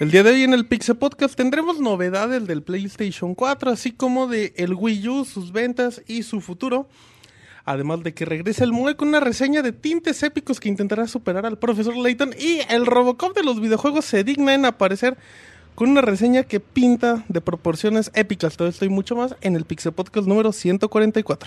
El día de hoy en el Pixel Podcast tendremos novedades del PlayStation 4, así como de el Wii U, sus ventas y su futuro. Además de que regresa el MUE con una reseña de tintes épicos que intentará superar al profesor Layton y el Robocop de los videojuegos se digna en aparecer con una reseña que pinta de proporciones épicas. Todo esto y mucho más en el Pixel Podcast número 144.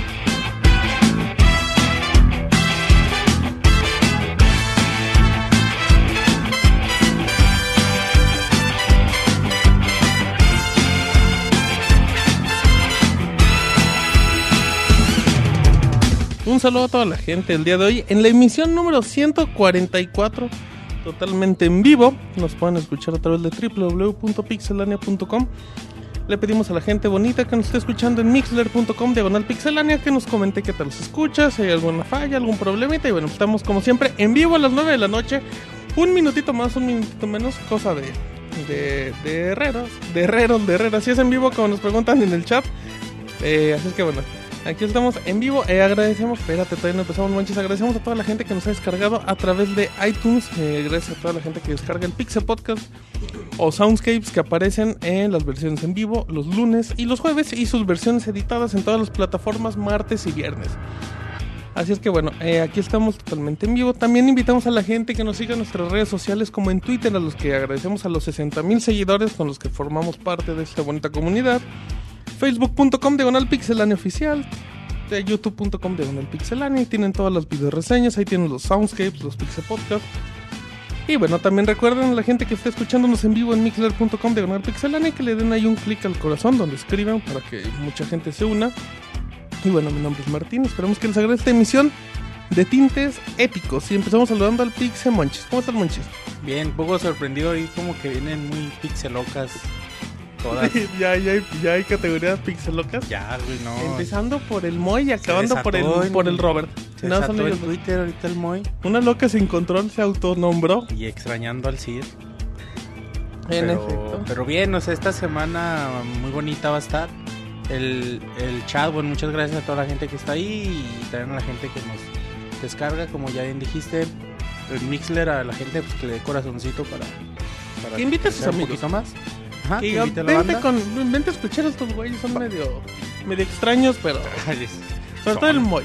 Un saludo a toda la gente el día de hoy en la emisión número 144, totalmente en vivo. Nos pueden escuchar a través de www.pixelania.com. Le pedimos a la gente bonita que nos esté escuchando en mixler.com diagonal pixelania que nos comente qué tal se escucha, si hay alguna falla, algún problemita. Y bueno, estamos como siempre en vivo a las 9 de la noche. Un minutito más, un minutito menos, cosa de, de, de herreros, de herreros, de herreras. Si es en vivo, como nos preguntan en el chat. Eh, así es que bueno, Aquí estamos en vivo. Eh, agradecemos, espérate, todavía no empezamos, manches. Agradecemos a toda la gente que nos ha descargado a través de iTunes. Eh, gracias a toda la gente que descarga el Pixel Podcast o Soundscapes que aparecen en las versiones en vivo los lunes y los jueves y sus versiones editadas en todas las plataformas martes y viernes. Así es que bueno, eh, aquí estamos totalmente en vivo. También invitamos a la gente que nos siga en nuestras redes sociales como en Twitter, a los que agradecemos a los 60 mil seguidores con los que formamos parte de esta bonita comunidad facebook.com diagonal pixelania oficial, de youtube.com diagonal pixelania, tienen todas las video reseñas, ahí tienen los soundscapes, los pixel podcast. Y bueno, también recuerden a la gente que está escuchándonos en vivo en mixler.com diagonal pixelania que le den ahí un clic al corazón donde escriban para que mucha gente se una. Y bueno, mi nombre es Martín, esperamos que les agrade esta emisión de tintes épicos. Y empezamos saludando al Pixel Monchis. ¿Cómo estás, Monchis? Bien, un poco sorprendido ahí como que vienen muy pixelocas todas. ya, ya, hay, ya hay categorías pixelocas. Ya, güey, no. Empezando por el Moy y acabando por el, por el Robert. Se No, son ellos. Twitter ahorita el Moy Una loca sin control se autonombró. y extrañando al Cid. En pero, efecto. pero bien, o sea, esta semana muy bonita va a estar. El, el chat, bueno, muchas gracias a toda la gente que está ahí y también a la gente que nos descarga, como ya bien dijiste. El Mixler a la gente pues, que le dé corazoncito para, para Que invite a sus sea un amigos. poquito más. Ajá, Que que la vente, banda. con, vente a escuchar a estos güeyes, son medio, medio extraños, pero sobre todo el Moy.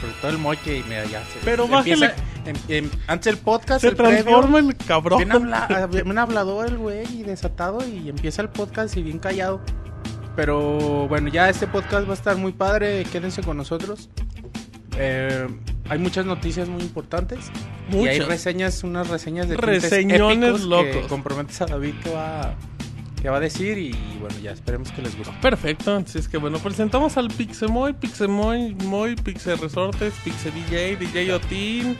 Sobre todo el moche y mira, ya se. Pero bájale. em- em- antes el podcast, Se el previo, transforma el cabrón. Bien, habla, bien hablador el güey y desatado y empieza el podcast y bien callado. Pero bueno, ya este podcast va a estar muy padre, quédense con nosotros. Eh, hay muchas noticias muy importantes y hay Muchas. reseñas, unas reseñas de Reseñones épicos locos. que comprometes a David que va, que va a decir y bueno, ya esperemos que les guste. Perfecto, así es que bueno, presentamos al Pixemoy, Pixemoy, Moy, Pixe Resortes, Pixe DJ, DJ Otin,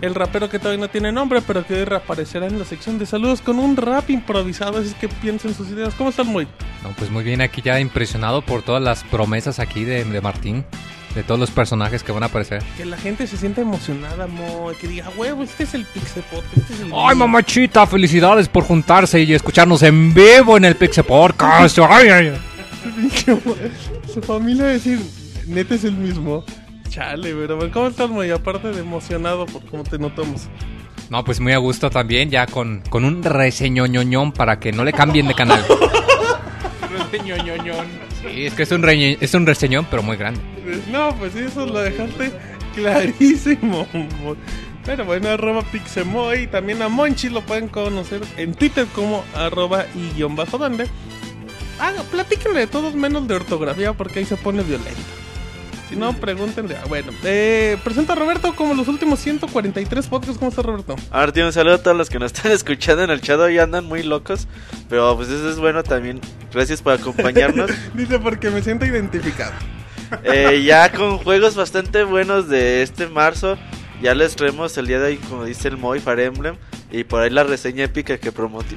el rapero que todavía no tiene nombre, pero que hoy reaparecerá en la sección de saludos con un rap improvisado, así es que piensen sus ideas. ¿Cómo están, Moy? No, pues muy bien, aquí ya impresionado por todas las promesas aquí de, de Martín, de todos los personajes que van a aparecer. Que la gente se sienta emocionada, Moy, que diga, huevo, este es el Pixe Podcast, este es el Ay, mío". mamachita, felicidades por juntarse y escucharnos en vivo en el Pixel Podcast. Ay, ay. Su familia decir, neta es el mismo. Chale, pero ¿cómo estás, Moy? Aparte de emocionado por cómo te notamos. No, pues muy a gusto también, ya con, con un reseñoñoñón para que no le cambien de canal. Sí, es que es un, reñe- es un reseñón, pero muy grande. No, pues sí, eso lo dejaste clarísimo. Mo- Pero bueno, arroba Pixemoy. Y también a Monchi lo pueden conocer en Twitter como arroba y guion bajo donde. Haga, platíquenle de todos menos de ortografía porque ahí se pone violento. Si no, pregúntenle. Ah, Bueno, eh, presento a Roberto como los últimos 143 podcasts. ¿Cómo está Roberto? Ahora tío, un saludo a todos los que nos están escuchando en el chat. Hoy andan muy locos. Pero pues eso es bueno también. Gracias por acompañarnos. Dice porque me siento identificado. Eh, ya con juegos bastante buenos de este marzo. Ya les traemos el día de hoy, como dice el Moy, Fire Emblem. Y por ahí la reseña épica que prometió,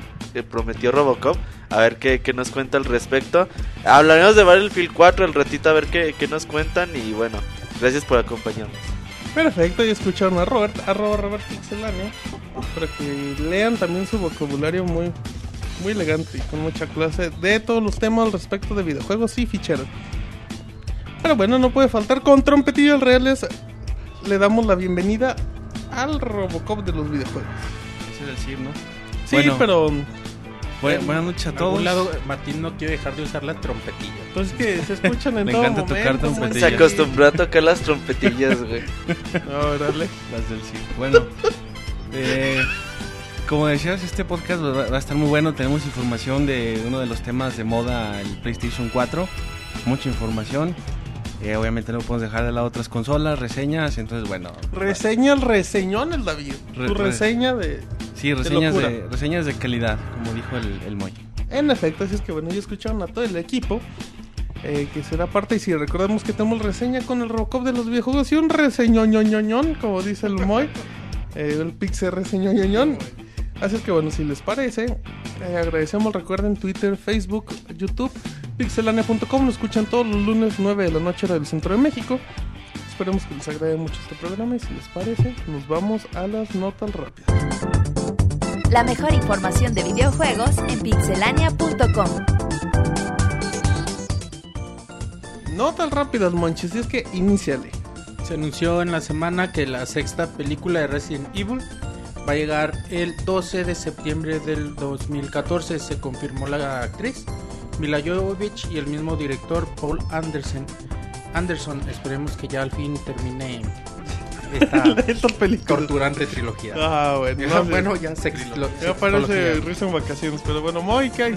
prometió Robocop. A ver qué, qué nos cuenta al respecto. Hablaremos de Battlefield 4 el ratito a ver qué, qué nos cuentan. Y bueno, gracias por acompañarnos. Perfecto, y escucharon a Robert, arroba Robert Pixelania. para que lean también su vocabulario muy, muy elegante y con mucha clase de todos los temas al respecto de videojuegos y ficheros. Pero bueno, no puede faltar con trompetillos reales. Le damos la bienvenida al Robocop de los videojuegos. Ese es decir, ¿no? Sí, Bueno. pero Bu- buenas noches a En algún todos. lado, Martín no quiere dejar de usar la trompetilla. pues es que se escuchan en Me todo encanta momento. tocar trompetillas. Se acostumbró a tocar las trompetillas, güey. Órale. Las del CIR. Bueno, eh, como decías, este podcast va va a estar muy bueno. Tenemos información de uno de los temas de moda, el PlayStation 4. Mucha información. Eh, obviamente no podemos dejar de lado otras consolas, reseñas. Entonces, bueno. Reseña el reseñón, el David. Re- tu re- reseña de... Sí, reseñas de, reseñas de calidad, como dijo el, el Moy. En efecto, así es que bueno, ya escucharon a todo el equipo. eh, que será parte, y si recordamos que tenemos reseña con el Robocop de los videojuegos y un reseñoñoñoñón, como dice el Moy, eh, el Pixel reseñoñoñón. Así es que bueno, si les parece, eh, agradecemos, recuerden Twitter, Facebook, YouTube, pixelania.com, lo escuchan todos los lunes 9 de la noche del centro de México. Esperemos que les agrade mucho este programa y si les parece, nos vamos a las notas rápidas. La mejor información de videojuegos en pixelania.com. Notas rápidas, Monchis, y es que iniciale. Se anunció en la semana que la sexta película de Resident Evil va a llegar el 12 de septiembre del 2014. Se confirmó la actriz Mila Jovovich y el mismo director Paul Anderson. Anderson, esperemos que ya al fin termine esta torturante trilogía. Ah, bueno. Ya, bueno, ya se Ya parece risa en vacaciones, pero bueno, Moy, ¿qué hay?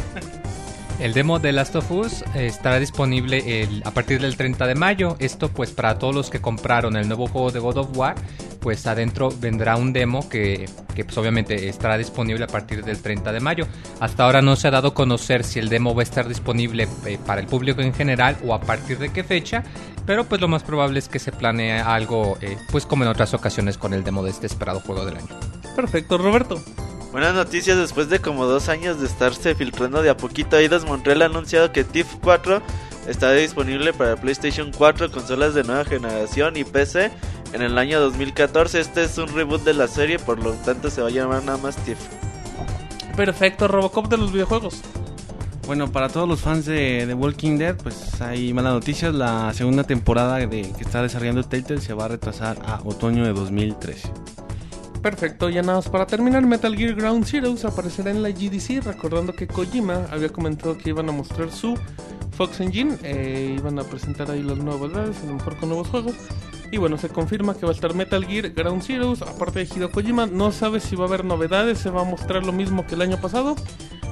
El demo de Last of Us eh, estará disponible el- a partir del 30 de mayo. Esto pues para todos los que compraron el nuevo juego de God of War, pues adentro vendrá un demo que, que, pues obviamente estará disponible a partir del 30 de mayo. Hasta ahora no se ha dado a conocer si el demo va a estar disponible eh, para el público en general o a partir de qué fecha, pero pues lo más probable es que se planee algo eh, pues como en otras ocasiones con el demo de este esperado juego del año. Perfecto, Roberto. Buenas noticias, después de como dos años de estarse filtrando de a poquito, Eidos Montreal ha anunciado que TIF 4 estará disponible para PlayStation 4, consolas de nueva generación y PC en el año 2014. Este es un reboot de la serie, por lo tanto se va a llamar nada más TIF. Perfecto, Robocop de los videojuegos. Bueno, para todos los fans de, de Walking Dead, pues hay malas noticias. La segunda temporada de, que está desarrollando Telltale se va a retrasar a otoño de 2013. Perfecto, ya nada más para terminar, Metal Gear Ground Zeroes aparecerá en la GDC, recordando que Kojima había comentado que iban a mostrar su Fox Engine, eh, iban a presentar ahí las novedades, a lo mejor con nuevos juegos. Y bueno, se confirma que va a estar Metal Gear Ground Zeroes, aparte de Hideo Kojima, no sabe si va a haber novedades, se va a mostrar lo mismo que el año pasado.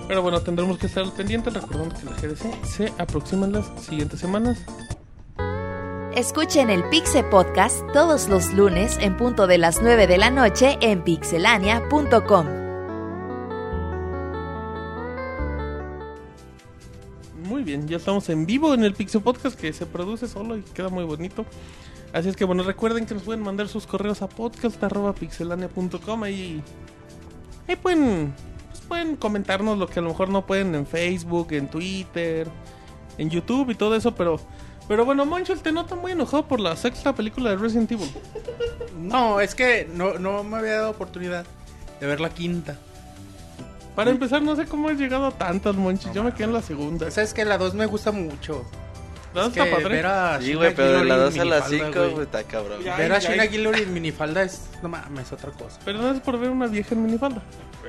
Pero bueno, tendremos que estar al pendiente, recordando que la GDC se aproxima en las siguientes semanas. Escuchen el Pixe Podcast todos los lunes en punto de las 9 de la noche en pixelania.com. Muy bien, ya estamos en vivo en el Pixel Podcast que se produce solo y queda muy bonito. Así es que bueno, recuerden que nos pueden mandar sus correos a podcast.pixelania.com ahí, ahí pueden, pues, pueden comentarnos lo que a lo mejor no pueden en Facebook, en Twitter, en YouTube y todo eso, pero pero bueno, Monchel te nota muy enojado por la sexta película de Resident Evil. No, es que no, no me había dado oportunidad de ver la quinta. Para empezar, no sé cómo has llegado a tantas, Monchil. Yo me quedé en la segunda. Sabes que la 2 me gusta mucho. ¿No Es está que padre? ver a Sí, güey, pero de Gilroy la en 2 a la minifalda, 5, güey. güey, está cabrón. Ya. Ver a ay. Gilroy en minifalda es, no mames, otra cosa. Pero no es por ver una vieja en minifalda.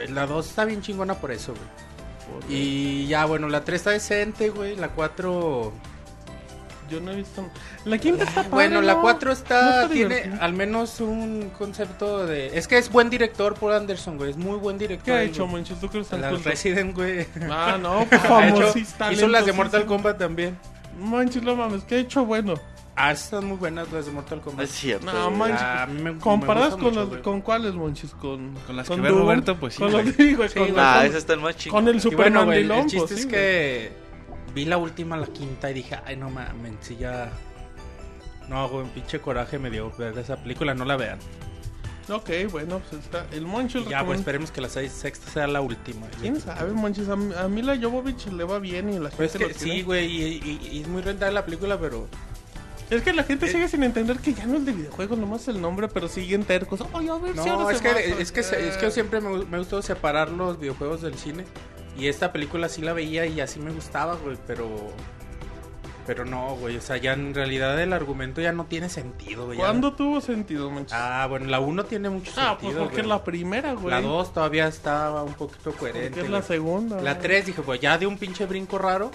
La 2 está bien chingona por eso, güey. Y ya, bueno, la 3 está decente, güey. La 4... Yo no he visto. La quinta está padre, Bueno, la ¿no? 4 No está, está tiene divertida. al menos un concepto de... Es que es buen director por Anderson, güey. Es muy buen director. ¿Qué ha hecho, Monchis? ¿Tú crees tan La culto? Resident, güey. Ah, no, pues Ha hecho- hizo las de Mortal. Kombat también. Monchis, no mames, ¿qué ha hecho bueno? Ah, están muy buenas las de Mortal Kombat. es cierto. No, güey. manches. Ah, me- ¿Comparadas me con, mucho, las, güey. con cuáles, Monchis? Con, Con las con que ve Doom, Roberto, pues sí, Con güey. los digo, Sí, con, güey. Ah, con- ese está el más chido. con el Y Super bueno, güey, el chiste pues, es sí, que vi la última, la quinta, y dije, ay, no mames, si ya... No, güey, un pinche coraje me dio ver esa película, no la vean. Ok, bueno, pues está. El Monchis Y ya, pues recomienda- esperemos que la seis- sexta sea la última. ¿Quién sabe, Monchis? A, mí- a mí la Jovovich le va bien y la gente Pues es lo que quiere. sí, güey, y, y- y es muy rentable la película, pero Es que la gente sigue sin entender que ya no es de videojuegos, nomás el nombre, pero siguen tercos. Ay, a ver si No, ahora es se que, va a es, que, es que siempre me, me gustó separar los videojuegos del cine. Y esta película sí la veía y así me gustaba, güey, pero... Pero no, güey, o sea, ya en realidad el argumento ya no tiene sentido, güey. ya- ¿Cuándo tuvo sentido, manches? Ah, bueno, la 1 tiene mucho Ah, sentido, pues porque güey. es la primera, güey. La 2 todavía estaba un poquito coherente. Porque es la güey. segunda. La güey. 3 dije, pues ya de un pinche brinco raro.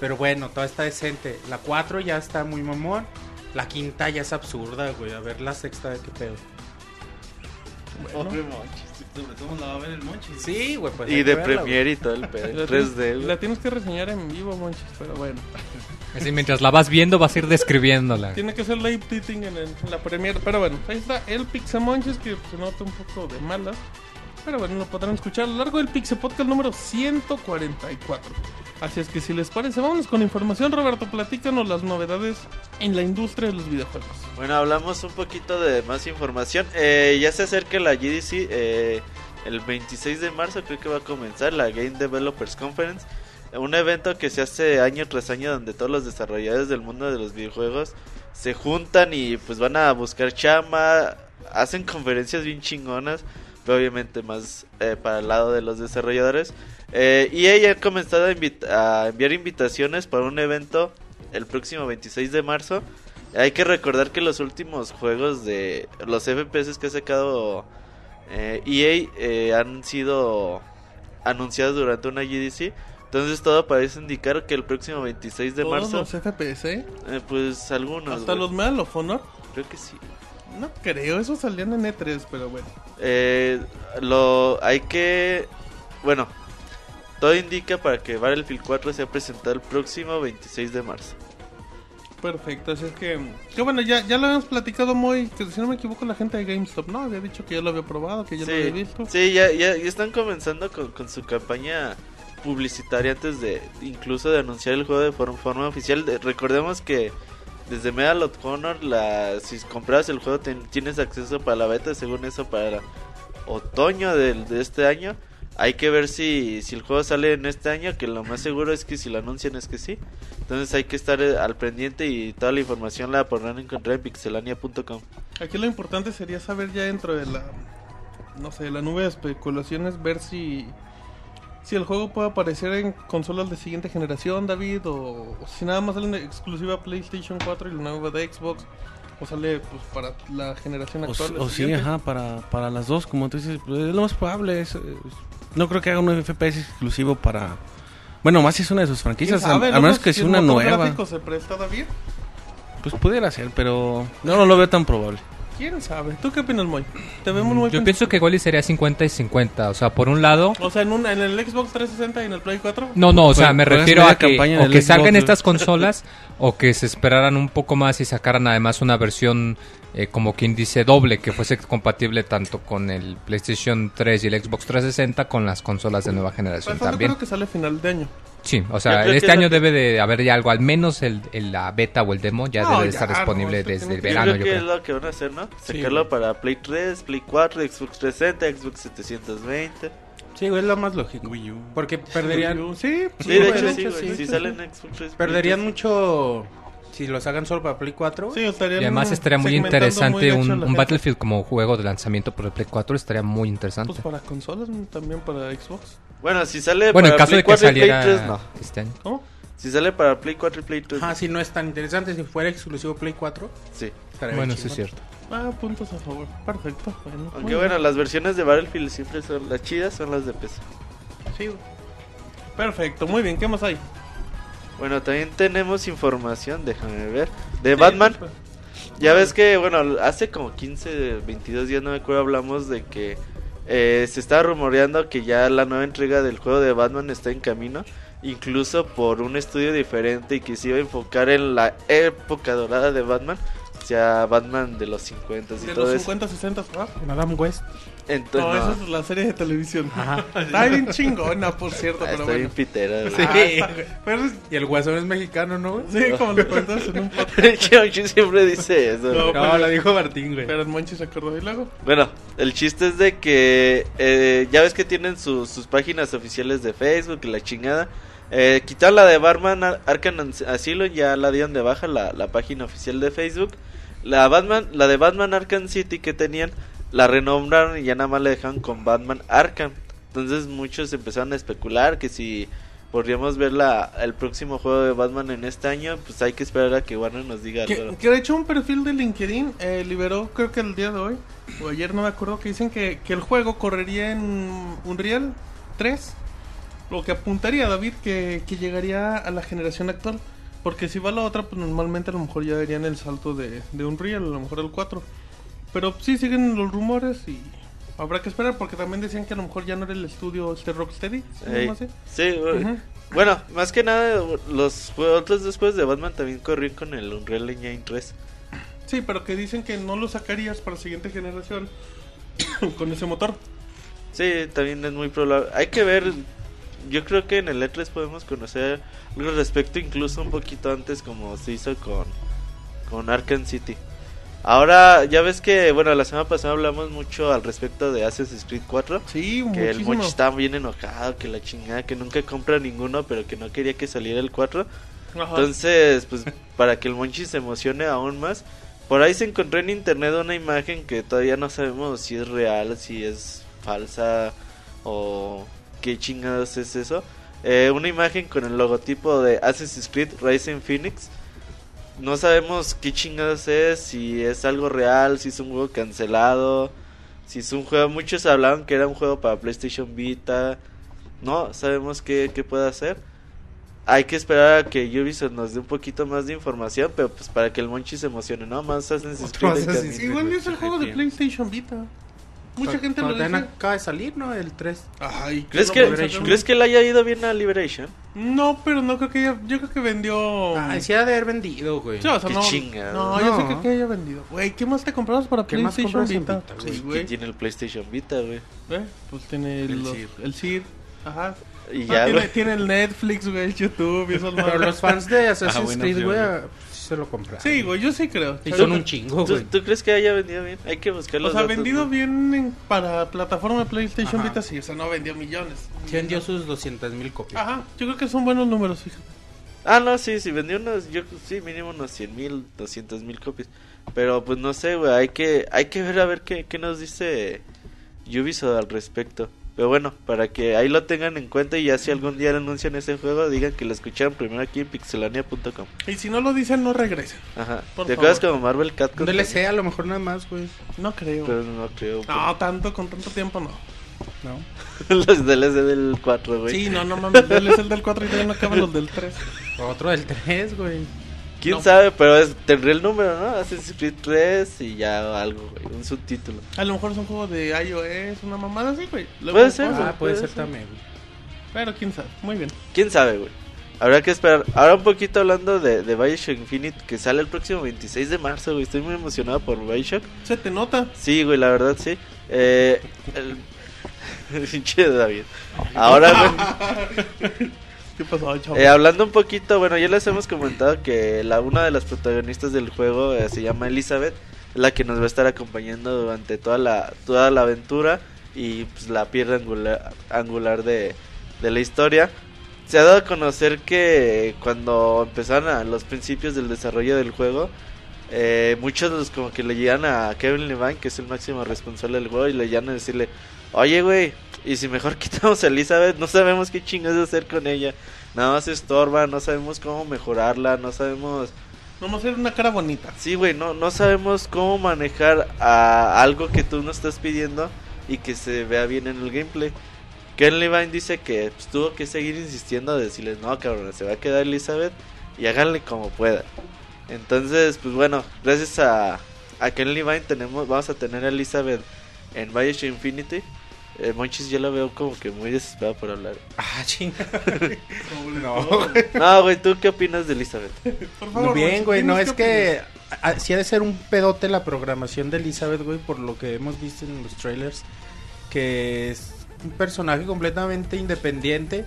Pero bueno, toda está decente. La 4 ya está muy mamón. La quinta ya es absurda, güey. A ver la sexta, qué pedo. Bueno. Pobre Monchis. ¿Cómo la va a ver el Monchis? Sí, güey, pues. Y de verla, güey. Premiere y todo el pedo. La 3D, tienes- güey. La tienes que reseñar en vivo, manches, pero bueno. Así mientras la vas viendo vas a ir describiéndola. Tiene que ser live tweeting en, el- en la premiere. Pero bueno, ahí está el Pixamonches que se nota un poco de malas. Pero bueno, lo podrán escuchar a lo largo del Pixel Podcast número 144. Así es que si les parece, vámonos con información. Roberto, platícanos las novedades en la industria de los videojuegos. Bueno, hablamos un poquito de más información. Eh, ya se acerca la GDC. eh, el 26 de marzo creo que va a comenzar la Game Developers Conference. Un evento que se hace año tras año donde todos los desarrolladores del mundo de los videojuegos se juntan y pues van a buscar chama. Hacen conferencias bien chingonas. Pero obviamente más eh, para el lado de los desarrolladores. Eh, y ella ha comenzado a, enviar invitaciones para un evento el próximo 26 de marzo. Hay que recordar que los últimos juegos de los FPS que ha sacado eh, EA eh, han sido anunciados durante una GDC. Entonces todo parece indicar que el próximo 26 de Todos marzo, los FPS, ¿eh? eh, pues algunos. Hasta güey. los Medal of Honor. Creo que sí. No creo, esos salían en E3, pero bueno. Eh, lo hay que, bueno, todo indica para que Battlefield 4 sea presentado el próximo 26 de marzo. Perfecto, así es que... Que bueno, ya, ya lo habíamos platicado muy... Que si no me equivoco la gente de GameStop, ¿no? Había dicho que ya lo había probado, que ya lo había visto. sí, ya, ya, ya están comenzando con, con su campaña publicitaria antes de incluso de anunciar el juego de forma, forma oficial. De- recordemos que desde Medal of Honor, la, si compras el juego ten- tienes acceso para la beta, según eso para otoño del- de este año. Hay que ver si, si el juego sale en este año, que lo más seguro es que si lo anuncian es que sí. Entonces hay que estar eh, al pendiente y toda la información la podrán encontrar en pixelania.com. Aquí lo importante sería saber ya dentro de la... No sé, la nube de especulaciones, ver si... Si el juego puede aparecer en consolas de siguiente generación, David, o, o si nada más sale en exclusiva PlayStation 4 y la nueva de Xbox, o sale pues para la generación O, actual. la o sí, ajá, para, para las dos, como tú dices, pues, es lo más probable. es- es- no creo que haga un FPS exclusivo para... Bueno, más si es una de sus ¿Quién franquicias, a, menos que sea una nueva. se presta, David? Pues pudiera ser, pero no, no lo veo tan probable. ¿Quién sabe? ¿Tú qué opinas, Moy? Te vemos muy Yo pienso que igual y sería 50 y 50. O sea, por un lado... O sea, en, una, en el Xbox 360 y en el Play 4. No, no, o sea, me refiero a que o que Xbox, salgan estas consolas o que se esperaran un poco más y sacaran además una versión eh, como quien dice doble que fuese compatible tanto con el PlayStation 3 y el Xbox 360 con las consolas de nueva generación Pues, yo también. creo que sale a final de año. Sí, o Yo sea, que este año que- debe de haber ya algo, al menos el, el- la beta o el demo ya No, debe de ya, estar no, disponible esto desde el que- Yo verano, creo yo que creo. es lo que van a hacer, ¿no? Sí, Sacarlo para Play 3, Play 4, Xbox 360, Xbox 720. Sí, güey, es lo más lógico. Wii U. Porque perderían, Sí, Sí, de hecho sí, güey. Si salen en Xbox 3, perderían mucho si los hagan solo para Play 4. Sí, Y además estaría muy interesante muy un, un. Battlefield como juego de lanzamiento por el Play 4, estaría muy interesante. Pues para consolas, también para Xbox. Bueno, si sale Bueno, en para caso Play de que 4 y Play saliera 3, no. este año. ¿Cómo? Si sale para Play 4 y Play 3, Ajá, sí, no es tan interesante. Si fuera exclusivo Play 4, sí. Bueno, sí es cierto. Ah, puntos a favor. Perfecto. Bueno, Aunque bien. bueno, las versiones de Battlefield siempre son las chidas, son las de PC. Sí. Perfecto, muy bien. ¿Qué más hay? Bueno, también tenemos información, déjame ver, de Batman. Ya ves que, bueno, hace como 15, 22 días, no me acuerdo, hablamos de que eh, se estaba rumoreando que ya la nueva entrega del juego de Batman está en camino. Incluso por un estudio diferente y que se iba a enfocar en la época dorada de Batman. O sea, Batman de los 50 y De todo los eso. 50, 60, ¿ah? En Adam West. Entonces, No, no, esa es la serie de televisión. Está bien chingona, por cierto, ah, pero está bien bueno. pitera. güey. Sí. Ah, está- pero es- Y el guasón es mexicano, ¿no? sí, como lo cuentas en un podcast. Chonchi siempre dice eso. No. No, lo dijo Martín, güey. Pero el Monchi se acordó y luego. Bueno, el chiste es de que eh, ya ves que tienen sus- sus páginas oficiales de Facebook y la chingada. Eh, quitaron la de Batman Ar- Arkham Asylum, ya la dieron de baja la, la página oficial de Facebook. La Batman, la de Batman Arkham City que tenían, la renombraron y ya nada más le dejaron con Batman Arkham. Entonces muchos empezaron a especular que si podríamos ver la, el próximo juego de Batman en este año, pues hay que esperar a que Warner nos diga Que, algo. que de hecho un perfil de LinkedIn eh, liberó, creo que el día de hoy, o ayer no me acuerdo, que dicen que, que el juego correría en Unreal 3. Lo que apuntaría, David, que, que llegaría a la generación actual. Porque si va la otra, pues normalmente a lo mejor ya darían el salto de, de Unreal, a lo mejor el 4. Pero sí siguen los rumores y habrá que esperar porque también decían que a lo mejor ya no era el estudio este Rocksteady. ¿sí? Bueno, más que nada los otros después de Batman también corrían con el Unreal Engine 3. Sí, pero que dicen que no lo sacarías para la siguiente generación con ese motor. Sí, también es muy probable. Hay que ver. Yo creo que en el E3 podemos conocer algo al respecto, incluso un poquito antes, como se hizo con, con Arkham City. Ahora, ya ves que, bueno, la semana pasada hablamos mucho al respecto de Assassin's Creed 4. Sí, Que el. Mochi estaba bien enojado, que la chingada, que nunca compra ninguno, pero que no quería que saliera el 4. Ajá. Entonces, pues para que el Monchi se emocione aún más, por ahí se encontró en internet una imagen que todavía no sabemos si es real, si es falsa o qué chingados es eso. Eh, una imagen con el logotipo de Assassin's Creed Rising Phoenix. No sabemos qué chingados es, si es algo real, si es un juego cancelado, si es un juego... Muchos hablaban que era un juego para PlayStation Vita. No sabemos qué, qué puede hacer hay que esperar a que Ubisoft nos dé un poquito más de información, pero pues para que el Monchi se emocione, ¿no? Más Assassin's Creed. Igual es el juego de. PlayStation Vita. Mucha gente lo dice. acaba de salir, ¿no? El 3. Ay, ¿Crees que, ¿Crees que le haya ido bien a Liberation? No, pero no creo que haya... Yo creo que vendió... Ah, sí ha de haber vendido, güey. Sí, o sea, Qué no, chinga, no, ¿no? yo sí creo que haya vendido. Güey, ¿qué más te comprabas para ¿Qué más PlayStation compras en Vita? Vita, güey? Sí, Que güey. tiene el PlayStation Vita, güey. ¿Eh? Pues tiene El los- Sir. el Sir. Ajá. Y Ah, ya, tiene, tiene el Netflix, güey, el YouTube y esas Pero los fans de Ah, Assassin's Creed, güey, sí se lo compraron. Sí, güey, yo sí creo. Y son un chingo, ¿Tú, güey. tú crees que haya vendido bien? Hay que buscar O los sea, datos, vendido ¿no? bien en- para plataforma de PlayStation Ajá. Vita, sí, o sea, no vendió millones. Sí vendió sus 200 mil copias. Ajá, yo creo que son buenos números, fíjate. Ah, no, sí, sí, vendió unos, yo sí, mínimo unos 100 mil, 200 mil copias. Pero pues no sé, güey, hay que, hay que ver a ver qué, qué nos dice Ubisoft al respecto. Pero bueno, para que ahí lo tengan en cuenta y ya si algún día anuncian ese juego, digan que lo escucharon primero aquí en pixelania.com. Y si no lo dicen, no regresen. Ajá. Por ¿Te acuerdas como Marvel Cat? Un DLC a lo mejor nada más, güey. No creo. Pero no creo. No, tanto, con tanto tiempo no. ¿No? Los DLC del 4, güey. Sí, no, no mames, el del 4 y todavía no acaban los del 3. Otro del 3, güey. ¿Quién no. sabe? Pero es, tendría el número, ¿no? Assassin's Creed 3 y ya algo, güey. Un subtítulo. A lo mejor es un juego de iOS, una mamada así, güey. Luego Puede ser, Ah, puede ser. también, güey. Pero quién sabe, muy bien. ¿Quién sabe, güey? Habrá que esperar. Ahora un poquito hablando de, de Bioshock Infinite, que sale el próximo 26 de marzo, güey. Estoy muy emocionado por Bioshock. Se te nota. Sí, güey, la verdad, sí. Eh, el... Pinche David. Ahora, güey, ¿Qué pasó, chavo? eh, hablando un poquito, bueno, ya les hemos comentado que la una de las protagonistas del juego eh, se llama Elizabeth, la que nos va a estar acompañando durante toda la toda la aventura y pues la piedra angular, angular de, de la historia. Se ha dado a conocer que cuando empezaron a los principios del desarrollo del juego, eh, muchos los como que le llegan a Kevin Levine, que es el máximo responsable del juego, y le llegan a decirle, oye güey, y si mejor quitamos a Elizabeth, no sabemos qué chingados hacer con ella, nada más estorba, no sabemos cómo mejorarla, no sabemos... Vamos a hacer una cara bonita. Sí, güey, no, no sabemos cómo manejar a algo que tú nos estás pidiendo y que se vea bien en el gameplay. Ken Levine dice que pues, tuvo que seguir insistiendo a decirles, no, cabrón, se va a quedar Elizabeth y háganle como pueda. Entonces, pues bueno, gracias a, a Ken Levine tenemos, vamos a tener a Elizabeth en Bioshock Infinity. Eh, Monchis yo lo veo como que muy desesperado por hablar. Ah, chinga. No. No, güey, ¿tú qué opinas de Elizabeth? Por favor, Bien, güey, no, es que sí ha de ser un pedote la programación de Elizabeth, güey, por lo que hemos visto en los trailers, que es un personaje completamente independiente,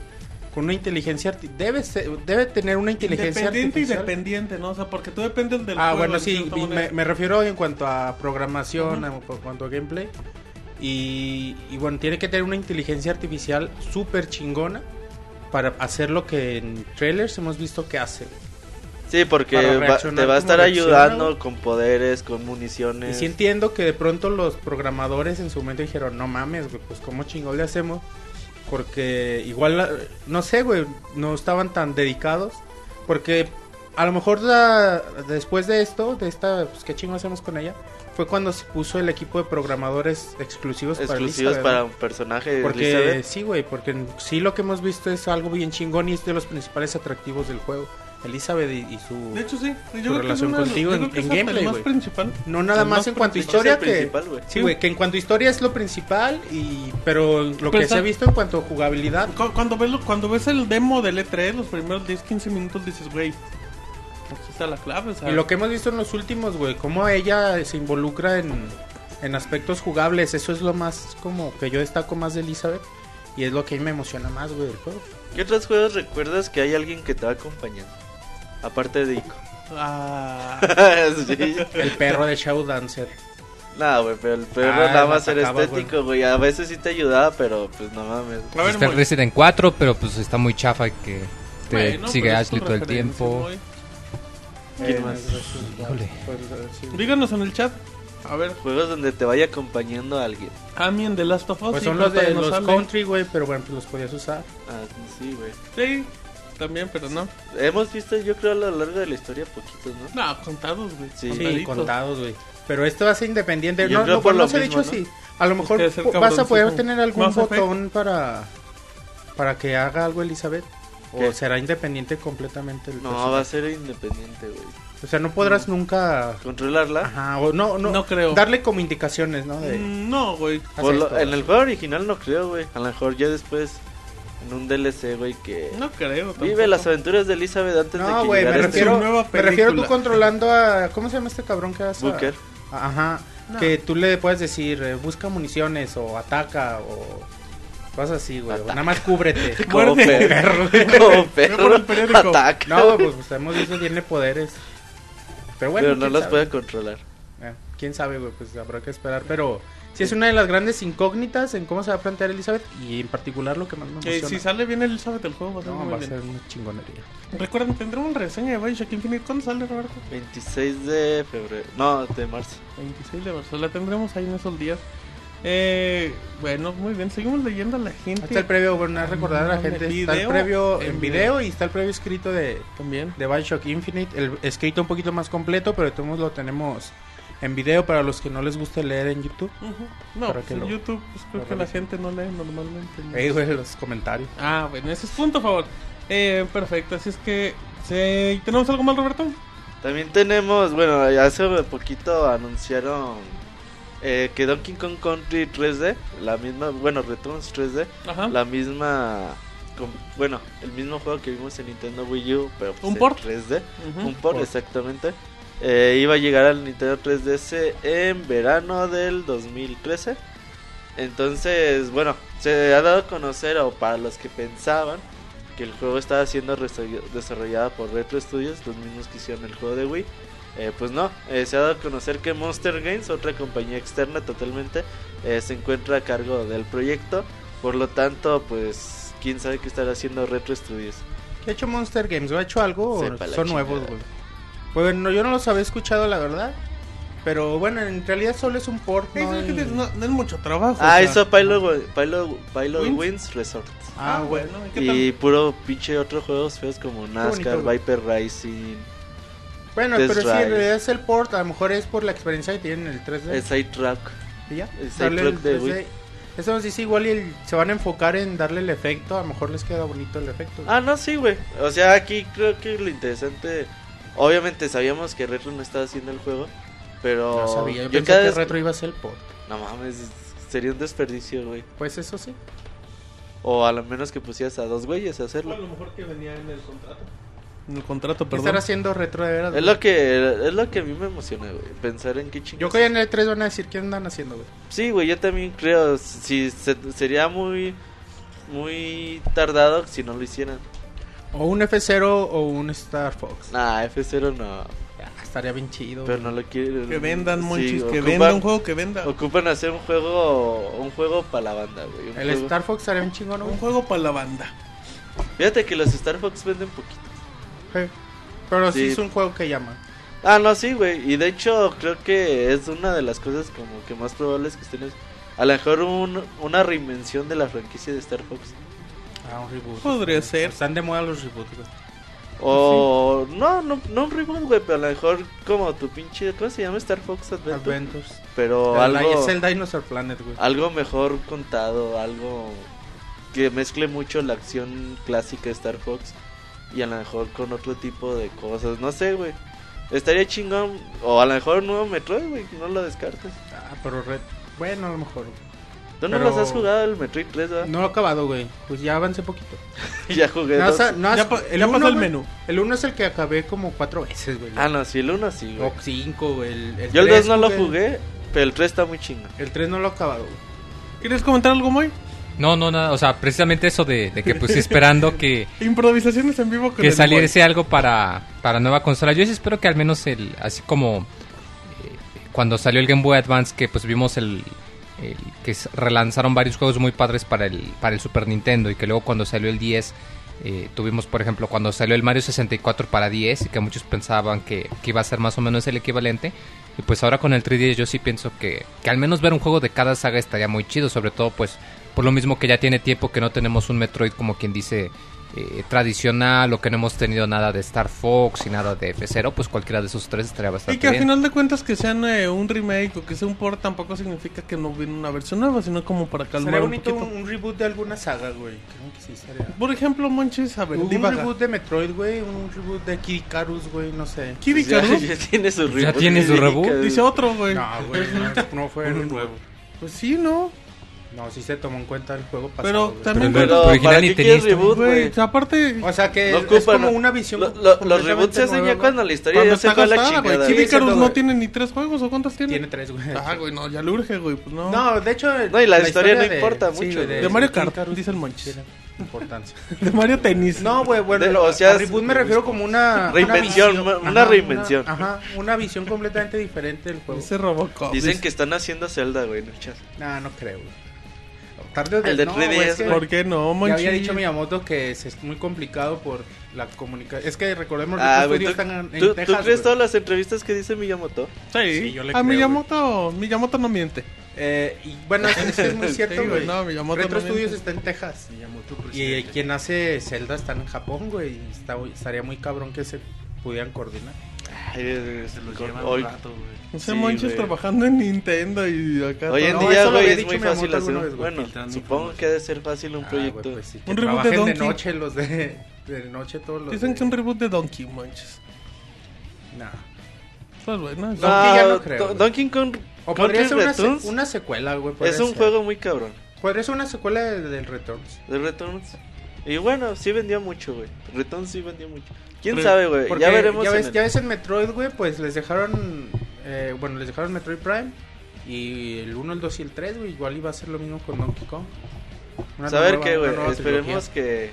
con una inteligencia debe ser- debe tener una inteligencia Independiente y artificial. dependiente, ¿no? O sea, porque tú dependes del Ah, juego, bueno, sí, me, me refiero en cuanto a programación, a- en cuanto a gameplay. Y, y bueno, tiene que tener una inteligencia artificial súper chingona para hacer lo que en trailers hemos visto que hace. Sí, porque va- te va a estar ayudando con poderes, con Y municiones. sí entiendo que de pronto los programadores en su momento dijeron, no mames, güey, pues cómo chingón le hacemos. Porque igual, no sé, güey, no estaban tan dedicados. Porque a lo mejor la- después de esto, de esta, pues qué chingo hacemos con ella, fue cuando se puso el equipo de programadores exclusivos, exclusivos para para un personaje de Porque Elizabeth. sí, güey, porque sí lo que hemos visto es algo bien chingón y es de los principales atractivos del juego. Elizabeth y, y su... De hecho, sí. Yo creo que es relación una de- contigo yo en- creo que en es gameplay, güey. principal. No nada más más en cuanto a historia Es que... principal, güey. Sí, güey, que en cuanto a historia es lo principal y... Pero lo Pero que está- se ha visto en cuanto a jugabilidad... Cu- Cuando ves, lo- cuando ves el demo del E3, los primeros 10-15 minutos dices, güey, está la clave. O sea, Y lo que hemos visto en los últimos, güey, cómo ella se involucra en, en aspectos jugables, eso es lo más como que yo destaco más de Elizabeth y es lo que a mí me emociona más, güey, del juego. ¿Qué otros juegos recuerdas que hay alguien que te va acompañando? Aparte de Ico. Ah, sí. El perro de Shadow Dancer. No, güey, pero el perro Ah, nada más era estético, güey. A veces sí te ayudaba, pero pues no mames. a ver, Está Moy. Resident 4, pero pues está muy chafa que te Bueno, sigue Ashley todo el tiempo. Moy. ¿Quién Eh, más? Híjole. pues. Díganos en el chat. A ver, Juegos donde te vaya acompañando alguien. a mí en The Last of Us. Pues sí, son pero los de los sale. country, güey, pero bueno, pues los podías usar. Ah, sí, güey. Sí, también, pero no. Hemos visto, yo creo, a lo largo de la historia poquitos, ¿no? No, contados, güey. Sí. Contados, güey. Pero esto va a ser independiente. Yo No, creo no, por no lo se ha dicho ¿no? así. A lo mejor vas a poder tener algún botón para para que haga algo Elizabeth. O ¿Qué? será independiente completamente el No, personaje? va a ser independiente, güey. O sea, no podrás nunca... Controlarla. Ajá, o no, no, No creo. Darle como indicaciones, ¿no? De, Mm, No, güey. lo- en el juego original no creo, güey. A lo mejor ya después, en un DLC, güey, que... No creo. Vive tampoco. las aventuras de Elizabeth antes de No, que güey, me este refiero, nueva me refiero tú controlando a... ¿Cómo se llama este cabrón que hace? Booker. Ajá. No. Que tú le puedes decir, eh, busca municiones o ataca o cosas así, güey. Ataca. Nada más cúbrete. Como perro. Como perro. Ataca. No, pues, pues hemos visto tiene poderes. Pero bueno, Pero no las sabe. puede controlar. Eh, quién sabe, güey, pues habrá que esperar. Pero sí es una de las grandes incógnitas en cómo se va a plantear Elizabeth y en particular lo que más me Que emociona. si sale bien Elizabeth el juego va a ser no, muy va a ser una chingonería. Recuerden, tendremos reseña de Bioshock Infinite. ¿Cuándo sale, Roberto? 26 de febrero. No, de marzo. 26 de marzo. La tendremos ahí en esos días. Eh, bueno, muy bien. Seguimos leyendo a la gente. Está el previo, bueno, a recordar a la Ah, gente. video Está el previo en video. video y está el previo escrito de, También. de Bioshock Infinite. El escrito un poquito más completo, pero todos lo tenemos en video para los que no les guste leer en YouTube. Ujú. No, Para pues que en lo- YouTube pues, creo que la gente no lee normalmente. ¿no? Ahí, güey, los comentarios. Ah, bueno, ese es punto a favor. Eh, perfecto, así es que... ¿Tenemos algo más, Roberto? También tenemos, bueno, hace poquito anunciaron eh, que Donkey Kong Country 3D, la misma, bueno, Returns 3D, Ajá. la misma, bueno, el mismo juego que vimos en Nintendo Wii U, pero pues ¿Un en port? 3D, Ujú. un port, port. exactamente. Eh, iba a llegar al Nintendo 3DS en verano del 2013. Entonces, bueno, se ha dado a conocer, o para los que pensaban, que el juego estaba siendo desarrollado por Retro Studios, los mismos que hicieron el juego de Wii. Eh, pues no, eh, se ha dado a conocer que Monster Games, otra compañía externa totalmente, eh, se encuentra a cargo del proyecto. Por lo tanto, pues, quién sabe qué estará haciendo Retro Studios. ¿Qué ha hecho Monster Games? ¿O ha hecho algo o son chingada. nuevos, güey? Bueno, yo no los había escuchado, la verdad. Pero bueno, en realidad solo es un port, ¿no? es mucho trabajo. Ah, o sea. hizo Pilot, Pilot, Pilot. Wings Resort. Ah, bueno. ¿y qué tal? Y puro pinche otros juegos feos como NASCAR. Viper Racing, Bueno, Test pero sí, en realidad es el port. A lo mejor es por la experiencia que tienen en el 3D. el Side Track. ¿Y ya? el Sale Cyclops de 3D. Eso nos dice igual y el- se van a enfocar en darle el efecto. A lo mejor les queda bonito el efecto. Ah, no, sí, güey. O sea, aquí creo que lo interesante. Obviamente sabíamos que Retro no estaba haciendo el juego. Pero. no sabía. Yo, yo pensé cada que vez- Retro iba a ser el port. No mames, sería un desperdicio, güey. Pues eso sí. O a lo menos que pusieras a dos güeyes a O a hacerlo. lo mejor que venía en el contrato. En el contrato, ¿Qué perdón. estar haciendo Retro de veras? Es lo que es lo que a mí me emociona, güey. Pensar en qué Yo chingados. creo que en el 3 van a decir qué andan haciendo, güey. Sí, güey, yo también creo. Si se- sería muy. Muy tardado si no lo hicieran. O un F0 o un Star Fox. Nah, F0 no. Ah, estaría bien chido. Pero güey. no lo quieren. Que vendan, Sí, monchis, que ocupan- vendan un juego que venda. Ocupan hacer un juego. Un juego para la banda, güey. un El juego- Star Fox estaría bien chingón, ¿no? Un juego para la banda. Fíjate que los Star Fox venden poquito. Pero sí. Sí. es un juego que llama. Ah, no, sí, güey. Y de hecho, creo que es una de las cosas como que más probables que estén. A lo mejor un, una reinvención de la franquicia de Star Fox. Ah, un reboot. Podría ser. Están de moda los reboots, güey. O. No, no, no un reboot, güey. Pero a lo mejor como tu pinche. ¿Cómo se llama Star Fox Adventure? Adventures. Pero El- algo. Es el Dinosaur Planet, güey. Algo mejor contado. Algo que mezcle mucho la acción clásica de Star Fox. Y a lo mejor con otro tipo de cosas. No sé, güey. Estaría chingón. O a lo mejor un nuevo Metroid, güey. No lo descartes. Ah, pero Red... Bueno, a lo mejor. ¿Tú no Pero- los has jugado el Metroid 3, verdad? No lo he acabado, güey. Pues ya avancé poquito. ya jugué No, dos. has- Ya ya uno, pasó el güey, menú. El 1 es el que acabé como cuatro veces, güey. Ah, no, sí, el 1 sí, güey. O 5, güey. El, el Yo el 2 tres no lo jugué, pero el 3 está muy chingón. El 3 no lo he acabado, güey. ¿Quieres comentar algo, Moy? No, no, nada. O sea, precisamente eso de, de que pues esperando que, Improvisaciones en vivo con que el saliese algo para, para nueva consola. Yo sí espero que al menos el, así como eh, cuando salió el Game Boy Advance, que pues vimos el, el- que relanzaron varios juegos muy padres para el, para el Super Nintendo y que luego cuando salió el 10 eh, tuvimos por ejemplo cuando salió el Mario 64 para 10 y que muchos pensaban que, que iba a ser más o menos el equivalente. Y pues ahora con el 3DS yo sí pienso que, que al menos ver un juego de cada saga estaría muy chido, sobre todo pues por lo mismo que ya tiene tiempo que no tenemos un Metroid como quien dice eh, tradicional o que no hemos tenido nada de Star Fox y nada de F0, pues cualquiera de esos tres estaría Y bastante que al bien. final de cuentas que sean eh, un remake o que sea un port tampoco significa que no viene una versión nueva, sino como para calmar Sería un bonito poquito. un, un reboot de alguna saga, güey. Creo que sí estaría. Por ejemplo, Monchis, a ver, un divaga. reboot de Metroid, güey. Un reboot de Kid Icarus, güey. No sé. Kid Ya, Icarus, ya tiene su Ya reboot. tiene su reboot. dice otro, güey. No, güey. No, no fue un nuevo. Pues sí, ¿no? No, sí se tomó en cuenta el juego pasado. Pero güey. también, Pero Pero, original ¿para ni qué quieres historia. reboot, güey, aparte... O sea que No es ocupan, como ¿no? una visión. Lo- lo- los reboots se hacen ya cuando la historia Cuando ya se fue la chingada. Kid Icarus no güey. tiene ni tres juegos, ¿o cuántos tiene? Tiene tres, güey. Ah, güey, no, ya le urge, güey, pues no. No, de hecho. No, y la historia no de- importa sí, mucho, güey. De Mario Kart, Icarus dice el Monchis. importancia. De Mario Tennis. No, güey, bueno, De- o sea, a reboot me refiero como una Reinvención, una, visión- una reinvención. Ajá, una visión completamente diferente del juego. Ese Robocop. Dicen dice, que están haciendo Zelda, güey, en el chat. No, no creo. güey. Tarde o El de no, 3DS, güey, es que ¿Por qué no, Ya Monchis? había dicho Miyamoto que es, es muy complicado por la comunicación. Es que recordemos que Ah, estudios ¿tú, están en, en tú- tú Texas. crees güey. todas las entrevistas que dice Miyamoto? Sí, Sí, yo le a creo, Miyamoto, Miyamoto no miente. Eh, y bueno, es, es muy Sí, cierto, güey, güey. no, Miyamoto Retro no Studios miente. está en Texas. Miyamoto, Y eh, quien hace Zelda está en Japón, güey. estaría muy cabrón que se pudieran coordinar. Ay, Se los llevan hoy- rato, güey. Ese Sí, Monchis güey. trabajando en Nintendo y acá. Hoy en todo. No, día, lo güey, había es dicho muy fácil hacer vez, Bueno, supongo que ha de ser fácil un Ah, proyecto. güey, pues sí, que Un reboot de trabajen de Donkey. noche los de, de noche todos los Dicen de- que un reboot de Donkey, Monchis. Nah. Pues bueno, No, Donkey ya no creo. Donkey Kong O podría ser una, se- una secuela, güey. es un ser. juego muy cabrón. Podría ser una secuela de- del Returns. De Returns. Y bueno, sí vendió mucho, güey. Returns sí vendió mucho. ¿Quién Re- sabe, güey? Ya veremos. Ya en ves, el- ya ves en Metroid, güey, pues les dejaron. eh, bueno, les dejaron Metroid Prime. Y el 1, el 2 y el 3, güey. Igual iba a ser lo mismo con Donkey Kong. Una Saber nueva- qué, güey. Esperemos trilogía. que,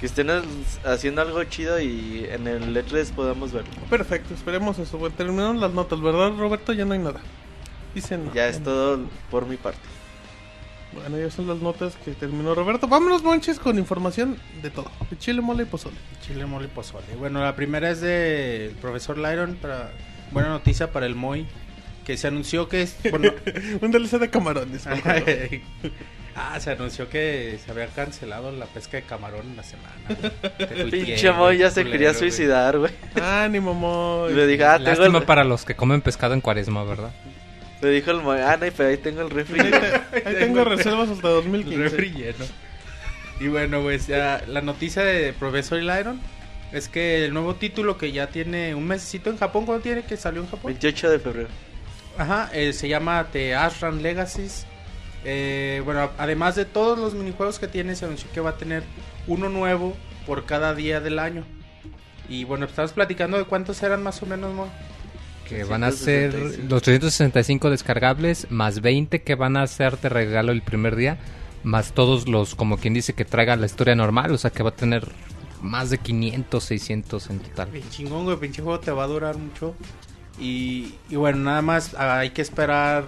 que estén ha- haciendo algo chido y en el E3 podamos verlo. Perfecto, esperemos eso. güey. Terminaron las notas, ¿verdad, Roberto? Ya no hay nada. Dicen. Ya es todo por mi parte. Bueno, ya son las notas que terminó Roberto. Vámonos, Monchis, con información de todo: de chile, mole y pozole. Chile, mole y pozole. Bueno, la primera es del profesor Lyron. Para, buena noticia para el MOI. Que se anunció que es. Bueno, Un DLC de camarones. ah, se anunció que se había cancelado la pesca de camarón en la semana. Pinche Moy ya se culero, quería suicidar, güey. Ánimo, Moy. Le dije, ah, tengo Lástima el... para los que comen pescado en cuaresma, ¿verdad? Le dijo el ah, no, pero ahí tengo el refri. Ahí, te- ahí tengo reservas hasta El 2015. refri lleno. Y bueno, pues ya la noticia de Professor Lyron es que el nuevo título que ya tiene un mesecito en Japón, ¿cuándo tiene que salió en Japón? 28 de febrero. Ajá, eh, se llama The Ashram Legacies. Eh, bueno, además de todos los minijuegos que tiene, se anunció que va a tener uno nuevo por cada día del año. Y bueno, estamos platicando de cuántos eran más o menos, Mo. Que van a ser 365. los 365 descargables, más 20 que van a ser de regalo el primer día, más todos los, como quien dice, que traigan la historia normal, o sea que va a tener más de 500, 600 en total. Bien chingón, güey, pinche juego te va a durar mucho. Y, y bueno, nada más ah, hay que esperar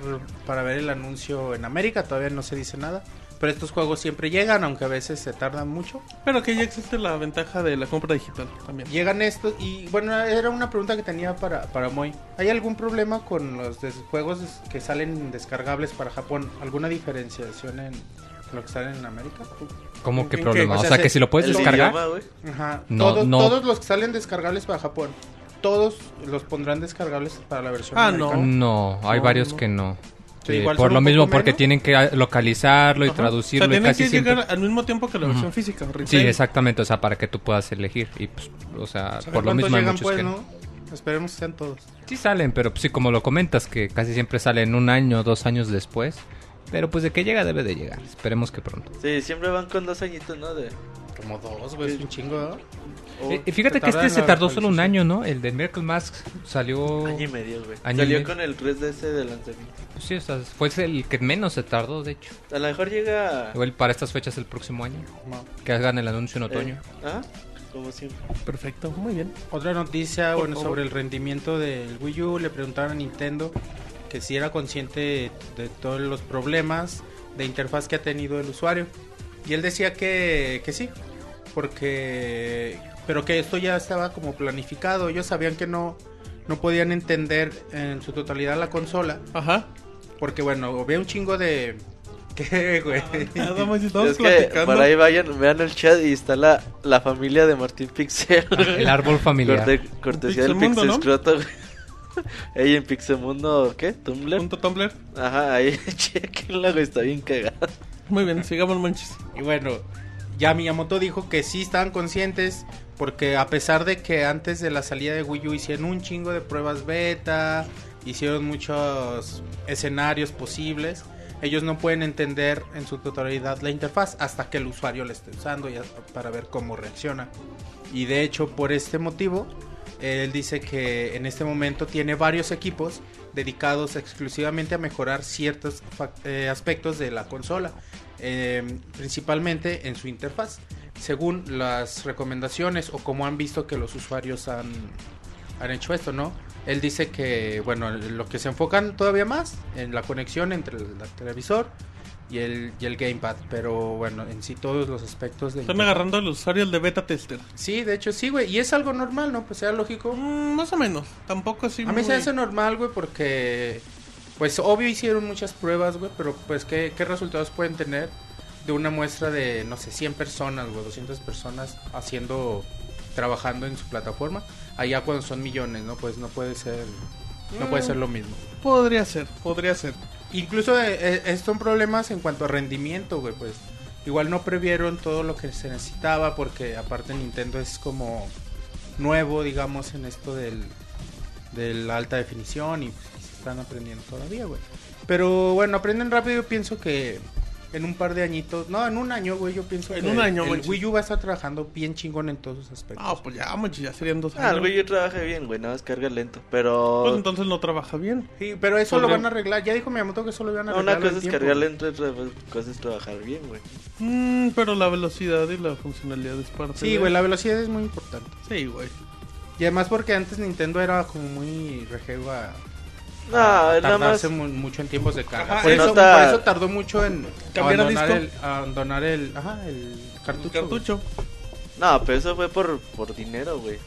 para ver el anuncio en América, todavía no se dice nada. Pero estos juegos siempre llegan, aunque a veces se tardan mucho. Pero que ya existe la ventaja de la compra digital también. Llegan estos y bueno, era una pregunta que tenía para, para Moy. ¿Hay algún problema con los des- juegos que salen descargables para Japón? ¿Alguna diferenciación en lo que salen en América? ¿Cómo que ¿En qué? problema? O O sea, sea, se- que si lo puedes descargar. idioma. Ajá. No, todos, no. todos los que salen descargables para Japón, todos los pondrán descargables para la versión Ah, americana? No, hay No, varios no. que no. Sí, Eh, igual por lo mismo, porque menos. tienen que ah, localizarlo y Ajá. traducirlo O sea, y tiene casi que siempre. llegar al mismo tiempo que la versión física. retail. Sí, exactamente, o sea, para que tú puedas elegir. Y pues, o sea, ¿Saben por lo mismo hay llegan, muchos pues, que no? Esperemos que sean todos. Sí salen, pero pues, sí, como lo comentas, que casi siempre salen un año, dos años después. Pero pues de que llega debe de llegar. Esperemos que pronto. Sí, siempre van con dos añitos, ¿no? De... Como dos, güey, es un chingo, Eh, fíjate que este se tardó solo un año, ¿no? El de Miracle Mask salió... Año y medio, güey. Año y Salió medio. con el 3DS de lanzamiento. Sí, o sea, fue el que menos se tardó, de hecho. A lo mejor llega... Igual para estas fechas el próximo año. No. Que hagan el anuncio en otoño. Eh, Ajá, como siempre. Perfecto, muy bien. Otra noticia, Por bueno, favor. sobre el rendimiento del Wii U, le preguntaron a Nintendo que si era consciente de todos los problemas de interfaz que ha tenido el usuario. Y él decía que, que sí, porque... Pero que esto ya estaba como planificado, ellos sabían que no, no podían entender en su totalidad la consola, Ajá. porque bueno, había un chingo de... ¿Qué, güey? Nada más estamos es que platicando. por ahí vayan, vean el chat y está la, la familia de Martín Pixel. El árbol familiar. Corte- cortesía del Pixelmundo, Pixel ¿no? Scroto, güey. Ey, en Pixemundo, ¿qué? ¿Tumblr? Punto Tumblr. Ajá, ahí, chequenla, güey, está bien cagada. Muy bien, sigamos manches. Y bueno, ya Miyamoto dijo que sí estaban conscientes porque a pesar de que antes de la salida de Wii U hicieron un chingo de pruebas beta, hicieron muchos escenarios posibles, ellos no pueden entender en su totalidad la interfaz hasta que el usuario la esté usando ya para ver cómo reacciona. Y de hecho, por este motivo, él dice que en este momento tiene varios equipos dedicados exclusivamente a mejorar ciertos eh, aspectos de la consola, eh, principalmente en su interfaz, según las recomendaciones o como han visto que los usuarios han, han hecho esto, ¿no? Él dice que, bueno, lo que se enfocan todavía más en la conexión entre el televisor y el, y el gamepad, pero bueno, en sí todos los aspectos de... Están agarrando al usuario el de beta tester. Sí, de hecho sí, güey, y es algo normal, ¿no? Pues sea lógico. Mm, más o menos. Tampoco así A mí muy- se hace normal, güey, porque pues obvio hicieron muchas pruebas, güey, pero pues ¿qué, qué resultados pueden tener de una muestra de, no sé, 100 personas, güey, 200 personas haciendo, trabajando en su plataforma? Allá cuando son millones, ¿no? Pues no puede ser, no puede Mm. ser lo mismo. Podría ser, podría ser. Incluso eh, eh, son problemas en cuanto a rendimiento, güey, pues igual no previeron todo lo que se necesitaba porque aparte Nintendo es como nuevo, digamos, en esto del de la alta definición y pues, se están aprendiendo todavía, güey. Pero bueno, aprenden rápido, pienso que en un par de añitos, no, en un año, güey, yo pienso En que un año, el güey. Wii U va a estar trabajando bien chingón en todos sus aspectos. Ah, pues ya, manches, ya serían dos Ah, años. el Wii U trabaja bien, güey, nada más carga lento. Pero Pues entonces no trabaja bien. Sí, pero eso lo van a arreglar. Ya dijo Miyamoto que eso lo iban a no, arreglar. una cosa es cargar lento, otra cosa es trabajar bien, güey. Mm, pero la velocidad y la funcionalidad es parte Sí, de- güey, la velocidad es muy importante. Sí, güey. Y además porque antes Nintendo era como muy rejego a, No, a nada más. mucho en tiempos de carga. Ajá, por, se eso, nota- por eso tardó mucho en Cambiar abandonar, disco. el, abandonar el, ajá, el cartucho. El cartucho. No, pero eso fue por, por dinero, güey.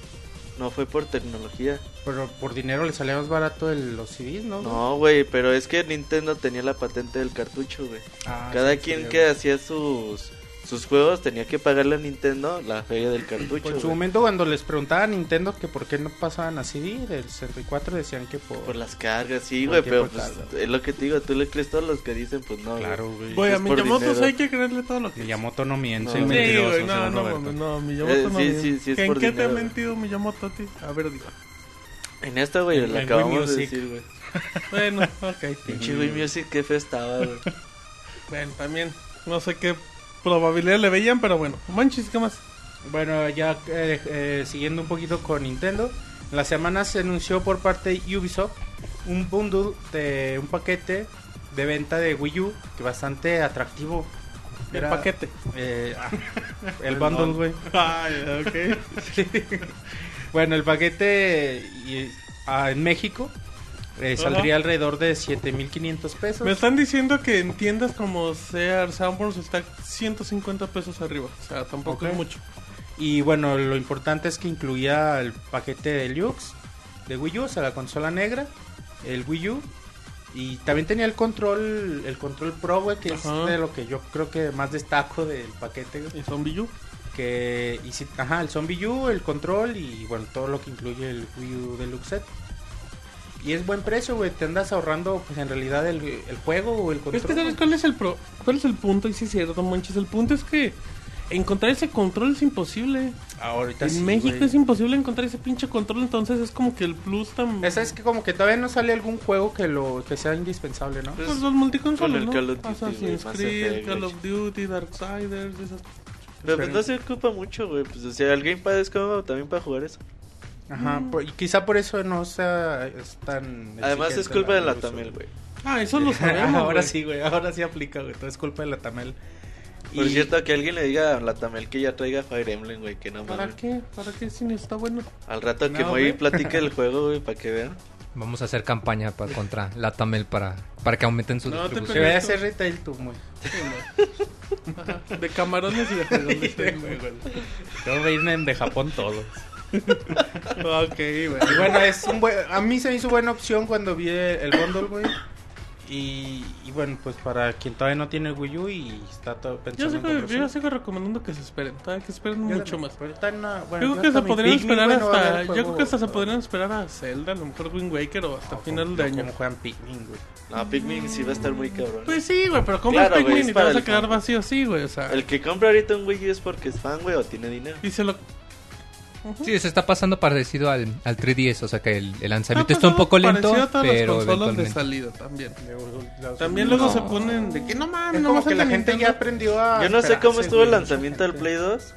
No fue por tecnología. Pero por dinero le salía más barato el, los CDs, ¿no? No, güey, pero es que Nintendo tenía la patente del cartucho, güey. Ah, Cada sí, quien sí, que hacía sus sus juegos tenía que pagarle a Nintendo la feria del cartucho. Pues en su güey. momento cuando les preguntaba a Nintendo que por qué no pasaban a CD del 64 decían que por... Por las cargas, sí, Por güey, pero pues, es lo que te digo, tú le crees todos los que dicen, pues no. Claro, güey. Güey, a Miyamoto hay que creerle todo lo que Miyamoto no miente. No. Sí, Sí, mentiroso, güey, no, no, Roberto. mames, no, Miyamoto Eh, no. sí, miente. sí, sí, es ¿En por qué te ha mentido Miyamoto a ti? A ver, digo. En esta, güey, Wii acabamos de Music. decir, güey. Bueno, ok. Pinche Wii Music, qué fe estaba, güey. Bueno, también. No sé qué probabilidad le veían, pero bueno. Manches, ¿qué más? Bueno, ya eh, eh, siguiendo un poquito con Nintendo, en la semana se anunció por parte de Ubisoft un bundle de un paquete de venta de Wii U que bastante atractivo. El paquete. eh, ah, el bundle, güey. Bueno, el paquete y- ah, en México eh, saldría alrededor de 7500 pesos. Me están diciendo que en tiendas como Sears, Sanborns está 150 pesos arriba. O sea, tampoco es mucho. Y bueno, lo importante es que incluía el paquete deluxe de Wii U, o sea, la consola negra, el Wii U. Y también tenía el control, el control Pro, güey, que Ajá. es de lo que yo creo que más destaco del paquete, güey. Y Zombie U. Que, y ajá, el Zombie U, el control y bueno, todo lo que incluye el Wii U Deluxe Set. Y es buen precio, güey, te andas ahorrando pues en realidad el, el juego o el control. Es que sabes cuál es el pro, cuál es el punto y sí es cierto, manches, el punto es que encontrar ese control es imposible. Ahorita en sí, México güey. es imposible encontrar ese pinche control, entonces es como que el plus tan Esa es que como que todavía no sale algún juego que lo que sea indispensable, ¿no? pues los multiconsolas, Con el ¿no? Call of Duty, Assassin's Creed, Call of Duty, Darksiders, esas Pero pues no se ocupa mucho, güey. Pues o sea, el Gamepad es como también para jugar eso. Ajá, por- y quizá por eso no sea es tan Además es culpa de la uso, Tamel, güey. Ah, eso lo sabemos. ahora güey. sí, güey, ahora sí aplica, güey, todo es culpa de la Tamel. Por Y- cierto, que alguien le diga a la Tamel que ya traiga Fire Emblem, güey, que no ¿Para mames. qué? ¿Para qué si no está bueno? Al rato que Moy güey. platique el juego, güey, para que vean. Vamos a hacer campaña para, contra la Tamel para, para que aumenten su No, te que distribución. vaya a hacer retail tú. Ajá, De camarones y de juegos. dice, güey. Todo vienen de Japón todos. ok, güey. Y bueno, es un buen, a mí se me hizo buena opción cuando vi el bundle, güey. Y, y bueno, pues para quien todavía no tiene Wii U y está todo Yo pensando en sigo, comprarse. yo sigo recomendando que se esperen, todavía que esperen Yo mucho también, más. en una- bueno, Yo creo que se podrían esperar no hasta. Yo creo que hasta se podrían esperar a Zelda, a lo mejor Wind Waker o hasta o final como- de año. Como juegan Pikmin, güey. No, Pikmin sí va a estar muy cabrón. Pues sí, güey, pero compras Claro, Pikmin es y te vas a quedar fan. vacío, sí, güey, o sea. El que compra ahorita un Wii U es porque es fan, güey, o tiene dinero. Y se lo. Sí, se está pasando parecido al, al 3DS, o sea que el, el lanzamiento está un pasado poco lento, parecido a todas las pero consolas de eventualmente. salida también. También luego se ponen de que no mames, Es no como que la gente ya aprendió a. Yo no sé cómo estuvo el lanzamiento del Play gente. 2.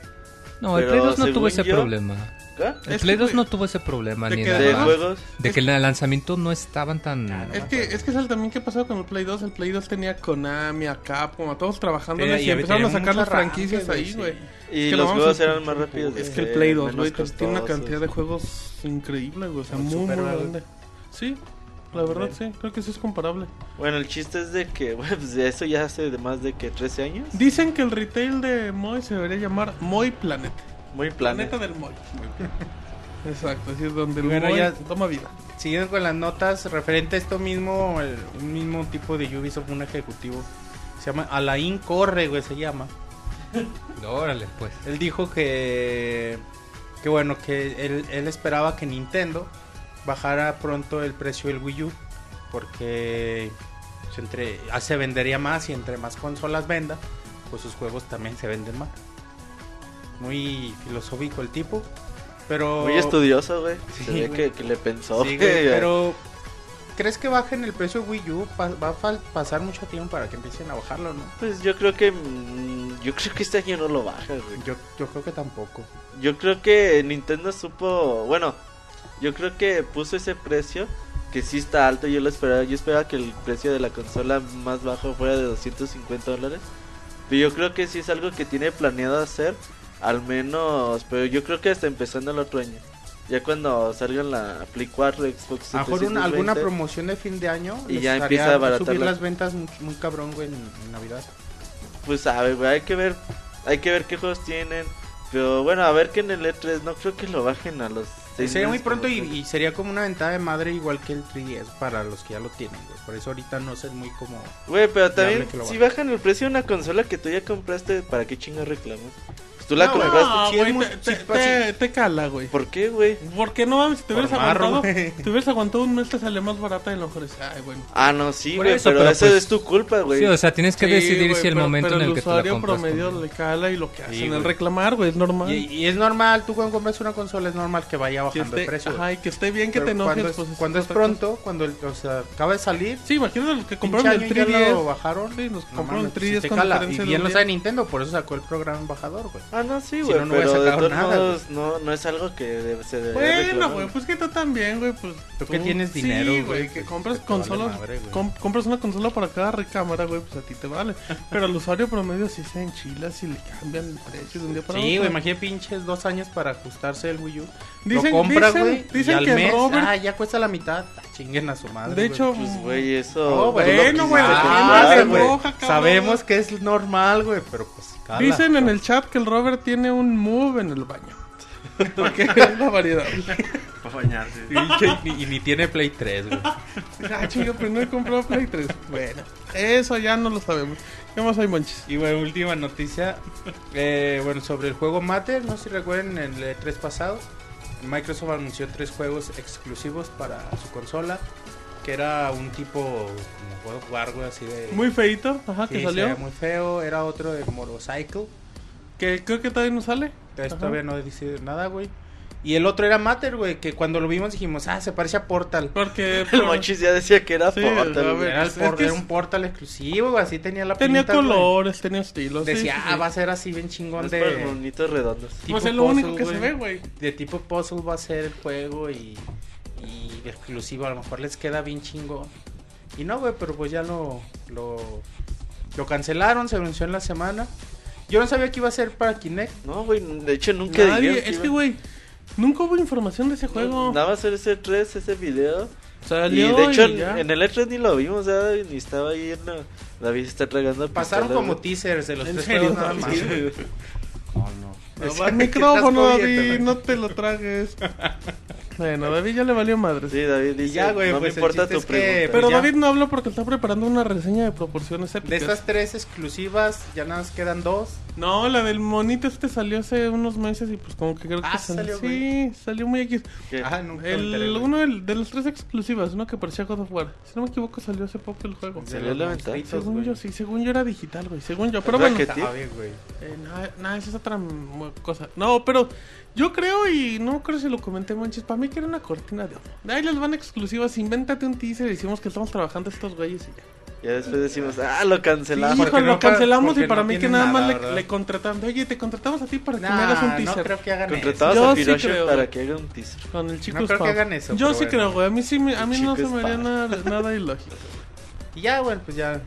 No, el Play 2 no tuvo ese yo- problema. ¿Qué? El Es Play que, 2 no tuvo ese problema de ni que nada. De juegos. De que el lanzamiento no estaban tan... Es que, es que es también que pasó con el Play 2. El Play 2 tenía Konami, a Capcom, a todos trabajando Sí, y, y empezaron a sacar las franquicias ahí, güey. Y Es que lo los juegos eran más rápidos. Es que el hacer, Play 2, menos güey, pues, tiene una cantidad de juegos increíble, güey. O sea, muy, grande. Sí, la verdad, sí. Creo que sí es comparable. Bueno, el chiste es de que, güey, pues de eso ya hace de más de que 13 años. Dicen que el retail de Moy se debería llamar Moy Planet. Muy planeta. Planeta del Moy. Exacto, así es donde el Bueno, ya- toma vida. Siguiendo con las notas referente a esto mismo, el, un mismo tipo de Ubisoft, un ejecutivo, se llama Alain Corre, güey, se llama. Órale, pues. Él dijo que, que bueno, que él, él esperaba que Nintendo bajara pronto el precio del Wii U, porque pues, entre, ah, se vendería más y entre más consolas venda, pues sus juegos también se venden más. Muy filosófico el tipo, pero... Muy estudioso, güey. Sí, Se ve güey. que, que le pensó. Sí, güey. güey, pero ¿crees que bajen el precio de Wii U? Va a pasar mucho tiempo para que empiecen a bajarlo, ¿no? Pues yo creo que. mm, Yo creo que este año no lo baja, güey. Yo, yo creo que tampoco. Yo creo que Nintendo supo. Bueno, yo creo que puso ese precio. Que sí está alto. Yo lo esperaba. Yo esperaba que el precio de la consola más bajo fuera de 250 dólares. Pero yo creo que sí es algo que tiene planeado hacer. Al menos. Pero yo creo que hasta empezando el otro año. Ya cuando salga la Play 4, Xbox A mejor una- alguna 320, promoción de fin de año Y les ya empieza a abaratar subir la- las ventas muy, muy cabrón, güey, en, en Navidad. Pues a ver, güey, hay que ver, hay que ver qué juegos tienen. Pero bueno, a ver que en el E3 no creo que lo bajen a los Sería muy pronto y, y sería como una ventaja de madre igual que el 3DS para los que ya lo tienen, güey. Por eso ahorita no sé muy como... Güey, pero también si bajan el precio de una consola que tú ya compraste, ¿para qué chingas reclamas? Pues tú la No, compraste. No, sí muy- te, sí, te- pues, te- te cala, güey. ¿Por qué, güey? ¿Por qué no mames? Si te hubieras aguantado, te hubieras aguantado un mes te sale más barata y a lo mejor es, ay, bueno. Ah, no, sí, güey, pero, pero eso pues- es tu culpa, güey. Sí, o sea, tienes que Sí, decidir güey, si el pero- momento pero en el que tú la usuario compras. promedio conviene. le cala y lo que hacen es reclamar, güey, es normal. Y, y es normal, tú cuando compras una consola es normal que vaya bajando el esté, precio. güey. ajá, y que esté bien que te enojes. cuando es, pues, pronto, cuando el, o sea, acaba de salir, Sí, imagínate los que compraron el año ya 3DS. lo bajaron. Sí, los No compraron el sí 3DS te con cala. diferencia Y bien lo sabe Nintendo, por eso sacó el programa embajador, güey. Ah, no, sí, Si güey, no, no hubiera pero de todos nada, modos no, no es algo que debe- se debe Bueno, güey, pues que tú también, güey, pues... Tú que tienes dinero, Sí, güey, güey, que pues, compras vale consolas, madre, güey. com- compras una consola para cada recámara, güey, pues a ti te vale. Pero al usuario promedio sí se enchila si le cambian el precio de un día para Sí, otro. güey, imagínate pinches dos años para ajustarse el Wii U. Dicen- lo compras, dicen- güey, y dicen al que mes, Robert- ah, ya cuesta la mitad. chinguen a su madre. De hecho, Pues, güey, eso. No, bueno, güey, ah. Sabemos que es normal, güey, pero pues. Cala. dicen en el chat que el Robert tiene un move en el baño. Porque es la variedad. Para bañarse. Y, que- y- y ni tiene Play 3, güey. Ah, pues no he comprado Play 3. Bueno, eso ya no lo sabemos. ¿Qué más hay, Monchis? Y bueno, última noticia. eh, bueno, sobre el juego Matter, no sé si recuerden en el E3 pasado. Microsoft anunció tres juegos exclusivos para su consola. Que era un tipo como of War, güey, así de. Muy feito, ajá, Sí, que salió. muy feo. Era otro de Motorcycle. Que creo que todavía no sale. Entonces todavía no dice nada, güey. Y el otro era Matter, güey, que cuando lo vimos dijimos, ah, se parece a Portal. Porque El Monchis ya decía que era Sí, Portal, güey. Era, el es por- que era un Portal exclusivo, güey, así tenía la tenía pinta, güey. colores, tenía estilos. Decía, sí, ah, sí. va a ser así bien chingón Es de... para monitos redondos. tipo Pues es lo único puzzle, que se ve, güey. De tipo puzzle va a ser el juego y, y exclusivo. A lo mejor les queda bien chingón. Y no, güey, pero pues ya lo, lo, lo cancelaron, se anunció en la semana. Yo no sabía que iba a ser para Kinect. No, güey, de hecho nunca Nadie, dijeron es que, güey, nunca hubo información de ese juego. Nada más era ese 3, ese video. Salió y de hecho, y en el E3 ni lo vimos, ¿sabes? Ni estaba ahí en la. David está tragando. Pasaron pistola, como güey. teasers de los ¿En tres serio? juegos nada más. Oh, no. ¿Qué micrófono, David, no te lo tragues. bueno, David ya le valió madre. Sí, David dice: ya, güey, No pues, me el importa tu es que- pregunta. Pero ya. David no habló porque está preparando una reseña de proporciones De épicas. estas tres exclusivas, ya nada más quedan dos. No, la del monito este salió hace unos meses y pues como que creo que Ah, salió. salió, Sí, salió muy X. ¿Qué? Ah, nunca enteré, El, uno del- de las tres exclusivas, uno que parecía God of War. Si no me equivoco, salió hace poco el juego. De ¿Salió la venta? monstruitos, Según güey. yo, sí, según yo era digital, güey. Según yo, pero ¿Verdad bueno. bien, güey. Eh, nada, nada, esa es otra cosa. No, pero yo creo y no creo si lo comenté, manches. Para mí que era una cortina de humo. De ahí les van exclusivas. Invéntate un teaser y decimos que estamos trabajando estos güeyes y ya. Ya después decimos: Ah, lo Sí, cancelamos. hijo, porque lo no cancelamos y para no mí que nada más le, le contratamos. Oye, te contratamos a ti para que me hagas un no teaser. creo que hagan eso. Contratabas Yo a sí Piroshon creo, para güey. que haga un teaser. Con el chico No creo que hagan eso, Yo sí bueno. creo, güey. A mí sí me, a mí no se me haría nada, nada ilógico. Y ya, bueno, pues ya.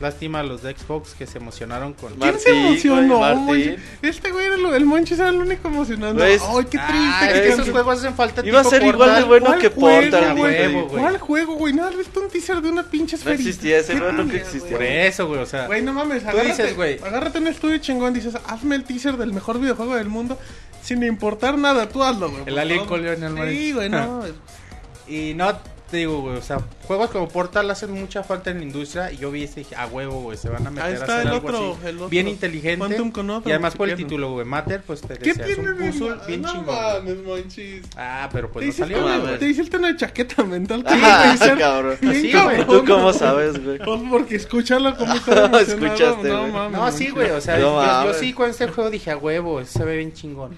Lástima a los de Xbox que se emocionaron con. ¿Quién se emocionó? güey? Martín. Este güey era lo- el Monchis era el único emocionado. Pues, Ay, qué triste. Ah, que es que es esos juegos hacen falta Iba a ser igual de bueno ¿Cuál que Portal, güey? güey. Güey. ¿Cuál juego, güey? ¿No has visto un teaser de una pinche No esferita? existía ese, ¿Qué güey, nunca mierda, existía. Por eso, güey, o sea. Güey, no mames, Tú agárrate, dices, güey. agárrate un estudio chingón, dices, hazme el teaser del mejor videojuego del mundo sin importar nada, tú hazlo, güey. El Alien. Colonial Marine. Sí, güey, no. Y no te digo, güey, o sea, juegos como Portal hacen mucha falta en la industria. Y yo vi ese y dije, a huevo, güey, se van a meter Ahí a está hacer el algo otro, así. el otro. Bien inteligente. Quantum y además por el título, güey, Matter, pues te ¿Qué deseas tiene un puzzle bien no chingón. güey. mames. Ah, pero pues te, no salió, güey. te hiciste una chaqueta mental. que Ah, a cabrón. bien Sí, cabrón, ¿Tú cómo güey. sabes, güey? Pues porque escúchalo como está emocionado. Escuchaste, no güey. mames. No, sí, güey, o sea, No yo, sí con este juego dije, a huevo, se ve bien chingón.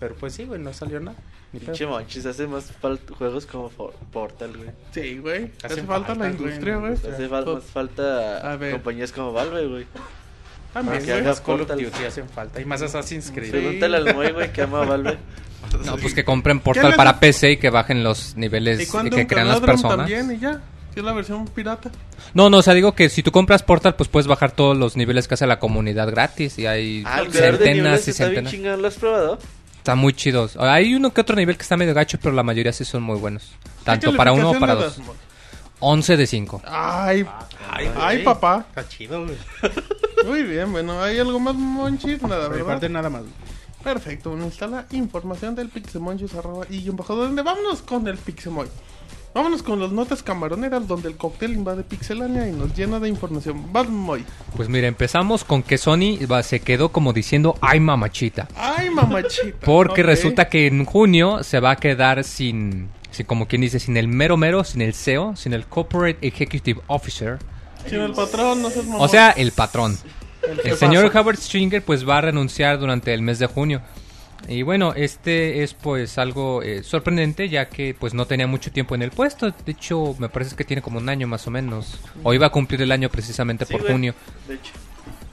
Pero pues sí, güey, no salió nada. Pinche Monchis hace más fal- juegos como For- Portal, güey. Sí, güey. Hace Hacen falta la falta, industria, güey. Hace fal- más falta compañías como Valve, güey. También, que güey. haga Más Call of. Duty hacen falta. Y más Assassin's Creed. Pregúntale al Moy, güey, que ama a Valve. No, pues que compren ¿Qué Portal para PC y que bajen los Y niveles cuando que crean las personas. también y ya. Si es la versión pirata. No, no, o sea, digo que si tú compras Portal, pues puedes bajar todos los niveles que hace la comunidad gratis y hay Ah, centenas y está bien centenas. chingado, ¿lo has probado? Están muy chidos. Hay uno que otro nivel que está medio gacho, pero la mayoría sí son muy buenos. Tanto para uno o para dos. 11 de 5. Ay, Ay, papá. Está chido, güey. Muy bien, bueno, ¿hay algo más, Monchis? Nada, ¿verdad? parte, nada más. Perfecto, bueno, está la información del Pixemonchis arroba y un bajo donde vámonos con el Pixemoy. Vámonos con las notas camaroneras donde el cóctel invade Pixelania y nos llena de información. Vas, Moy. Pues mira, empezamos con que Sony se quedó como diciendo, ay mamachita. Ay, mamachita. Porque resulta que en junio se va a quedar sin, sin, como quien dice, sin el mero mero, sin el CEO, sin el Corporate Executive Officer. Sin el patrón, no seas mamón. O sea, el patrón. El jefazo. señor Howard Stringer pues va a renunciar durante el mes de junio. Y bueno, este es pues algo eh, sorprendente ya que pues no tenía mucho tiempo en el puesto. De hecho, me parece que tiene como un año más o menos. O iba a cumplir el año precisamente Sí, por güey. junio. De hecho.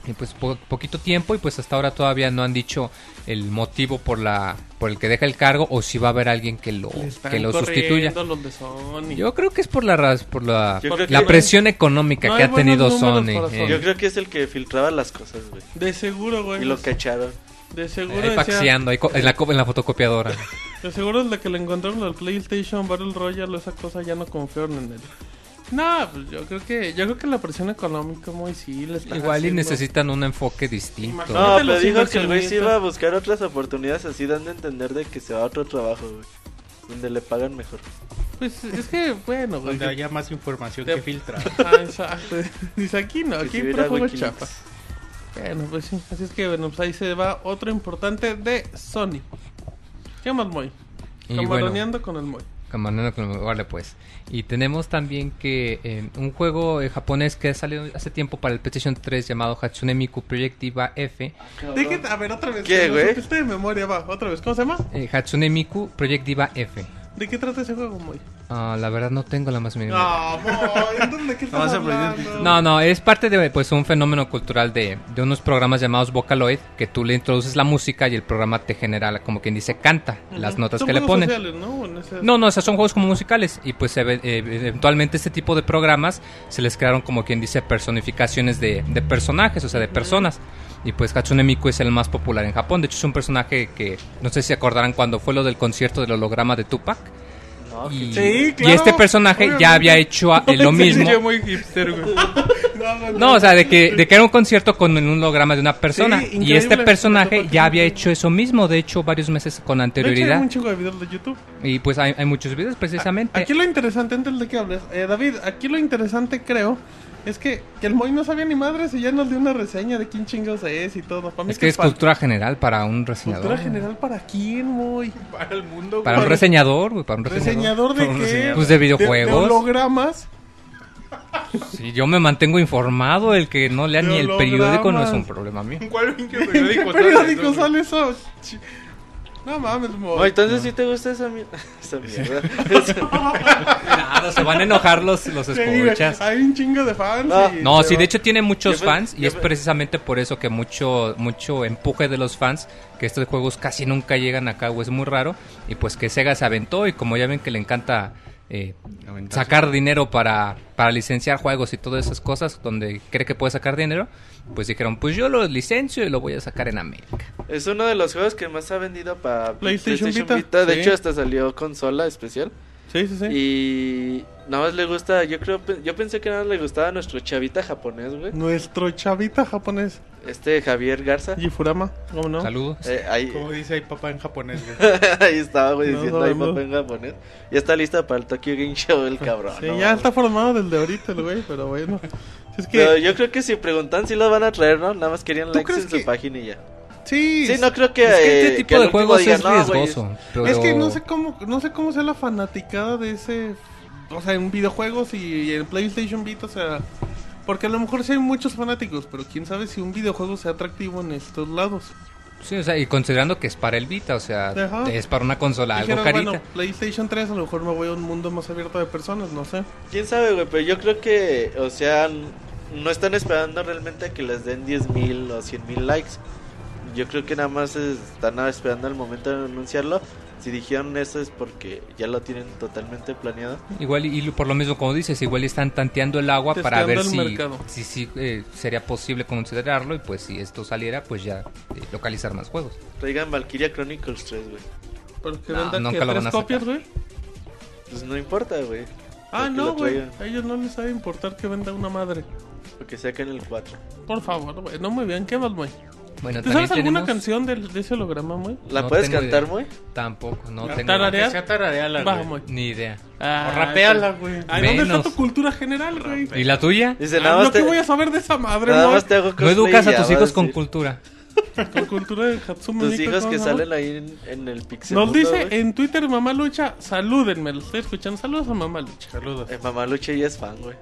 Y pues po- poquito tiempo y pues hasta ahora todavía no han dicho el motivo por la por el que deja el cargo o si va a haber alguien que lo que lo sustituya. Sony. Yo creo que es por la por la, la no. presión económica No que ha tenido Sony. eh. Sony. Yo creo que es el que filtraba las cosas, güey. De seguro, güey. Y lo cacharon. De seguro Ahí faxeando, ahí en, la, en la fotocopiadora. De seguro el de que le encontraron al PlayStation Battle Royale, esa cosa ya no confiaron en él. No, pues yo creo que yo creo que la presión económica muy sí le está Igual y necesitan un enfoque distinto. No, pero dijo que el güey se iba a buscar otras oportunidades así dando a entender de que se va a otro trabajo, güey. Donde le pagan mejor. Pues es que bueno, güey. Donde haya más información Te- que filtrar. Ah, exacto. Dice aquí no, aquí si juego Wikileaks. chapa. Bueno, pues sí. Así es que bueno, pues ahí se va otro importante de Sony. ¿Qué más, Moy? Bueno, Camaroneando con el Moy. Camarón con el- Vale, pues. Y tenemos también que eh, un juego eh, japonés que salió hace tiempo para el PlayStation 3 llamado Hatsune Miku Project Diva F. A ver, otra vez. ¿Qué, que no güey? supiste de memoria, va, otra vez. ¿Cómo se llama? Eh, Hatsune Miku Project Diva F. ¿De qué trata ese juego, Moy? Ah, la verdad no tengo la más mínima. Ah, Moy, ¿de qué No, estás hablando? No, no, es parte de pues un fenómeno cultural de, de unos programas llamados Vocaloid, que tú le introduces la música y el programa te genera, como quien dice, canta las notas Son que le juegos ponen. sociales, ¿no? No, no, esos son juegos como musicales y pues eh, eventualmente este tipo de programas se les crearon como quien dice personificaciones de, de personajes, o sea, de personas. Y pues Hatsune Miku es el más popular en Japón. De hecho es un personaje que no sé si acordarán cuando fue lo del concierto del holograma de Tupac. No, Y, Sí, y este personaje obviamente. ya había hecho a- eh, lo mismo. muy hipster, güey. no, No, o sea, de que, de que era un concierto con un holograma de una persona. Sí, y este personaje ya sí, había sí. hecho eso mismo, de hecho, varios meses con De hecho, hay anterioridad. un chingo de videos de YouTube. Y pues hay, hay muchos videos precisamente. Aquí lo interesante, antes de que hables, eh, David, aquí lo interesante creo es que, que el Moy no sabía ni madres y ya nos dio una reseña de quién chingados es y todo. Para mí Es que es cultura general para un reseñador. Cultura general para quién, Moy. Para el mundo, Para un reseñador, güey, para un reseñador. ¿Reseñador de qué? reseñador. Pues de De, videojuegos. de hologramas. Si yo me mantengo informado, el que no lea De ni el periódico no es un problema mío. ¿Cuál periódico? ¿Qué periódico sale eso? No mames. No, entonces sí te gusta esa, mi- esa mierda. Nada, se van a enojar los, los escuchas. Hay un chingo de fans. Ah. y No, sí, va- de hecho tiene muchos fans y es precisamente por eso que mucho mucho empuje de los fans, que estos juegos casi nunca llegan acá o es muy raro y pues que Sega se aventó y como ya ven que le encanta eh, sacar dinero para, para licenciar juegos y todas esas cosas donde cree que puede sacar dinero, pues dijeron, pues yo lo licencio y lo voy a sacar en América. es uno de los juegos que más ha vendido para PlayStation Vita, De sí. hecho, hasta salió consola especial. Sí, sí, sí. Y nada más le gusta, yo creo, yo pensé que nada más le gustaba nuestro chavita japonés, güey. Nuestro chavita japonés, Este Javier Garza. Yifurama, ¿cómo no? Saludos. Eh, ahí, Como dice ahí papá en japonés, güey. ahí estaba, güey, No diciendo ahí sabemos. papá en japonés. Ya está lista para el Tokyo Game Show, el cabrón. Sí, no ya está formado desde ahorita el güey, pero bueno. Es que, Pero yo creo que si preguntan si lo van a traer, ¿no? Nada más querían ¿Tú likes crees en su página y ya. Sí, Sí, no creo que. Es que eh, este tipo que de juegos digan, es "No, güey, riesgoso. pero- Es que no sé cómo, no sé cómo sea la fanaticada de ese, o sea, en videojuegos y en PlayStation Vita, o sea, porque a lo mejor sí hay muchos fanáticos, pero quién sabe si un videojuego sea atractivo en estos lados. Sí, o sea, y considerando que es para el Vita, o sea, Ajá. es para una consola algo Dijeron, carita. bueno, PlayStation 3 a lo mejor me voy a un mundo más abierto de personas, no sé. Quién sabe, güey, pero yo creo que, o sea, no están esperando realmente a que les den 10.000 o 100.000 likes. Yo creo que nada más están esperando el momento de anunciarlo. Si dijeron eso es porque ya lo tienen totalmente planeado. Igual y, y por lo mismo como dices, igual están tanteando el agua para ver si, mercado. si, si, eh, sería posible considerarlo y pues si esto saliera pues ya eh, localizar más juegos. Traigan Valkyria Chronicles 3, güey. Pero que No, vendan nunca que lo van tres a sacar. copias, güey. Pues no importa, güey. Ah, no, güey. A ellos no les sabe importar que venda una madre. Porque saquen el 4. Por favor, güey. No, muy bien. ¿Qué más, güey? Bueno, ¿Tú sabes alguna tenemos- canción del- de, ese holograma, güey? ¿La No puedes cantar, güey? Tampoco, no ¿La tengo tararea? Que sea tarareala, Va, güey. ni idea. Ah, O rapeala, güey. Ay, ¿dónde está tu cultura general, güey? ¿Y la tuya? Dice, Ah, nada ¿Lo más que te, voy a saber de esa madre, nada más te hago No educas a tus hijos con decir, cultura. Con cultura de Hatsune Tus hijos ¿cómo que salen ahí en, en el pixel. Nos dice güey. en Twitter Mamá Lucha, salúdenme, lo estoy escuchando. Saludos a Mamá Lucha. Saludos. Eh, mamá Lucha ya es fan, güey.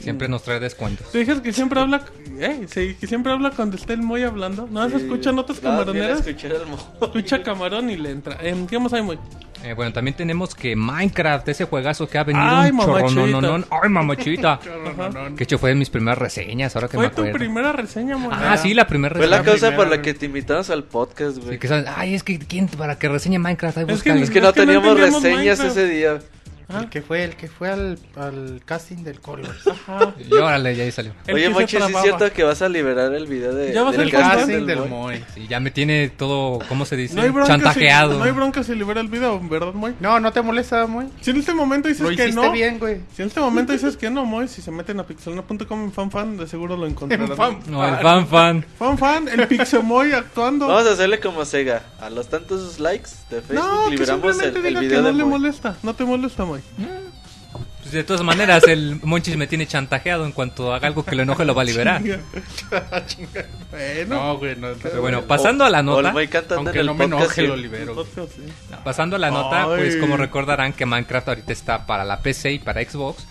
Siempre nos trae descuentos. Te dices que siempre habla, eh, sí, que siempre habla cuando está el Moy hablando. No, se Sí. escuchan Nada más camaroneras. Escucha camarón y le entra. Eh, ¿Qué más hay, Moy? Eh, bueno, también tenemos que Minecraft, ese juegazo que ha venido Ay, un chorro, no, no, mamachita. no, ay, mamachita. Que hecho fue de mis primeras reseñas, ahora que me Fue tu acuerdo. primera reseña, Moy. Ah, sí, la primera Fue la reseña. causa por la que te invitamos al podcast, güey. Sí, que saben, ay, es que ¿quién para que reseñe Minecraft? Ahí Es que- Es que no Es que no teníamos reseñas Minecraft. ese día. Ajá. El que fue, el que fue al, al casting del Colors. Ajá. Y órale, ya ahí salió. El Oye, Mochi, ¿sí es cierto que vas a liberar el video de, Ya del el casting del Moy? Sí, ya me tiene todo, ¿cómo se dice? No hay bronca Chantajeado. Si, no hay bronca si libera el video, ¿verdad, Moy? No, no te molesta, Moy. Si en este momento dices Lo que no, bien, güey. si en este momento dices que no, Moy, si se meten a pixelania.com en fanfan, de seguro lo encontrarán. En fan- No, el fan fan. Fanfan, el Pixemoy actuando. Vamos a hacerle como Sega. A los tantos likes de Facebook no, liberamos el, diga que video no de le Moy. molesta. No te molesta, Moy. Pues de todas maneras, el Monchis me tiene chantajeado. En cuanto haga algo que lo enoje, lo va a liberar. bueno. No, güey, no. Pero bueno, pasando a la nota. Aunque no me enoje, lo libero. güey. podcast, sí. Pasando a la nota, Ay. pues como recordarán que Minecraft ahorita está para la PC y para Xbox.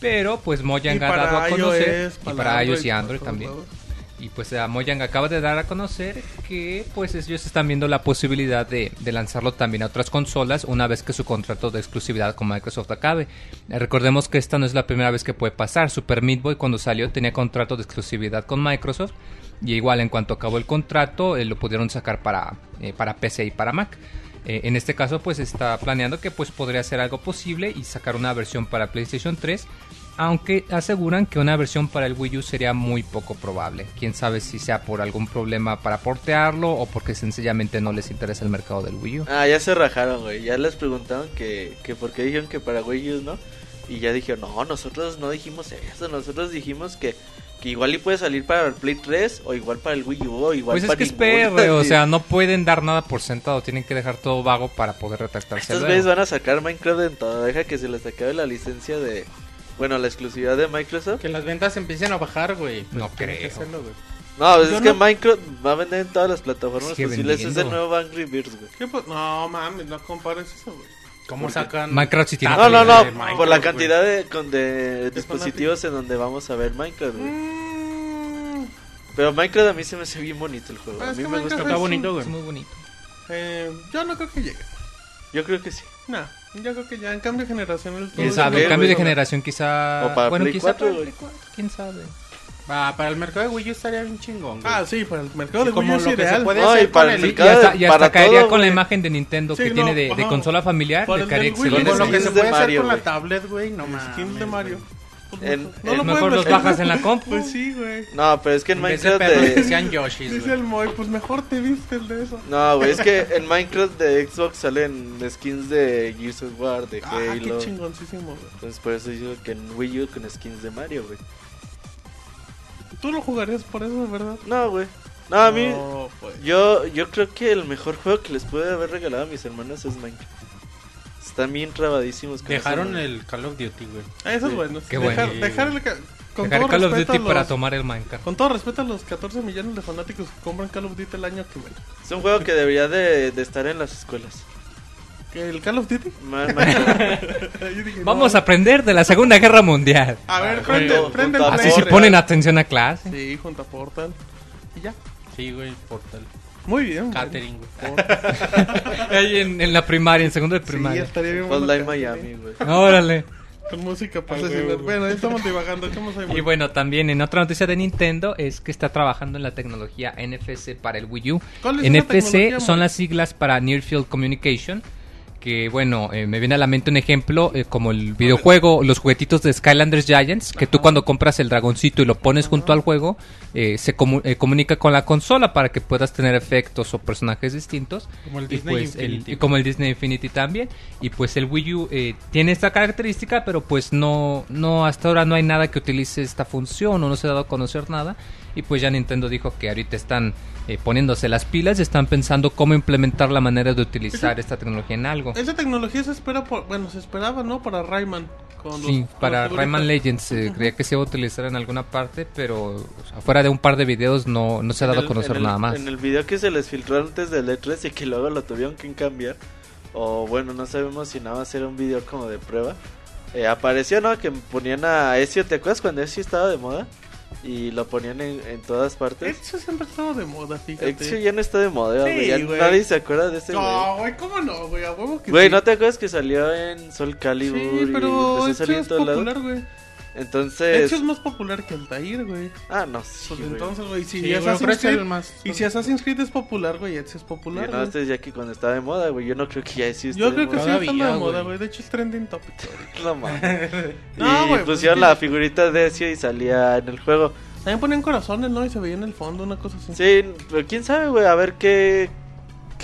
Pero pues Mojang ha dado a conocer. iOS, y para iOS y Android también. lados. Y pues a Mojang acaba de dar a conocer que pues ellos están viendo la posibilidad de, lanzarlo también a otras consolas una vez que su contrato de exclusividad con Microsoft acabe. Eh, recordemos que esta no es la primera vez que puede pasar. Super Meat Boy cuando salió tenía contrato de exclusividad con Microsoft y igual en cuanto acabó el contrato eh, lo pudieron sacar para, eh, para PC y para Mac. En este caso pues está planeando que pues podría ser algo posible y sacar una versión para PlayStation 3 aunque aseguran que una versión para el Wii U sería muy poco probable. Quién sabe si sea por algún problema para portearlo o porque sencillamente no les interesa el mercado del Wii U. Ah, ya se rajaron, güey. Ya les preguntaron que, que por qué dijeron que para Wii U no. Y ya dijeron, no, nosotros no dijimos eso. Nosotros dijimos que, que igual y puede salir para el Play 3 o igual para el Wii U o igual Pues es para que es ninguno". PR, o sea, no pueden dar nada por sentado, tienen que dejar todo vago para poder retractarse. Estos güeyes van a sacar Minecraft en todo. Deja que se les acabe la licencia de. Bueno, la exclusividad de Microsoft. Que las ventas empiecen a bajar, güey. No Pues que creo. hacerlo, güey. No, pues es que no- Minecraft va a vender en todas las plataformas posibles. Es el nuevo Angry Birds, güey. ¿Qué pa- No, mames, no compares eso, güey. ¿Cómo sacan? Minecraft sí tiene No, no, no. Minecraft, Por la cantidad de, con- de De dispositivos en donde vamos a ver Minecraft, güey. Mm, Pero Minecraft a mí se me hace bien bonito el juego. Pero A es mí que me Minecraft gusta Está es mucho. bonito, Es güey. muy bonito. eh, yo no creo que llegue. Yo creo que sí. No, yo creo que ya en cambio generacional. todo Quién eso- sabe, el cambio de generación quizá. O para bueno, Play quizá 4, para. Play 4, quién sabe. Va, para el mercado de Wii U estaría bien chingón, güey. Ah, sí, para el mercado de Y Wii U es lo que se ideal. puede No, y para el el... Y mercado- hasta, y hasta para caería todo, con la güey. imagen de Nintendo Sí, que no, tiene de, de consola familiar, Para le el caería del Wii U excelente. Con lo que se de puede hacer con la tablet, güey, no mames. Skin de Mario. Pues En- no en- lo Mejor los bajas en la compu. Pues sí, güey. No, pero es que en de Minecraft perros que de... sean Yoshis, Dice güey. el Moy, pues mejor te viste el de eso. No, güey, es que en Minecraft de Xbox salen skins de Gears of War, de Ah, qué Halo. chingoncísimo, güey. Entonces por eso digo que en Wii U con skins de Mario, güey. Tú lo jugarías por eso, ¿verdad? No, güey. No, a mí... No, pues. Yo, yo creo que el mejor juego que les pude haber regalado a mis hermanos es Minecraft. Están bien trabadísimos. Dejaron el Call of Duty, güey. Ah, eso es bueno. Qué dejar, bueno. dejar el ca- con Dejar todo Call of Duty para tomar el Minecraft. Con todo respeto a los 14 millones de fanáticos que compran Call of Duty el año que bueno. Es un juego que debería de, de estar en las escuelas. ¿Que ¿El Call of Duty? Ma- Minecraft. Yo dije, Vamos no. a aprender de la Segunda Guerra Mundial. A ver, Ah, prende, junto- prende el Así si ponen atención a clase. Sí, junto a Portal. Y ya. Sí, güey, Portal. Muy bien. Catering, güey. Ahí en, en la primaria, en segundo de Sí, primaria. estaría bien bueno Hotline que- Miami, güey. Órale. Con música para. Bueno, ahí estamos divagando. ¿Cómo se Y bueno, también en otra noticia de Nintendo es que está trabajando en la tecnología NFC para el Wii U. ¿Cuál es NFC son las siglas para Near Field Communication. Que bueno, eh, me viene a la mente un ejemplo eh, como el videojuego, los juguetitos de Skylanders Giants, que tú cuando compras el dragoncito y lo pones junto al juego, eh, se comu- eh, comunica con la consola para que puedas tener efectos o personajes distintos. Como el Y Disney pues el- Infinity. y como el Disney Infinity también. Y pues el Wii U eh, tiene esta característica, pero pues no, no, hasta ahora no hay nada que utilice esta función o no se ha dado a conocer nada. Y pues ya Nintendo dijo que ahorita están eh, poniéndose las pilas y están pensando cómo implementar la manera de utilizar esta tecnología en algo. Esa tecnología se espera por... Bueno, se esperaba, ¿no? Para Rayman. Con los- Sí, con para Rayman. Legends eh, creía que se iba a utilizar en alguna parte, pero o sea, fuera de un par de videos no, no se ha dado a conocer el- nada más. En el video que se les filtró antes del E3 y que luego lo tuvieron que cambiar. O bueno, no sabemos si nada más era un video como de prueba. eh, apareció, ¿no? Que ponían a Ezio. ¿Te acuerdas cuando Ezio estaba de moda? Y lo ponían en, en todas partes. Eso siempre estaba de moda, fíjate. Ezio ya no está de moda, Sí, güey. Ya güey. nadie se acuerda de ese güey. No, güey, ¿cómo no, güey? A huevo que Güey, sí. ¿no te acuerdas que salió en Soul Calibur Sí, y pero empezó a eso salir en es todos lados? popular, güey. De Entonces. hecho es más popular que Altair, güey. Ah, no, sí, Pues güey. entonces, güey, si Sí, Assassin's ofrece Creed... el más- Y si Assassin's Creed es popular, güey, Ezio es popular, no, güey. este es ya que cuando está de moda, güey. Yo no creo que ya existe. Yo creo que sí está de moda, güey. De hecho es trending topic. No mames. No, y güey, pues pusieron la figurita de Ezio y salía en el juego. También ponían corazones, ¿no? Y se veía en el fondo una cosa así. Sí, pero quién sabe, güey. A ver qué,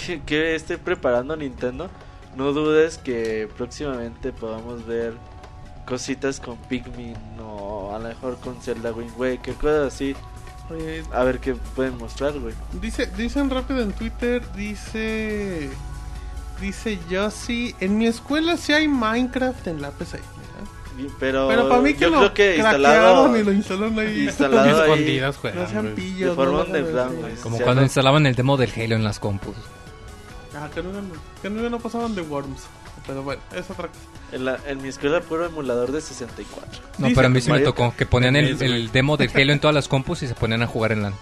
qué, qué esté preparando Nintendo. No dudes que próximamente podamos ver cositas con Pikmin o a lo mejor con Zelda Wind Waker, cosas así. Eh, A ver qué pueden mostrar, güey. dice, dicen rápido en Twitter, dice... Dice Yossi, en mi escuela sí hay Minecraft en la PC. mira. Y- Pero, Pero para mí que yo lo creo que instalado, y lo instalaron ahí. instalado ahí Escondidas No juegan, sean güey. pillos. de forma no underground, así. güey. Como cuando no. instalaban el demo del Halo en las compus. Ah, que no, que no, no pasaban de Worms. Pero bueno, es otra cosa. En, la- en mi escuela puro emulador de 64. No, Dice pero a mí sí me tocó que ponían el, el demo del Halo en todas las compus y se ponían a jugar en LAN.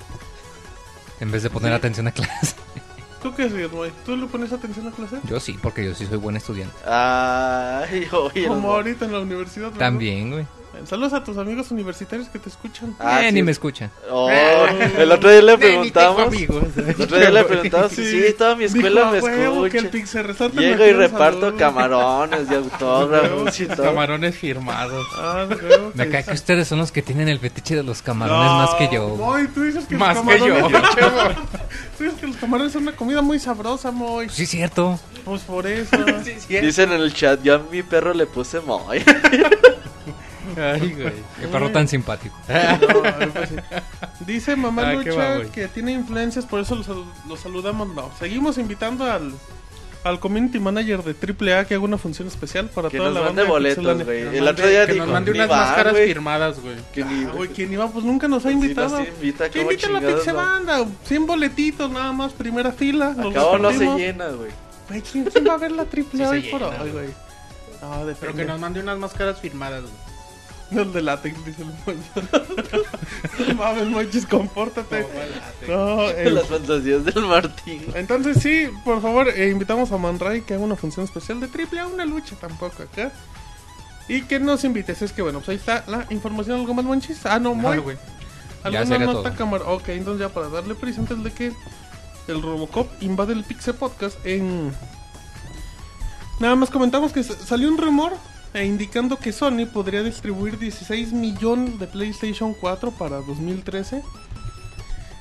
En vez de poner atención a clase. ¿Tú qué haces, güey? ¿Tú le pones atención a clase? Yo sí, porque yo sí soy buen estudiante. Ay, oye. Como no. ahorita en la universidad. ¿verdad? También, güey. Saludos a tus amigos universitarios que te escuchan. Ah, eh, sí. ni me escuchan. Oh, el otro día le preguntamos. El otro día le preguntamos si sí, toda mi escuela Dijo, me "A huevo, que el escucha. Llego y reparto saludos". camarones y autógrafos y todo. Camarones firmados. Ah, Me que cae que ustedes son los que tienen el fetiche de los camarones más que yo. Moy, tú dices que Más los que yo. tú dices que los camarones son una comida muy sabrosa, Moy. Sí, es cierto. Pues por eso. Dicen en el chat, yo a mi perro le puse moy. Ay, güey. Qué perro tan simpático. No, pues sí. Dice Mamá Ah, qué va, Lucha güey. que tiene influencias, por eso los, sal- los saludamos. No, seguimos invitando al, al community manager de AAA que haga una función especial para Que toda nos la banda. boletos. Que El nos otro día mande- que dijo, nos mande "Ni unas va, máscaras güey". firmadas, güey. Que Ah, güey, ¿quién iba? Pues nunca nos ha invitado. invita, que ¿cómo invita a la Pixel no? Banda. 100 boletitos nada más, primera fila. los Acabo no se llena, güey. ¿quién, quién va a ver la AAA Sí hoy por hoy, güey? No, Pero que nos mande unas máscaras firmadas, güey. El de látex, dice el Monchis. No mames, Monchis, compórtate. No, el- Las fantasías del Martín. Entonces sí, por favor, eh, invitamos a Manray que haga una función especial de triple A, una lucha tampoco acá. Y que nos invites, es que bueno, pues ahí está la información, ¿algo más Monchis? Ah, no, muy. Güey. Ya ¿Alguna sería nota todo. cámara? Ok, entonces ya para darle prisa antes de que el Robocop invade el Pixel Podcast en... Nada más comentamos que salió un rumor eh, indicando que Sony podría distribuir 16 millones de PlayStation 4 para 2013.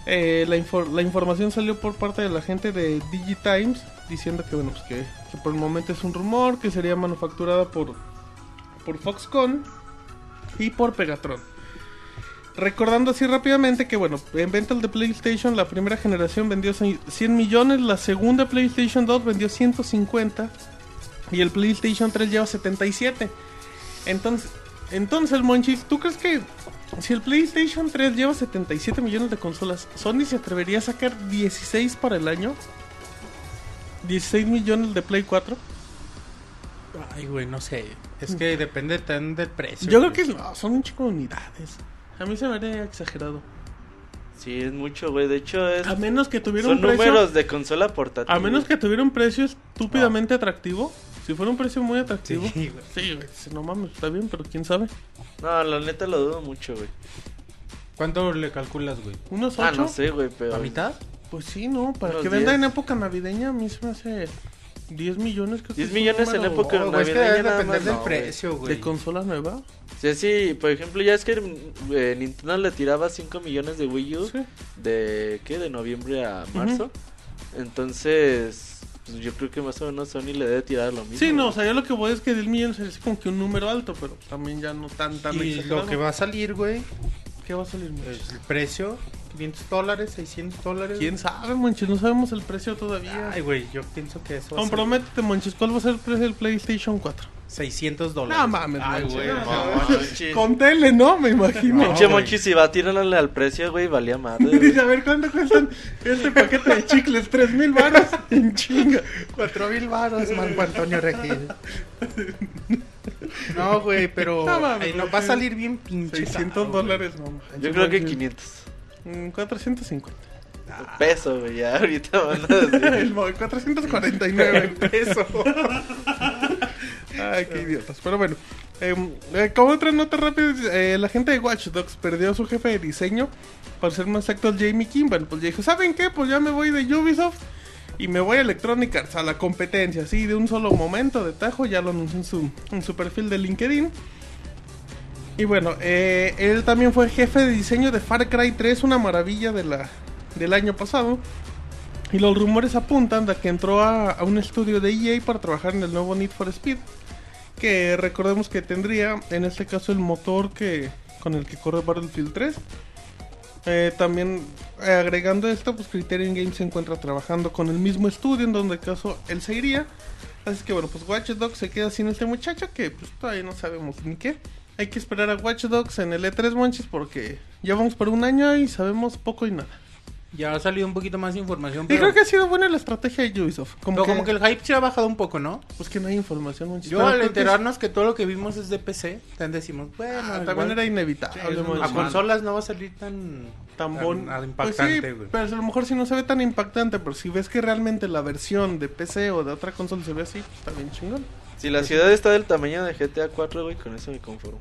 Eh, la información salió por parte de la gente de Digitimes diciendo que bueno pues que, que por el momento es un rumor que sería manufacturada por por Foxconn y por Pegatron. Recordando así rápidamente que bueno, en ventas de PlayStation la primera generación vendió 100 millones, la segunda PlayStation 2 vendió 150 y el PlayStation 3 lleva 77. Entonces, entonces Monchis, ¿tú crees que si el PlayStation 3 lleva 77 millones de consolas, Sony se atrevería a sacar 16 para el año? 16 millones de Play 4. Ay, güey, no sé. Es que depende tan del precio. Yo creo que no, son un chico de unidades. A mí se me haría exagerado. Sí, es mucho, güey. De hecho, es... A menos que tuviera son un precio. números de consola portátil. A menos que tuviera un precio estúpidamente atractivo. Si fuera un precio muy atractivo. Sí, güey. Sí, güey. No mames, está bien, pero quién sabe. No, la neta lo dudo mucho, güey. ¿Cuánto le calculas, güey? ¿Unos Ah, 8? no sé, güey, pero... ¿La mitad? Pues sí, no. Para Unos que venda 10. en época navideña, a mí se me hace 10 millones. Creo que 10 es un millones en número época No, güey, es que navideña debe nada depender más, del no, güey. precio, güey. ¿De consola nueva? Sí, sí, por ejemplo, ya es que eh, Nintendo le tiraba 5 millones de Wii U Sí. de ¿qué? De noviembre a marzo. Entonces, pues, yo creo que más o menos Sony le debe tirar lo mismo. Sí, no, o sea, yo lo que voy es que 10 millones es como que un número alto, pero también ya no tan, tan Y exagerado. lo que va a salir, güey, ¿Qué va a salir el precio, 500 dólares, 600 dólares. ¿Quién sabe, Monchis? No sabemos el precio todavía. Ay, güey, yo pienso que eso va a ser Comprométete, Monchis. ¿Cuál va a ser el precio del PlayStation 4? 600 dólares. No mames, Ay, güey. No, no. Monchis. Con tele, ¿no? Me imagino. Pinche güey. Monchi, si va a tirarle al precio, güey, valía madre. Dice, a ver, ¿cuánto cuestan este paquete de chicles? ¿Tres mil baros? En chinga. 4 mil baros, Marco Antonio Regil. No, güey, pero No mames, ay, no, güey. va a salir bien pinche. 600 caro, güey. dólares, no manches, Yo creo que Monchis. 500 Mm, 450. pesos, güey, ya ahorita van a decir. El mo- 449 pesos. Ay, qué idiotas. Pero bueno, Em, eh, como otra nota rápida, eh, la gente de Watch Dogs perdió a su jefe de diseño, para ser más exacto, el Jamie Kimball. Pues ya dijo, ¿saben qué? Pues ya me voy de Ubisoft y me voy a Electronic Arts, a la competencia, así de un solo momento de tajo, ya lo anunció en su, en su perfil de LinkedIn. Y bueno, eh, él también fue jefe de diseño de Far Cry 3, una maravilla de la, del año pasado. Y los rumores apuntan de que entró a, a un estudio de EA para trabajar en el nuevo Need for Speed. Que recordemos que tendría, en este caso, el motor que con el que corre Battlefield 3. Eh, también eh, agregando esto, pues Criterion Games se encuentra trabajando con el mismo estudio en donde caso él se iría. Así que bueno, pues Watch Dogs se queda sin este muchacho que pues todavía no sabemos ni qué. Hay que esperar a Watch Dogs en el E3 Monchis porque ya vamos por un año y sabemos poco y nada. Ya ha salido un poquito más de información. Y Pero creo que ha sido buena la estrategia de Ubisoft. Como, pero que, como que el hype se ha bajado un poco, ¿no? Pues que no hay información, Monchis. Yo al que enterarnos que todo lo que vimos es de PC, también decimos, bueno, Ah, igual también era inevitable. Sí, a consolas no va a salir tan tan bon- tan Pues impactante, sí, güey. pero a lo mejor si no se ve tan impactante, pero si ves que realmente la versión de PC o de otra consola se ve así, pues está bien chingón. Si la ciudad está del tamaño de GTA 4, güey, con eso me conformo.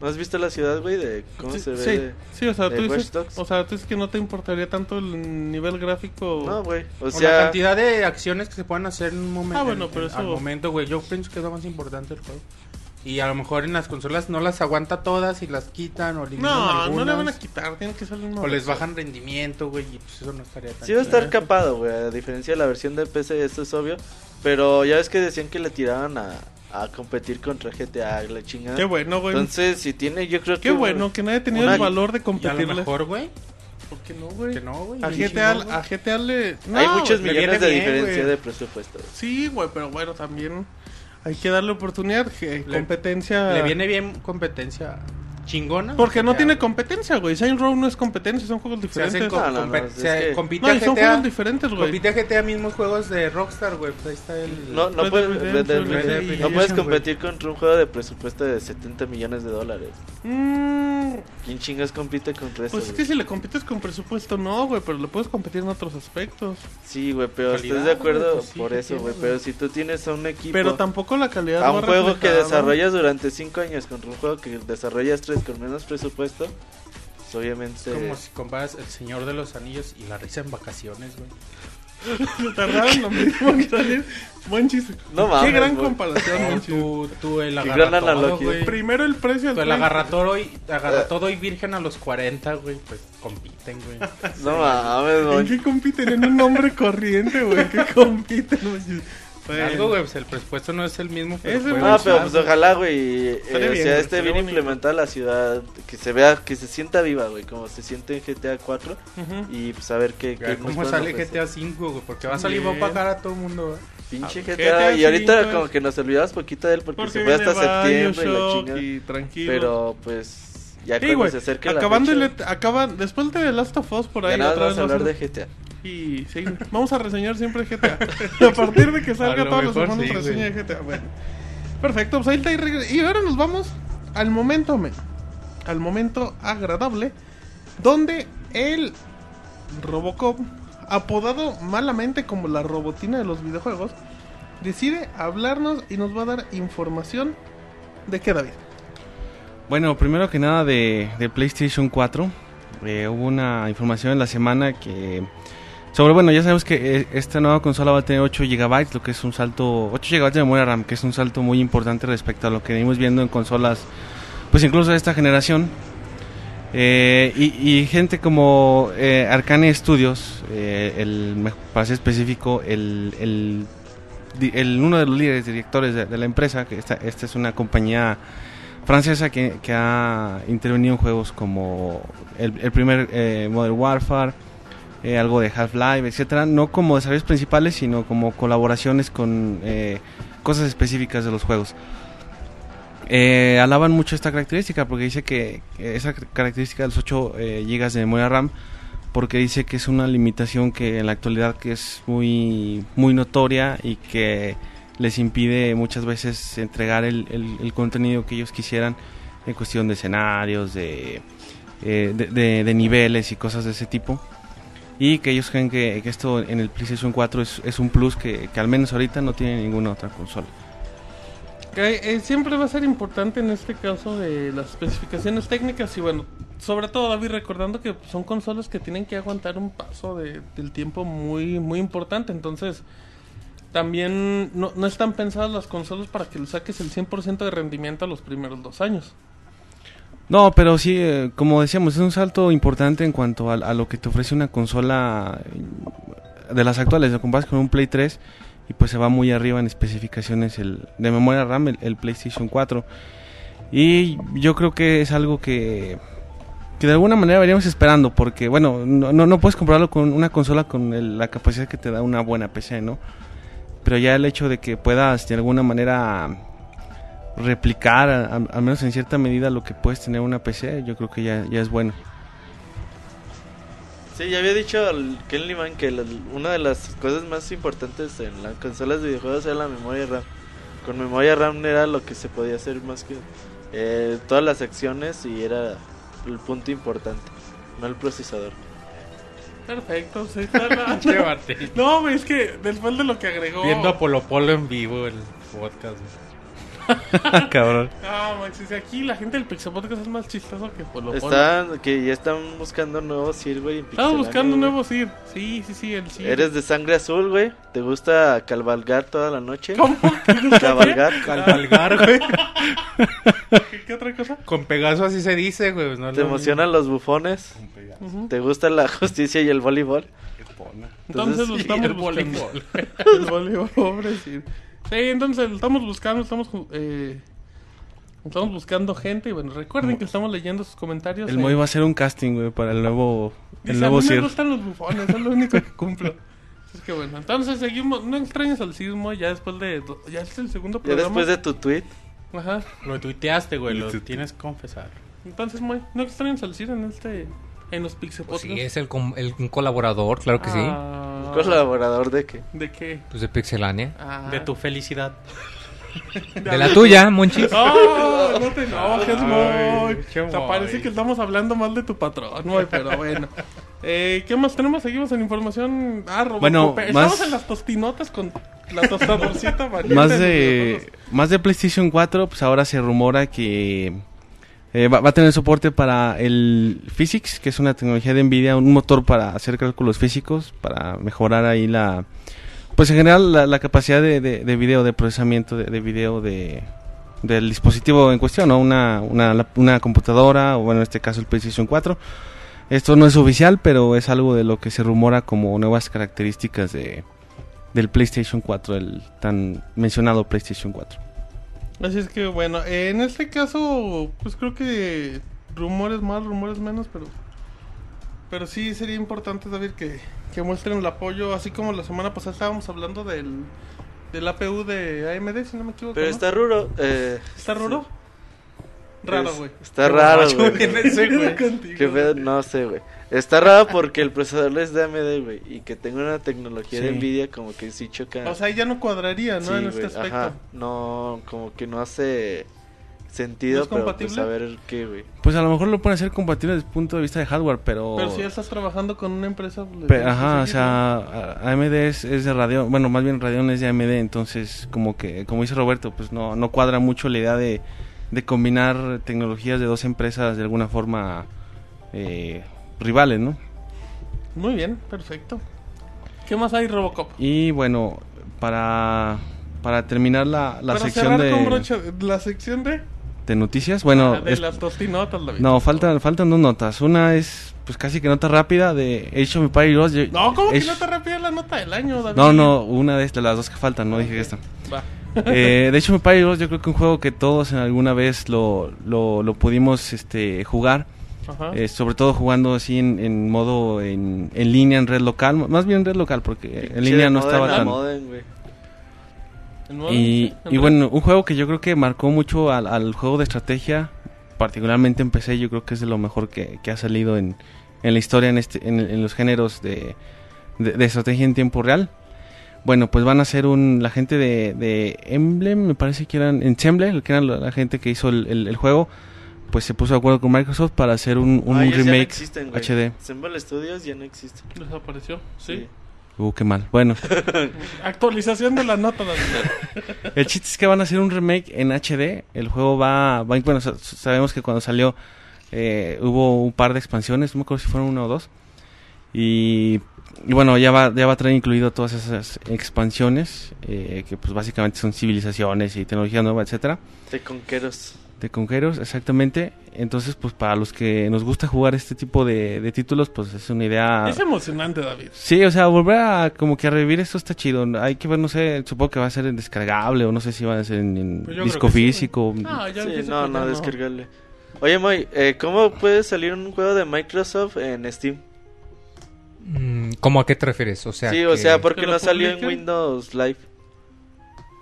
¿No has visto la ciudad, güey, de cómo sí, se ve? sí, de- sí, o sea, de tú dices, Dogs? o sea, tú dices que no te importaría tanto el nivel gráfico. No, güey. O O la sea, cantidad de acciones que se pueden hacer en un momento. Ah, bueno, pero Al eso- momento, güey. Yo pienso que es lo más importante del juego. Y a lo mejor en las consolas no las aguanta todas y las quitan o eliminan no, no le van a quitar, tiene que salir O les bajan rendimiento, güey, y pues eso no estaría tan sí va a estar capado, güey. A diferencia de la versión de PC, esto es obvio. Pero ya ves que decían que le tiraban a, a competir contra GTA, la chingada. Qué bueno, güey. Entonces, si tiene, yo creo que. Qué bueno que nadie ha tenido una- el valor de Y a lo competirle. mejor, güey, ¿Por qué no, güey? que no, güey. A GTA, a GTA le... No, Hay muchos millones de bien, diferencia güey. de presupuesto. güey. Sí, güey, pero bueno, también hay que darle oportunidad. que Le- competencia... Le viene bien competencia chingona. Porque no GTA, tiene competencia, güey. Saints Row no es competencia, son juegos Se diferentes. No, no, no, es se que- compite No, a y son GTA. juegos diferentes, güey. Compite a GTA mismos juegos de Rockstar, güey. Pues ahí está el. No, no, puedes, no puedes competir contra un juego de presupuesto de 70 millones de dólares. Mm, ¿Quién chingas compite contra eso? pues es que si le compites con presupuesto, no, güey, pero le puedes competir en otros aspectos. Sí, güey, pero estás de acuerdo pues sí, por eso, güey. Pero si tú tienes a un equipo, Pero tampoco la calidad a un juego que desarrollas durante 5 años contra un juego que desarrollas 3 con menos presupuesto, pues obviamente. Como si comparas El Señor de los Anillos y La Risa en Vacaciones, güey. Tardaron lo mismo en salir. Buen chiste. No Qué mames, gran güey. comparación, No, tú, tú el Qué gran agarra todo, analogía. güey. Primero el precio del Tú el Play- agarra todo y, agarra todo y virgen a los 40, güey. Pues compiten, güey. No mames, ¿En güey. qué compiten? En un hombre corriente, güey. ¿En qué compiten? güey? Algo, güey, pues el presupuesto no es el mismo. Pero güey No, un pero pues ojalá, güey, eh, bien, sea güey, esté estaría bien implementada la ciudad, que se vea, que se sienta viva, güey, como se siente en GTA 4 Ujú. y pues a ver qué, ¿Cómo sale ofrecer. GTA 5, güey? Porque va a salir, va a pagar a todo el mundo, güey. Pinche Ah, GTA, GTA y ahorita como es- que nos olvidamos poquito de él porque, Porque se fue hasta septiembre y la chingada. y tranquilo. Pero pues ya Sí, cuando güey, se acerque la acabando fecha, el- acaban después de Last of Us por ya ahí nada otra vez vamos a hablar de GTA. Y sí, vamos a reseñar siempre GTA. a partir de que salga lo todos los sí, reseña de GTA. Bueno. Perfecto, pues ahí está y y ahora nos vamos al momento men, al momento agradable donde el Robocop apodado malamente como la robotina de los videojuegos decide hablarnos y nos va a dar información de qué David. Bueno, primero que nada de, de PlayStation 4. eh, hubo una información en la semana que... Sobre, bueno, ya sabemos que eh, esta nueva consola va a tener 8 GB, lo que es un salto... 8 GB de memoria RAM, que es un salto muy importante respecto a lo que venimos viendo en consolas, pues incluso de esta generación. Eh, y, y gente como eh, Arcane Studios, eh, el, para ser específico, el, el, el- uno de los líderes directores de, de la empresa, que esta, esta es una compañía francesa que, que ha intervenido en juegos como el, el primer eh, Modern Warfare, eh, algo de Half-Life, etcétera, no como desarrollos principales, sino como colaboraciones con eh, cosas específicas de los juegos. Eh, alaban mucho esta característica porque dice que esa característica de los 8 eh, GB de memoria RAM porque dice que es una limitación que en la actualidad que es muy muy notoria y que les impide muchas veces entregar el, contenido que ellos quisieran en cuestión de escenarios, de, eh, de- de niveles y cosas de ese tipo. Y que ellos creen que, esto en el PlayStation 4 es, un plus que, al menos ahorita no tiene ninguna otra consola. Eh, siempre va a ser importante en este caso de las especificaciones técnicas y bueno, sobre todo David recordando que son consolas que tienen que aguantar un paso de, del tiempo muy muy importante, entonces también no, no están pensadas las consolas para que le saques el 100% de rendimiento a los primeros dos años. No, pero sí, eh, como decíamos, es un salto importante en cuanto a, lo que te ofrece una consola eh, de las actuales. Lo comparas con un Play 3 y pues se va muy arriba en especificaciones el, de memoria RAM, el, el PlayStation 4. Y yo creo que es algo que, que de alguna manera veríamos esperando, porque bueno, no, no, no puedes comprarlo con una consola con el- la capacidad que te da una buena PC, ¿no? Pero ya el hecho de que puedas de alguna manera replicar, a- a- al menos en cierta medida, lo que puedes tener una PC, yo creo que ya, ya es bueno. Sí, ya había dicho el Kellyman que la- una de las cosas más importantes en las consolas de videojuegos era la memoria RAM. Con memoria RAM era lo que se podía hacer más que eh, todas las acciones y era el punto importante, no el procesador. Perfecto, sí, está la-. No, es que después de lo que agregó... Viendo a Polo Polo en vivo el podcast. Güey. Cabrón. No, manches, aquí la gente del Pixel Podcast es más chistoso que por lo Están, que ya están buscando nuevos Sir, güey. Estamos buscando un güey. nuevo Sir. Sí, sí, sí, el Sir. Eres de sangre azul, güey. ¿Te gusta cabalgar toda la noche? ¿Cómo? ¿Te gusta Cabalgar. Cabalgar, güey. ¿Qué, qué otra cosa? Con Pegaso así se dice, güey. pues, No ¿Te lo emocionan los bufones? mismo. Con Pegaso. Ujú. ¿Te gusta la justicia y el voleibol? Qué pona. Entonces lo estamos el buscando. voleibol. el voleibol, pobre Sir. Sí, entonces lo estamos buscando, estamos... eh, Estamos buscando gente y bueno, recuerden que estamos leyendo sus comentarios. El Moy va a hacer un casting, güey, para el nuevo, el nuevo a mí me gustan los bufones, es lo único que cumplo. Es que bueno, entonces seguimos, no extrañas al sismo ya después de, ya es el segundo Ya programa. después de tu tweet. Ajá, Lo tuiteaste, güey. Lo tienes que confesar. entonces muy, no extrañas al CIR en este, en los Pixel Pues Podcast. sí, es el, com- el- un colaborador, claro que sí. Ah, ¿Colaborador de qué? ¿De qué? Pues de Pixelania. Ah. De tu felicidad. De la tuya, Monchis. ¡Oh! No te enojes, Moy. qué O sea, parece que estamos hablando mal de tu patrón, Moy, pero bueno. Eh, ¿Qué más tenemos? Seguimos en información. Ah, Robocop. Bueno, Estamos en las tostinotas con la tostadorcita Más de, más de PlayStation 4, pues ahora se rumora que eh, va, a tener soporte para el Physics, que es una tecnología de Nvidia, un motor para hacer cálculos físicos, para mejorar ahí la... Pues en general la, capacidad de, de, de video, de procesamiento de, de video de, del dispositivo en cuestión, una computadora, o bueno, en este caso el PlayStation 4. Esto no es oficial, pero es algo de lo que se rumora como nuevas características de, del PlayStation 4, el tan mencionado PlayStation 4. Así es que bueno, eh, en este caso, pues creo que rumores más, rumores menos, pero pero sí sería importante, David, que, que muestren el apoyo, así como la semana pasada estábamos hablando del, del APU de AMD, si no me equivoco. Pero ¿no? está raro. Eh, ¿Está raro? Raro, güey. Está raro, güey. no sé, güey. Está raro porque el procesador es de AMD, güey. Y que tenga una tecnología de. Nvidia como que sí choca. O sea, ya no cuadraría, ¿no? Sí, en este aspecto. Ajá. No, como que no hace sentido, ¿No es pero compatible? pues a ver qué, güey. Pues a lo mejor lo pueden hacer compatible desde el punto de vista de hardware, pero... Pero si ya estás trabajando con una empresa... pues, ajá, o sea, AMD es, es de Radeon, bueno, más bien Radeon es de AMD, entonces como que, como dice Roberto, pues no, no cuadra mucho la idea de, de combinar tecnologías de dos empresas de alguna forma eh, rivales, ¿no? Muy bien, perfecto. ¿Qué más hay, Robocop? Y bueno, para, para terminar la, la Para sección de, con broche, la sección de... de noticias, bueno, Ah, de es- las David. no, faltan, faltan dos notas. Una es, pues casi que nota rápida de Age of Empires 2. Yo- No, ¿cómo que Age- no te repite la nota del año, David? No, no, una de, de las dos que faltan, no dije Ok. esta. Va. Eh, de hecho, Empire 2 yo creo que un juego que todos en alguna vez lo, lo, lo pudimos este, jugar, Ajá. eh, sobre todo jugando así en, en modo en, en línea, en red local, más bien en red local, porque en línea no estaba tan... Y, bueno, un juego que yo creo que marcó mucho al, al juego de estrategia, particularmente en PC, yo creo que es de lo mejor que, que ha salido en, en la historia, en, este, en, en los géneros de, de, de estrategia en tiempo real. Bueno, pues van a ser un, la gente de, de Emblem, me parece que eran Ensemble, que eran la, la gente que hizo el, el- el juego, pues se puso de acuerdo con Microsoft para hacer un, un Ah, ellos ya no remake existen. HD. Symbol Studios ya no existen. Desapareció, sí. Uh, qué mal. Bueno, Actualización de la nota, el chiste es que van a hacer un remake en HD. El juego va, va- bueno, sa- sabemos que cuando salió eh, hubo un par de expansiones, no me acuerdo si fueron una o dos. Y, y bueno, ya va, ya va a traer incluido todas esas expansiones, eh, que pues básicamente son civilizaciones y tecnología nueva, etcétera. De conqueros. De conqueros, exactamente. Entonces, pues para los que nos gusta jugar este tipo de, de títulos, pues es una idea... Es emocionante, David. Sí, o sea, volver a como que a revivir esto está chido. Hay que ver, no sé, supongo que va a ser en descargable o no sé si va a ser en, en Pues disco que sí. físico. Ah, ya Sí, no, no, contar, descargarle. Oye, Moy, eh, ¿cómo puede salir un juego de Microsoft en Steam? Mm, ¿Cómo a qué te refieres? O sea, sí, o que- sea, ¿por que qué lo no salió en. Windows Live?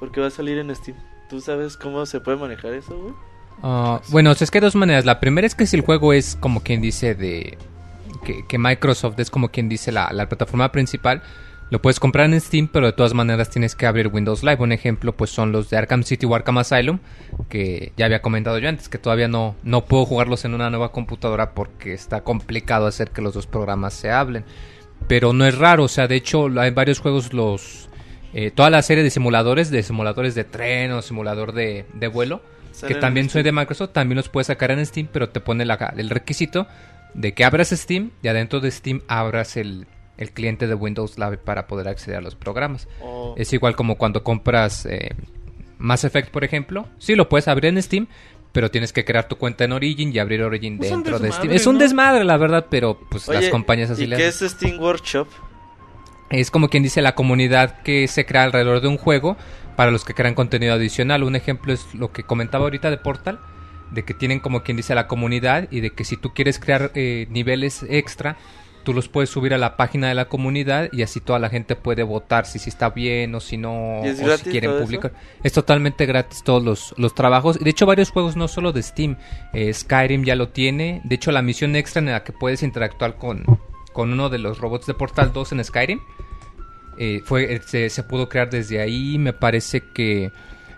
Porque va a salir en Steam. ¿Tú sabes cómo se puede manejar eso, güey? Ah, bueno, es que hay dos maneras. La primera es que si el juego es como quien dice de... Que, Microsoft es como quien dice la, la plataforma principal, lo puedes comprar en Steam, pero de todas maneras tienes que abrir Windows Live. Un ejemplo, pues son los de Arkham City o Arkham Asylum, que ya había comentado yo antes, que todavía no, no puedo jugarlos en una nueva computadora porque está complicado hacer que los dos programas se hablen. Pero no es raro, o sea, de hecho hay varios juegos, los... eh, toda la serie de simuladores, de simuladores de tren o simulador de, de vuelo, que también soy de Microsoft, también los puedes sacar en Steam, pero te pone la- el requisito de que abras Steam y adentro de Steam abras el, el cliente de Windows Live para poder acceder a los programas. O- Es igual como cuando compras eh, Mass Effect, por ejemplo. Sí, lo puedes abrir en Steam, pero tienes que crear tu cuenta en Origin y abrir Origin Es un dentro de Steam. Es un desmadre, la verdad, pero pues las compañías así ¿Y le qué es Steam Workshop? Es como quien dice la comunidad que se crea alrededor de un juego para los que crean contenido adicional. Un ejemplo es lo que comentaba ahorita de Portal, de que tienen como quien dice la comunidad y de que si tú quieres crear eh, niveles extra, tú los puedes subir a la página de la comunidad y así toda la gente puede votar si, si está bien o si no, ¿Y es o si quieren eso? publicar. Es totalmente gratis todos los, los trabajos. Y de hecho varios juegos no solo de Steam, eh, Skyrim ya lo tiene. De hecho la misión extra en la que puedes interactuar con, con uno de los robots de Portal 2 en Skyrim, eh, fue, eh, se, pudo crear desde ahí. Me parece que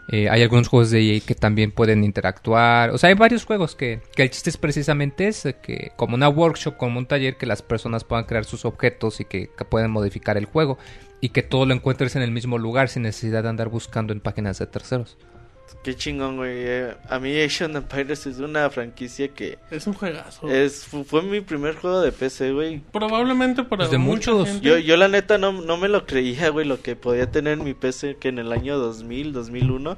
eh, hay algunos juegos de EA que también pueden interactuar. O sea, hay varios juegos que, que el chiste es precisamente ese, que como una workshop, como un taller, que las personas puedan crear sus objetos y que, que pueden modificar el juego. Y que todo lo encuentres en el mismo lugar sin necesidad de andar buscando en páginas de terceros. Qué chingón, güey. Eh, a mí Asian Empires es una franquicia que Es un juegazo. es fu- fue mi primer juego de PC, güey. Probablemente para Pues de muchos. gente- Yo, yo la neta no, no me lo creía, güey, lo que podía tener en mi PC que en el año 2000, 2001,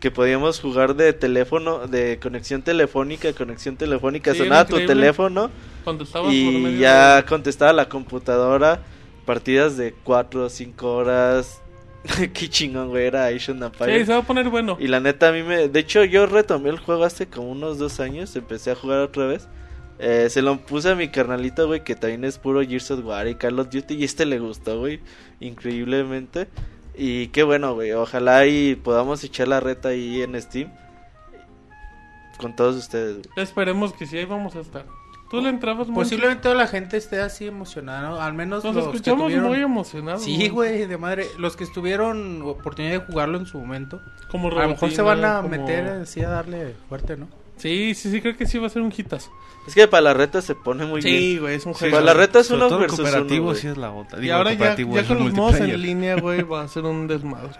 que podíamos jugar de teléfono, de conexión telefónica, conexión telefónica, Sí, sonaba tu teléfono contestabas por y medio ya de- contestaba la computadora, partidas de 4 o 5 horas. Qué chingón, güey, era Asian Sí, Empires. se va a poner bueno. Y la neta a mí me... De hecho yo retomé el juego hace como unos dos años, empecé a jugar otra vez. Eh, se lo puse a mi carnalito, güey, que también es puro Gears of War y Call of Duty. Y este le gustó, güey, increíblemente. Y qué bueno, güey. Ojalá y podamos echar la reta ahí en Steam. Con todos ustedes, güey. Esperemos que sí, ahí vamos a estar. ¿Tú le entrabas muy Posiblemente toda la gente esté así emocionada, ¿no? Al menos Nos los que escuchamos tuvieron... muy emocionados. Sí, güey, de madre. Los que tuvieron oportunidad de jugarlo en su momento. Como A lo mejor se Robotina, van a como- meter así a darle fuerte, ¿no? Sí, sí, sí, creo que sí va a ser un hitazo. Es que para la reta se pone muy bien. Sí, güey, es un Sí, juego. para la reta es uno versus cooperativo uno, sí es la otra. Y ahora ya, ya con los modos en línea, güey, va a ser un desmadre.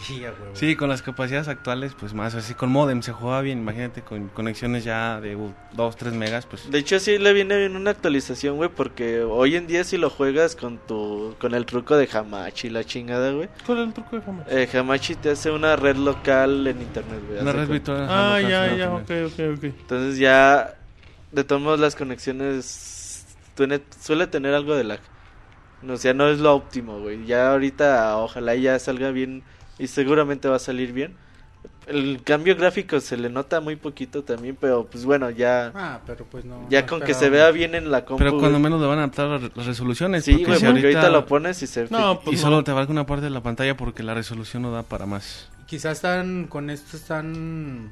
Sí, ya, güey. Sí, con las capacidades actuales, pues más así con modem se jugaba bien. Imagínate con conexiones ya de 2, 3 megas, pues De hecho sí le viene bien una actualización, güey, porque hoy en día si lo juegas con tu con el truco de Hamachi, la chingada, güey. ¿Cuál es el truco de jamás? Eh, Hamachi te hace una red local en internet, güey. una red virtual. Ah, local, ya, ya, no, ok, ok, ok. Entonces ya de todos modos las conexiones tiene- suele tener algo de lag. O sea, no es lo óptimo, güey. Ya ahorita ojalá ya salga bien y seguramente va a salir bien. El cambio gráfico se le nota muy poquito también, pero pues bueno, ya Ah, pero pues no. ya no con que se vea bien en la compu. Pero cuando menos le van a adaptar las resoluciones. Sí, porque si porque ahorita lo pones y se No, Y pues solo no. te abarca una parte de la pantalla porque la resolución no da para más. Quizás están, con esto están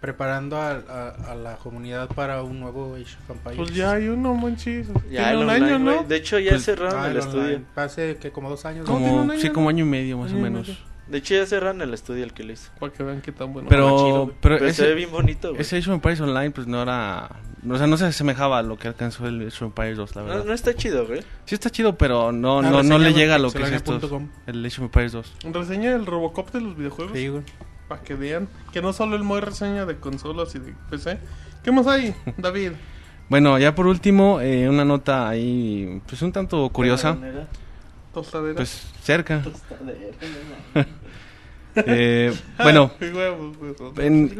preparando a, a- a la comunidad para un nuevo Age of Empires. Pues ya hay uno, manchis. Ya Tiene el un online, año, güey. ¿no? De hecho ya Pues, cerraron Ah, el el estudio. online. Hace que como dos años. ¿Cómo tiene un Como, año, sí, no? como año y medio más Año o y menos. De hecho, ya cerran el estudio el que lo hizo. Para que vean qué tan bueno. Pero, chido. pero, Pero se ve ese, bien bonito, güey. ese Age of Empires Online, pues no era. O sea, no se asemejaba a lo que alcanzó el Age of Empires 2, la No, verdad. no está chido, güey. Sí está chido, pero no, La no, no le reseña llega a de lo que es esto. El Age of Empires 2. Reseña del Robocop de los videojuegos. Sí, güey. Para que vean que no solo el Moy reseña de consolas y de PC. ¿Qué más hay, David? Bueno, ya por último, eh, una nota ahí, pues un tanto curiosa. Tostadera. Pues cerca. Eh, bueno, en-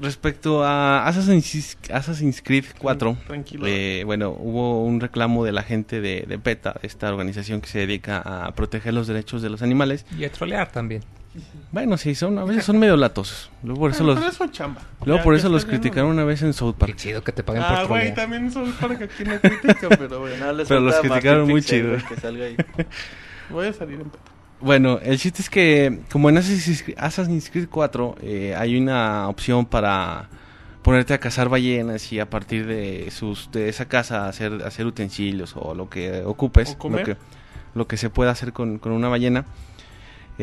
respecto a Assassin's, Assassin's Creed 4, Tranquilo. eh, bueno, hubo un reclamo de la gente de, de PETA, esta organización que se dedica a proteger los derechos de los animales. Y a trolear también. Bueno, sí, son, a veces son medio latosos. Luego por eso Ah, los, pero eso es chamba. luego Ya, por eso los criticaron una vez en South Qué Park. chido que te paguen Ah, por güey, trolear. también para que aquí no critica, pero bueno. No, les Pero los criticaron muy chido. güey, Que salga ahí. Voy a salir en peta. Bueno, el chiste es que como en Assassin's Creed- Assassin's Creed 4 eh, hay una opción para ponerte a cazar ballenas y a partir de sus de esa casa hacer hacer utensilios o lo que ocupes, O comer. lo que lo que se pueda hacer con, con una ballena.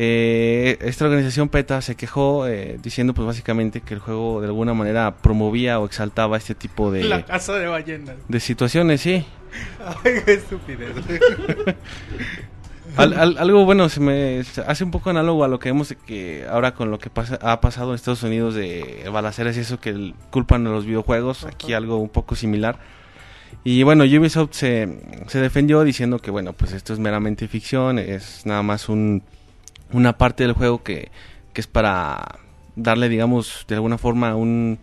Eh, esta organización PETA se quejó eh, diciendo pues básicamente que el juego de alguna manera promovía o exaltaba este tipo de, La casa de ballenas. de situaciones, sí. Ay, qué estupidez. Al- al- algo bueno, se me hace un poco análogo a lo que vemos que ahora con lo que pasa, ha pasado en Estados Unidos de balaceras y eso que culpan a los videojuegos, aquí algo un poco similar. Y bueno, Ubisoft se, se defendió diciendo que bueno, pues esto es meramente ficción, es nada más un, una parte del juego que, que es para darle, digamos, de alguna forma un...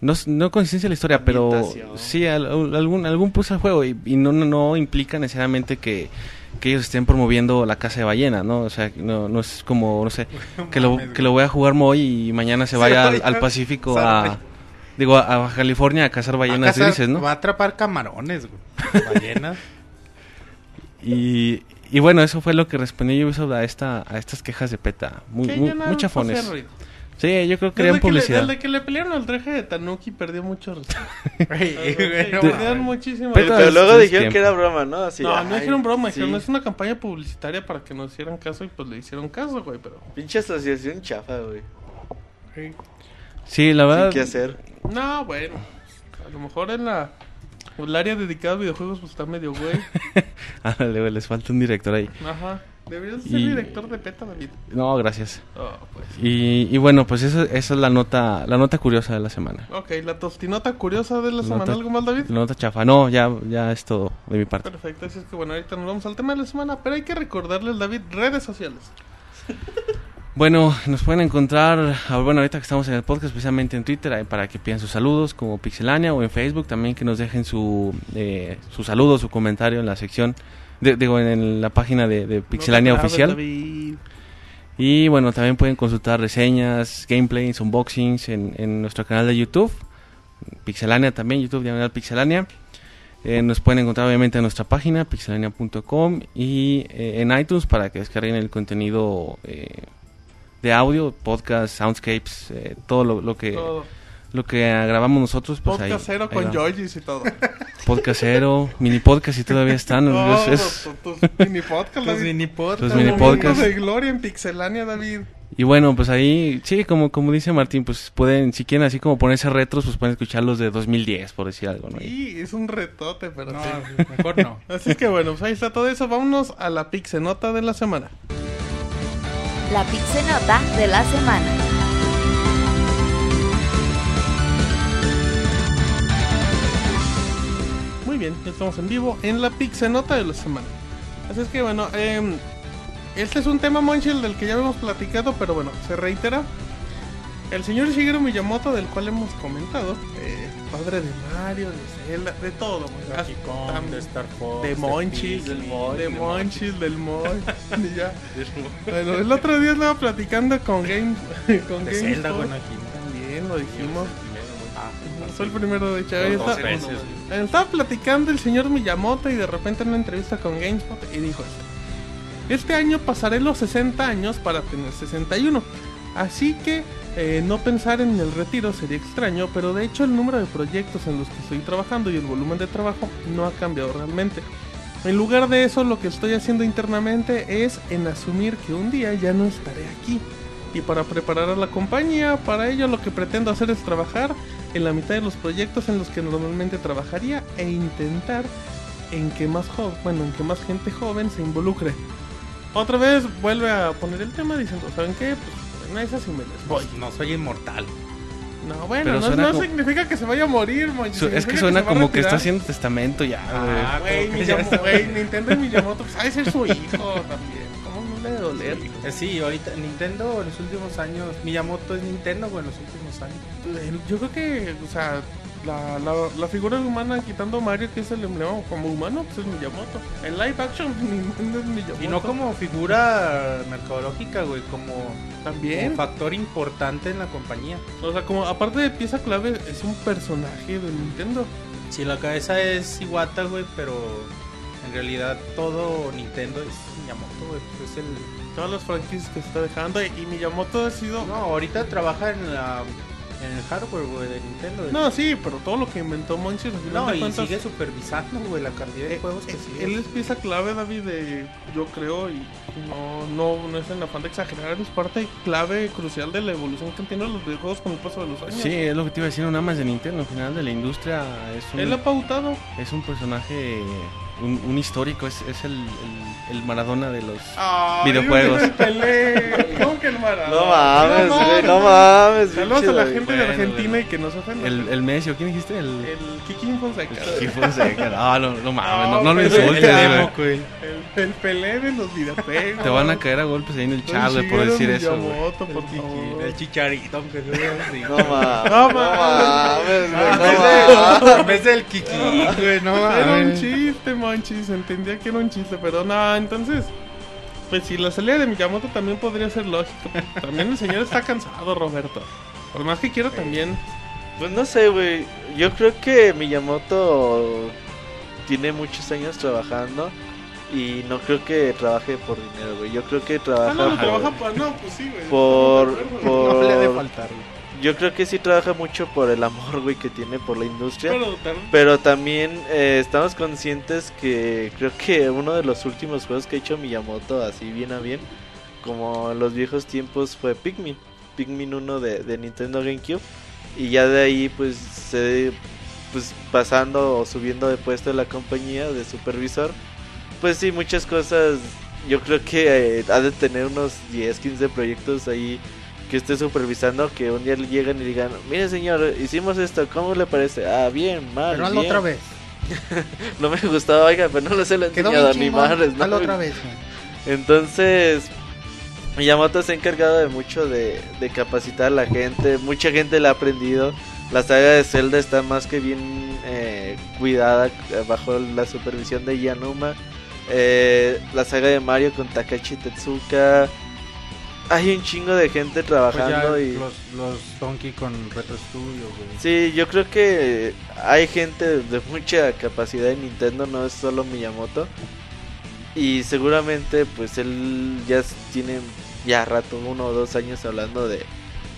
No, no consistencia a la historia, pero sí al- al- algún, algún plus al juego y, y no, no, no implica necesariamente que, que ellos estén promoviendo la casa de ballena, ¿no? O sea, no, no es como, no sé, que lo, que lo voy a jugar hoy y mañana se vaya al, al Pacífico a... Digo, a, Baja California a cazar ballenas a cazar- grises, ¿no? Va a atrapar camarones, güey. Ballenas. Y, y bueno, eso fue lo que respondió Ubisoft a, esta, a estas quejas de PETA. Muy, muy, muy chafones. Sí, yo creo que querían que, le, publicidad. desde que le pelearon al traje de Tanuki perdió mucho respeto. No Perdieron muchísimo Pero- luego dijeron tiempo. que era broma, ¿no? Así, No, ay, no dijeron broma, sí. dijeron es una campaña publicitaria para que nos hicieran caso y pues le hicieron caso, güey, pero... Pinche asociación chafa, güey. Sí, la verdad. Sin qué hacer. No, bueno, a lo mejor en la... El área dedicada a videojuegos pues está medio güey. Ándale, güey, les falta un director ahí. Ajá. Deberías ser director de PETA, David. No, gracias. Oh, pues. Y, y bueno, pues esa es la nota, la nota curiosa de la semana. Ok, la tostinota curiosa de la La semana. nota- ¿Algo más, David? La nota chafa. No, ya, ya es todo de mi parte. Perfecto, así es que bueno, ahorita nos vamos al tema de la semana, pero hay que recordarles, David, redes sociales. Bueno, nos pueden encontrar, ah, bueno, ahorita que estamos en el podcast, especialmente en Twitter, para que pidan sus saludos como Pixelania o en Facebook también que nos dejen su, eh, su saludo, su comentario en la sección, de- digo, en la página de, de Pixelania No oficial. David. Y bueno, también pueden consultar reseñas, gameplays, unboxings en, en nuestro canal de YouTube. Pixelania también, YouTube diagonal Pixelania. Eh, nos pueden encontrar obviamente en nuestra página, pixelania.com y eh, en iTunes para que descarguen el contenido eh, de audio, podcast, soundscapes, eh, todo lo, lo que Todo. lo que grabamos nosotros. Pues Podcastero ahí con. Georgis y todo. Podcastero, mini podcast y todavía están. No, es- es- tus tus mini podcast, Los David. mini podcasts. Los Tus mini podcast. de gloria en Pixelania, David. Y bueno, pues ahí, sí, como, como dice Martín, pues pueden, si quieren así como ponerse retros, pues pueden escuchar los de 2010, por decir algo, ¿no? Sí, es un retote, pero No, sí. mejor no. Así que bueno, pues ahí está todo eso. Vámonos a la Pixenota de la semana. La Pixenota de la semana. Muy bien, ya estamos en vivo en la Pixenota de la semana. Así es que bueno, em, este es un tema, Monchil, del que ya habíamos platicado, pero bueno, se reitera. El señor Shigeru Miyamoto, del cual hemos comentado, eh, padre de Mario, de Zelda, de todo, güey. Kong, de Star Fox, de de Monchis, de del Moy, del Monchis, del Moy, y ya. Bueno, el otro día estaba platicando con Game, con De Zelda, bueno, aquí. También lo dijimos. Ah, Soy el primero de veces. Eh, Estaba platicando el señor Miyamoto y de repente en una entrevista con GameSpot y dijo esto. Este año pasaré los 60 años para tener 61. Así que eh, no pensar en el retiro sería extraño, pero de hecho el número de proyectos en los que estoy trabajando y el volumen de trabajo no ha cambiado realmente. En lugar de eso, lo que estoy haciendo internamente es en asumir que un día ya no estaré aquí. Y para preparar a la compañía, para ello lo que pretendo hacer es trabajar en la mitad de los proyectos en los que normalmente trabajaría e intentar en que más jo- bueno, en que más gente joven se involucre. Otra vez vuelve a poner el tema diciendo, ¿saben qué? Pues en esas sí me voy. No soy inmortal. No, bueno, no, no como- significa que se vaya a morir, Monchi, es que suena como que está haciendo testamento ya, Ah, Güey, güey, Nintendo y Miyamoto, pues ha de ser su hijo también. ¿Cómo no le debe doler? Eh, Sí, ahorita Nintendo en los últimos años, Miyamoto es Nintendo güey, en los últimos años. Yo creo que, o sea, la, la, la figura humana quitando a Mario, que es el emblema como humano, pues es Miyamoto. En live action, Nintendo es Miyamoto. Y no como figura mercadológica, güey, como, También. como factor importante en la compañía. O sea, como aparte de pieza clave, es un personaje de Nintendo. Si la cabeza es Iwata, güey, pero en realidad todo Nintendo es Miyamoto, güey. pues es el... Todas las franquicias que se está dejando. Y Miyamoto ha sido. No, ahorita trabaja en, la, en el hardware, güey, de Nintendo. No, sí, pero todo lo que inventó Monchis, al final No, de y cuentas, sigue supervisando, güey, la cantidad de eh, juegos que eh, sigue. Él es pieza clave, David, de, yo creo, y no, no, no es en afán de exagerar, es parte clave crucial de la evolución que han tenido los videojuegos con el paso de los años. Sí, es lo que te iba a decir, nada más de Nintendo, al final de la industria es un, Él ha pautado. es un personaje, un, un histórico, es, es el, el, el Maradona de los... Ay, Videojuegos. el Pelé. ¿Cómo que el Maradona? No mames, güey, no mames. Saludos a la gente de Bueno, Argentina bueno. y que no se ofenda. El, el Messi, ¿o quién dijiste? El... El Kiki Fonseca. Sí, Fonseca. No, no, no mames, no, No, no lo insultes, El güey. El, el Pelé de los videojuegos. Te van a caer a golpes ahí en el chat, güey, por decir eso. Miyamoto, por El, el chicharito, aunque sea así. No mames. No No mames. mames, güey. En No vez mames. de- en vez del Kiki, güey, no Era un mames. chiste, manchis. Entendía que era un chiste, pero no, entonces. Pues si la salida de Miyamoto también podría ser lógico. También el señor está cansado, Roberto. Por más que quiera también. Pues no sé, güey. Yo creo que Miyamoto tiene muchos años trabajando y no creo que trabaje por dinero, güey. Yo creo que trabaja Ah, no, no, por, trabaja por. No, pues sí, güey. por, por- No le de faltar, güey. Yo creo que sí trabaja mucho por el amor, güey, que tiene por la industria. Pero también eh, estamos conscientes que creo que uno de los últimos juegos que ha hecho Miyamoto, así bien a bien, como en los viejos tiempos, fue Pikmin. Pikmin 1 de, de Nintendo GameCube. Y ya de ahí, pues, se, pues pasando o subiendo de puesto en la compañía de supervisor. Pues sí, muchas cosas. Yo creo que eh, ha de tener unos 10, 15 proyectos ahí que esté supervisando. Que un día le llegan y digan: Mire, señor, hicimos esto, ¿cómo le parece? Ah, bien, mal. Pero hazlo bien". otra vez. No me gustaba, oiga, pero no les he Quedó enseñado bien ni chingón. madres, ¿no? Hazlo otra vez. Entonces, Miyamoto se ha encargado de mucho de, de capacitar a la gente. Mucha gente le ha aprendido. La saga de Zelda está más que bien eh, cuidada eh, bajo la supervisión de Yanuma. Eh, la saga de Mario con Takashi Tetsuka. Hay un chingo de gente Pues trabajando y... los, los Donkey con Retro Studio, güey. Sí, yo creo que hay gente de mucha capacidad en Nintendo, no es solo Miyamoto. Y seguramente pues él ya tiene ya rato, uno o dos años hablando de,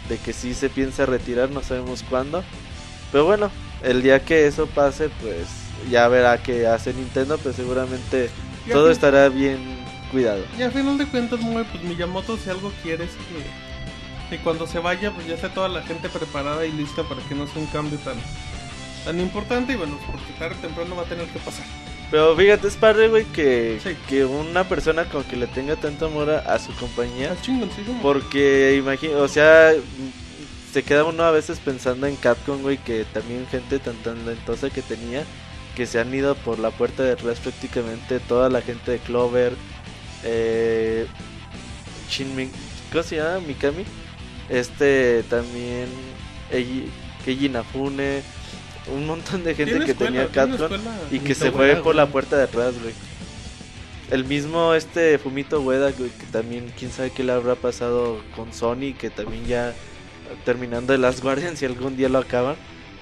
de que sí se piensa retirar, no sabemos cuándo. Pero bueno, el día que eso pase pues ya verá qué hace Nintendo, pero seguramente Y a todo estará bien cuidado. Y a final de cuentas, muy, pues Miyamoto, si algo quiere es que, que cuando se vaya, pues ya esté toda la gente preparada y lista para que no sea un cambio tan, tan importante. Y bueno, porque tarde o temprano va a tener que pasar. Pero fíjate, es padre, güey, que, Sí. que una persona con que le tenga tanto amor a, a su compañía. Porque imagino, o sea, se queda uno a veces pensando en Capcom, güey, que también gente tan talentosa que tenía, que se han ido por la puerta de atrás prácticamente toda la gente de Clover, eh, Shin ¿cómo se llama? Mikami, este también, Eiji- Keiji Inafune, un montón de gente que escuela, tenía escuela y que se fue por la puerta de atrás, güey. El mismo este Fumito Ueda, güey, que también quién sabe qué le habrá pasado con Sony, que también ya terminando de las Guardians si algún día lo acaban,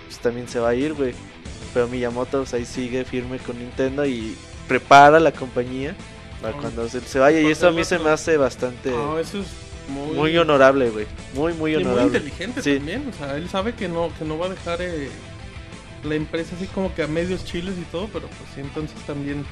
pues también se va a ir, güey. Pero Miyamoto pues, ahí sigue firme con Nintendo y prepara la compañía para Ah. cuando se, se vaya y eso a mí se me hace bastante No, eso es muy, muy honorable, güey. Muy muy y muy honorable. inteligente Sí. también. O sea, él sabe que no, que no va a dejar eh, la empresa así como que a medios chiles y todo, pero pues sí, entonces también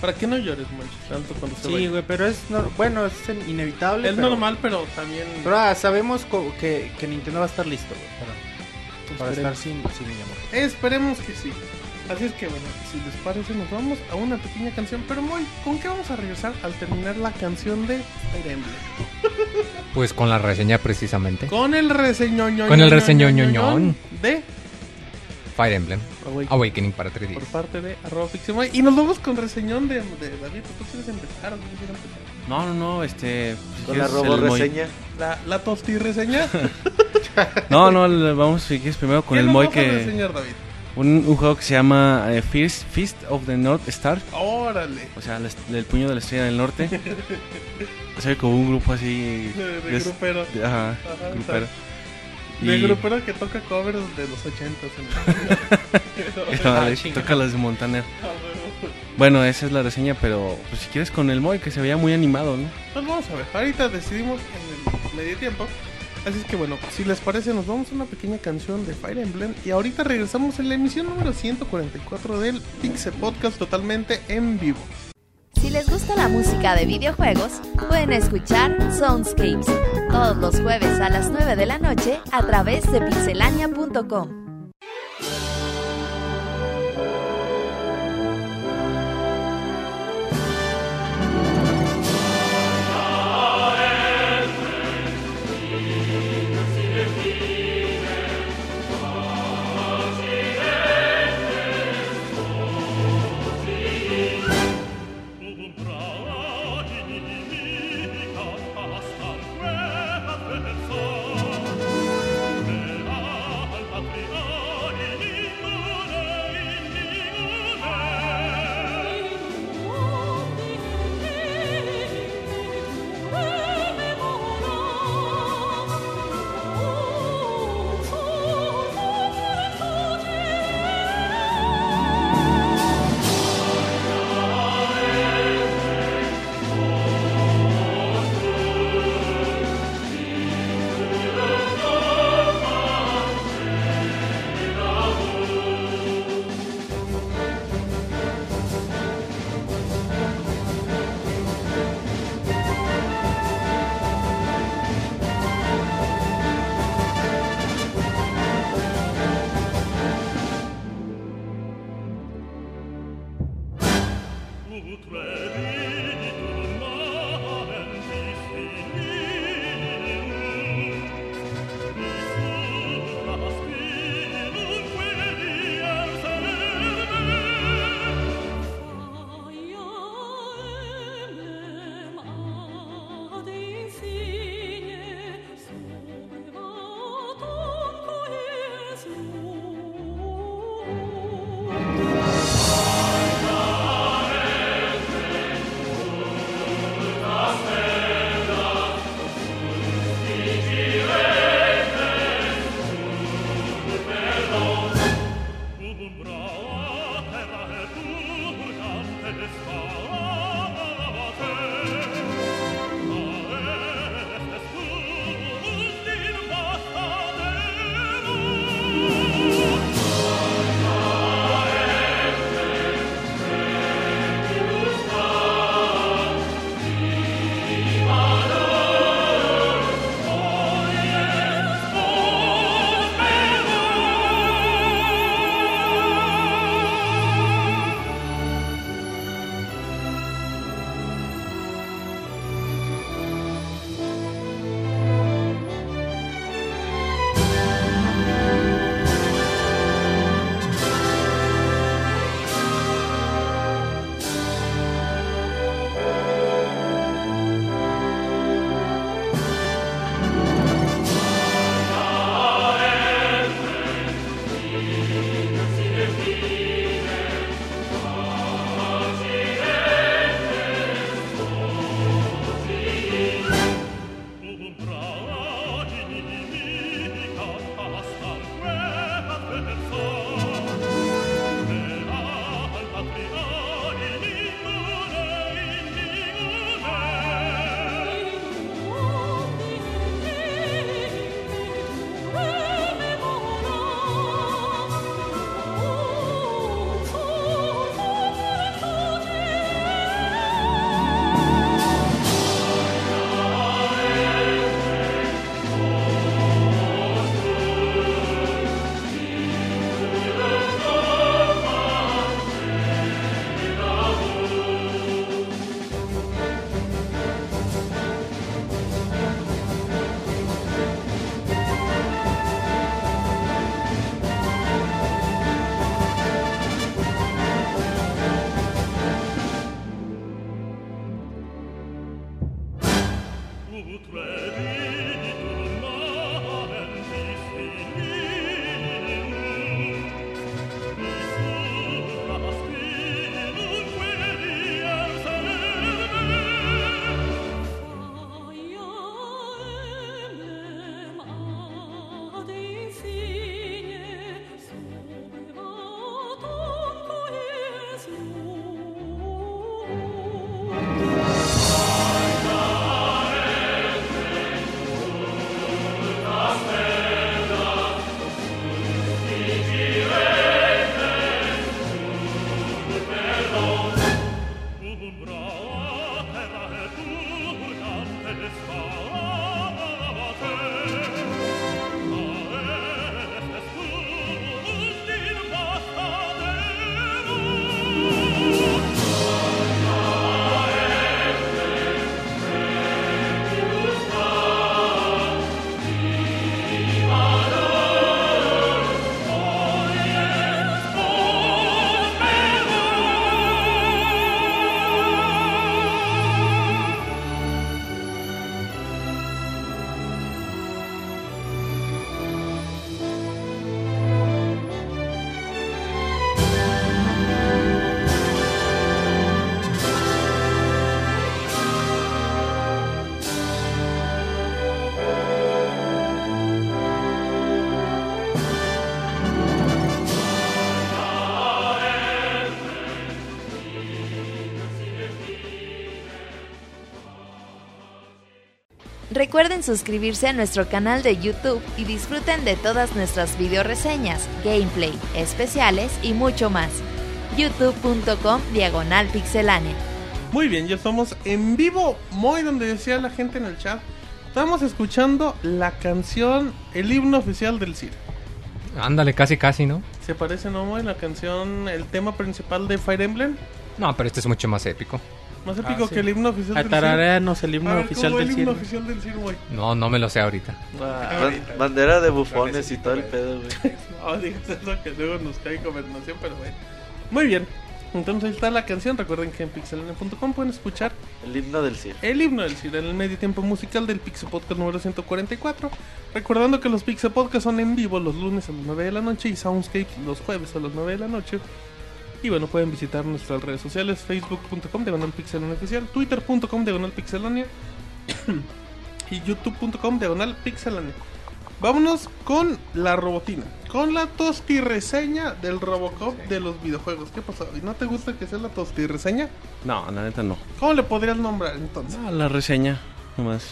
Para que no llores, Monchis, tanto cuando se Sí, güey, pero es bueno, es inevitable. Es pero- normal, pero también... Pero ah, sabemos co- que, que Nintendo va a estar listo, güey, para, para estar sin, sin. Esperemos que sí. Así es que bueno, si les parece nos vamos a una pequeña canción. Pero muy, ¿con qué vamos a regresar al terminar la canción de Fire Emblem? Pues con la reseña precisamente. Con el reseñoño. Con el reseñoñoñón. de Fire Emblem. Awakening, Awakening para 3D. por parte de arroba Pixemoy. Y nos vamos con reseñón de, de David. ¿Tú quieres empezar? No, no, no, este... si Con la robo reseña. La, la tosti reseña. No, no, le- vamos, si quieres, primero con ¿Qué el Moy vas a que... reseñar, David? Un, un juego que se llama eh, Fist, Fist of the North Star. Órale. O sea, el puño de la estrella del norte. Se ve como un grupo así... De, de des- grupero. de- ajá, Ajá, grupero. De Y- grupero que toca covers de los 80 No, Ah, le chinga. toca las de Montaner. Bueno, esa es la reseña, pero pues si quieres con el Moy, que se veía muy animado, ¿no? Pues vamos a ver, ahorita decidimos en el medio tiempo. Así es que bueno, si les parece, nos vamos a una pequeña canción de Fire Emblem. Y ahorita regresamos en la emisión número 144 del Pixel Podcast totalmente en vivo. Si les gusta la música de videojuegos, pueden escuchar Soundscapes todos los jueves a las 9 de la noche a través de pixelania.com. Recuerden suscribirse a nuestro canal de YouTube y disfruten de todas nuestras video reseñas, gameplay, especiales y mucho más. youtube.com diagonal pixelánea. Muy bien, ya estamos en vivo, muy donde decía la gente en el chat. Estamos escuchando la canción, el himno oficial del CIR. Ándale, casi, casi, ¿no? Se parece, ¿no, Moy? La canción, el tema principal de Fire Emblem. No, pero este es mucho más épico. Más épico Ah, sí. que el himno oficial del CIR. Atarareanos el himno A ver, oficial ¿cómo del el himno cielo. oficial del CIR, güey? No, no me lo sé ahorita. Ah, ban- bandera de bufones y todo el pedo, güey. No digas eso que luego nos cae gobernación, pero bueno. Muy bien. Entonces ahí está la canción. Recuerden que en pixelania.com pueden escuchar El himno del cielo. el himno del CIR en el medio tiempo musical del Pixel Podcast número 144. Recordando que los Pixel Podcast son en vivo los lunes a las 9 de la noche y Soundscape los jueves a las 9 de la noche. Y bueno, pueden visitar nuestras redes sociales, facebook.com diagonal pixelania oficial, twitter.com diagonal pixelania y youtube.com diagonal pixelania. Vámonos con la robotina, con la tosti reseña del Robocop de los videojuegos. ¿Qué pasó? ¿Y no te gusta que sea la tosti reseña? No, la neta no. ¿Cómo le podrías nombrar entonces? Ah, la reseña, nomás.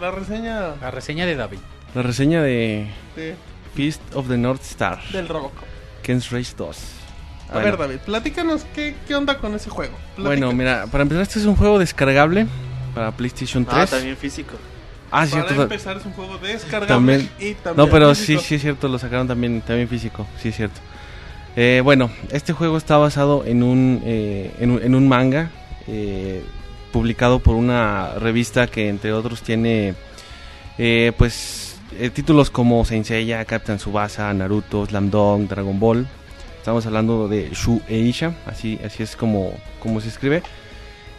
La reseña La reseña de David. La reseña de de- Feast of the North Star. del Robocop. Ken's Race 2. A Bueno. ver, David, platícanos qué, qué onda con ese juego. Bueno, mira, para empezar, este es un juego descargable para PlayStation 3. Ah, también físico. Ah, Para cierto. ta- empezar es un juego descargable También- y también No, pero sí, físico. sí es cierto, lo sacaron también, también físico, sí es cierto. Eh, bueno, este juego está basado en un, eh, en un, en un manga eh, publicado por una revista que entre otros tiene eh, pues eh, títulos como Saint Seiya, Captain Tsubasa, Naruto, Slam Dunk, Dragon Ball. Estamos hablando de Shueisha, así, así es como, como se escribe.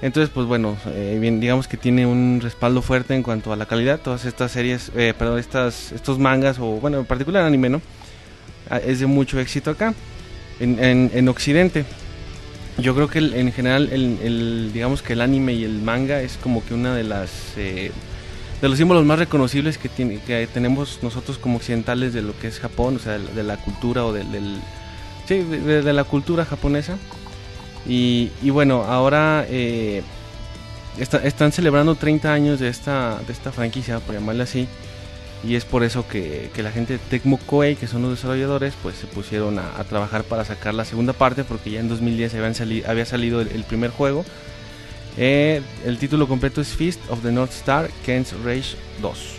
Entonces, pues bueno, eh, bien, digamos que tiene un respaldo fuerte en cuanto a la calidad. Todas estas series, eh, perdón, estas, estos mangas, o bueno, en particular anime, ¿no? Ah, Es de mucho éxito acá, en, en, en Occidente. Yo creo que el- en general, el, el- digamos que el anime y el manga es como que una de las... eh, de los símbolos más reconocibles que, tiene, que tenemos nosotros como occidentales de lo que es Japón, o sea, de, de la cultura o del... del sí, de- la cultura japonesa. Y, y bueno, ahora eh, está- están celebrando 30 años de esta, de esta franquicia, por llamarla así. Y es por eso que, la gente de Tecmo Koei, que son los desarrolladores, pues se pusieron a, trabajar para sacar la segunda parte, porque ya en 2010 habían había salido el, el primer juego. Eh, el título completo es Feast of the North Star, Ken's Rage 2.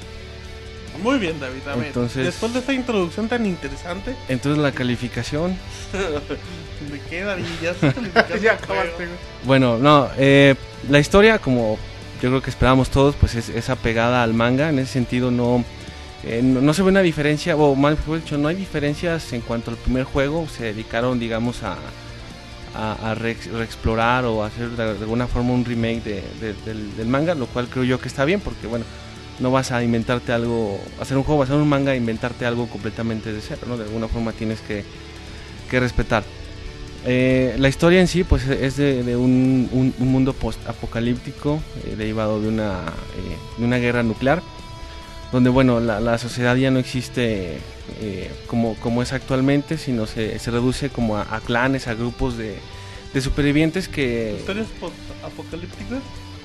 Muy bien, David. A ver, Entonces- después de esta introducción tan interesante, Entonces la calificación ¿de qué, David? Ya, calificando el juego. Bueno, no, eh, la historia, como yo creo que esperábamos todos, pues es, es apegada al manga. En ese sentido, no, eh, no, no se ve una diferencia, o más mejor dicho, no hay diferencias en cuanto al primer juego. Se dedicaron, digamos, a, a, a reex- reexplorar o hacer de, de alguna forma un remake de- de- del, del manga, lo cual creo yo que está bien porque bueno, no vas a inventarte algo, hacer un juego, hacer un manga, inventarte algo completamente de cero, ¿no? De alguna forma tienes que, que respetar. Eh, la historia en sí pues es de, de un, un- un mundo post-apocalíptico eh, derivado de una, eh, de una guerra nuclear donde bueno la, la sociedad ya no existe como, como es actualmente sino se, se reduce como a, a clanes a grupos de, de supervivientes que ¿Historias post-apocalípticas?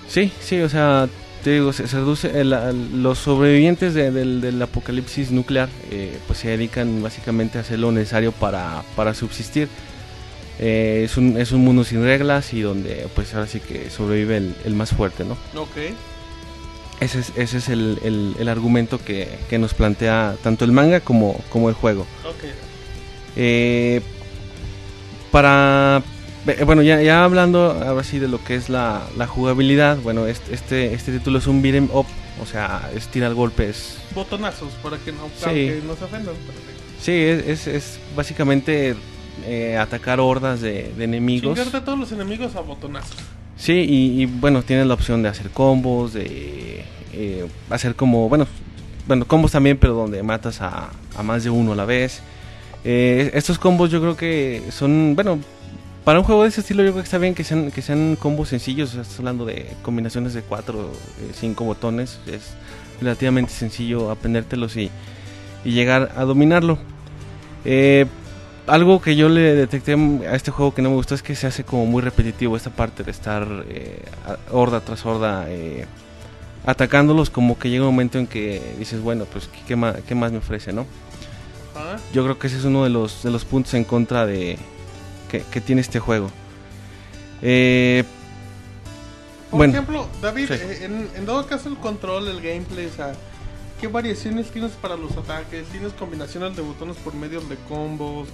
sí sí o sea te digo se, se reduce el- el- los sobrevivientes de- del, del apocalipsis nuclear eh, pues se dedican básicamente a hacer lo necesario para, para subsistir Eh, es, un, es un mundo sin reglas y donde pues ahora sí que sobrevive el, el más fuerte no Ok. ese es, ese es el, argumento que, que nos plantea tanto el manga como, como el juego. Ok. Eh, para. Eh, Bueno, ya, ya hablando ahora sí de lo que es la, la jugabilidad, bueno, este, este, este título es un beat'em up, o sea, es tirar golpes. Botonazos para que no, Sí. aunque no se ofendan. Sí, es, es, es básicamente eh, atacar hordas de, de enemigos. Chingarte a todos los enemigos a botonazos. Sí, y, y, bueno, tienes la opción de hacer combos, de eh, hacer como, bueno, bueno, combos también, pero donde matas a, a más de uno a la vez. Eh, estos combos yo creo que son, bueno, para un juego de ese estilo yo creo que está bien que sean, que sean combos sencillos, o estás hablando de combinaciones de cuatro, eh, cinco botones, es relativamente sencillo aprendértelos y, y llegar a dominarlo. Eh, algo que yo le detecté a este juego que no me gustó es que se hace como muy repetitivo esta parte de estar eh, horda tras horda eh, atacándolos como que llega un momento en que dices bueno pues ¿qué, qué más, qué más me ofrece no yo creo que ese es uno de los de los puntos en contra de que, que tiene este juego Eh, Por bueno ejemplo, David, Sí. eh, en, en dado caso el control, el gameplay, o sea, ¿qué variaciones tienes para los ataques? ¿Tienes combinaciones de botones por medio de combos?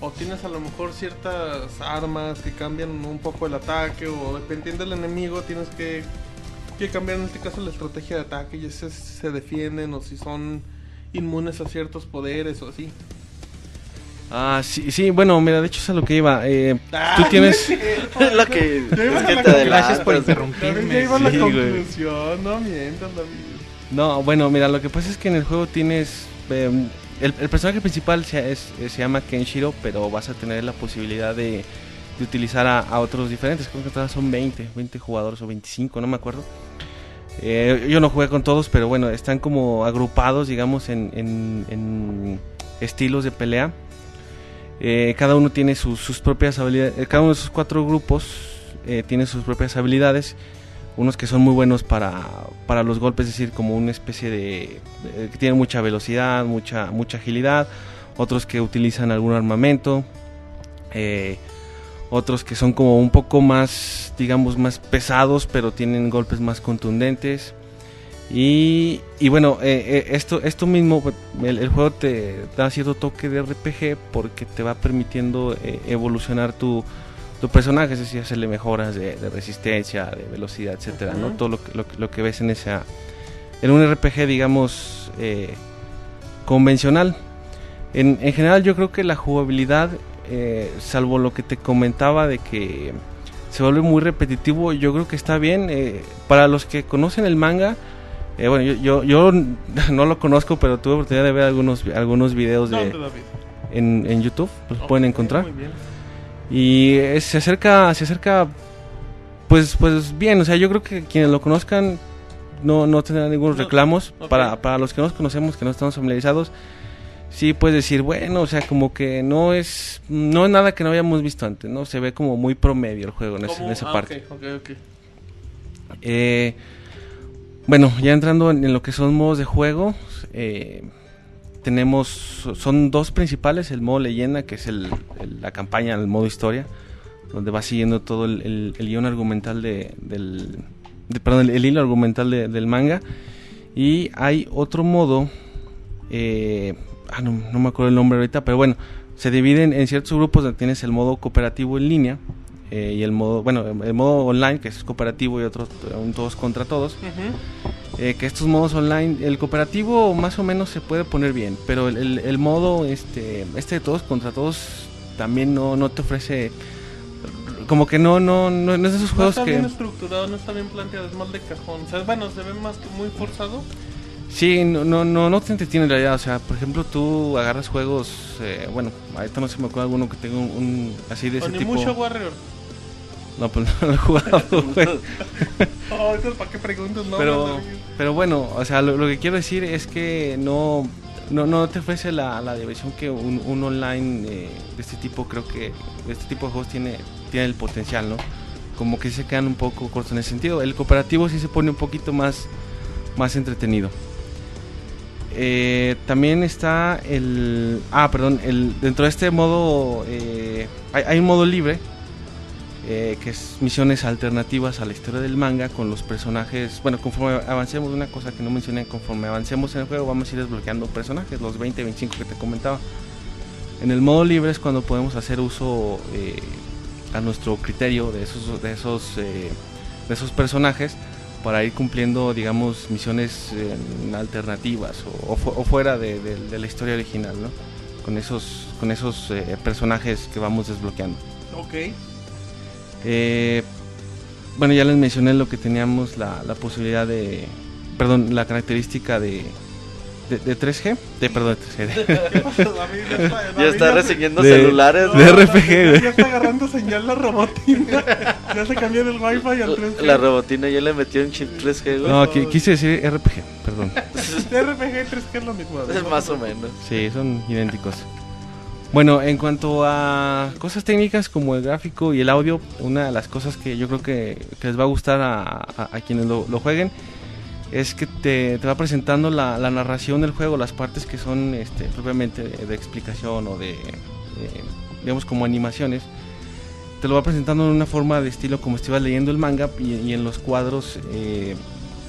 ¿O tienes a lo mejor ciertas armas que cambian un poco el ataque? ¿O dependiendo del enemigo tienes que, que cambiar en este caso la estrategia de ataque? Y si se defienden o si son inmunes a ciertos poderes o así. Ah sí sí bueno mira de hecho es a lo que iba eh, tú Ah, tienes que iba es que la te conclusión. Gracias por interrumpirme. David, ya iba a la sí, güey. conclusión, no mientas, David. No, bueno, mira, lo que pasa es que en el juego tienes... eh, el, el personaje principal se, es- eh, se llama Kenshiro, pero vas a tener la posibilidad de, de utilizar a, a otros diferentes. Creo que todas son 20, 20 jugadores o 25, no me acuerdo. Eh, yo no jugué con todos, pero bueno, están como agrupados, digamos, en, en- en estilos de pelea. Eh, cada uno tiene sus, sus propias habilidades. eh, Cada uno de esos cuatro grupos eh, tiene sus propias habilidades unos que son muy buenos para, para los golpes, es decir, como una especie de... de- que tienen mucha velocidad, mucha, mucha agilidad, otros que utilizan algún armamento, eh, otros que son como un poco más, digamos, más pesados, pero tienen golpes más contundentes. Y, y bueno, eh, eh, esto, esto mismo, el, el juego te da cierto toque de RPG porque te va permitiendo eh, evolucionar tu, tu personaje, es decir, hacerle mejoras de, de resistencia, de velocidad, etcétera, ¿no? Todo lo que, lo, que- lo que ves en esa en un RPG, digamos, eh, convencional. En, en general, yo creo que la jugabilidad, eh, salvo lo que te comentaba de que se vuelve muy repetitivo, yo creo que está bien. eh, para los que conocen el manga, eh, bueno, yo, yo, yo no lo conozco, pero tuve oportunidad de ver algunos, algunos videos de, en, en YouTube, los pueden encontrar. Muy bien. Y eh, se acerca, se acerca, pues, pues bien, o sea, yo creo que quienes lo conozcan no, no tendrán ningún No, reclamos. Para, para los que no nos conocemos, que no estamos familiarizados, sí puedes decir, bueno, o sea, como que no es, no es nada que no habíamos visto antes, ¿no? Se ve como muy promedio el juego en, ese- en esa Ah, parte. ok, ok, ok. Eh, bueno, ya entrando en, lo que son modos de juego, eh, tenemos, son dos principales, el modo leyenda, que es el, la campaña, el modo historia, donde va siguiendo todo el, el- guion argumental de, del, de- perdón, el, hilo argumental de- del manga. Y hay otro modo, eh, ah, no, no me acuerdo el nombre ahorita, pero bueno, se dividen en ciertos grupos donde tienes el modo cooperativo en línea eh, y el modo, bueno, el modo online que es cooperativo y otros un todos contra todos. Eh, que estos modos online, el cooperativo más o menos se puede poner bien, pero el, el- el modo este, este de todos contra todos también no, no te ofrece como que no, no, no, no es de esos No juegos está que... bien estructurado, no está bien planteado, es mal de cajón. O sea, bueno, se ve más que muy forzado. Sí, no, no, no, no te entretiene en realidad. O sea, por ejemplo, tú agarras juegos, eh, bueno, ahorita no se me acuerda alguno que tenga un, un- así de ese tipo. Warrior. No, pues no lo he jugado, güey. Oh, entonces, ¿para qué preguntas? No, pero, pero bueno, o sea, lo, lo que quiero decir es que no, no, no te ofrece la, la diversión que un, un online eh, de este tipo, creo que de este tipo de juegos tiene, tiene el potencial, ¿no? Como que se quedan un poco cortos en ese sentido. El cooperativo sí se pone un poquito más, más entretenido. Eh, también está el... Ah, perdón, el, dentro de este modo eh, hay, un modo libre eh, que es misiones alternativas a la historia del manga con los personajes. Bueno, conforme avancemos, una cosa que no mencioné, conforme avancemos en el juego vamos a ir desbloqueando personajes, los 20, 25 que te comentaba. En el modo libre es cuando podemos hacer uso a nuestro criterio de esos, de esos, de esos personajes para ir cumpliendo, digamos, misiones eh, alternativas o, o fu- o fuera de, de- de la historia original, ¿no? Con esos, con esos eh, personajes que vamos desbloqueando. Ok. Eh, bueno, ya les mencioné lo que teníamos la, la posibilidad de. Perdón, la característica de. De, de 3G, de perdón, de 3G, de, ¿Qué pasó, David? Ya está, de- celulares. de. RPG, Ya, está agarrando señal la robotina. ya se cambió del wifi al 3G. La robotina ya le metió un chip 3G, güey. No, qui- quise decir RPG, perdón. RPG y 3G es lo mismo. Es más o menos. Sí, son idénticos. Bueno, en cuanto a cosas técnicas como el gráfico y el audio, una de las cosas que yo creo que, que les va a gustar a, a- a quienes lo, lo jueguen es que te, te va presentando la, la narración del juego, las partes que son este, propiamente de, de explicación o de, eh, digamos, como animaciones. Te lo va presentando en una forma de estilo como si leyendo el manga y, y en los cuadros eh,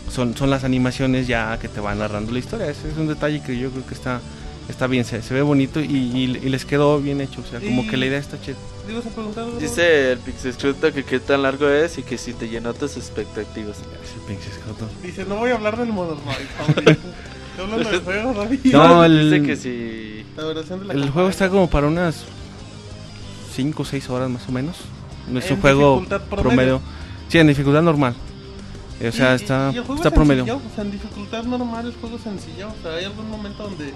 son, son las animaciones ya que te van narrando la historia. Ese es un detalle que yo creo que está, está bien, se, se ve bonito y, y- y les quedó bien hecho. O sea, como que la idea está chida. Digo, se preguntaron. Dice el Pixescruto que qué tan largo es y que si te llenó tus expectativas. Dice, no voy a hablar del Modern Life ahorita. Estoy hablando del juego, David. No, el- Dice que si... La duración de la El campaña. juego está como para unas 5 o 6 horas más o menos. No es En un juego promedio. promedio. Sí, en dificultad normal. O sea, Y- está, y el juego está es promedio. O sea, en dificultad normal el juego es sencillo. O sea, hay algún momento donde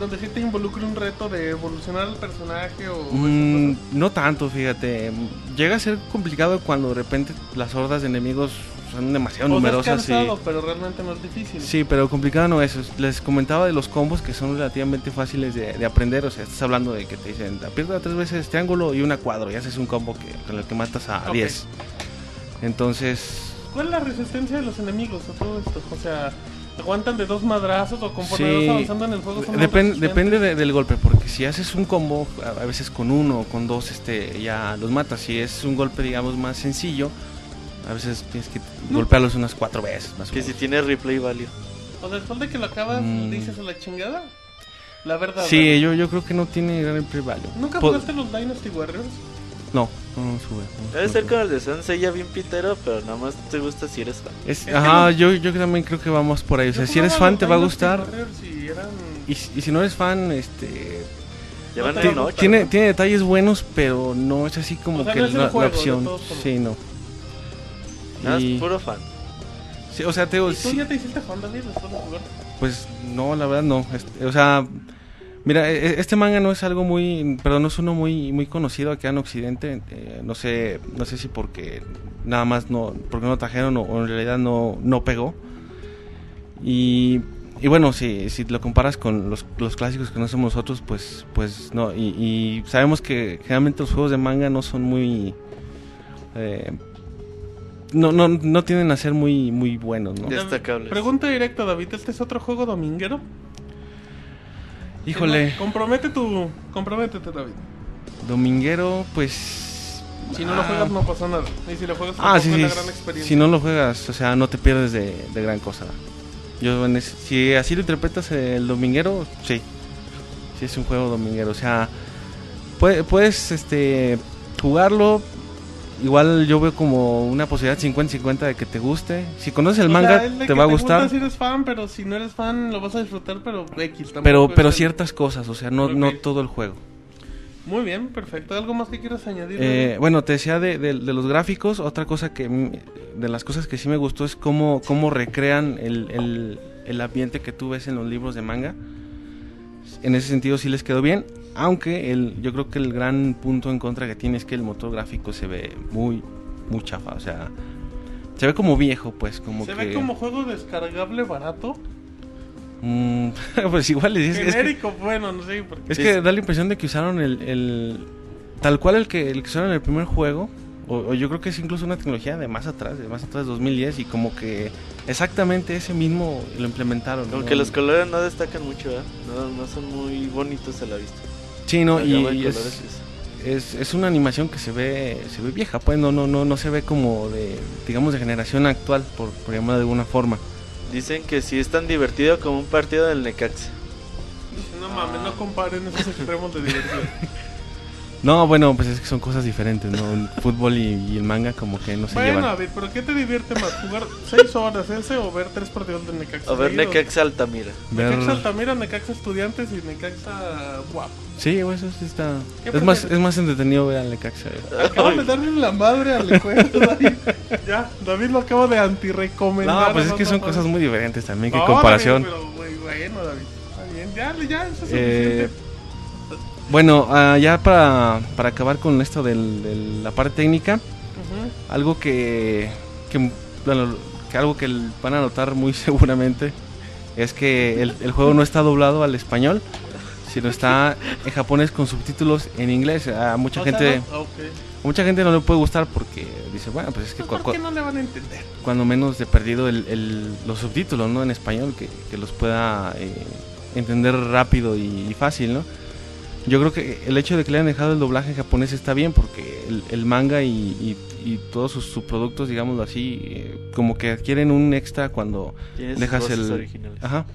donde sí te involucre un reto de evolucionar al personaje o Mm, no tanto, fíjate. Llega a ser complicado cuando de repente las hordas de enemigos son demasiado O sea, es numerosas. y- cansado, pero realmente no es difícil. Sí, pero complicado no es. Les comentaba de los combos que son relativamente fáciles de, de aprender. O sea, estás hablando de que te dicen aprieta tres veces triángulo y una cuadro y haces un combo que, con el que matas a Ok. 10. Entonces, ¿Cuál es la resistencia de los enemigos a todo esto? O sea, ¿aguantan de dos madrazos o conforme Sí, vas avanzando en el juego son más Depen- depende de- del golpe, porque si haces un combo, a veces con uno o con dos, este, ya los matas. Si es un golpe, digamos, más sencillo, a veces tienes que golpearlos unas cuatro veces, más o Que si menos. tiene replay value. O sea, después de que lo acabas, Mm. dices a la chingada. La verdad. Sí, ¿verdad? yo, yo creo que no tiene gran value. ¿Nunca jugaste los Dynasty Warriors? No, no, sube. no Debe ser como el de Sansei ya bien pitero, pero nada más te gusta si eres fan. Es- ajá, yo, yo también creo que vamos por ahí. O sea, si eres fan te va a gustar. Y eran... Y, si- y si no eres fan, este... Llevan No una te- noche. Tiene, tiene detalles buenos, pero no es así como O sea, que no la, juego, opción. Sí, no. Nada, Y- es puro fan. sí, o sea, te digo, ¿Y tú sí, ya te hiciste fan, David, después de jugar? Pues no, la verdad no. Este, o sea, mira, e- e- este manga no es algo muy, perdón, no es uno muy muy conocido acá en Occidente. eh, no sé, no sé si porque nada más no, porque no lo trajeron o, o en realidad no no pegó. Y, y bueno, si, si lo comparas con los, los clásicos que conocemos nosotros, pues pues no. Y, y sabemos que generalmente los juegos de manga no son muy eh, no, no, no tienden a ser muy muy buenos, ¿no? Destacables. Pregunta directa, David. ¿Este es otro juego dominguero? Híjole. Compromete tu... Comprométete, David. Dominguero, pues. Si no lo ah, juegas no pasa nada. Y si lo juegas Ah, sí, la gran experiencia. Si no lo juegas, o sea, no te pierdes de, de gran cosa. Yo, en ese- si así lo interpretas el dominguero, sí. Sí, es un juego dominguero. O sea, puede- puedes este, jugarlo. Igual yo veo como una posibilidad 50-50 de que te guste. Si conoces el O sea, manga, de te va a gusta gustar. si eres fan, pero si no eres fan lo vas a disfrutar, pero X Pero, pero ciertas cosas, o sea, no, Ok. no todo el juego. Muy bien, perfecto. ¿Algo más que quieras añadir? Eh, bueno, te decía de, de- de los gráficos, otra cosa que mm, de las cosas que sí me gustó es cómo, cómo recrean el, el- el ambiente que tú ves en los libros de manga. En ese sentido sí les quedó bien, aunque el, yo creo que el gran punto en contra que tiene es que el motor gráfico se ve muy, muy chafa, o sea, se ve como viejo, pues, como Se que... ve como juego descargable barato. Mm, pues igual es, es que- genérico, bueno, no sé. Porque... Es que da la impresión de que usaron el, el- tal cual el que, el que usaron en el primer juego, o, o yo creo que es incluso una tecnología de más atrás, de más atrás de 2010, y como que exactamente ese mismo lo implementaron. ¿no? Aunque los colores no destacan mucho, ¿verdad? No, no son muy bonitos a la vista. Sí, no, y, es- es, es una animación que se ve se ve vieja, pues no no no no se ve como de digamos de generación actual, por, por llamarlo de alguna forma. Dicen que sí es tan divertido como un partido del Necaxa. No mames, no comparen esos extremos de diversión. No, bueno, pues es que son cosas diferentes, ¿no? El fútbol y, y el manga como que no se bueno, llevan. David, ¿pero qué te divierte más? ¿Jugar 6 horas ese o ver tres partidos de Necaxa? A ver? Necaxa Altamira. Ver- Necaxa Altamira, Necaxa Estudiantes y Necaxa Guapo. Sí, güey, eso sí está. ¿Qué Es más, es más entretenido ver al Necaxa. güey. Acaban de darle la madre al encuentro, David. Ya, David lo acaba de antirrecomendar. No, pues es que son cosas muy diferentes también, que No, comparación. David, pero, güey, bueno, David. Está bien, ya, ya, eso es Eh, suficiente. Bueno, ah, ya para, para acabar con esto del- de la parte técnica, algo que, que, bueno, que algo que el- van a notar muy seguramente es que el, el juego no está doblado al español, sino está en japonés con subtítulos en inglés. A mucha O sea, gente, no- ok. mucha gente no le puede gustar porque dice, bueno, pues es que ¿Por qué no le van a entender? cuando menos de perdido el, el- los subtítulos no en español que, que los pueda eh, entender rápido y, y fácil no yo creo que el hecho de que le hayan dejado el doblaje en japonés está bien porque el, el manga y, y- y todos sus subproductos digámoslo así eh, como que adquieren un extra cuando sus dejas el originales. ajá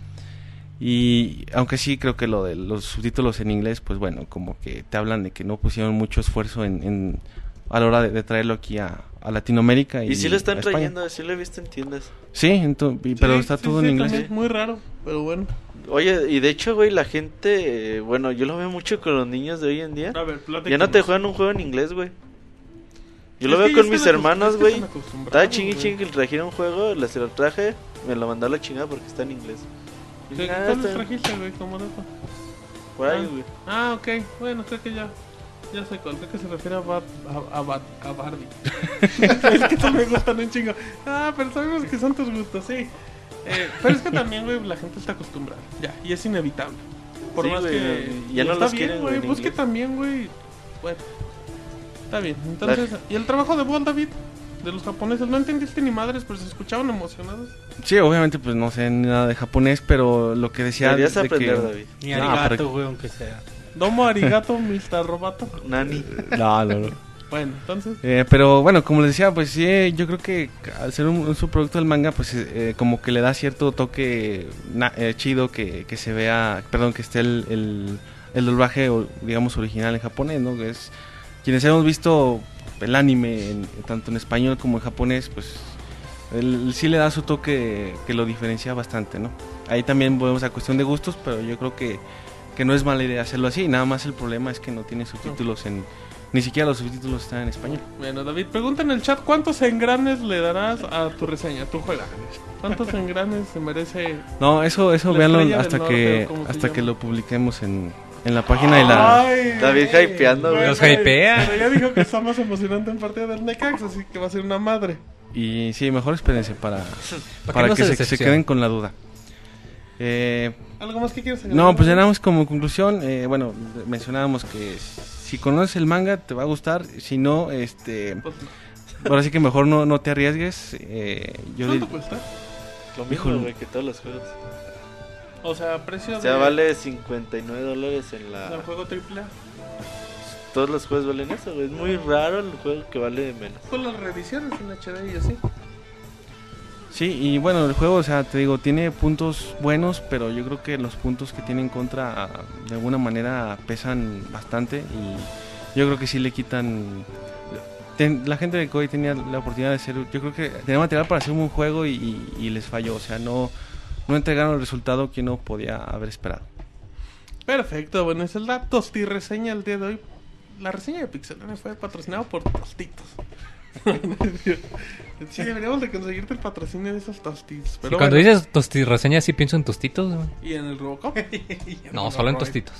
y aunque sí creo que lo de los subtítulos en inglés pues bueno como que te hablan de que no pusieron mucho esfuerzo en, en- a la hora de, de traerlo aquí a, a Latinoamérica y, Y sí lo están trayendo, sí lo he visto en tiendas. Sí, pero está sí, todo sí, en inglés. también, Muy raro, pero bueno. Oye, y de hecho, güey, la gente, eh, bueno, yo lo veo mucho con los niños de hoy en día. A ver, Ya no te juegan un juego en inglés, güey. Yo lo veo con mis hermanos, güey. Estaba chingui chingui que le trajera un juego, les se lo traje, me lo mandó a la chingada porque está en inglés. ¿Qué dije, ah, ¿Cuál les está trajiste, güey? ¿Cómo eso? Por ahí, Ah. güey. Ah, ok. Bueno, creo que ya. Ya sé cuál. Creo que se refiere a, a, a, a Barbie. es que también me gustan un chingo. Ah, pero sabemos que son tus gustos, sí. Eh, pero es que también, güey, la gente está acostumbrada. Ya, y es inevitable. Por Sí, más güey, que. ya no está los bien, güey, Pues que también, güey. Bueno. Está bien. Entonces, ¿y el trabajo de Walt David? De los japoneses. No entendiste ni madres, pero se escuchaban emocionados. Sí, obviamente pues no sé nada de japonés, pero lo que decía Deberías de aprender, que... David. Ni No, arigato, güey, aunque sea. Domo arigato, Mr. Roboto. Nani. No, no, no. Bueno, entonces. Eh, pero bueno, como les decía, pues sí, yo creo que al ser un, un subproducto del manga, pues eh, como que le da cierto toque eh, chido que, que se vea, perdón, que esté el, el, el doblaje, digamos, original en japonés, ¿no? Es, quienes hemos visto el anime, tanto en español como en japonés, pues sí le da su toque que lo diferencia bastante, ¿no? Ahí también volvemos a cuestión de gustos, pero yo creo que, que no es mala idea hacerlo así, nada más el problema es que no tiene subtítulos en... Ni siquiera los subtítulos están en español. Bueno, David, pregunta en el chat cuántos engranes le darás a tu reseña, a tu juego. ¿Cuántos engranes se merece? No, eso, eso véanlo hasta norte, que ¿o cómo se hasta que lo publiquemos en, en la página de la. Ay, David hypeando, güey. Los hypea. Pero ya dijo que está más emocionante en partida del Necax, así que va a ser una madre. Y sí, mejor espérense para, Para para no que se se, queden con la duda. Eh, ¿Algo más que quieras añadir? no, pues ya nada más como conclusión, eh, bueno, mencionábamos que si conoces el manga te va a gustar, si no, este, Pues, ahora sí que mejor no, no te arriesgues. Eh, yo ¿Cuánto cuesta? Lo mismo, güey, que todos los juegos. O sea, precio O sea, de, vale 59 dólares en la... juego triple A. Todos los juegos valen eso, güey. Es muy raro el juego que vale menos. Con las reediciones en HD y así. Sí, y bueno, el juego, o sea, te digo, tiene puntos buenos, pero yo creo que los puntos que tiene en contra ah, de alguna manera pesan bastante y yo creo que sí le quitan... ten- la gente de Koei tenía la oportunidad de hacer, yo creo que tenía material para hacer un buen juego y, y- y les falló, o sea, no, no entregaron el resultado que uno podía haber esperado. Perfecto, bueno, es la tosti reseña el día de hoy. la reseña de Pixelania fue patrocinada por Tostitos. sí, deberíamos de conseguirte el patrocinio de esos Tostitos. Y Pero cuando bueno. dices tosti reseña, sí pienso en tostitos. ¿Y en el Robocop? No, solo en tostitos.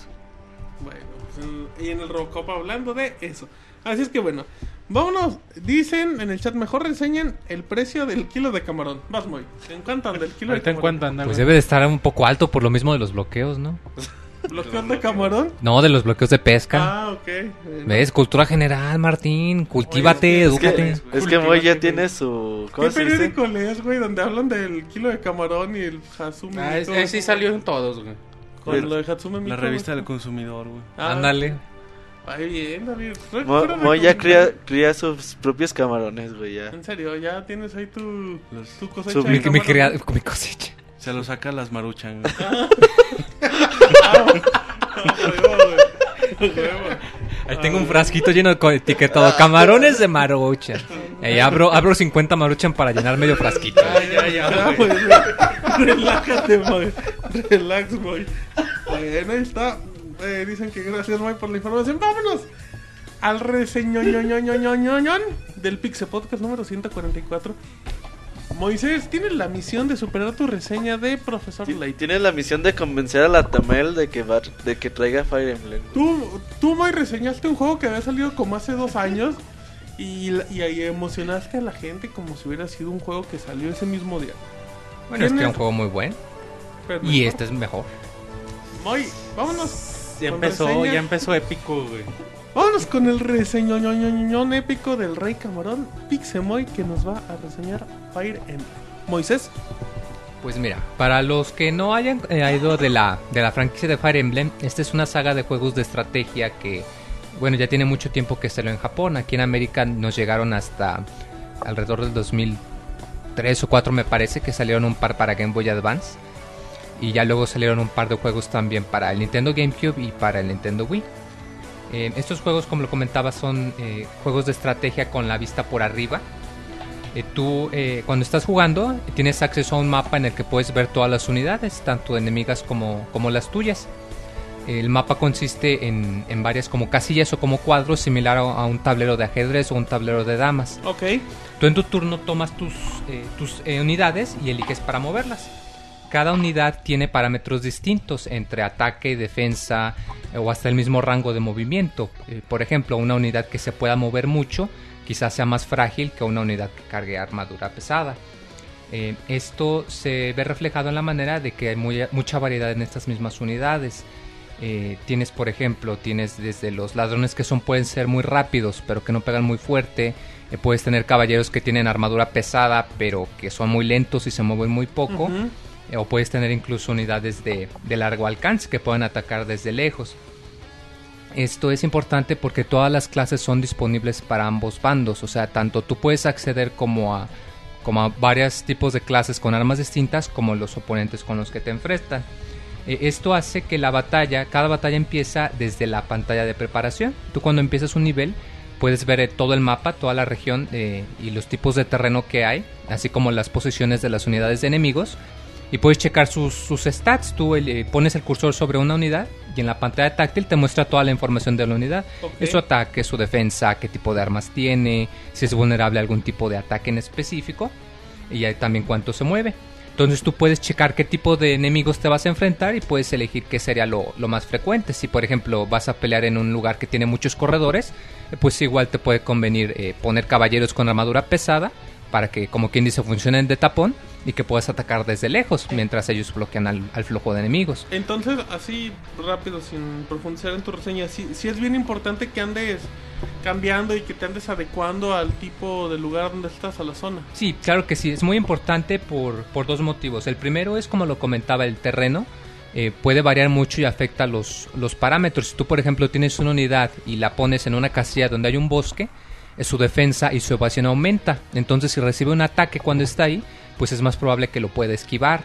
Bueno, pues en- y en el Robocop hablando de eso. Así es que bueno, vámonos. Dicen en el chat, mejor reseñen el precio del kilo de camarón. Vas, muy. ¿En cuánto anda el kilo Ahorita de en camarón? cuánto anda. Pues debe de estar un poco alto por lo mismo de los bloqueos, ¿no? ¿Bloqueos de camarón? No, de los bloqueos de pesca. Ah, ok. Bueno. ¿Ves? Cultura general, Martín. Cultívate, Oye, es que- edúcate. Es que Cultivate, Moy ya tiene su. ¿Qué periódico lees, güey? Donde hablan del kilo de camarón y el Hatsume. Ah, es- ese sí salió en todos, güey. Con lo de Hatsume La Miku, revista güey. del consumidor, güey. Ah, Ándale. Ay, bien, David. Mo- Moy ya cría, cría sus propios camarones, güey. Ya. En serio, ya tienes ahí tu, tu cosecha Su- de Mi, mi, mi cosecha. Se lo saca las maruchan. güey. Ah. Ahí tengo un frasquito lleno de etiquetado camarones de maruchan. Ahí abro, abro 50 maruchan para llenar medio frasquito. ya, ya, Ya, güey. pues. Relájate, Moy. Relax, Moy. Bueno, ahí está. Eh, dicen que gracias, Moy, por la información. Vámonos al reseñoñoñoñoñoñoñón del Pixel Podcast número 144. Moisés, tienes la misión de superar tu reseña de Profesor Y Layton. Tienes la misión de convencer a la Tamel de que, va, de que traiga Fire Emblem. Tú, tú, Moy, reseñaste un juego que había salido como hace dos años y, y ahí emocionaste a la gente como si hubiera sido un juego que salió ese mismo día. Bueno, es que ¿Quién era es? un juego muy bueno. Pero Y este es mejor. Moy, vámonos. Ya empezó, reseña. ya empezó épico, güey. Vámonos con el reseñoñoñoñón épico del Rey Camarón, Pixemoy, que nos va a reseñar Fire Emblem. Moisés, Pues mira, para los que no hayan ido de la, de la franquicia de Fire Emblem, esta es una saga de juegos de estrategia que, bueno, ya tiene mucho tiempo que salió en Japón. Aquí en América nos llegaron hasta alrededor del 2003 o 4 me parece que salieron un par para Game Boy Advance. Y ya luego salieron un par de juegos también para el Nintendo GameCube y para el Nintendo Wii. Eh, estos juegos, como lo comentaba, son eh, juegos de estrategia con la vista por arriba. Eh, tú, eh, cuando estás jugando, tienes acceso a un mapa en el que puedes ver todas las unidades, tanto enemigas como, como las tuyas. El mapa consiste en, en varias como casillas o como cuadros, similar a, a un tablero de ajedrez o un tablero de damas. ok. Tú en tu turno tomas tus, eh, tus eh, unidades y eliges para moverlas. Cada unidad tiene parámetros distintos entre ataque, defensa eh, o hasta el mismo rango de movimiento. Eh, por ejemplo, una unidad que se pueda mover mucho quizás sea más frágil que una unidad que cargue armadura pesada. Eh, esto se ve reflejado en la manera de que hay mucha variedad en estas mismas unidades. Tienes, por ejemplo, tienes desde los ladrones que son pueden ser muy rápidos, pero que no pegan muy fuerte. Puedes tener caballeros que tienen armadura pesada, pero que son muy lentos y se mueven muy poco. O puedes tener incluso unidades de, de largo alcance que pueden atacar desde lejos. Esto es importante porque todas las clases son disponibles para ambos bandos. O sea, tanto tú puedes acceder como a, como a varios tipos de clases con armas distintas como los oponentes con los que te enfrentan. Eh, esto hace que la batalla, cada batalla empieza desde la pantalla de preparación. Tú cuando empiezas un nivel puedes ver eh, todo el mapa, toda la región eh, y los tipos de terreno que hay, así como las posiciones de las unidades de enemigos. Y puedes checar sus, sus stats. Tú eh, pones el cursor sobre una unidad y en la pantalla táctil te muestra toda la información de la unidad. Ok. Es su ataque, su defensa, qué tipo de armas tiene, si es vulnerable a algún tipo de ataque en específico y ahí también cuánto se mueve. Entonces tú puedes checar qué tipo de enemigos te vas a enfrentar y puedes elegir qué sería lo, lo más frecuente. Si por ejemplo vas a pelear en un lugar que tiene muchos corredores, eh, pues igual te puede convenir eh, poner caballeros con armadura pesada para que como quien dice funcionen de tapón y que puedas atacar desde lejos mientras ellos bloquean al, al flujo de enemigos. Entonces, así rápido, sin profundizar en tu reseña, sí, sí es bien importante que andes cambiando y que te andes adecuando al tipo de lugar donde estás, a la zona. Sí, claro que sí, es muy importante por, por dos motivos. El primero es, como lo comentaba, el terreno. eh, puede variar mucho y afecta los, los parámetros. Si tú, por ejemplo, tienes una unidad y la pones en una casilla donde hay un bosque, eh, su defensa y su evasión aumenta. Entonces, si recibe un ataque cuando está ahí, pues es más probable que lo pueda esquivar.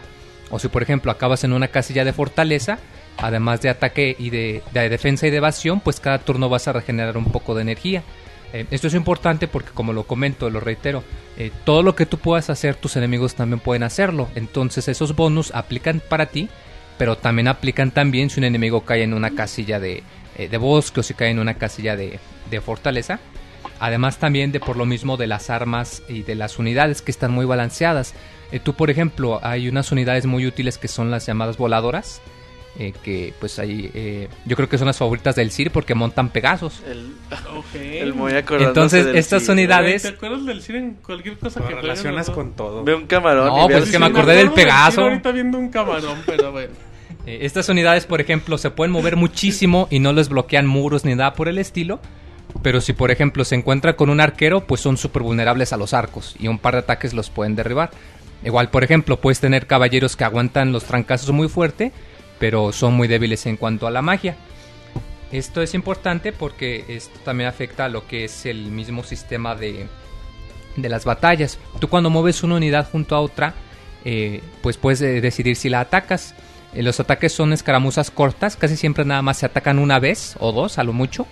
O si, por ejemplo, acabas en una casilla de fortaleza, además de ataque y de, de defensa y de evasión, pues cada turno vas a regenerar un poco de energía. Eh, esto es importante porque, como lo comento, lo reitero, eh, todo lo que tú puedas hacer, tus enemigos también pueden hacerlo. Entonces, esos bonus aplican para ti, pero también aplican también si un enemigo cae en una casilla de, eh, bosque o si cae en una casilla de fortaleza. Además también de por lo mismo de las armas y de las unidades que están muy balanceadas. Eh, tú, por ejemplo, hay unas unidades muy útiles que son las llamadas voladoras. eh, que pues ahí eh, yo creo que son las favoritas del CIR porque montan Pegasos. El, Ok. el muy Entonces, del estas cine. unidades- ¿Te acuerdas del cine en cualquier cosa que relacionas con todo. Ve un camarón. No, y pues es que me acordé del Pegaso. ahorita viendo un camarón, pero bueno. Eh, estas unidades, por ejemplo, se pueden mover muchísimo y no les bloquean muros ni nada por el estilo. Pero si, por ejemplo, se encuentra con un arquero, pues son súper vulnerables a los arcos y un par de ataques los pueden derribar. Igual, por ejemplo, puedes tener caballeros que aguantan los trancazos muy fuerte, pero son muy débiles en cuanto a la magia. Esto es importante porque esto también afecta a lo que es el mismo sistema de, de las batallas. Tú cuando mueves una unidad junto a otra, eh, pues puedes eh, decidir si la atacas. Eh, los ataques son escaramuzas cortas, casi siempre nada más se atacan una vez o dos a lo mucho.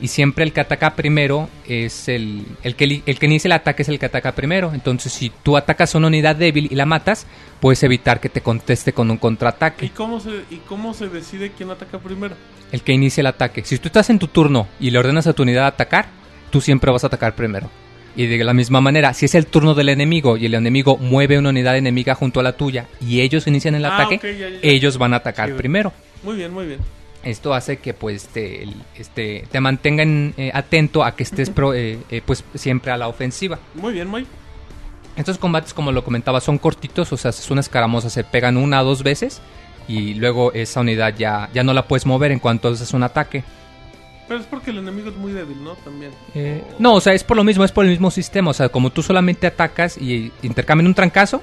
Y siempre el que ataca primero es el, el que, el que inicia el ataque es el que ataca primero. Entonces si tú atacas a una unidad débil y la matas, puedes evitar que te conteste con un ¿Y contraataque. cómo, se, ¿Y cómo se decide quién ataca primero? El que inicia el ataque. Si tú estás en tu turno y le ordenas a tu unidad atacar, tú siempre vas a atacar primero. Y de la misma manera, si es el turno del enemigo y el enemigo mueve una unidad enemiga junto a la tuya y ellos inician el Ah, ataque, ya, ya. ellos van a atacar Sí. primero. Muy bien, muy bien. Esto hace que pues te, este, te mantengan eh, atento a que estés pro- eh, eh, pues siempre a la ofensiva. Muy bien, muy. Estos combates, como lo comentaba, son cortitos, o sea, es una escaramuza, se pegan una o dos veces y luego esa unidad ya, ya no la puedes mover en cuanto haces un ataque. Pero es porque el enemigo es muy débil, ¿no? También. Eh, no, o sea, es por lo mismo, es por el mismo sistema. O sea, como tú solamente atacas y intercambian un trancazo,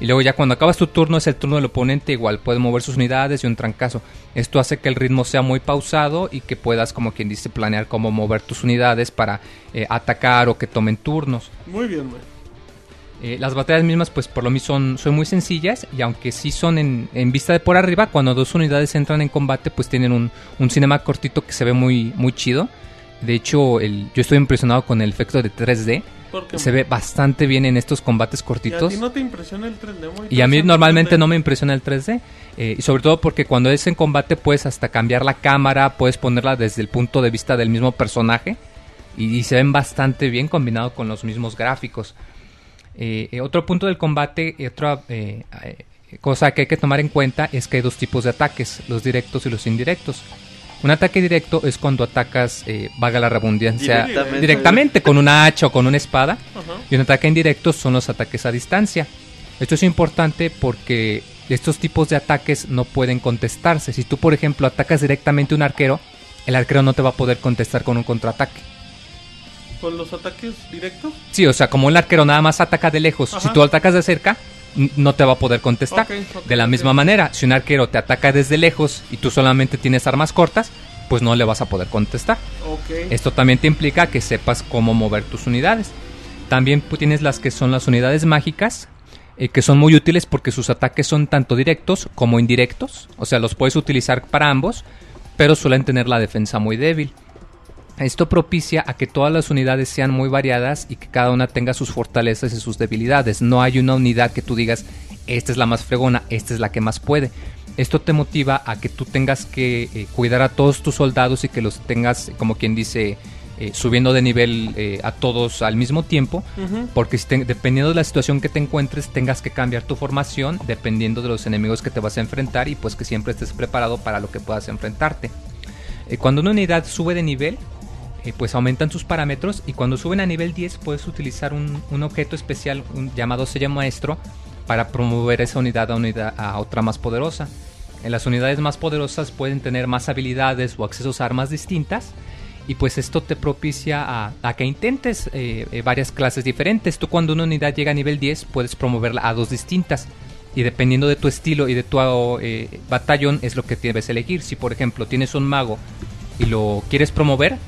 y luego ya cuando acabas tu turno es el turno del oponente, igual puedes mover sus unidades y un trancazo. Esto hace que el ritmo sea muy pausado y que puedas, como quien dice, planear cómo mover tus unidades para eh, atacar o que tomen turnos. Muy bien, muy. Eh, las batallas mismas, pues por lo mismo son, son muy sencillas y aunque sí son en, en vista de por arriba, cuando dos unidades entran en combate, pues tienen un, un cinema cortito que se ve muy, muy chido. De hecho, el, yo estoy impresionado con el efecto de 3D. Porque Se ve bastante bien en estos combates ¿Y a cortitos. ti no te impresiona el 3D? Muy Y a mí normalmente no 3D. me impresiona el 3D. eh, y sobre todo porque cuando es en combate puedes hasta cambiar la cámara, puedes ponerla desde el punto de vista del mismo personaje. Y, y se ven bastante bien combinado con los mismos gráficos. Eh, eh, otro punto del combate, eh, otra cosa que hay que tomar en cuenta es que hay dos tipos de ataques, los directos y los indirectos. Un ataque directo es cuando atacas, eh, vaga la redundancia, Directamente. directamente con una hacha o con una espada. Y un ataque indirecto son los ataques a distancia. Esto es importante porque estos tipos de ataques no pueden contestarse. Si tú, por ejemplo, atacas directamente a un arquero, el arquero no te va a poder contestar con un contraataque. Con los ataques directos. Sí, o sea, como el arquero nada más ataca de lejos, Ajá. si tú atacas de cerca, no te va a poder contestar. De la misma manera, si un arquero te ataca desde lejos y tú solamente tienes armas cortas, pues no le vas a poder contestar. Esto también te implica que sepas cómo mover tus unidades. También tienes las que son las unidades mágicas, eh, que son muy útiles porque sus ataques son tanto directos como indirectos. O sea, los puedes utilizar para ambos, pero suelen tener la defensa muy débil. Esto propicia a que todas las unidades sean muy variadas y que cada una tenga sus fortalezas y sus debilidades. No hay una unidad que tú digas, esta es la más fregona, esta es la que más puede. Esto te motiva a que tú tengas que eh, cuidar a todos tus soldados y que los tengas, como quien dice, eh, subiendo de nivel eh, a todos al mismo tiempo. Porque si te- dependiendo de la situación que te encuentres, tengas que cambiar tu formación dependiendo de los enemigos que te vas a enfrentar y pues que siempre estés preparado para lo que puedas enfrentarte. Eh, cuando una unidad sube de nivel, eh, pues aumentan sus parámetros y cuando suben a nivel 10 puedes utilizar un, un objeto especial un, llamado sello maestro para promover esa unidad a, unidad a otra más poderosa. En las unidades más poderosas pueden tener más habilidades o accesos a armas distintas y pues esto te propicia a, que intentes eh, eh, varias clases diferentes. Tú cuando una unidad llega a nivel 10 puedes promoverla a dos distintas. Y dependiendo de tu estilo y de tu batallón es lo que debes elegir. Si por ejemplo tienes un mago y lo quieres promover,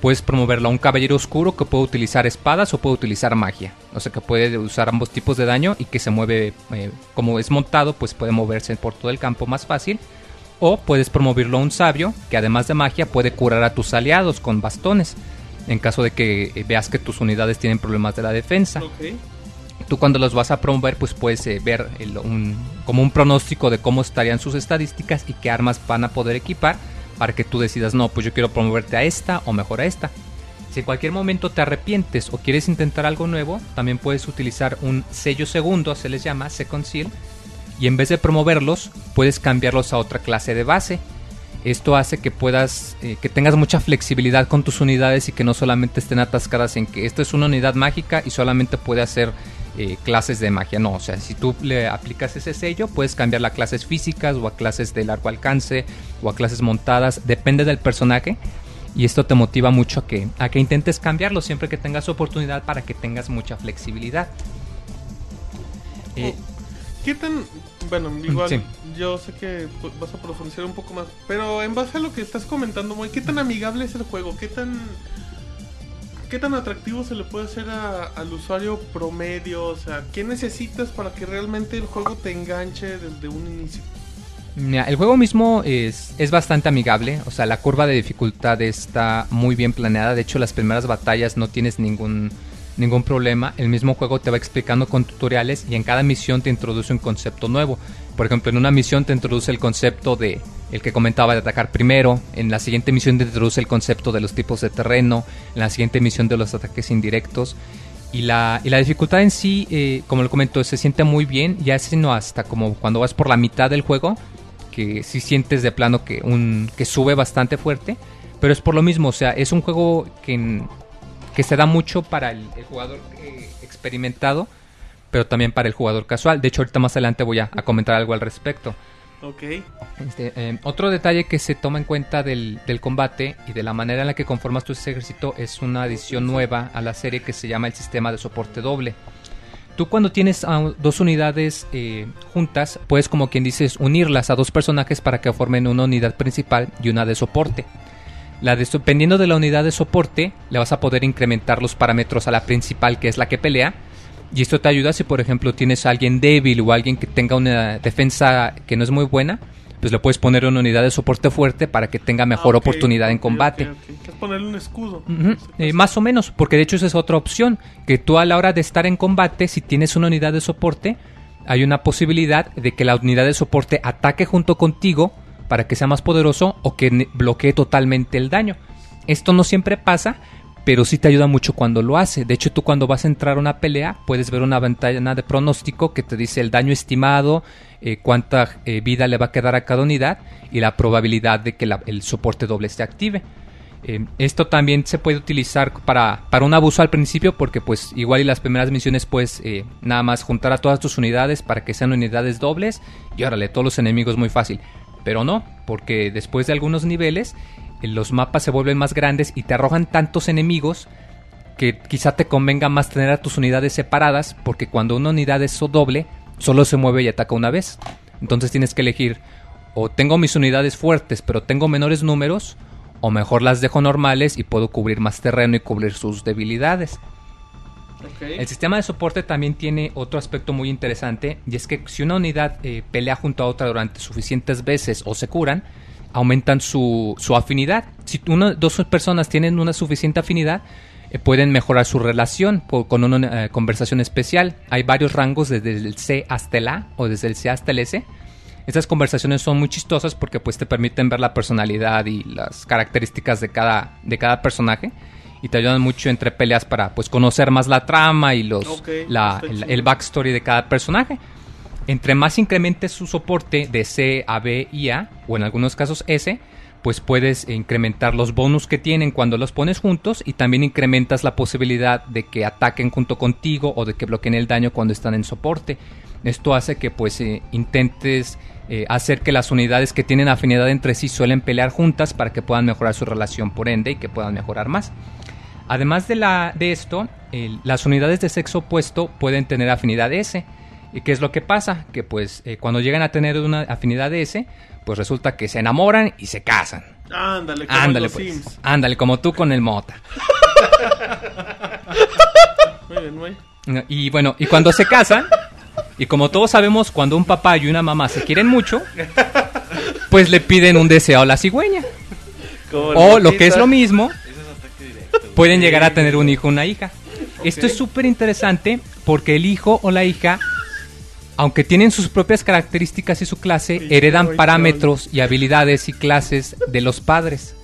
puedes promoverlo a un caballero oscuro que puede utilizar espadas o puede utilizar magia. O sea que puede usar ambos tipos de daño y que se mueve, eh, como es montado, pues puede moverse por todo el campo más fácil. O puedes promoverlo a un sabio que además de magia puede curar a tus aliados con bastones. En caso de que eh, veas que tus unidades tienen problemas de la defensa. Tú cuando los vas a promover pues puedes eh, ver el- un- como un pronóstico de cómo estarían sus estadísticas y qué armas van a poder equipar para que tú decidas, no, pues yo quiero promoverte a esta o mejor a esta. Si en cualquier momento te arrepientes o quieres intentar algo nuevo, también puedes utilizar un sello segundo, se les llama Second Seal, y en vez de promoverlos, puedes cambiarlos a otra clase de base. Esto hace que puedas, eh, que tengas mucha flexibilidad con tus unidades y que no solamente estén atascadas en que esta es una unidad mágica y solamente puede hacer eh, clases de magia. No, o sea, si tú le aplicas ese sello, puedes cambiarla a clases físicas o a clases de largo alcance o a clases montadas, depende del personaje. Y esto te motiva mucho a que, a que intentes cambiarlo siempre que tengas oportunidad para que tengas mucha flexibilidad. Eh, ¿Qué tan... Bueno, igual Sí. yo sé que vas a profundizar un poco más, pero en base a lo que estás comentando, Moy, ¿qué tan amigable es el juego? ¿Qué tan... ¿Qué tan atractivo se le puede hacer al usuario promedio? O sea, ¿qué necesitas para que realmente el juego te enganche desde un inicio? Mira, el juego mismo es, es bastante amigable, o sea, la curva de dificultad está muy bien planeada, de hecho las primeras batallas no tienes ningún, ningún problema, el mismo juego te va explicando con tutoriales y en cada misión te introduce un concepto nuevo. Por ejemplo, en una misión te introduce el concepto de el que comentaba de atacar primero, en la siguiente misión introduce el concepto de los tipos de terreno, en la siguiente misión de los ataques indirectos. Y la, y la dificultad en sí, eh, como lo comento, se siente muy bien, ya sino hasta como cuando vas por la mitad del juego, que sí sientes de plano que, un, que sube bastante fuerte, pero es por lo mismo, o sea, es un juego que, que se da mucho para el, jugador eh, experimentado, pero también para el jugador casual. De hecho, ahorita más adelante voy a comentar algo al respecto. Ok. Este, eh, otro detalle que se toma en cuenta del, del combate y de la manera en la que conformas tu ejército es una adición nueva a la serie que se llama el sistema de soporte doble. Tú cuando tienes a dos unidades eh, juntas, puedes como quien dices unirlas a dos personajes para que formen una unidad principal y una de soporte. La de, dependiendo de la unidad de soporte, le vas a poder incrementar los parámetros a la principal, que es la que pelea. Y esto te ayuda si, por ejemplo, tienes a alguien débil o alguien que tenga una defensa que no es muy buena, pues le puedes poner una unidad de soporte fuerte para que tenga mejor Ah, oportunidad en combate. ok, ok. Es ponerle un escudo. Eh, más o menos, porque de hecho esa es otra opción, que tú a la hora de estar en combate, si tienes una unidad de soporte, hay una posibilidad de que la unidad de soporte ataque junto contigo para que sea más poderoso o que bloquee totalmente el daño. Esto no siempre pasa, pero sí te ayuda mucho cuando lo hace. De hecho, tú cuando vas a entrar a una pelea, puedes ver una ventana de pronóstico que te dice el daño estimado, eh, cuánta eh, vida le va a quedar a cada unidad y la probabilidad de que el soporte doble se active. Eh, esto también se puede utilizar para, para un abuso al principio porque pues igual y las primeras misiones pues eh, nada más juntar a todas tus unidades para que sean unidades dobles y órale, todos los enemigos muy fácil. Pero no, porque después de algunos niveles los mapas se vuelven más grandes y te arrojan tantos enemigos que quizá te convenga más tener a tus unidades separadas porque cuando una unidad es doble solo se mueve y ataca una vez. Entonces tienes que elegir o tengo mis unidades fuertes pero tengo menores números o mejor las dejo normales y puedo cubrir más terreno y cubrir sus debilidades. El sistema de soporte también tiene otro aspecto muy interesante y es que si una unidad eh, pelea junto a otra durante suficientes veces o se curan, aumentan su, su afinidad. Si una, dos personas tienen una suficiente afinidad, eh, pueden mejorar su relación por- con una eh, conversación especial. Hay varios rangos desde el C hasta el A o desde el C hasta el S. Estas conversaciones son muy chistosas porque pues te permiten ver la personalidad y las características de cada, de cada personaje y te ayudan mucho entre peleas para pues conocer más la trama y los Ok, la- el, el backstory de cada personaje. Entre más incrementes su soporte de C a B y A, o en algunos casos S, pues puedes incrementar los bonus que tienen cuando los pones juntos y también incrementas la posibilidad de que ataquen junto contigo o de que bloqueen el daño cuando están en soporte. Esto hace que pues eh, intentes eh, hacer que las unidades que tienen afinidad entre sí suelen pelear juntas para que puedan mejorar su relación por ende y que puedan mejorar más. Además de, la, de esto, las unidades de sexo opuesto pueden tener afinidad S. ¿Y qué es lo que pasa? Que pues eh, cuando llegan a tener una afinidad S, pues resulta que se enamoran y se casan. Ándale, como Ándale los pues. Sims. Ándale, como tú con el Mota. Muy bien, muy. Y bueno, y cuando se casan, y como todos sabemos, cuando un papá y una mamá se quieren mucho, pues le piden un deseo a la cigüeña. Como O lo que es lo mismo, pueden llegar a tener un hijo o una hija. Esto es súper interesante porque el hijo o la hija aunque tienen sus propias características y su clase, heredan parámetros y habilidades y clases de los padres.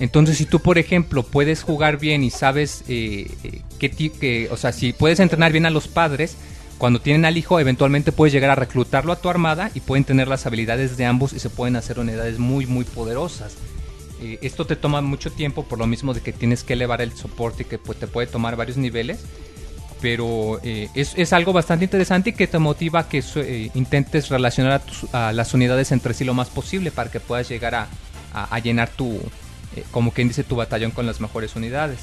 Entonces, si tú, por ejemplo, puedes jugar bien y sabes eh, eh, qué que, o sea, si puedes entrenar bien a los padres, cuando tienen al hijo, eventualmente puedes llegar a reclutarlo a tu armada y pueden tener las habilidades de ambos y se pueden hacer unidades muy, muy poderosas. Eh, esto te toma mucho tiempo por lo mismo de que tienes que elevar el soporte y que pues, te puede tomar varios niveles. Pero eh, es, es algo bastante interesante y que te motiva a que su- eh, intentes relacionar a, tus- a las unidades entre sí lo más posible para que puedas llegar a, a- a llenar tu, eh, como quien dice, tu batallón con las mejores unidades.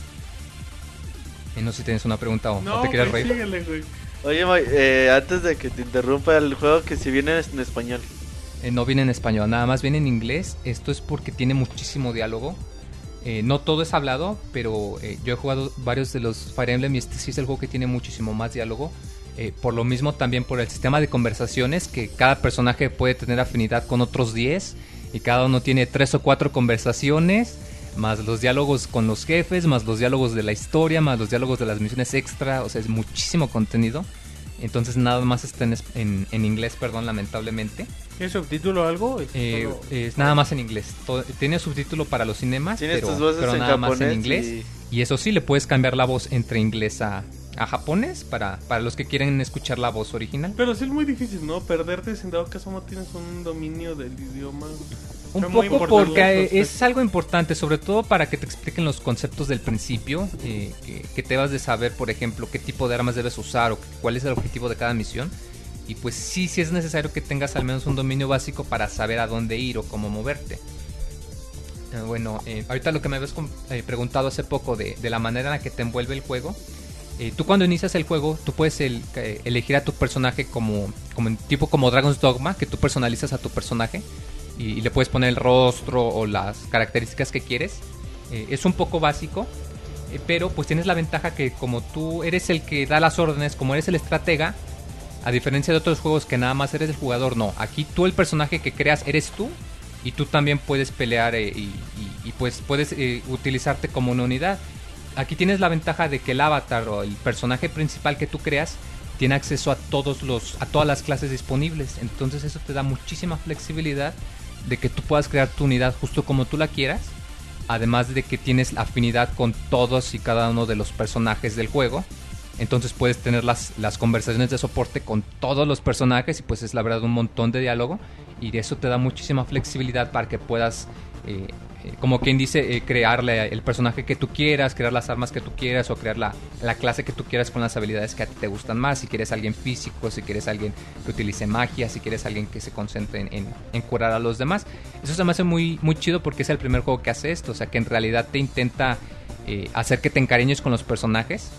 Eh, no sé si tienes una pregunta o, o No, te quieres reír. síguele, güey. Oye, eh, antes de que te interrumpa el juego, que si viene en español. Eh, no viene en español, nada más viene en inglés. Esto es porque tiene muchísimo diálogo. Eh, no todo es hablado, pero eh, yo he jugado varios de los Fire Emblem y este sí es el juego que tiene muchísimo más diálogo. Eh, por lo mismo también por el sistema de conversaciones, que cada personaje puede tener afinidad con otros 10 y cada uno tiene 3 o 4 conversaciones, más los diálogos con los jefes, más los diálogos de la historia, más los diálogos de las misiones extra, o sea, es muchísimo contenido. Entonces nada más está en, en- en inglés, perdón, lamentablemente. ¿Tiene subtítulo o algo? Es Eh, solo- es nada más en inglés. Todo- tiene subtítulo para los cinemas, pero, pero en nada más en inglés. Y... eso sí, le puedes cambiar la voz entre inglés a, a japonés para, para los que quieren escuchar la voz original. Pero sí es muy difícil, ¿no? Perderte si en dado caso no tienes un dominio del idioma. Un poco porque es algo importante, sobre todo para que te expliquen los conceptos del principio, eh, que, que te vas de saber, por ejemplo, qué tipo de armas debes usar o cuál es el objetivo de cada misión. Y pues sí, sí es necesario que tengas al menos un dominio básico para saber a dónde ir o cómo moverte. Eh, bueno, eh, ahorita lo que me habías eh, preguntado hace poco de, de la manera en la que te envuelve el juego. Eh, tú cuando inicias el juego, tú puedes eh, elegir a tu personaje como, como tipo como Dragon's Dogma, que tú personalizas a tu personaje y, le puedes poner el rostro o las características que quieres. Eh, es un poco básico, eh, pero pues tienes la ventaja que como tú eres el que da las órdenes, como eres el estratega, a diferencia de otros juegos que nada más eres el jugador, no. Aquí tú el personaje que creas eres tú y tú también puedes pelear y, y- pues puedes utilizarte como una unidad. Aquí tienes la ventaja de que el avatar o el personaje principal que tú creas tiene acceso a todos los a todas las clases disponibles. Entonces eso te da muchísima flexibilidad de que tú puedas crear tu unidad justo como tú la quieras. Además de que tienes afinidad con todos y cada uno de los personajes del juego. Entonces puedes tener las, las conversaciones de soporte con todos los personajes y pues es la verdad un montón de diálogo y eso te da muchísima flexibilidad para que puedas, eh, como quien dice, eh, crearle el personaje que tú quieras, crear las armas que tú quieras o crear la, la clase que tú quieras con las habilidades que a ti te gustan más. Si quieres alguien físico, si quieres alguien que utilice magia, si quieres alguien que se concentre en, en- en curar a los demás. Eso se me hace muy, muy chido porque es el primer juego que hace esto, o sea que en realidad te intenta eh, hacer que te encariñes con los personajes.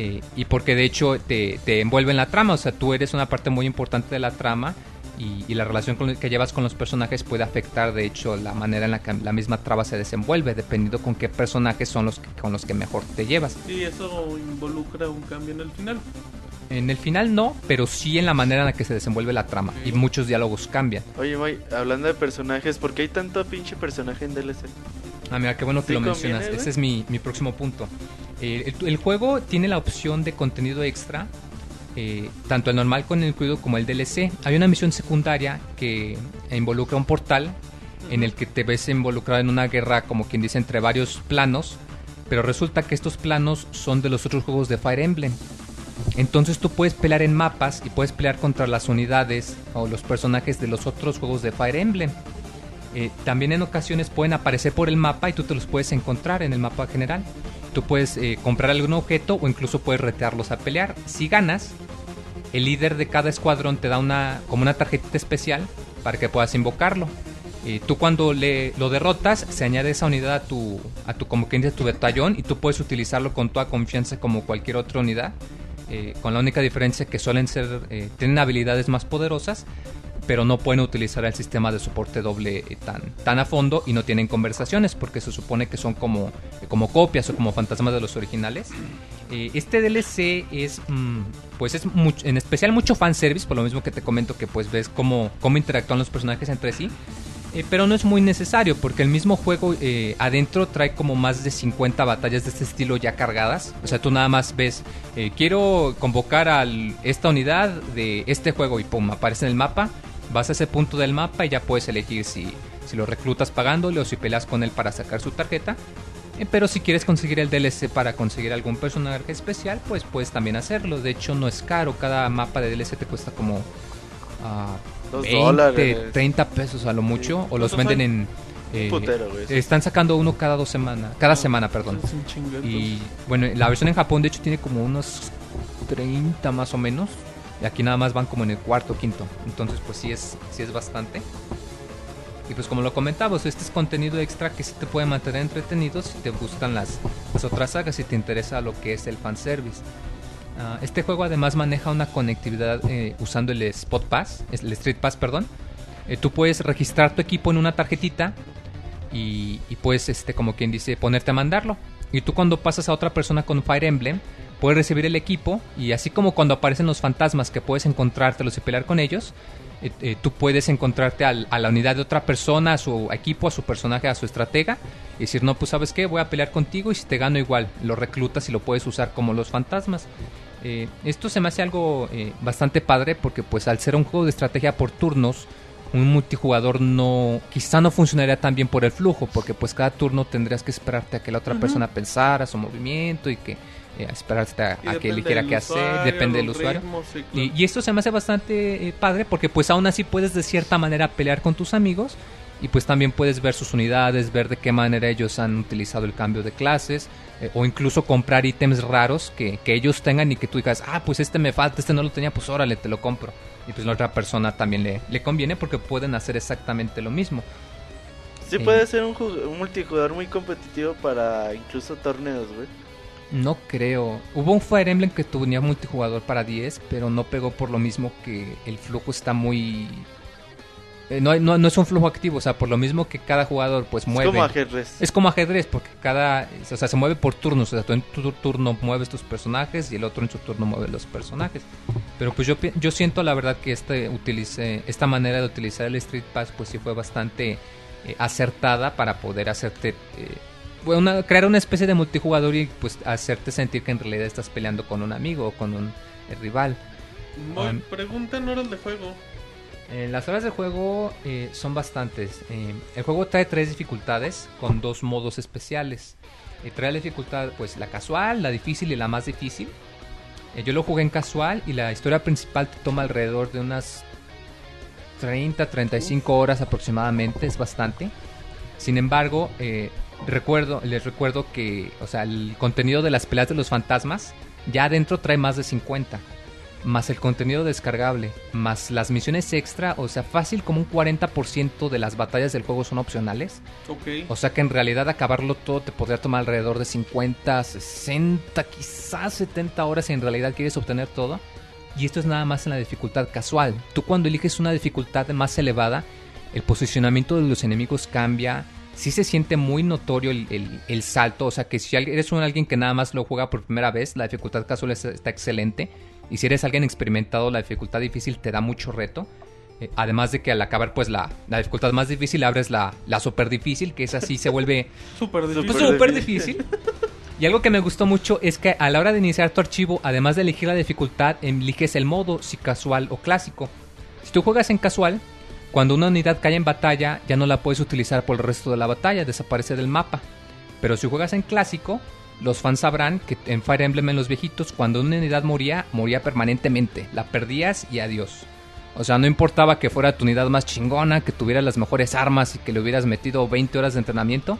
Eh, y porque de hecho te, te envuelve en la trama, o sea, tú eres una parte muy importante de la trama y, y la relación con- que llevas con los personajes puede afectar de hecho la manera en la que la misma trama se desenvuelve, dependiendo con qué personajes son los que- con los que mejor te llevas. Y eso involucra un cambio en el final. En el final no, pero sí en la manera en la que se desenvuelve la trama y muchos diálogos cambian. Oye, Moy, hablando de personajes, ¿por qué hay tanto pinche personaje en DLC? Ah, mira, qué bueno que ¿Sí lo conviene, mencionas. Ese es mi, mi próximo punto. Eh, el, el juego tiene la opción de contenido extra, eh, tanto el normal con el incluido como el DLC. Hay una misión secundaria que involucra un portal en el que te ves involucrado en una guerra, como quien dice, entre varios planos, pero resulta que estos planos son de los otros juegos de Fire Emblem. Entonces tú puedes pelear en mapas y puedes pelear contra las unidades o los personajes de los otros juegos de Fire Emblem. Eh, también en ocasiones pueden aparecer por el mapa y tú te los puedes encontrar en el mapa general. Tú puedes eh, comprar algún objeto o incluso puedes retearlos a pelear. Si ganas, el líder de cada escuadrón te da una como una tarjetita especial para que puedas invocarlo. Eh, tú cuando le, lo derrotas, se añade esa unidad a tu, a tu como quien dice, tu batallón y tú puedes utilizarlo con toda confianza como cualquier otra unidad. eh, con la única diferencia que suelen ser, eh, tienen habilidades más poderosas, pero no pueden utilizar el sistema de soporte doble eh, tan, tan a fondo y no tienen conversaciones porque se supone que son como, como copias o como fantasmas de los originales. Eh, este DLC es, mm, pues es mucho- en especial mucho fanservice, por lo mismo que te comento que pues ves cómo, cómo interactúan los personajes entre sí. Eh, pero no es muy necesario porque el mismo juego adentro trae como más de 50 batallas de este estilo ya cargadas. O sea, tú nada más ves, quiero convocar a esta unidad de este juego y pum, aparece en el mapa. Vas a ese punto del mapa y ya puedes elegir si, si lo reclutas pagándole o si peleas con él para sacar su tarjeta. Eh, pero si quieres conseguir el DLC para conseguir algún personaje especial, pues puedes también hacerlo. De hecho, no es caro. Cada mapa de DLC te cuesta como ah, Dos 20, dólares. 30 pesos a lo mucho. O los Eso venden en... eh, putero, están sacando uno cada dos semanas. Cada semana, perdón. Es un chingo, Y bueno, la versión en Japón de hecho tiene como unos 30 más o menos. Y aquí nada más van como en el cuarto quinto. Entonces pues sí es, sí es bastante. Y pues como lo comentábamos, este es contenido extra que sí te puede mantener entretenido si te gustan las, las otras sagas, si te interesa lo que es el fanservice. Ah, este juego además maneja una conectividad eh, usando el Spot Pass, el Street Pass, perdón. Eh, tú puedes registrar tu equipo en una tarjetita y, y puedes, este, como quien dice, ponerte a mandarlo. Y tú cuando pasas a otra persona con Fire Emblem, puedes recibir el equipo y así como cuando aparecen los fantasmas que puedes encontrártelos y pelear con ellos, eh, eh, tú puedes encontrarte al- a la unidad de otra persona, a su equipo, a su personaje, a su estratega y decir, no, pues sabes qué, voy a pelear contigo y si te gano igual, lo reclutas y lo puedes usar como los fantasmas. Eh, esto se me hace algo bastante padre porque pues al ser un juego de estrategia por turnos, un multijugador no quizá no funcionaría tan bien por el flujo porque pues cada turno tendrías que esperarte a que la otra persona pensara su movimiento y que eh, esperarte a, Y a que eligiera qué hacer depende del usuario ritmos, sí, claro. y, y esto se me hace bastante eh, padre porque pues aún así puedes de cierta manera pelear con tus amigos y pues también puedes ver sus unidades, ver de qué manera ellos han utilizado el cambio de clases eh, o incluso comprar ítems raros que, que ellos tengan y que tú digas, ah, pues este me falta, este no lo tenía, pues órale, te lo compro. Y pues la otra persona también le, le conviene porque pueden hacer exactamente lo mismo. Sí eh. puede ser un, un multijugador muy competitivo para incluso torneos, güey. No creo. Hubo un Fire Emblem que tenía multijugador para 10, pero no pegó por lo mismo que el flujo está muy... eh, no, no, no es un flujo activo, o sea, por lo mismo que cada jugador pues Es mueve... como ajedrez. Es como ajedrez, porque cada... O sea, se mueve por turnos, o sea, tú en tu turno mueves tus personajes y el otro en su turno mueve los personajes. Pero pues yo, yo siento la verdad que este utilice, esta manera de utilizar el Street Pass pues sí fue bastante eh, acertada para poder hacerte... eh, una- crear una especie de multijugador y pues hacerte sentir que en realidad estás peleando con un amigo o con un eh, rival. Voy- um, pregunta en horas de juego. Eh, las horas de juego eh, son bastantes. Eh, el juego trae tres dificultades con dos modos especiales. Trae la dificultad, pues la casual, la difícil y la más difícil. Yo lo jugué en casual y la historia principal te toma alrededor de unas 30, 35 horas aproximadamente, es bastante. Sin embargo, eh, recuerdo, les recuerdo que, o sea, el contenido de las peleas de los fantasmas ya adentro trae más de 50 más el contenido descargable, más las misiones extra, o sea, fácil como un 40% de las batallas del juego son opcionales. Ok. O sea que en realidad acabarlo todo te podría tomar alrededor de 50, 60, quizás 70 horas si en realidad quieres obtener todo. Y esto es nada más en la dificultad casual. Tú cuando eliges una dificultad más elevada, el posicionamiento de los enemigos cambia. Sí se siente muy notorio el, el- el salto. O sea que si eres un alguien que nada más lo juega por primera vez, la dificultad casual es- está excelente. Y si eres alguien experimentado, la dificultad difícil te da mucho reto. Eh, además de que al acabar pues la, la dificultad más difícil abres la, la super difícil, que es así se vuelve difícil. pues, súper difícil. difícil. Y algo que me gustó mucho es que a la hora de iniciar tu archivo, además de elegir la dificultad, eliges el modo, si casual o clásico. Si tú juegas en casual, cuando una unidad cae en batalla, ya no la puedes utilizar por el resto de la batalla, desaparece del mapa. Pero si juegas en clásico, los fans sabrán que en Fire Emblem en los viejitos, cuando una unidad moría, moría permanentemente. La perdías y adiós. O sea, no importaba que fuera tu unidad más chingona, que tuvieras las mejores armas y que le hubieras metido 20 horas de entrenamiento.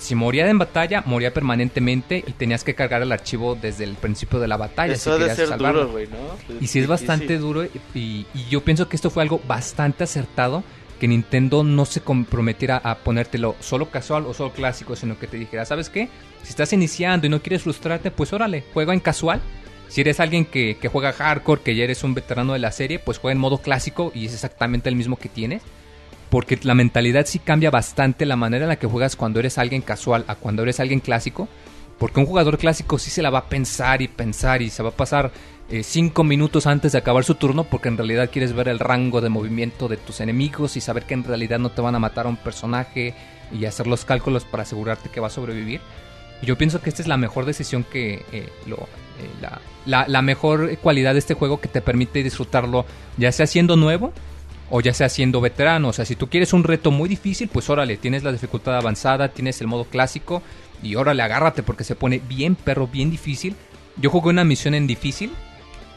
Si moría en batalla, moría permanentemente y tenías que cargar el archivo desde el principio de la batalla. Eso si de querías ser salvarlo. duro, güey, ¿no? Y sí es bastante duro y yo pienso que esto fue algo bastante acertado que Nintendo no se comprometiera a ponértelo solo casual o solo clásico, sino que te dijera, ¿sabes qué? Si estás iniciando y no quieres frustrarte, pues órale, juega en casual. Si eres alguien que, que juega hardcore, que ya eres un veterano de la serie, pues juega en modo clásico y es exactamente el mismo que tienes. Porque la mentalidad sí cambia bastante la manera en la que juegas cuando eres alguien casual a cuando eres alguien clásico. Porque un jugador clásico sí se la va a pensar y pensar y se va a pasar eh, cinco minutos antes de acabar su turno porque en realidad quieres ver el rango de movimiento de tus enemigos y saber que en realidad no te van a matar a un personaje y hacer los cálculos para asegurarte que va a sobrevivir. Y yo pienso que esta es la mejor decisión que eh, lo, eh, la, la- la mejor cualidad de este juego que te permite disfrutarlo ya sea siendo nuevo o ya sea siendo veterano. O sea, si tú quieres un reto muy difícil, pues órale, tienes la dificultad avanzada, tienes el modo clásico y órale, agárrate porque se pone bien perro, bien difícil. Yo jugué una misión en difícil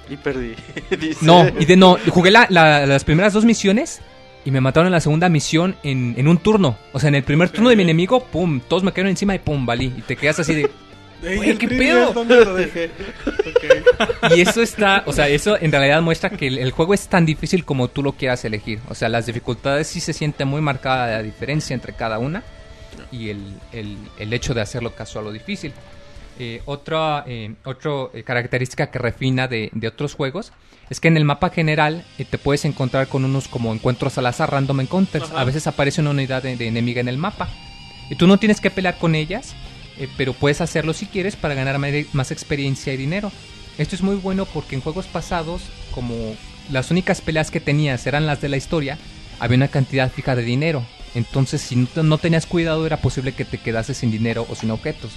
Y perdí. Dice. no, y de no, jugué la- la- las primeras dos misiones y me mataron en la segunda misión en, en un turno. O sea, en el primer turno de mi enemigo, pum, todos me cayeron encima y pum, valí. Y te quedas así de... ¿qué pedo? Y eso está, o sea, eso en realidad muestra que el, el juego es tan difícil como tú lo quieras elegir. O sea, las dificultades sí se siente muy marcada la diferencia entre cada una y el, el- el hecho de hacerlo casual o difícil. Eh, otra eh, otro, eh, característica que refina de, de otros juegos es que en el mapa general eh, te puedes encontrar con unos como encuentros al azar, random encounters. Ajá. A veces aparece una unidad de, de enemiga en el mapa y tú no tienes que pelear con ellas, eh, pero puedes hacerlo si quieres para ganar más experiencia y dinero. Esto es muy bueno porque en juegos pasados, como las únicas peleas que tenías eran las de la historia, había una cantidad fija de dinero. Entonces, si no, te- no tenías cuidado, era posible que te quedases sin dinero o sin objetos.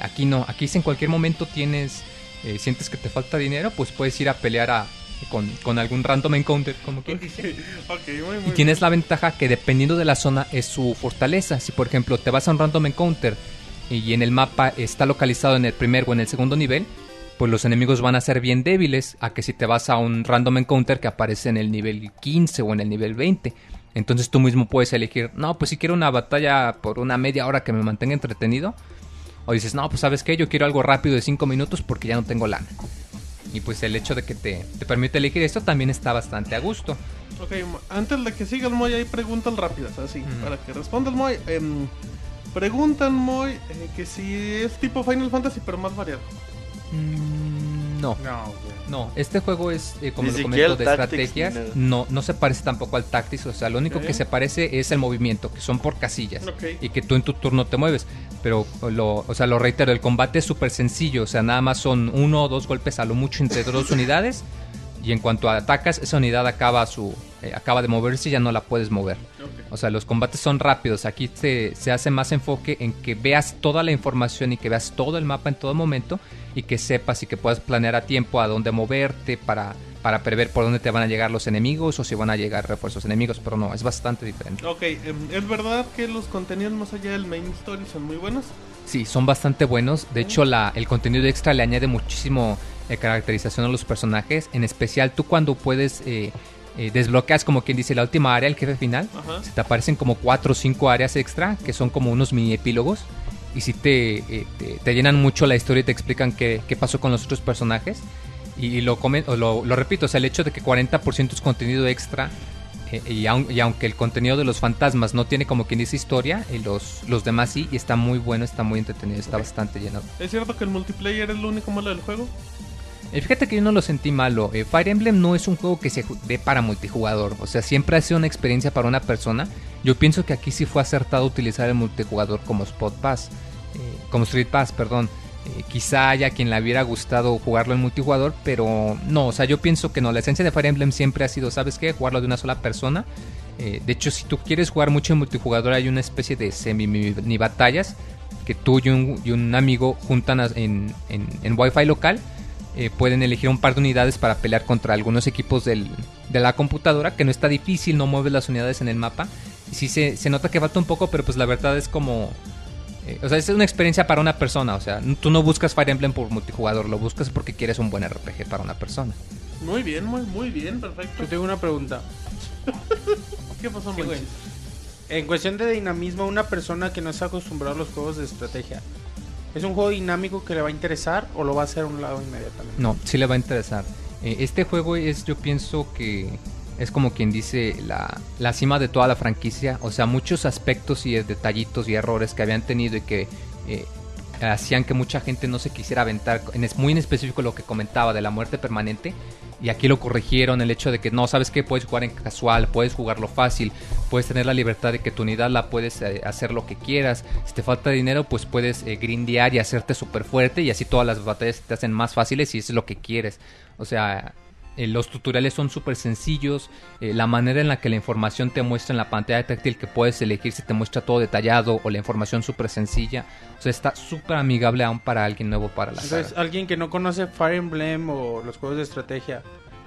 Aquí no, aquí si en cualquier momento tienes, eh, sientes que te falta dinero, pues puedes ir a pelear a, con, con algún random encounter, como quien dice. Ok, muy, Y tienes la ventaja que dependiendo de la zona es su fortaleza. Si por ejemplo te vas a un random encounter y en el mapa está localizado en el primer o en el segundo nivel, pues los enemigos van a ser bien débiles a que si te vas a un random encounter que aparece en el nivel 15 o en el nivel 20. Entonces tú mismo puedes elegir, no, pues si quiero una batalla por una media hora que me mantenga entretenido. O dices, no, pues sabes qué, yo quiero algo rápido de 5 minutos porque ya no tengo lana. Y pues el hecho de que te, te permite elegir esto también está bastante a gusto. Ok, antes de que siga el Moy, hay preguntas rápidas, así, para que responda el Moy. Em, preguntan, Moy, eh, que si es tipo Final Fantasy, pero más variado. Mm, no. No, güey. No, este juego es, eh, como Ni lo comento, de estrategias. No, no se parece tampoco al Tactics. O sea, lo único Ok. que se parece es el movimiento, que son por casillas. Ok. Y que tú en tu turno te mueves. Pero, lo, o sea, lo reitero, el combate es súper sencillo. O sea, nada más son uno o dos golpes a lo mucho entre dos unidades. Y en cuanto atacas, esa unidad acaba su eh, acaba de moverse y ya no la puedes mover. Ok. O sea, los combates son rápidos. Aquí se, se hace más enfoque en que veas toda la información y que veas todo el mapa en todo momento y que sepas y que puedas planear a tiempo a dónde moverte para, para prever por dónde te van a llegar los enemigos o si van a llegar refuerzos enemigos. Pero no, es bastante diferente. Ok, em, ¿es verdad que los contenidos más allá del main story son muy buenos? Sí, son bastante buenos. De hecho, la, el contenido extra le añade muchísimo eh, caracterización a los personajes. En especial tú cuando puedes... eh, eh, desbloqueas como quien dice la última área, el jefe final. Ajá. Se te aparecen como cuatro o cinco áreas extra que son como unos mini epílogos. Y si te, eh, te, te llenan mucho la historia y te explican qué, qué pasó con los otros personajes. Y, y lo, comen- o lo, lo repito, o sea, el hecho de que 40% es contenido extra. eh, y, aun- y aunque el contenido de los fantasmas no tiene como quien dice historia, eh, los, los demás sí, y está muy bueno, está muy entretenido, está bastante llenado. ¿Es cierto que el multiplayer es lo único malo del juego? Eh, fíjate que yo no lo sentí malo. Eh, Fire Emblem no es un juego que se dé para multijugador. O sea, siempre ha sido una experiencia para una persona. Yo pienso que aquí sí fue acertado utilizar el multijugador como Spot Pass. eh, como Street Pass, perdón. Eh, quizá haya quien le hubiera gustado jugarlo en multijugador, pero no, o sea, yo pienso que no. La esencia de Fire Emblem siempre ha sido, ¿sabes qué? Jugarlo de una sola persona. De hecho, si tú quieres jugar mucho en multijugador, hay una especie de semi batallas que tú y un, y un amigo juntan en, en, en Wi-Fi local eh, pueden elegir un par de unidades para pelear contra algunos equipos del- de la computadora, que no está difícil, no mueves las unidades en el mapa. Y sí se, se nota que falta un poco, pero pues la verdad es como... eh, o sea, es una experiencia para una persona, o sea, tú no buscas Fire Emblem por multijugador, lo buscas porque quieres un buen RPG para una persona. Muy bien, muy, muy bien, perfecto. Yo tengo una pregunta. ¿Qué pasó, Sí. En cuestión de dinamismo, una persona que no está acostumbrada a los juegos de estrategia, ¿es un juego dinámico que le va a interesar o lo va a hacer a un lado inmediatamente? No, sí le va a interesar. Eh, este juego es, yo pienso que es como quien dice la, la cima de toda la franquicia. O sea, muchos aspectos y detallitos y errores que habían tenido y que eh, hacían que mucha gente no se quisiera aventar. En, es muy en específico lo que comentaba de la muerte permanente. Y aquí lo corrigieron, el hecho de que no, ¿sabes qué? Puedes jugar en casual, puedes jugarlo fácil, puedes tener la libertad de que tu unidad la puedes eh, hacer lo que quieras. Si te falta dinero, pues puedes eh, grindear y hacerte súper fuerte y así todas las batallas te hacen más fáciles si es lo que quieres. O sea, eh, los tutoriales son súper sencillos. eh, la manera en la que la información te muestra en la pantalla táctil que puedes elegir si te muestra todo detallado o la información súper sencilla. O sea, está súper amigable aún para alguien nuevo para la Entonces, saga. alguien que no conoce Fire Emblem o los juegos de estrategia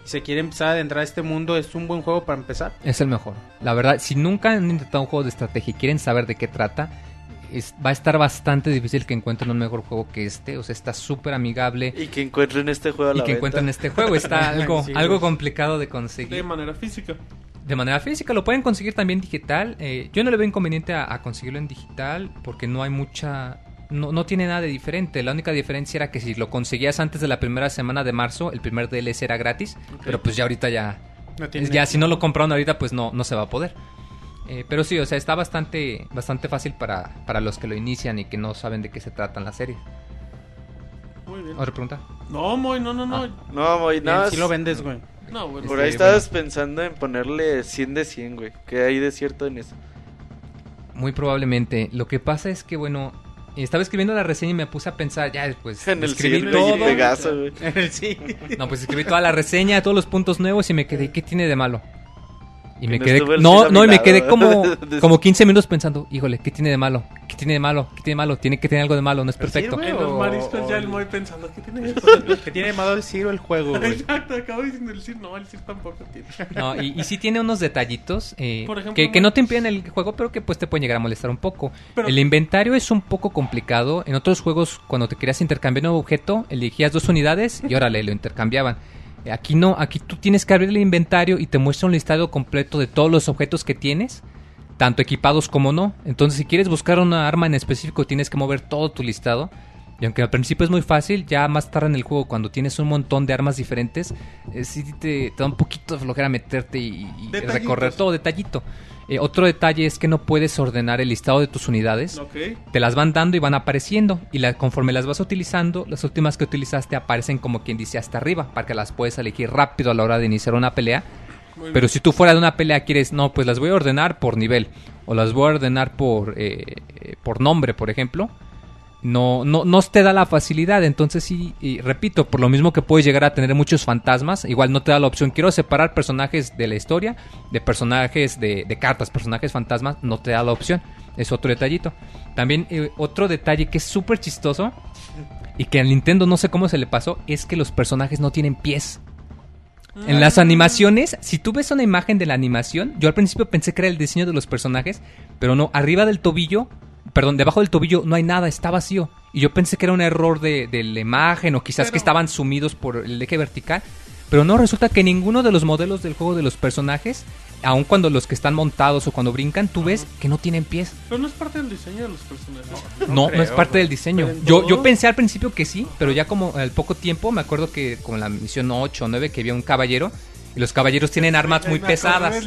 y se quiere empezar a adentrar a este mundo, ¿es un buen juego para empezar? Es el mejor. La verdad, si nunca han intentado un juego de estrategia y quieren saber de qué trata, es- va a estar bastante difícil que encuentren un mejor juego que este. O sea, está súper amigable. Y que encuentren este juego a Y la que venta. encuentren este juego. Está algo, Sí, algo complicado de De conseguir. manera física. De manera física, lo pueden conseguir también digital. Eh, yo no le veo inconveniente a, a conseguirlo en digital porque no hay mucha... No, no tiene nada de diferente. La única diferencia era que si lo conseguías antes de la primera semana de marzo, el primer DLC era gratis. Pero pues ya ahorita ya... No tiene- Ya si no lo compraron ahorita, pues no, no se va a poder. Eh, pero sí, o sea, está bastante, bastante fácil para, para los que lo inician y que no saben de qué se trata en la serie. Muy bien. ¿Otra pregunta? No, Moy, no, no, no. No, muy Bien, nada. sí lo vendes, güey. No, bueno. Por ahí Este, estabas pensando en ponerle 100 de 100, güey. ¿Qué hay de cierto en eso? Muy probablemente. Lo que pasa es que, bueno, estaba escribiendo la reseña y me puse a pensar, ya, pues, En el escribí 100 todo. Pegaso, güey. sí. No, pues escribí toda la reseña, todos los puntos nuevos y me quedé, ¿qué tiene de malo? Y me no quedé, no, no, y me quedé como, como 15 minutos pensando, híjole, ¿qué tiene de malo? ¿Qué tiene de malo? ¿Qué tiene de malo? Tiene que tener algo de malo, no es perfecto. güey. En los o- mariscos ya el Moy pensando, ¿qué tiene eso? Que tiene malo el Ciro el juego, güey. Exacto, acabo diciendo el Sir, no, el Sir tampoco tiene. No, y, y sí tiene unos detallitos eh, Por ejemplo, que, que ¿no? no te impiden el juego, pero que pues te pueden llegar a molestar un poco. Pero- el inventario es un poco complicado. En otros juegos, cuando te querías intercambiar un objeto, elegías dos unidades y órale, lo intercambiaban. Aquí no, aquí tú tienes que abrir el inventario y te muestra un listado completo de todos los objetos que tienes, tanto equipados como no. Entonces, si quieres buscar una arma en específico, tienes que mover todo tu listado. Y aunque al principio es muy fácil, ya más tarde en el juego, cuando tienes un montón de armas diferentes, eh, sí te, te da un poquito de flojera meterte y, recorrer todo detallito. Eh, otro detalle es que no puedes ordenar el listado de tus unidades. Te las van dando y van apareciendo. Y la- conforme las vas utilizando, las últimas que utilizaste aparecen como quien dice hasta arriba, para que las puedes elegir rápido a la hora de iniciar una pelea. Muy Pero si tú fuera de una pelea quieres, no, pues las voy a ordenar por nivel. O las voy a ordenar por, eh, eh, por nombre, por ejemplo. No, no, no te da la facilidad. Entonces sí, y repito, por lo mismo que puedes llegar a tener muchos fantasmas, igual no te da la opción. Quiero separar personajes de la historia de personajes de, de cartas, personajes fantasmas, no te da la opción. Es otro detallito. También eh, otro detalle que es súper chistoso y que a Nintendo no sé cómo se le pasó, es que los personajes no tienen pies. En las animaciones, si tú ves una imagen de la animación, yo al principio pensé que era el diseño de los personajes, pero no, arriba del tobillo, perdón, debajo del tobillo no hay nada, está vacío. Y yo pensé que era un error de, de la imagen o quizás Pero- que estaban sumidos por el eje vertical. Pero no, resulta que ninguno de los modelos del juego de los personajes, aun cuando los que están montados o cuando brincan, tú ves que no tienen pies. Pero no es parte del diseño de los personajes. No, no, creo, es parte del diseño. Yo, yo pensé al principio que sí, pero ya como al poco tiempo, me acuerdo que con la misión 8 o 9 que había un caballero, y los caballeros tienen armas muy pesadas.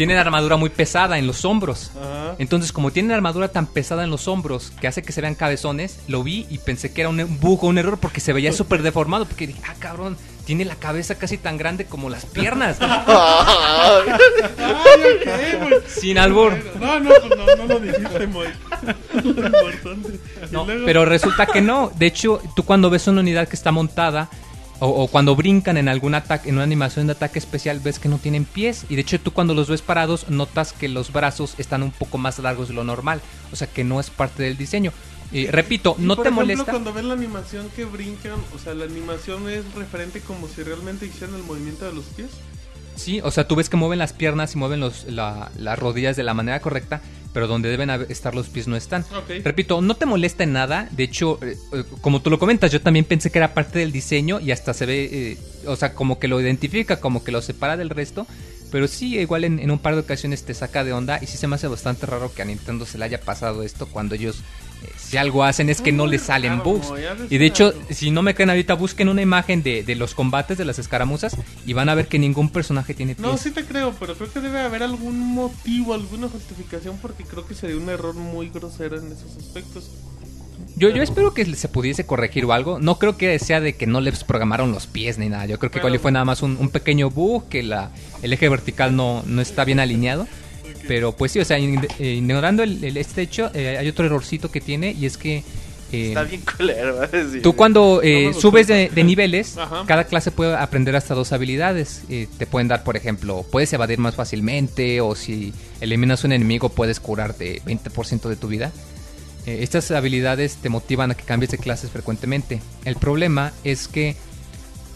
Tienen armadura muy pesada en los hombros. Ajá. Entonces, como tienen armadura tan pesada en los hombros que hace que se vean cabezones, lo vi y pensé que era un bug o un error porque se veía súper deformado. Porque dije, ah, cabrón, tiene la cabeza casi tan grande como las piernas. Ay, güey. Sin albur. No, no, pues no, no lo dijiste, Moy. Lo importante. Y No, luego- pero resulta que no. De hecho, tú cuando ves una unidad que está montada o, o cuando brincan en algún ataque, en una animación de ataque especial, ves que no tienen pies. Y de hecho, tú cuando los ves parados, notas que los brazos están un poco más largos de lo normal. O sea, que no es parte del diseño. Y repito, Y no por te ejemplo, molesta. cuando ves la animación que brincan, o sea, la animación es referente como si realmente hicieran el movimiento de los pies. Sí, o sea, tú ves que mueven las piernas y mueven los, la- las rodillas de la manera correcta, pero donde deben estar los pies no están. Repito, no te molesta en nada. De hecho, eh, eh, como tú lo comentas, yo también pensé que era parte del diseño y hasta se ve, eh, o sea, como que lo identifica, como que lo separa del resto. Pero sí, igual en, en un par de ocasiones te saca de onda y sí se me hace bastante raro que a Nintendo se le haya pasado esto cuando ellos, si algo hacen es que no les salen raro, bugs. Y de hecho, si no me creen ahorita, busquen una imagen de, de los combates de las escaramuzas y van a ver que ningún personaje tiene pies. No, sí te creo, pero creo que debe haber algún motivo, alguna justificación, porque creo que sería un error muy grosero en esos aspectos. Yo, yo espero que se pudiese corregir o algo. No creo que sea de que no les programaron los pies ni nada. Yo creo que igual fue nada más un, un pequeño bug, que la, el eje vertical no, no está bien alineado. Pero pues sí, o sea, eh, ignorando el, el- este hecho, eh, hay otro errorcito que tiene y es que... eh, Está bien culero. Tú cuando eh, No subes de, niveles, Ajá. cada clase puede aprender hasta dos habilidades. Te pueden dar, por ejemplo, puedes evadir más fácilmente o si eliminas un enemigo puedes curarte 20% de tu vida. Estas habilidades te motivan a que cambies de clases frecuentemente. El problema es que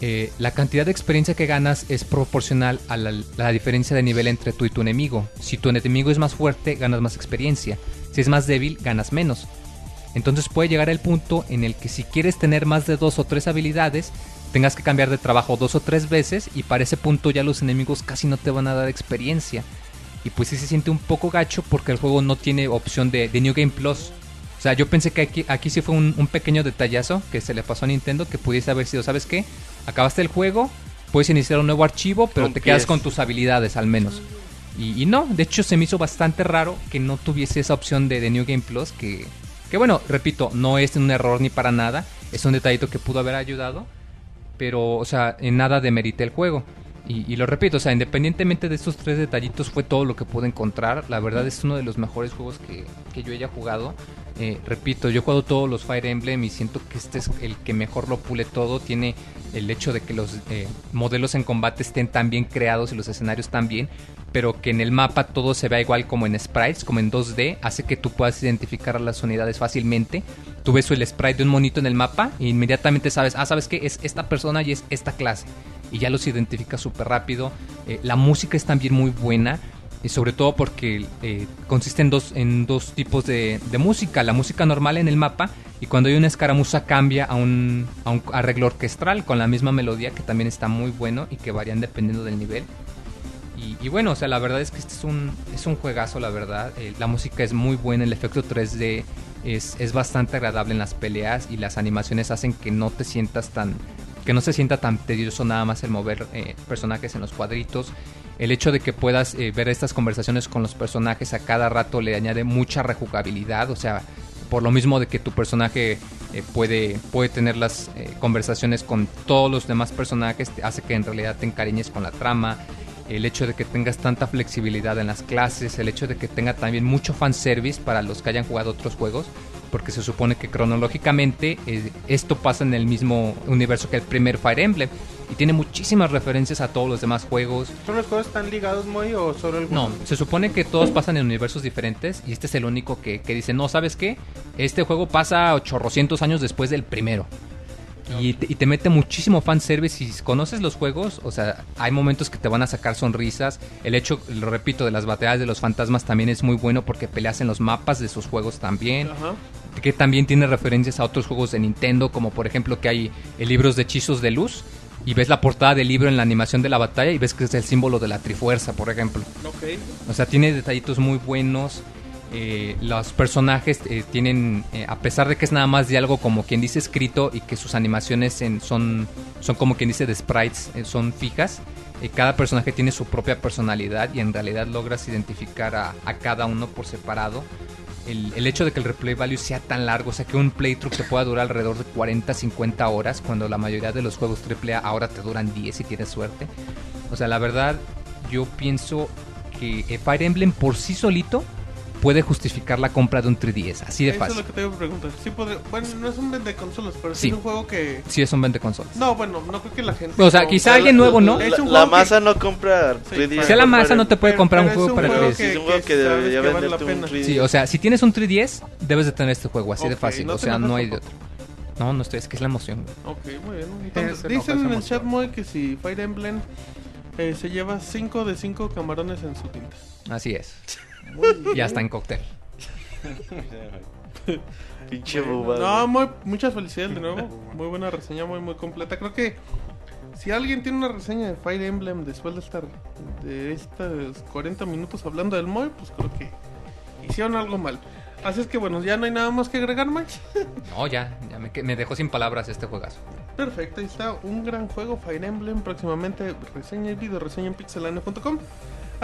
eh, la cantidad de experiencia que ganas es proporcional a la, diferencia de nivel entre tú y tu enemigo. Si tu enemigo es más fuerte, ganas más experiencia. Si es más débil, ganas menos. Entonces puede llegar el punto en el que si quieres tener más de dos o tres habilidades, tengas que cambiar de trabajo dos o tres veces y para ese punto ya los enemigos casi no te van a dar experiencia. Y pues sí se siente un poco gacho porque el juego no tiene opción de, New Game Plus. O sea, yo pensé que aquí, sí fue un pequeño detallazo que se le pasó a Nintendo que pudiese haber sido, ¿sabes qué? Acabaste el juego, puedes iniciar un nuevo archivo, pero Con te quedas con tus habilidades al menos. Y, y no, de hecho se me hizo bastante raro que no tuviese esa opción de, de New Game Plus que, que bueno, repito, no es un error ni para nada, es un detallito que pudo haber ayudado, pero, o sea, en nada demerité el juego. Y, lo repito, o sea, independientemente de estos tres detallitos, fue todo lo que pude encontrar. La verdad es uno de los mejores juegos que, que yo haya jugado. Eh, repito, yo he jugado todos los Fire Emblem y siento que este es el que mejor lo pule todo. Tiene el hecho de que los eh, modelos en combate estén tan bien creados y los escenarios tan bien, pero que en el mapa todo se vea igual como en sprites, como en 2D, hace que tú puedas identificar las unidades fácilmente. Tú ves el sprite de un monito en el mapa e inmediatamente sabes, ah, ¿sabes qué? Es esta persona y es esta clase. Y ya los identificas súper rápido. Eh, la música es también muy buena. Y sobre todo porque eh, consiste en dos, en dos tipos de, de música. La música normal en el mapa y cuando hay una escaramuza cambia a un, a un arreglo orquestral con la misma melodía que también está muy bueno y que varían dependiendo del nivel. Y, bueno, o sea, la verdad es que este es un, es un juegazo, la verdad. Eh, la música es muy buena, el efecto 3D es, es bastante agradable en las peleas y las animaciones hacen que no te sientas tan que no se sienta tan tedioso nada más el mover eh, personajes en los cuadritos. El hecho de que puedas eh, ver estas conversaciones con los personajes a cada rato le añade mucha rejugabilidad, o sea, por lo mismo de que tu personaje puede, puede tener las conversaciones con todos los demás personajes, hace que en realidad te encariñes con la trama. El hecho de que tengas tanta flexibilidad en las clases, el hecho de que tenga también mucho fanservice para los que hayan jugado otros juegos, porque se supone que cronológicamente eh, esto pasa en el mismo universo que el primer Fire Emblem y tiene muchísimas referencias a todos los demás juegos. ¿Son los juegos tan ligados, Moy, o solo el No, se supone que todos pasan en universos diferentes y este es el único que, que dice, no, ¿sabes qué? Este juego pasa 800 años después del primero. Y te, y te mete muchísimo fanservice. Si conoces los juegos, o sea, hay momentos que te van a sacar sonrisas. El hecho, lo repito, de las batallas de los fantasmas también es muy bueno porque peleas en los mapas de sus juegos también. Ajá. Que también tiene referencias a otros juegos de Nintendo, como por ejemplo que hay eh, libros de hechizos de luz. Y ves la portada del libro en la animación de la batalla y ves que es el símbolo de la Trifuerza, por ejemplo. Ok. O sea, tiene detallitos muy buenos. Eh, los personajes eh, tienen, eh, a pesar de que es nada más de algo como quien dice escrito y que sus animaciones son, son como quien dice de sprites, son fijas, cada personaje tiene su propia personalidad y en realidad logras identificar a, cada uno por separado. El, el hecho de que el replay value sea tan largo, o sea que un playthrough te pueda durar alrededor de 40-50 horas, cuando la mayoría de los juegos AAA ahora te duran 10 si tienes suerte. O sea, la verdad, yo pienso que Fire Emblem por sí solito puede justificar la compra de un 3DS, así de Eso es fácil. lo que te iba a preguntar. Sí podría- bueno, no es un vende consolas, pero sí. Sí. es un juego que. Sí, es un vende consolas. No, bueno, no creo que la gente. O sea, quizá alguien nuevo, ¿no? La, un la juego que- masa no compra Sí, 3DS. Si a la masa no te puede Pero- comprar un pero es juego un para juego 3DS. Sí, es un juego que que debería que vale la un pena. 3DS. Sí, o sea, si tienes un 3DS, debes de tener este juego, así de Ok, fácil. no o sea, no hay de otro. No, no estoy, es que es la emoción. Ok, muy bien. Entonces, enojo, dicen en el chat muy que si Fire Emblem eh, se lleva 5 de 5 camarones en su tinta. Así es. Ya está en cóctel. Pinche Bueno, bobada. no, muy- muchas felicidades de nuevo. Muy buena reseña, muy muy completa. Creo que si alguien tiene una reseña de Fire Emblem después de estar de estos 40 minutos hablando del Moy, pues creo que hicieron algo mal. Así es que bueno, ya no hay nada más que agregar, Max. No, ya, ya me, me dejó sin palabras este juegazo. Perfecto, ahí está un gran juego Fire Emblem. Próximamente reseña y video reseña en pixelania.com.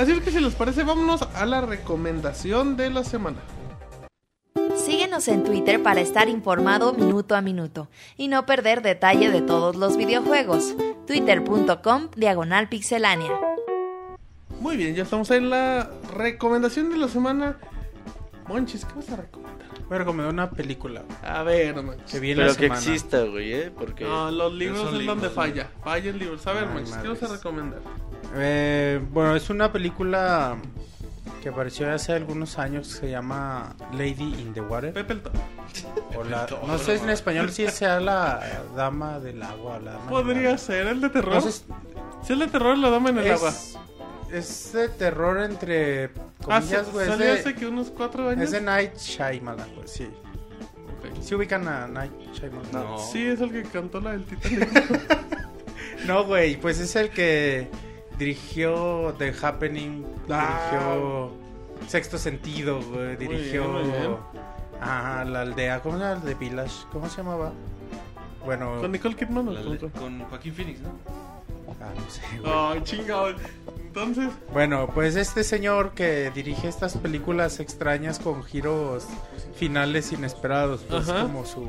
Así es que si les parece, vámonos a la recomendación de la semana. Síguenos en Twitter para estar informado minuto a minuto y no perder detalle de todos los videojuegos. Twitter.com Diagonal Pixelánea. Muy bien, ya estamos en la recomendación de la semana. Monchis, ¿qué vas a recomendar? Voy a recomendar una película A ver, Monchis. que vi en Pero la que semana. exista, güey, ¿eh? Porque... No, los libros Son es donde libros, falla. Falla el libro. A ver, Ay, Monchis, ¿qué vas a recomendar? Eh, bueno, es una película que apareció hace algunos años que se llama Lady in the Water. Pepe el Toro. o la- no sé en español si sea la dama del agua. La dama del Podría agua. ser el de terror. No sé, es- Si es de terror, la dama en el agua. es, de terror entre Ah, comillas, güey. salió es, hace de, que unos cuatro años. es de Night Shyamalan, güey, sí. Ok. ¿Sí ubican a Night Shyamalan? No. Sí, es el que cantó la del Titanic. No, güey, pues es el que dirigió The Happening, Ah. dirigió Sexto Sentido, güey, dirigió muy bien. Ajá, la aldea, ¿cómo se llama? The Village, ¿cómo se llamaba? Bueno, ¿Con Nicole Kidman o con Joaquín Phoenix, ¿no? ah, no sé, güey. Ay, chingado. Entonces, Bueno, pues este señor que dirige estas películas extrañas con giros finales inesperados, pues Ajá. como su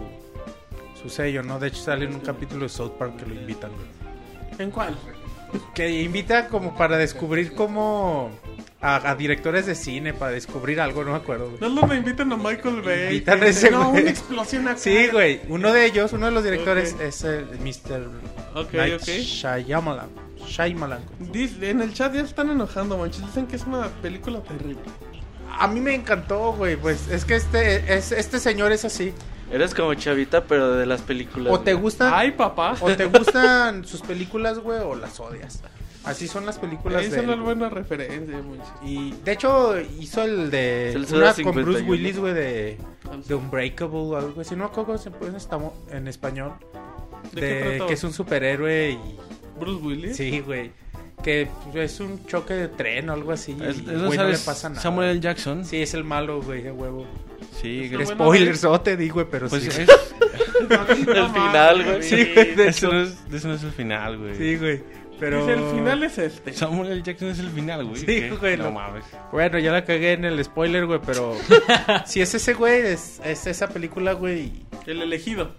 su sello, ¿no? De hecho sale en un capítulo de South Park que lo invitan, güey. ¿en cuál? Que invita como para descubrir como a, a directores de cine para descubrir algo, no me acuerdo. güey. No es donde invitan a Michael Bay. Invitan a ese No, güey. una explosión acá. Sí, güey. Uno de ellos, uno de los directores es el Mr. Ok, Night ok. Shyamalan. Shyamalan. Dice- en el chat ya están enojando, manches. Dicen que es una película terrible. A mí me encantó, güey. Pues es que este es, este señor es así. Eres como chavita, pero de las películas. O te güey. gustan Ay, papá. o te gustan sus películas, güey, o las odias. Así son las películas Esa de es una buena referencia, manches. Y de hecho hizo el de El una con Bruce 51. Willis, güey, de, de Unbreakable o algo así. No acuerdo se puede en, español. ¿De qué De que es un superhéroe y Bruce Willis. Sí, güey. Que pues, es un choque de tren o algo así. Es, y, güey, no le pasa nada. Samuel L. Jackson. Sí, es el malo, güey, de huevo. Sí, Está que- bueno. Spoilers, o te digo, güey, pero pues sí. es- El final, güey. Sí, güey, de hecho. no es, ese no es el final, güey. Sí, güey. Pero. Dice, el final es este. Samuel L. Jackson es el final, güey. Sí, ¿Qué? güey, No lo- mames. Bueno, ya la cagué en el spoiler, güey, pero. si es ese, güey, es, es esa película, güey. El elegido.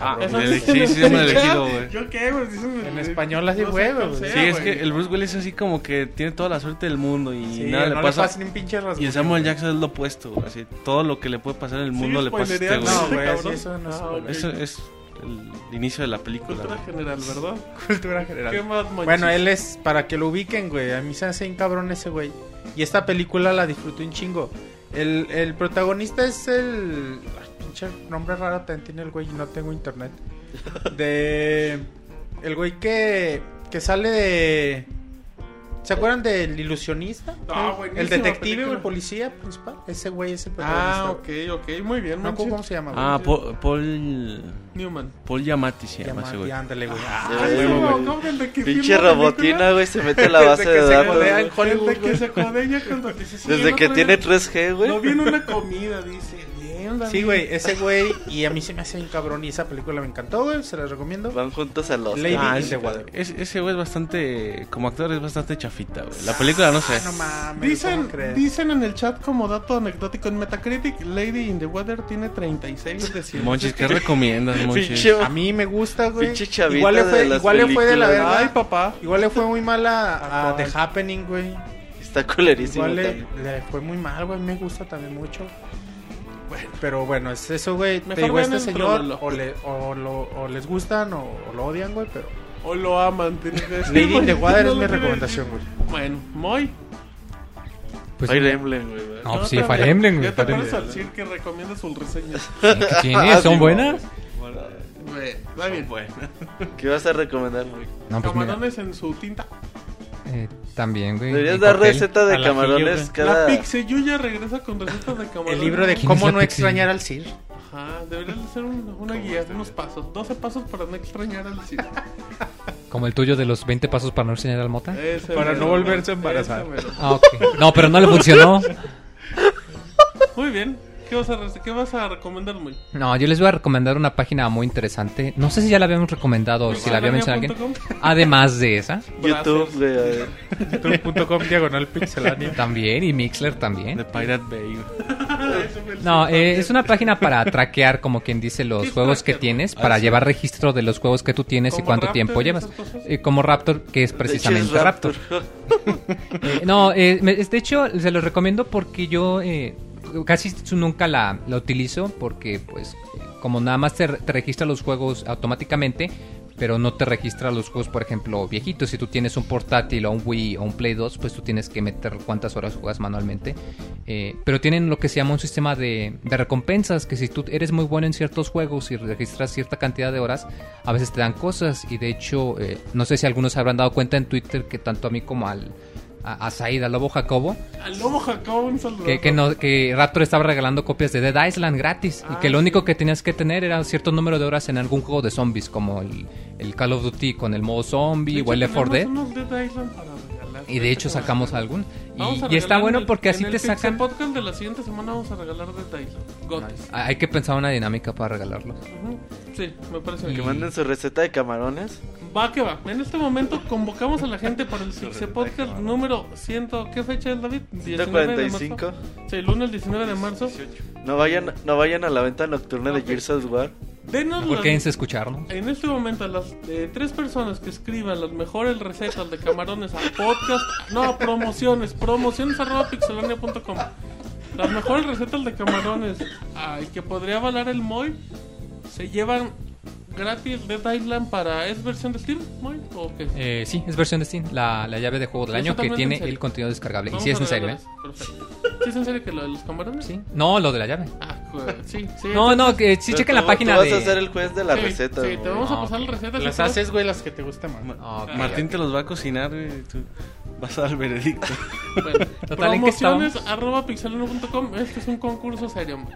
Ah, Eso el- dice sí, en sí, el elegido, güey. ¿Yo qué, güey? Dicen- En español así güey. sea, Sí, es güey. que el Bruce Willis es así como que tiene toda la suerte del mundo y Sí, nada no le pasa. ni un pinche rasguño. y el Samuel Jackson es lo opuesto, güey, así todo lo que le puede pasar en el Sí, mundo le pasa a este güey. No, güey, sí, eso no es Ah. Eso el inicio de la película. Cultura güey. general, ¿verdad? Cultura general. ¿Qué más, manches? Bueno, él es, para que lo ubiquen, güey, a mí se hace un cabrón ese güey. Y esta película la disfruté un chingo. El, el protagonista es el... pinche nombre raro también tiene el güey y no tengo internet. De... El güey que, que sale de... ¿Se acuerdan del ilusionista? Ah, el detective o el policía principal. Ese güey es el protagonista. Ah, ok, ok. Muy bien, No me acuerdo manches. cómo se llama, güey. Ah, Paul, Paul, Newman. Paul Yamati se llama ese güey. ándale, güey. Ah, no, güey. ¿cómo desde que Pinche robotina, güey, se mete a la base Desde de que se datos. codea güey. en Hollywood, Desde que se codea cuando Desde que tiene día 3G, Lo güey. vi en una comida, dice. Sí, güey, ese güey. Y a mí se me hace un cabrón. Y esa película me encantó, güey. Se la recomiendo. Van juntos a los. Lady Ah, in ese, the Water. ese- ese güey es bastante, como actor es bastante chafita, güey. La película no sé. Ah, no mames. Dicen, dicen en el chat como dato anecdótico en Metacritic, Lady in the Water tiene 36 de 100. Monchis, ¿qué recomiendas, Monchis? A mí me gusta, güey. Pinche chavita Igual le de fue, las igual le fue de la verga. Ay, papá. Igual le fue muy mal a, a ¿A The? Happening, güey. Está culerísimo Igual le, le fue muy mal, güey. Me gusta también mucho. Pero bueno, es eso, güey. Te digo, este el señor o, le, o, lo, o les gustan o, o lo odian, güey. Pero O lo aman, tienes. Lady in the Water No es mi recomendación, güey. Bueno, muy. Pues, Fire Emblem, güey. ¿verdad? No, pues te- sí, Fire Emblem, güey. Ya te Fire pones Emblem. al decir que recomienda sus reseñas. ¿Qué tiene? ¿Son buenas? Güey, va bien. ¿Qué vas a recomendar, güey? No, pues mira, Camarones en su tinta. Eh, también, güey. Deberías dar cóctel. receta de camarones cada. La Pixeyuya regresa con recetas de camarones. El libro de ¿Quién es cómo no extrañar al Sir. Ajá, deberías de ser un- una guía, unos pasos. 12 pasos para no extrañar al Sir. Como el tuyo de los 20 pasos para no enseñar al mota. Ese Para mero, no volverse a embarazar. Ah. No, pero no le funcionó. Muy bien. ¿Qué vas, a, re- ¿Qué vas a recomendar, muy? No, yo les voy a recomendar una página muy interesante. No sé si ya la habíamos recomendado o si la había mencionado alguien. Además de esa, YouTube, a ver. youtube.com diagonal pixelania. también, y Mixler también. De Pirate Bay. No, eh, es una página para traquear, como quien dice, ¿Qué los juegos que tienes, Ah, para sí. llevar registro de los juegos que tú tienes y ¿Como cuánto Raptor tiempo llevas. Eh, como Raptor, que es De precisamente es Raptor. Eh, no, eh, me- de hecho, se los recomiendo porque yo eh, casi nunca la, la utilizo porque, pues, como nada más te, te registra los juegos automáticamente, pero no te registra los juegos, por ejemplo, viejitos. Si tú tienes un portátil o un Wii o un Play 2, pues tú tienes que meter cuántas horas juegas manualmente. Eh, pero tienen lo que se llama un sistema de, de recompensas, que si tú eres muy bueno en ciertos juegos y registras cierta cantidad de horas, a veces te dan cosas. Y de hecho, eh, no sé si algunos habrán dado cuenta en Twitter que tanto a mí como al, a, a Said, al Lobo Jacobo, Al lobo Jacobo, un saludo. que, que, no- que Raptor estaba regalando copias de Dead Island gratis. y Ah, que lo sí. único que tenías que tener era cierto número de horas en algún juego de zombies, como el, el Call of Duty con el modo zombie De o el hecho, Left 4 Dead. Island para. Y de hecho sacamos algún. Vamos Y, y está bueno en el- porque así en te el Pixel sacan. podcast de la siguiente semana vamos a regalar Island. Gotis. Hay que pensar una dinámica para regalarlos. Ujú. Sí, me parece Que bien. manden su receta de camarones. Va que va. En este momento convocamos a la gente para el Pixel Podcast número 100. ¿Qué fecha es, David? 19 de marzo. 145. Sí, lunes 19 de marzo. No vayan, no vayan a la venta nocturna de Gears of War. Denos ¿Por las- qué en escucharnos? En este momento, las eh, tres personas que escriban las mejores recetas de camarones a podcast, no, a promociones, promociones arroba pixelania.com. Las mejores recetas de camarones ay, que podría avalar el Moy se llevan gratis Dead Island para. ¿Es versión de Steam, Moy? ¿O qué? Eh, sí, es versión de Steam, la, la llave de juego del año que tiene el contenido descargable. Y Vamos sí es en serio, ¿eh? Perfecto. ¿Sí es en serio que lo de los camarones? Sí. No, lo de la llave. Ah, sí, sí. No, no, que sí chequen la página tú vas de. a ser el juez de la Sí, receta. Sí, te vamos a Ah, pasar las recetas. Las haces, güey, las que te gustan más. Ah, ok. Martín te los va a cocinar, güey. Tú vas a dar el veredicto. Bueno, Total, ¿en qué promociones arroba pixelano.com. Este es un concurso serio. man.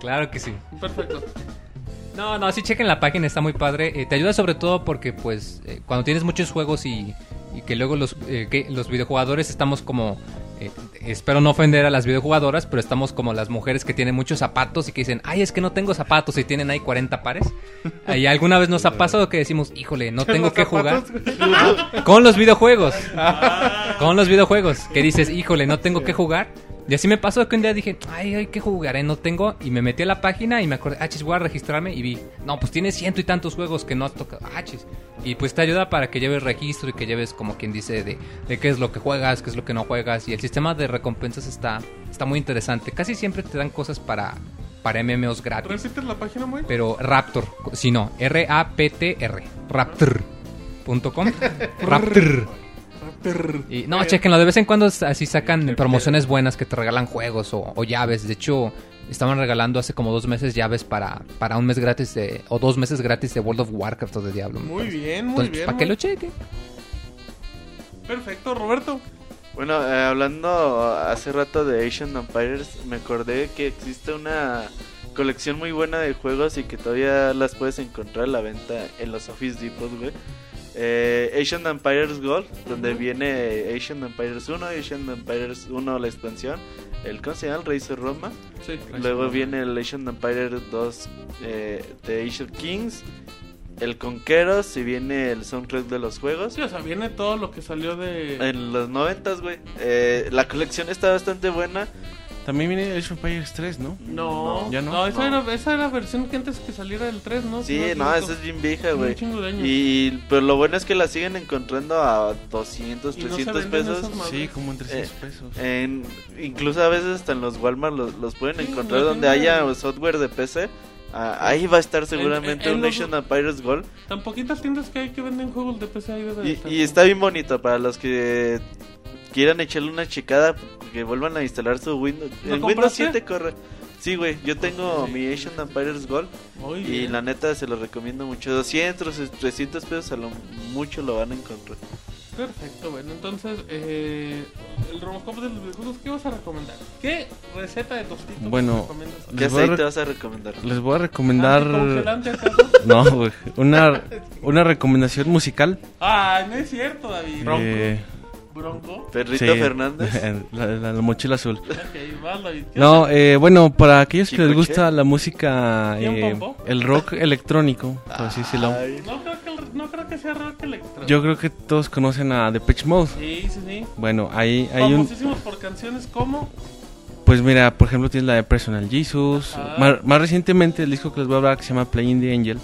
Claro que sí. Perfecto. No, no, sí chequen la página, está muy padre. Eh, te ayuda sobre todo porque, pues, eh, cuando tienes muchos juegos y, y que luego los, eh, que los videojugadores estamos como... eh, espero no ofender a las videojugadoras, pero estamos como las mujeres que tienen muchos zapatos y que dicen, ay, es que no tengo zapatos y tienen ahí 40 pares. Y alguna vez nos ha pasado que decimos, híjole, no tengo que jugar. zapatos. Con los videojuegos. Con los videojuegos. Que dices, híjole, no tengo que jugar. Y así me pasó que un día dije, ay, ay, ¿qué jugaré? No tengo. Y me metí a la página y me acordé, ah, chis, voy a registrarme. Y vi, no, pues tienes ciento y tantos juegos que no has tocado. Ah, chis. Y pues te ayuda para que lleves registro y que lleves, como quien dice, de, de qué es lo que juegas, qué es lo que no juegas. Y el sistema de recompensas está, está muy interesante. Casi siempre te dan cosas para, para MMOs gratis. ¿Repites la página, muy? Pero Raptor, si no, R-A-P-T-R, Raptor.com. Raptor. Y, no, chequenlo, de vez en cuando así sacan promociones buenas que te regalan juegos o, o llaves. De hecho, estaban regalando hace como dos meses llaves para, para un mes gratis de, o dos meses gratis de World of Warcraft o de Diablo. Muy parece. bien, muy Entonces, bien. para que lo chequen. Perfecto, Roberto. Bueno, eh, hablando hace rato de Asian Empires, me acordé que existe una colección muy buena de juegos y que todavía las puedes encontrar a la venta en los Office Depot, güey. Eh, Asian Empires Gold, donde viene Asian Empires 1, Asian Empires 1 la expansión, el ¿cómo se llama? Racer Roma. Sí. Luego viene el Asian Empire 2 eh, de Asian Kings, el Conqueros y viene el soundtrack de los juegos. Sí, o sea, viene todo lo que salió de. En los noventas, güey. Eh, la colección está bastante buena. También viene Age of Empires 3, ¿no? No, ¿Ya no? esa, No. Era, esa era versión que antes que saliera el 3, ¿no? Sí, no, esa es bien vieja, güey. Un chingo de años. Y pero lo bueno es que la siguen encontrando a 200, Y no se 300 venden pesos. Sí, como en 300 pesos. En, incluso a veces hasta en los Walmart los, los pueden Sí, encontrar la donde haya software de PC. Ah, ahí va a estar seguramente en un los- Asian Empires Gold. Tan poquitas tiendas que hay que venden juegos de PC ahí debe de Y, estar. y está bien bonito para los que quieran echarle una checada, que vuelvan a instalar su Windows. ¿Lo En Windows compraste? 7 corre. Sí, güey, yo tengo mi Asian Empires Gold Muy y bien. la neta se lo recomiendo mucho. 200, 300 pesos a lo mucho lo van a encontrar. Perfecto, bueno, entonces, eh, el Robocop de los videojuegos, ¿qué vas a recomendar? ¿Qué receta de tostitos Bueno, recomiendas? ¿Qué Les voy a aceite vas a recomendar? Les voy a recomendar... ¿Anticongelante acaso? No, güey. Una, una recomendación musical. Ah, no es cierto, David. Eh, Bronco. Perrito sí. Fernández. La, la- la mochila azul. Ok, va, David. ¿Qué No, eh, bueno, para aquellos que les gusta la música, ¿Quién, eh, el rock electrónico, por así decirlo. Ay, No creo que, el- no creo que sea rock electro. Yo creo que todos conocen a Depeche Mode. Sí, sí, sí. Bueno, ahí hay un, Famosísimos por canciones como... Pues mira, por ejemplo, tienes la de Personal Jesus. Más, más recientemente, el disco que les voy a hablar que se llama Playing the Angel.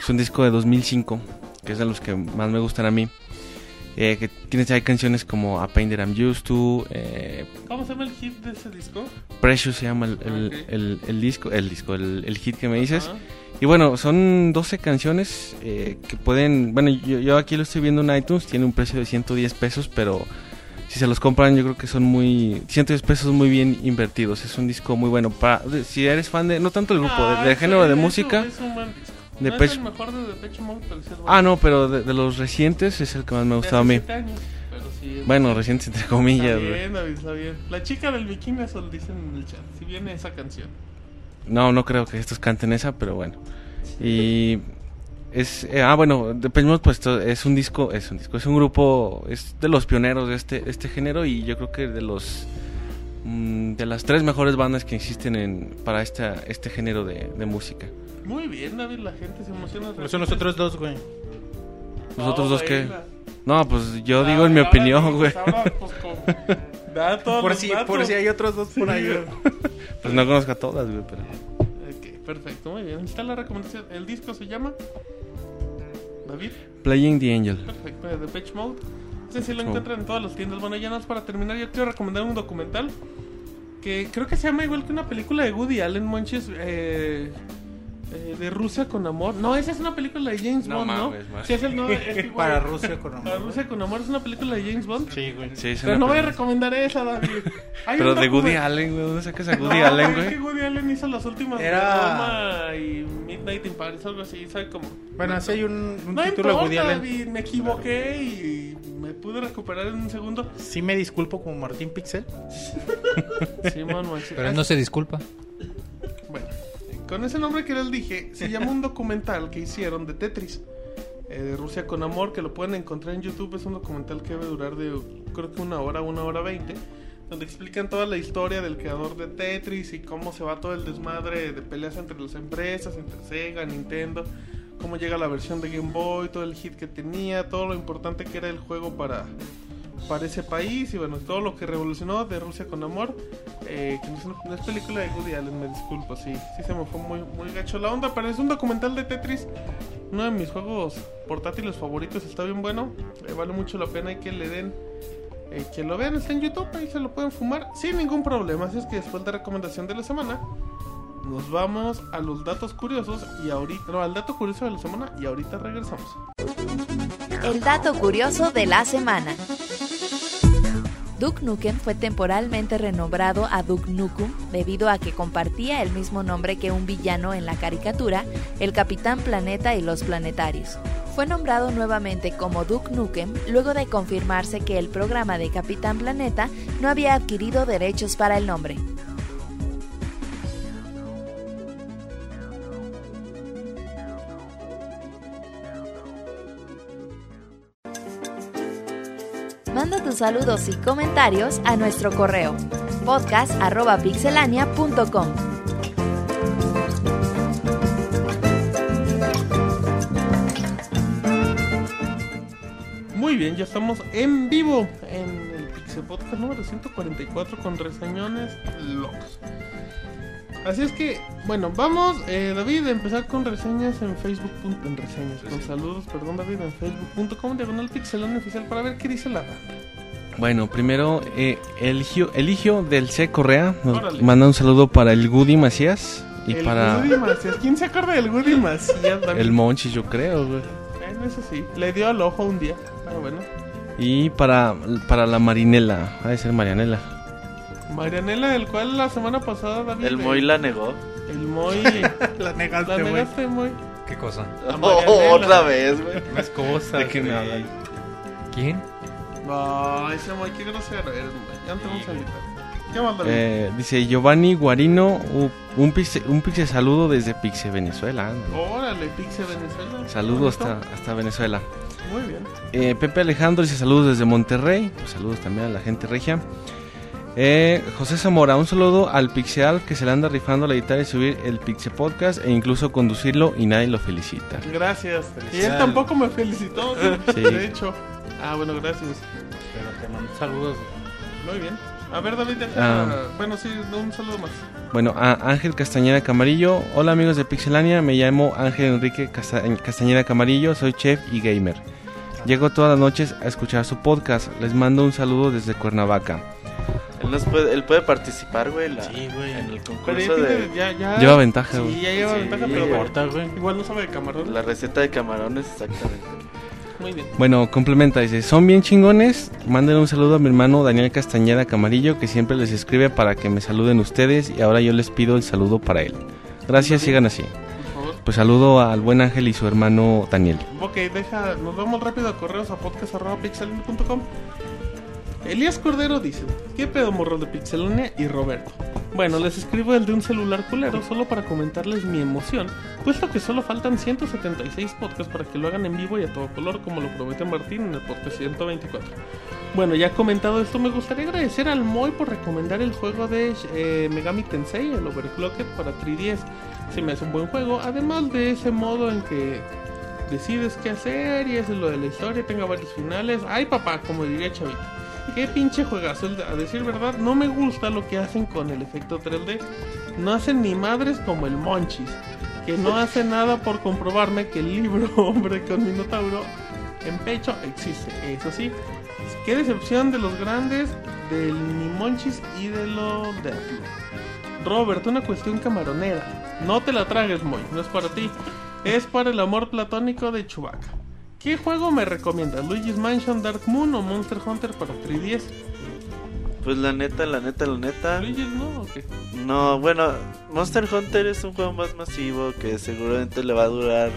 Es un disco de 2005, que es de los que más me gustan a mí. Eh, que tienes hay canciones como A Pain That I'm Used To, eh, ¿Cómo se llama el hit de ese disco? Precious se llama el, el- Ok. el- el disco, el disco, el, el hit que me dices. Y bueno, son 12 canciones eh, que pueden... Bueno, yo, yo aquí lo estoy viendo en iTunes, tiene un precio de 110 pesos, pero si se los compran yo creo que son muy... 110 pesos muy bien invertidos, es un disco muy bueno. Para, de- si eres fan de... No tanto del grupo, de- Ah, del sí, género de música. es un buen disco. De no Pech- es el mejor de Depeche Mode, pero sí es bueno. Ah, no, pero de, de los recientes es el que más me ha gustado a mí. siete años, pero sí es- Bueno, recientes entre comillas. güey. bien, David, está bien. La chica del bikini, eso lo dicen en el chat. Si viene esa canción. No, no creo que estos canten esa, pero bueno. Y es eh, ah bueno, Depeche Mode pues es un disco, es un disco, es un grupo, es de los pioneros de este este género y yo creo que de los mm, de las tres mejores bandas que existen en para esta este género de, de música. Muy bien, David, la gente se emociona. Pero son los otros dos, güey. Los otros dos que baila. no, pues yo Ah, digo en mi opinión, güey. pues con- Por si, datos. por si hay otros dos por ahí. güey. Pues no conozco a todas, güey, pero Ok, perfecto, muy bien. Está la recomendación. El disco se llama. David, Playing the Angel. perfecto, de Depeche Mode. Ese sí lo encuentran en todas las tiendas. Bueno, ya nada más para terminar, yo quiero recomendar un documental que creo que se llama igual que una película de Woody Allen, Monches. Eh, eh, de Rusia con amor. No, esa es una película de James No Bond, mames, ¿no? man. Sí, es el no, es igual. Para Rusia con Para amor. Rusia con amor es una película de James Bond. Sí, güey. Sí, es Pero no voy a recomendar esa, David. Hay Pero de Woody Allen, güey, ¿dónde sacas a No, Woody Allen, es que güey? Woody Allen hizo las últimas de Era- Roma y Midnight in Paris, algo así, ¿sabes cómo? Bueno, así hay un, un No título de Woody Allen. David, me equivoqué y me pude recuperar en un segundo. Sí me disculpo como Martín Pixel. Simón Monchis. Pero él no se disculpa. Bueno, con ese nombre que les dije, se llama un documental que hicieron de Tetris. eh, de Rusia con Amor, que lo pueden encontrar en YouTube. Es un documental que debe durar de creo que una hora, una hora veinte. Donde explican toda la historia del creador de Tetris y cómo se va todo el desmadre de peleas entre las empresas, entre Sega, Nintendo. Cómo llega la versión de Game Boy, todo el hit que tenía, todo lo importante que era el juego para, para ese país y bueno, todo lo que revolucionó de Rusia con Amor. Eh, que no es, es película de Woody Allen, me disculpo, sí, sí se me fue muy, muy gacho la onda, pero es un documental de Tetris, uno de mis juegos portátiles favoritos, está bien bueno, eh, vale mucho la pena y que le den, eh, que lo vean, está en YouTube, ahí se lo pueden fumar sin ningún problema, así es que después de recomendación de la semana, nos vamos a los datos curiosos y ahorita, no, al dato curioso de la semana y ahorita regresamos. El dato curioso de la semana. Duke Nukem fue temporalmente renombrado a Duke Nukem debido a que compartía el mismo nombre que un villano en la caricatura, el Capitán Planeta y los Planetarios. Fue nombrado nuevamente como Duke Nukem luego de confirmarse que el programa de Capitán Planeta no había adquirido derechos para el nombre. Manda tus saludos y comentarios a nuestro correo podcast.pixelania.com. Muy bien, ya estamos en vivo en el Pixel Podcast número 144 con reseñones locos. Así es que, bueno, vamos, eh, David, a empezar con reseñas en Facebook. punto- En reseñas, con saludos, perdón, David, en facebook.com, diagonal pixelón oficial, para ver qué dice la banda. Bueno, primero, eh, Eligio, Eligio del C. Correa nos Órale. manda un saludo para el Goody Macías y el para Woody Macías. ¿Quién se acuerda del Woody Macías, David? el Monchi, yo creo, güey. Bueno, eso sí, le dio al ojo un día, pero bueno. Y para, para la Marinela, ha de ser Marianela. Marianela, del cual la semana pasada, David... El le- Moy la negó. El Moy... La negaste, ¿La negaste, Moy? ¿Qué cosa? Oh, otra vez, güey. Las cosas. ¿De qué me güey. hablan? ¿Quién? No, ese Moy, qué grosero eres. Ya no te vamos a invitar. ¿Qué? Eh, dice Giovanni Guarino, un pixe, un pixe saludo desde Pixe, Venezuela. ándale. Órale, Pixel Venezuela. Saludos hasta, hasta Venezuela. Muy bien. Eh, Pepe Alejandro dice saludos desde Monterrey. Pues saludos también a la gente regia. Eh, José Zamora, un saludo al Pixeal que se le anda rifando la guitarra y subir el Pixe Podcast e incluso conducirlo y nadie lo felicita. Gracias. Y él tampoco me felicitó, de hecho. Ah, bueno, gracias. Pero te mando saludos. Muy bien. A ver, David. Ah. Bueno, sí, un saludo más. Bueno, a Ángel Castañeda Camarillo. Hola amigos de Pixelania, me llamo Ángel Enrique Casta- Castañeda Camarillo, soy chef y gamer. Llego todas las noches a escuchar su podcast. Les mando un saludo desde Cuernavaca. Él, nos puede, él puede participar, güey, la- Sí, güey. en el concurso de tiene- ya, ya... Lleva ventaja, Sí, güey. ya lleva Sí, ventaja, pero importa, güey. Igual no sabe de camarón. la receta de camarones, exactamente. Muy bien. Bueno, complementa, dice, son bien chingones. Manden un saludo a mi hermano Daniel Castañeda Camarillo, que siempre les escribe para que me saluden ustedes y ahora yo les pido el saludo para él. Gracias, sigan así. Por favor. Pues saludo al buen Ángel y su hermano Daniel. Ok, deja, nos vamos rápido a correos a podcast.pixelania.com. Elías Cordero dice: ¿Qué pedo morros de Pixelania y Roberto? Bueno, les escribo el de un celular culero solo para comentarles mi emoción, puesto que solo faltan 176 podcasts para que lo hagan en vivo y a todo color, como lo promete Martín en el podcast 124. Bueno, ya comentado esto, me gustaría agradecer al Moy por recomendar el juego de eh, Megami Tensei, el Overclocked para 3DS. Se me hace un buen juego, además de ese modo en que decides qué hacer y es lo de la historia, tenga varios finales. Ay papá, como diría Chavita. Qué pinche juegazo, a decir verdad, no me gusta lo que hacen con el efecto 3D. No hacen ni madres como el Monchis, que no hace nada por comprobarme que el libro Hombre con Minotauro en pecho existe. Eso sí, qué decepción de los grandes, del Monchis y de los de. Robert, una cuestión camaronera. No te la tragues, Moy, no es para ti. Es para el amor platónico de Chewbacca. ¿Qué juego me recomiendas? ¿Luigi's Mansion, Dark Moon o Monster Hunter para 3DS? Pues la neta, la neta, la neta. ¿Luigi's no o qué? No, bueno, Monster Hunter es un juego más masivo que seguramente le va a durar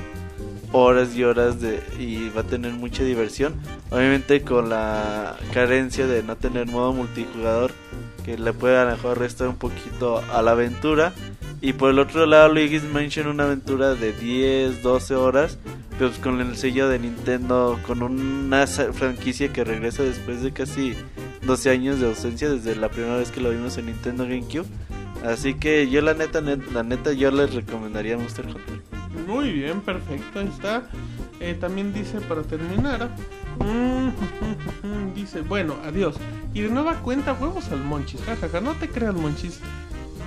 horas y horas de y va a tener mucha diversión. Obviamente con la carencia de no tener modo multijugador que le puede a lo mejor restar un poquito a la aventura. Y por el otro lado, Luigi's Mansion una aventura de 10, 12 horas, pues con el sello de Nintendo, con una franquicia que regresa después de casi 12 años de ausencia desde la primera vez que lo vimos en Nintendo GameCube. Así que yo la neta, net- la neta, yo les recomendaría Monster Hunter. Muy bien, perfecto, ahí está. Eh, también dice para terminar. mm, dice, bueno, adiós. Y de nueva cuenta, huevos al Monchis. Jajaja, no te creas, Monchis.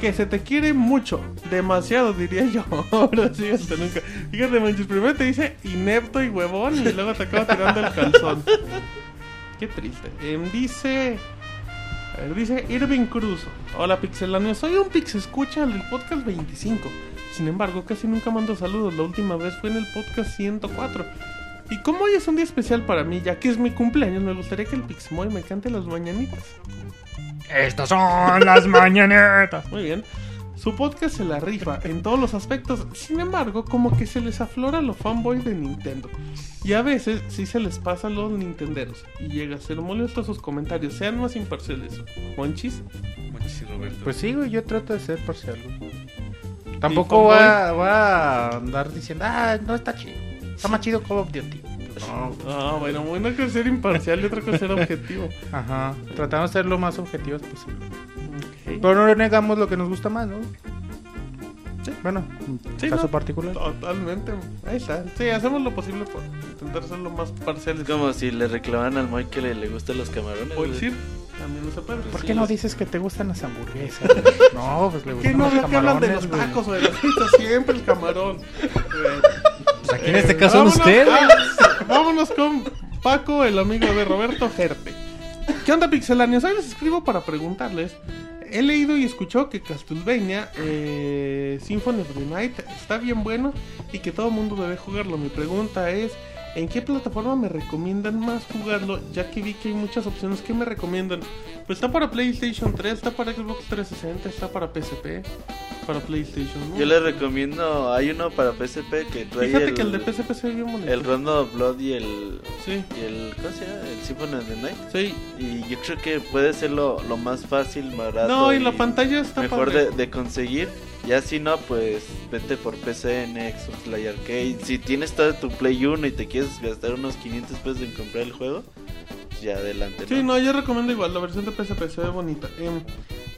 Que se te quiere mucho. Demasiado, diría yo. Ahora sí, hasta nunca. Fíjate, Monchis, primero te dice inepto y huevón y luego te acaba tirando el calzón. Qué triste. Em, dice. A ver, dice Irving Cruz. Hola Pixelania, soy un pix escucha del podcast 25. Sin embargo, casi nunca mando saludos. La última vez fue en el podcast 104. Y como hoy es un día especial para mí, ya que es mi cumpleaños, me gustaría que el Pixmoy me cante las mañanitas. Estas son las mañanetas. Muy bien. Su podcast se la rifa en todos los aspectos. Sin embargo, como que se les aflora lo fanboy de Nintendo. Y a veces sí se les pasa a los nintenderos. Y llega a ser molesto sus comentarios. Sean más imparciales. Monchis. Pues sí, güey, yo trato de ser parcial, güey. ¿Y Tampoco voy fanboy? a, voy a andar diciendo, ah, no está chido. Está más chido Call of Duty. No, Ah, bueno, una cosa es ser imparcial y otra cosa es ser objetivo. ajá. Tratamos de ser lo más objetivos posible. Pero no negamos lo que nos gusta más, ¿no? Sí. Bueno, Sí, caso no, particular. Totalmente. Ahí está. Sí, hacemos lo posible por intentar ser lo más parciales. Es como si le reclamaran al Moy que le, le gustan los camarones. Puedo güey. decir, también no se puede. ¿Por sí, qué no los- dices que te gustan las hamburguesas? no, pues le ¿Qué gustan no los veo que hablan de los camarones, tacos o de las pizzas? Siempre el camarón. Pues aquí en este caso Vámonos- usted. ah, vámonos con Paco, el amigo de Roberto Gerte. ¿Qué onda, pixelanios? Hoy les escribo para preguntarles. He leído y escuchado que Castlevania eh, Symphony of the Night está bien bueno y que todo el mundo debe jugarlo. Mi pregunta es: ¿en qué plataforma me recomiendan más jugarlo? Ya que vi que hay muchas opciones que me recomiendan. Pues está para PlayStation 3, está para Xbox 360, está para PSP, para PlayStation 1. Yo les recomiendo, hay uno para PSP que trae Fíjate el, que el de PSP se ve bien bonito. el Rondo of Blood y el, Sí, y el, ¿cómo se llama? El Symphony of the Night. sí. Y yo creo que puede ser lo, lo más fácil, barato. No, y la pantalla está mejor de, de conseguir. Ya si no, pues vete por PC, en Xbox, Play Arcade. Si tienes todo tu Play 1 y te quieres gastar unos 500 pesos en comprar el juego, pues ya adelante. Sí, no, yo recomiendo igual, la versión de PSP se ve bonita. Em,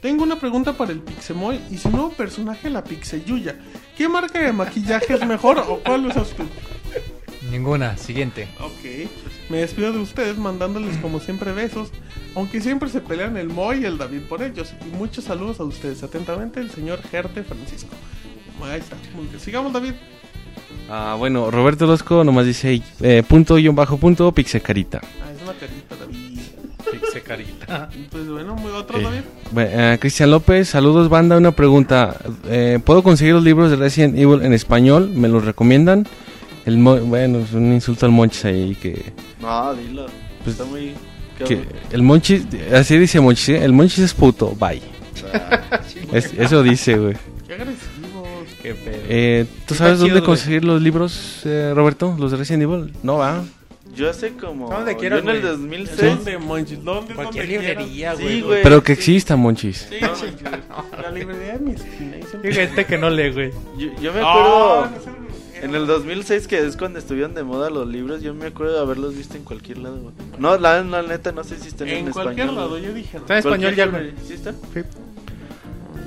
tengo una pregunta para el Pixemoy y su nuevo personaje, la Pixeyuya. ¿Qué marca de maquillaje es mejor o cuál usas tú? Ninguna. Siguiente. Ok. Me despido de ustedes mandándoles como siempre besos, aunque siempre se pelean el Moy y el David por ellos. Y muchos saludos a ustedes. Atentamente, el señor Gerte Francisco. Ahí está. Muy bien. Sigamos, David. Ah, bueno, Roberto Orozco nomás dice eh, punto y un bajo punto, pixecarita. Ah, es una carita, David. Fixe carita. Pues bueno, muy otro, Eh, David. bueno, eh, Cristian López, saludos banda, una pregunta. Eh, ¿Puedo conseguir los libros de Resident Evil en español? ¿Me los recomiendan? El mo- bueno, es un insulto al Monchis ahí que... No, dilo. Pues, Está muy. que el Monchis, así dice Monchis, ¿eh? el Monchis es puto, bye. Es- eso dice, güey. Qué agresivos. Qué pedo. Eh, ¿Tú sabes chido, dónde güey. conseguir los libros, eh, Roberto? ¿Los de Resident Evil? No, va. Yo hace como. ¿Dónde yo quieras, en el güey. 2006. ¿Dónde, Monchis? ¿Dónde? Cualquier ¿Dónde quieras? librería, Sí, güey. güey. Pero que exista, Monchis. Sí, Monchis. La librería de mi esquina. Hay gente que no lee, güey. Yo, yo me Ah, acuerdo. no sé, En el 2006, que es cuando estuvieron de moda los libros, yo me acuerdo de haberlos visto en cualquier lado, güey. No, la, la neta, no sé si están en, En cualquier español. lado, yo dije. Está en español ya, güey. ¿Sí está?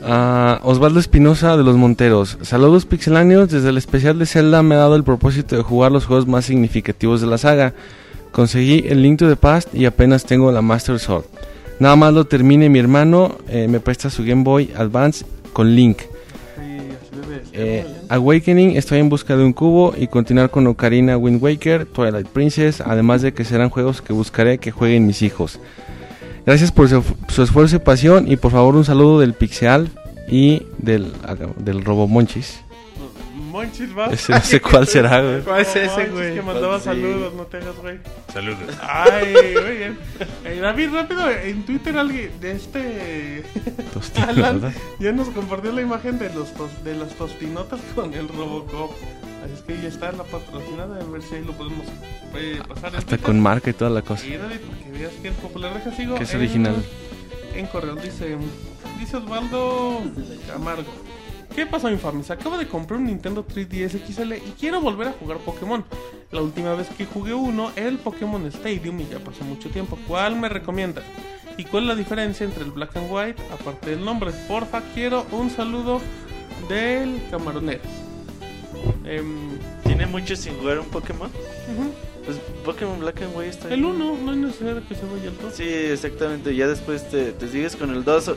Ah, Osvaldo Espinosa de los Monteros. Saludos pixeláneos. Desde el especial de Zelda me ha dado el propósito de jugar los juegos más significativos de la saga. Conseguí el Link to the Past y apenas tengo la Master Sword. Nada más lo termine mi hermano, eh, me presta su Game Boy Advance con Link. Eh. Awakening, estoy en busca de un cubo y continuar con Ocarina, Wind Waker, Twilight Princess, además de que serán juegos que buscaré que jueguen mis hijos. Gracias por su, esfuerzo y pasión y por favor un saludo del Pixel y del, del Robo Monchis. Monchis va. Ese no sé cuál será, güey. ¿Cuál es ese, güey? que mandaba Sí. saludos, no te hagas, güey. Saludos. Ay, muy bien. Eh, David, rápido, en Twitter alguien de este... Tostino, Alan ya nos compartió la imagen de los tos- de las tostinotas con el Robocop. Así es que ya está la patrocinada, a ver si ahí lo podemos eh, pasar Hasta con marca y toda la cosa. Y David, que veas que es popular, deja sigo. Que es en- original. En correo dice, dice Osvaldo Camargo. ¿Qué pasó, infames? Acabo de comprar un Nintendo 3DS XL y quiero volver a jugar Pokémon. La última vez que jugué uno era el Pokémon Stadium y ya pasó mucho tiempo. ¿Cuál me recomienda? ¿Y cuál es la diferencia entre el Black and White aparte del nombre? Porfa, quiero un saludo del camaronero. Em, ¿Tiene mucho sin jugar un Pokémon? Pues Pokémon Black and White está El bien. 1, no hay necesidad de que se vaya el 2. Sí, exactamente. Ya después te, te sigues con el 2.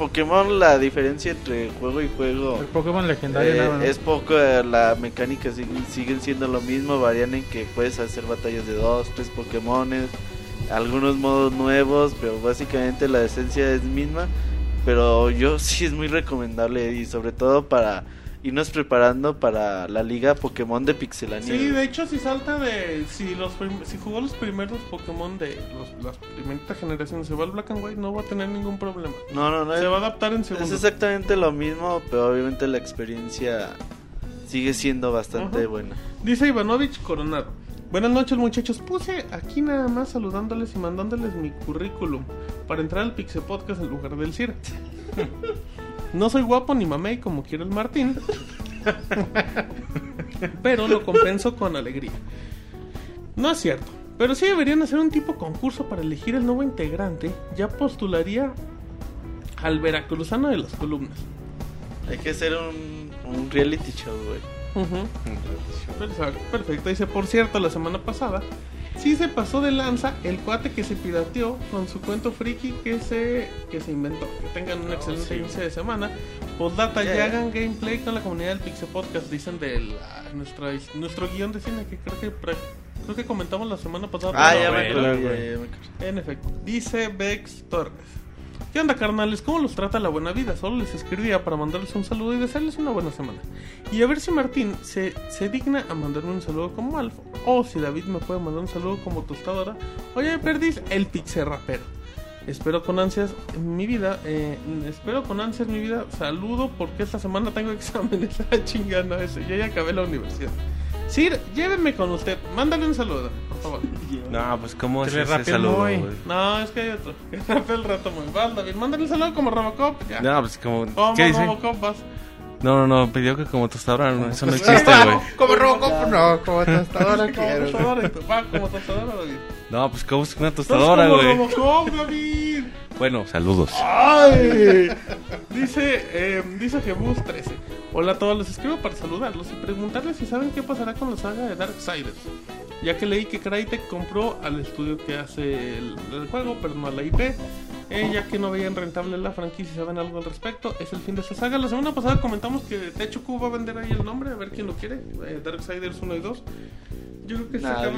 Pokémon, la diferencia entre juego y juego El Pokémon legendario eh, nada es poco. eh, La mecánica siguen, siguen siendo lo mismo. Varían en que puedes hacer batallas de dos, tres Pokémones. Algunos modos nuevos, pero básicamente la esencia es misma. Pero yo sí es muy recomendable y sobre todo para irnos preparando para la liga Pokémon de Pixelania. Sí, de hecho, si salta de. Si los prim- si jugó los primeros Pokémon de los, las primera generación, se va al Black and White, no va a tener ningún problema. No, no, no. Se es- va a adaptar en Es segundos. exactamente lo mismo, pero obviamente la experiencia sigue siendo bastante Ajá. buena. Dice Ivanovich Coronado. Buenas noches, muchachos. Puse aquí nada más saludándoles y mandándoles mi currículum para entrar al Pixel Podcast en lugar del CIR. No soy guapo ni mamey como quiere el Martín, pero lo compenso con alegría. No es cierto, pero sí deberían hacer un tipo concurso para elegir el nuevo integrante. Ya postularía al veracruzano de las columnas. Hay que hacer un, un reality show, güey. Ujú. Perfecto, perfecto. Dice, por cierto, la semana pasada sí se pasó de lanza el cuate que se pirateó con su cuento friki que se, que se inventó. Que tengan un excelente inicio de semana. Postdata, Ya, ya hagan gameplay con la comunidad del Pixel Podcast. Dicen de la- nuestra, nuestro guion de cine que creo que, creo que comentamos la semana pasada. Ah, ya me acuerdo. ya, ya me acuerdo. En efecto, dice Bex Torres. ¿Qué onda, carnales? ¿Cómo los trata la buena vida? Solo les escribía para mandarles un saludo y desearles una buena semana. Y a ver si Martín se, se digna a mandarme un saludo como Alfo. O si David me puede mandar un saludo como tostadora. Oye, perdís el pixel rapero. Espero con ansias mi vida. eh, espero con ansias mi vida. Saludo porque esta semana tengo exámenes. Ah, chingando ese. Yo ya acabé la universidad. Sir, llévenme con usted. Mándale un saludo, por favor. No, pues cómo es ese saludo, güey? No, es que hay otro. Que el rato muy mal, David. Mándale un saludo como Robocop. Ya. No, pues como... Como ¿Qué dice? Robocop vas. No, no, no, pidió que como tostadora, no, eso no existe, güey. Como Robocop, no, como tostadora Como quiero. tostadora. tú, Va, como tostadora, David. No, pues como es una Estás tostadora, güey. Bueno, saludos. ¡Ay! Dice, eh, dice Jebus 13. Hola a todos, les escribo para saludarlos y preguntarles si saben qué pasará con la saga de Darksiders. Ya que leí que Crytek compró al estudio que hace el, el juego, pero no a la IP. Eh, ya que no veían rentable la franquicia saben algo al respecto, es el fin de esta saga. La semana pasada comentamos que Techo Q va a vender ahí el nombre, a ver quién lo quiere. Eh, Darksiders 1 y 2. Yo creo que se acaba.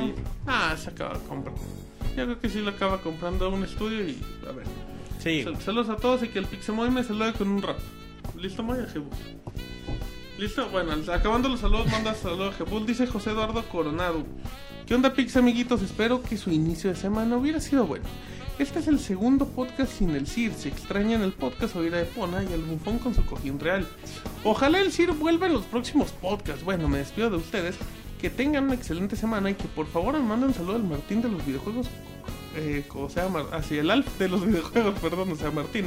Ah, se acaba comprando. Yo creo que sí lo acaba comprando un estudio y a ver. Sí. Sal- Saludos a todos y que el Pixemoy me salude con un rap. ¿Listo, Moy? A Jebus. ¿Listo? Bueno, acabando los saludos, manda saludos a Jebus. Dice José Eduardo Coronado. ¿Qué onda, Pix amiguitos? Espero que su inicio de semana hubiera sido bueno. Este es el segundo podcast sin el Sir. Se extraña en el podcast oír a Epona y al bufón con su cojín real. Ojalá el Sir vuelva en los próximos podcasts. Bueno, me despido de ustedes. Que tengan una excelente semana y que por favor me manden un saludo al Martín de los videojuegos. Eh, o sea, Mar- así el Alf de los videojuegos, perdón, o sea, Martín.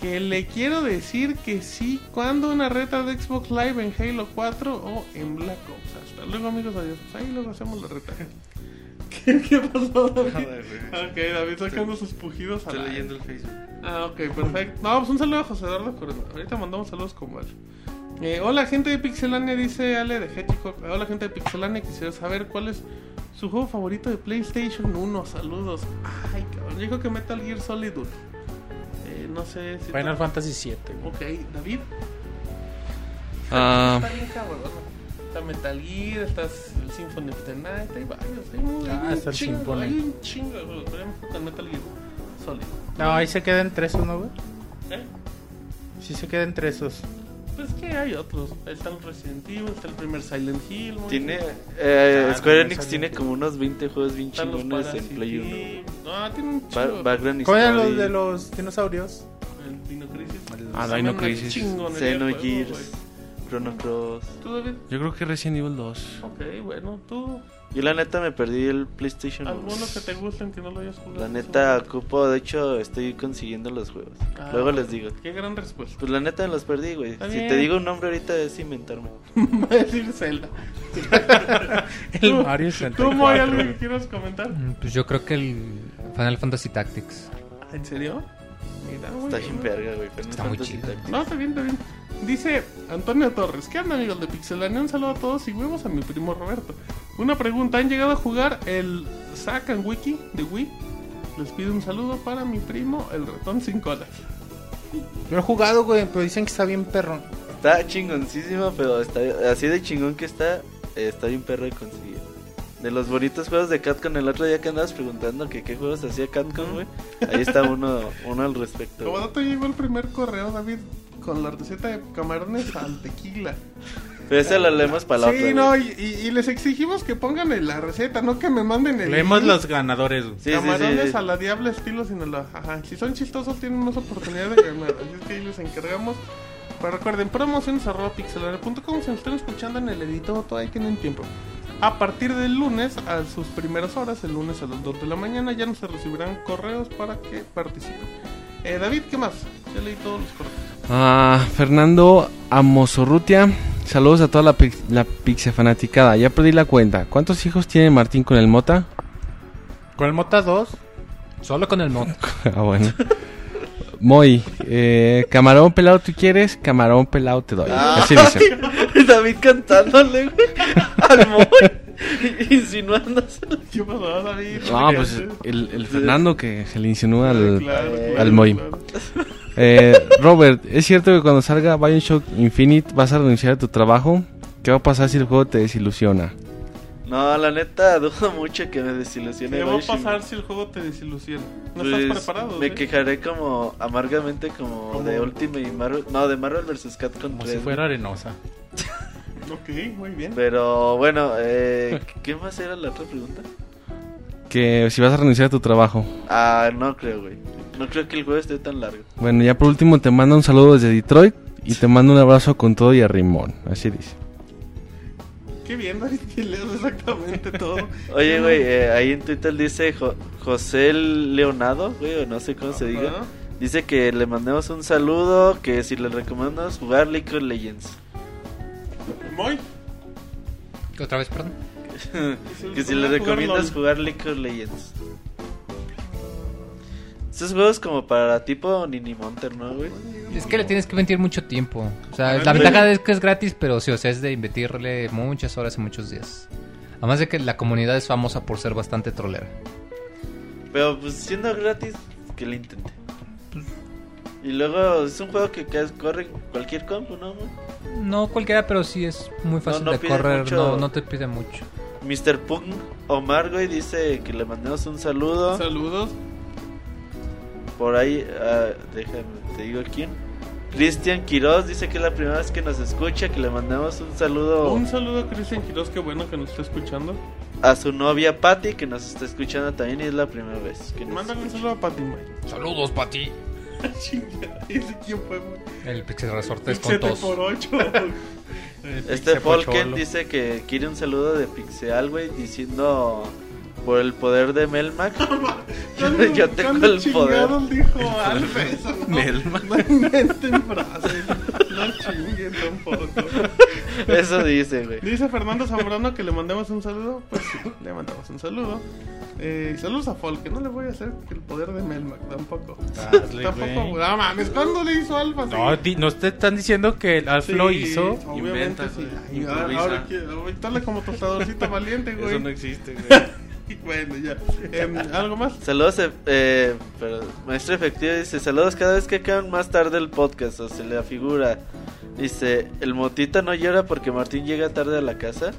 Que le quiero decir que sí, cuando una reta de Xbox Live en Halo 4 o en Black Ops. Hasta luego, amigos, adiós. Pues ahí luego hacemos la reta. ¿Qué, qué pasó, David? Ok, David sacando sus pujidos a Estoy la leyendo el Facebook. Ah, ok, perfecto. No, pues un saludo a José Eduardo Corona. Ahorita mandamos saludos con Val. Eh, hola, gente de Pixelania, dice Ale de Hedgehog. Hola, gente de Pixelania. Quisiera saber cuál es su juego favorito de PlayStation 1. Saludos. Ay, cabrón. Yo creo que Metal Gear Solid 1. Eh, no sé si. Final Fantasy 7. Ok, David. Ah, Está bien cabrón. Está Metal Gear, está el Symphony of the Night, hay varios. Hay un, Ah, hay está el chingo, Symphony. hay un chingo de juegos. En Metal Gear Solid. No, ahí se quedan tres, ¿no, güey? ¿Eh? Sí se quedan tres esos. Pues que hay otros. Está el Resident Evil, está el primer Silent Hill. muy Tiene, eh, Ah, Square Enix tiene como unos 20 juegos bien chingones en Play 1. Eve. No, tiene un Ba- chingo. Background ¿Cómo eran los de los dinosaurios? El Dino Crisis. Ah, Dino Crisis. Xenogears. Chrono Cross. ¿Tú, David? yo creo que Resident Evil 2. Ok, bueno, tú. Yo la neta me perdí el PlayStation 1. ¿Alguno que te gusten que no lo hayas jugado? La neta ocupo, de hecho estoy consiguiendo los juegos. Ah, Luego les digo. Qué gran respuesta. Pues la neta me los perdí, güey. Si te digo un nombre ahorita es inventarme. Va a decir Zelda. El Tú- Mario ¿Tú, Moy, 64. algo que quieras comentar? Mm, Pues yo creo que el Final Fantasy Tactics. ¿En serio? Mira, Está bien. bien verga, güey. Está muy chido. No, está bien, está bien. Dice Antonio Torres, ¿qué onda amigos de Pixelania? Un saludo a todos y huevos a mi primo Roberto. Una pregunta, ¿han llegado a jugar el Sack and Wiki de Wii? Les pido un saludo para mi primo, el ratón sin cola. Yo he jugado, güey, pero dicen que está bien perrón. Está chingoncísimo, pero está así de chingón que está, está bien perro de conseguir. De los bonitos juegos de Catcon, el otro día que andabas preguntando que qué juegos hacía Catcon, güey. Ahí está uno, uno al respecto. Como güey. dato llegó el primer correo, David, con la receta de camarones al tequila. Pero ese lo leemos para la sí, otra. no, y, y- y les exigimos que pongan en la receta, no que me manden el Leemos los ganadores, güey. Sí, sí, Camarones sí. a la diabla estilo Sinaloa. Ajá. Si son chistosos tienen más oportunidad de ganar. Así es que ahí les encargamos. Pero recuerden, promociones arroba pixelania.com. Si nos están escuchando en el editor, todavía tienen tiempo. A partir del lunes, a sus primeras horas, el lunes a las 2 de la mañana, ya no se recibirán correos para que participen. Eh, David, ¿qué más? Ya leí todos los correos. Ah, Fernando Amosorrutia. Saludos a toda la, pix- la Pixe fanaticada. Ya perdí la cuenta. ¿Cuántos hijos tiene Martín con el Mota? Con el Mota 2. Solo con el mod. ah, bueno. Moy, eh, camarón pelado tú quieres, camarón pelado te doy. Ah. Así dice. David cantándole, güey. Al Moy. Insinuándose. ¿Qué pasó, David? No, pues el, el Fernando que se le insinúa al, Claro, claro, al Moy. claro. Eh, Robert, ¿es cierto que cuando salga Bioshock Infinite vas a renunciar a tu trabajo? ¿Qué va a pasar si el juego te desilusiona? No, la neta, dudo mucho que me desilusione. ¿Qué va a pasar si el juego te desilusiona? ¿No Pues, estás preparado? Me ¿sí? quejaré como amargamente como, de Ultimate y Marvel. No, de Marvel vs. Capcom Como 3. si fuera arenosa. Ok, muy bien. Pero bueno, eh, ¿qué más era la otra pregunta? Que si vas a renunciar a tu trabajo. Ah, no creo, güey. No creo que el juego esté tan largo. Bueno, ya por último te mando un saludo desde Detroit y te mando un abrazo con todo y a Rimón. Así dice. Qué bien, David, que lees exactamente todo. Oye, güey, eh, ahí en Twitter dice Jo- José Leonado, güey, o no sé cómo se diga. Dice que le mandemos un saludo, que si le recomendamos jugar League of Legends. Moy. Otra vez, perdón. que si le recomiendas jugar League of Legends. Estos juegos como para tipo Nini Monter, ¿no, güey? Es que le tienes que invertir mucho tiempo. O sea, la ventaja es que es gratis, pero sí, o sea, es de invertirle muchas horas y muchos días. Además de que la comunidad es famosa por ser bastante trolera. Pero pues siendo gratis, que lo intente. Y luego es un juego que que corre en cualquier compu, ¿no? güey? No cualquiera, pero sí es muy fácil no de correr, mucho. no, no te pide mucho. Mr. Punk Omar, güey, dice que le mandemos un saludo. Saludos. Por ahí, ah, déjame, te digo quién. Cristian Quiroz dice que es la primera vez que nos escucha, que le mandamos un saludo Un saludo a Cristian Quiroz, qué bueno que nos está escuchando. a su novia Patty, que nos está escuchando también y es la primera vez que nos Mándale un escucha. saludo a Pati, güey. Saludos, Pati. Chinga, ¿Ese quién fue, güey? El Pixel Resortes con 7 tos. por 8. Este Pocholo. dice que quiere un saludo de Pixel, güey, diciendo por el poder de Melmac. yo, yo tengo el poder. dijo Alfa eso, no, Melmac. no inventen frases. No chinguen tampoco. Eso dice, güey. Dice Fernando Zambrano que le mandemos un saludo. Pues sí, le mandamos un saludo. Eh, saludos a Folk, que no le voy a hacer el poder de Melmac tampoco. Tampoco, güey. No mames, ¿cuándo le hizo Alfa? No, di- no te están diciendo que el Alf lo Sí, hizo. Obviamente Inventa, sí. güey. Ay, ahora, como tostadorcito valiente, güey. Eso no existe, güey. Bueno, ya. Em, ¿Algo más? Saludos, eh, eh, pero, maestro efectivo dice, saludos cada vez que acaban más tarde el podcast, o se le afigura. Dice, el motita no llora porque Martín llega tarde a la casa.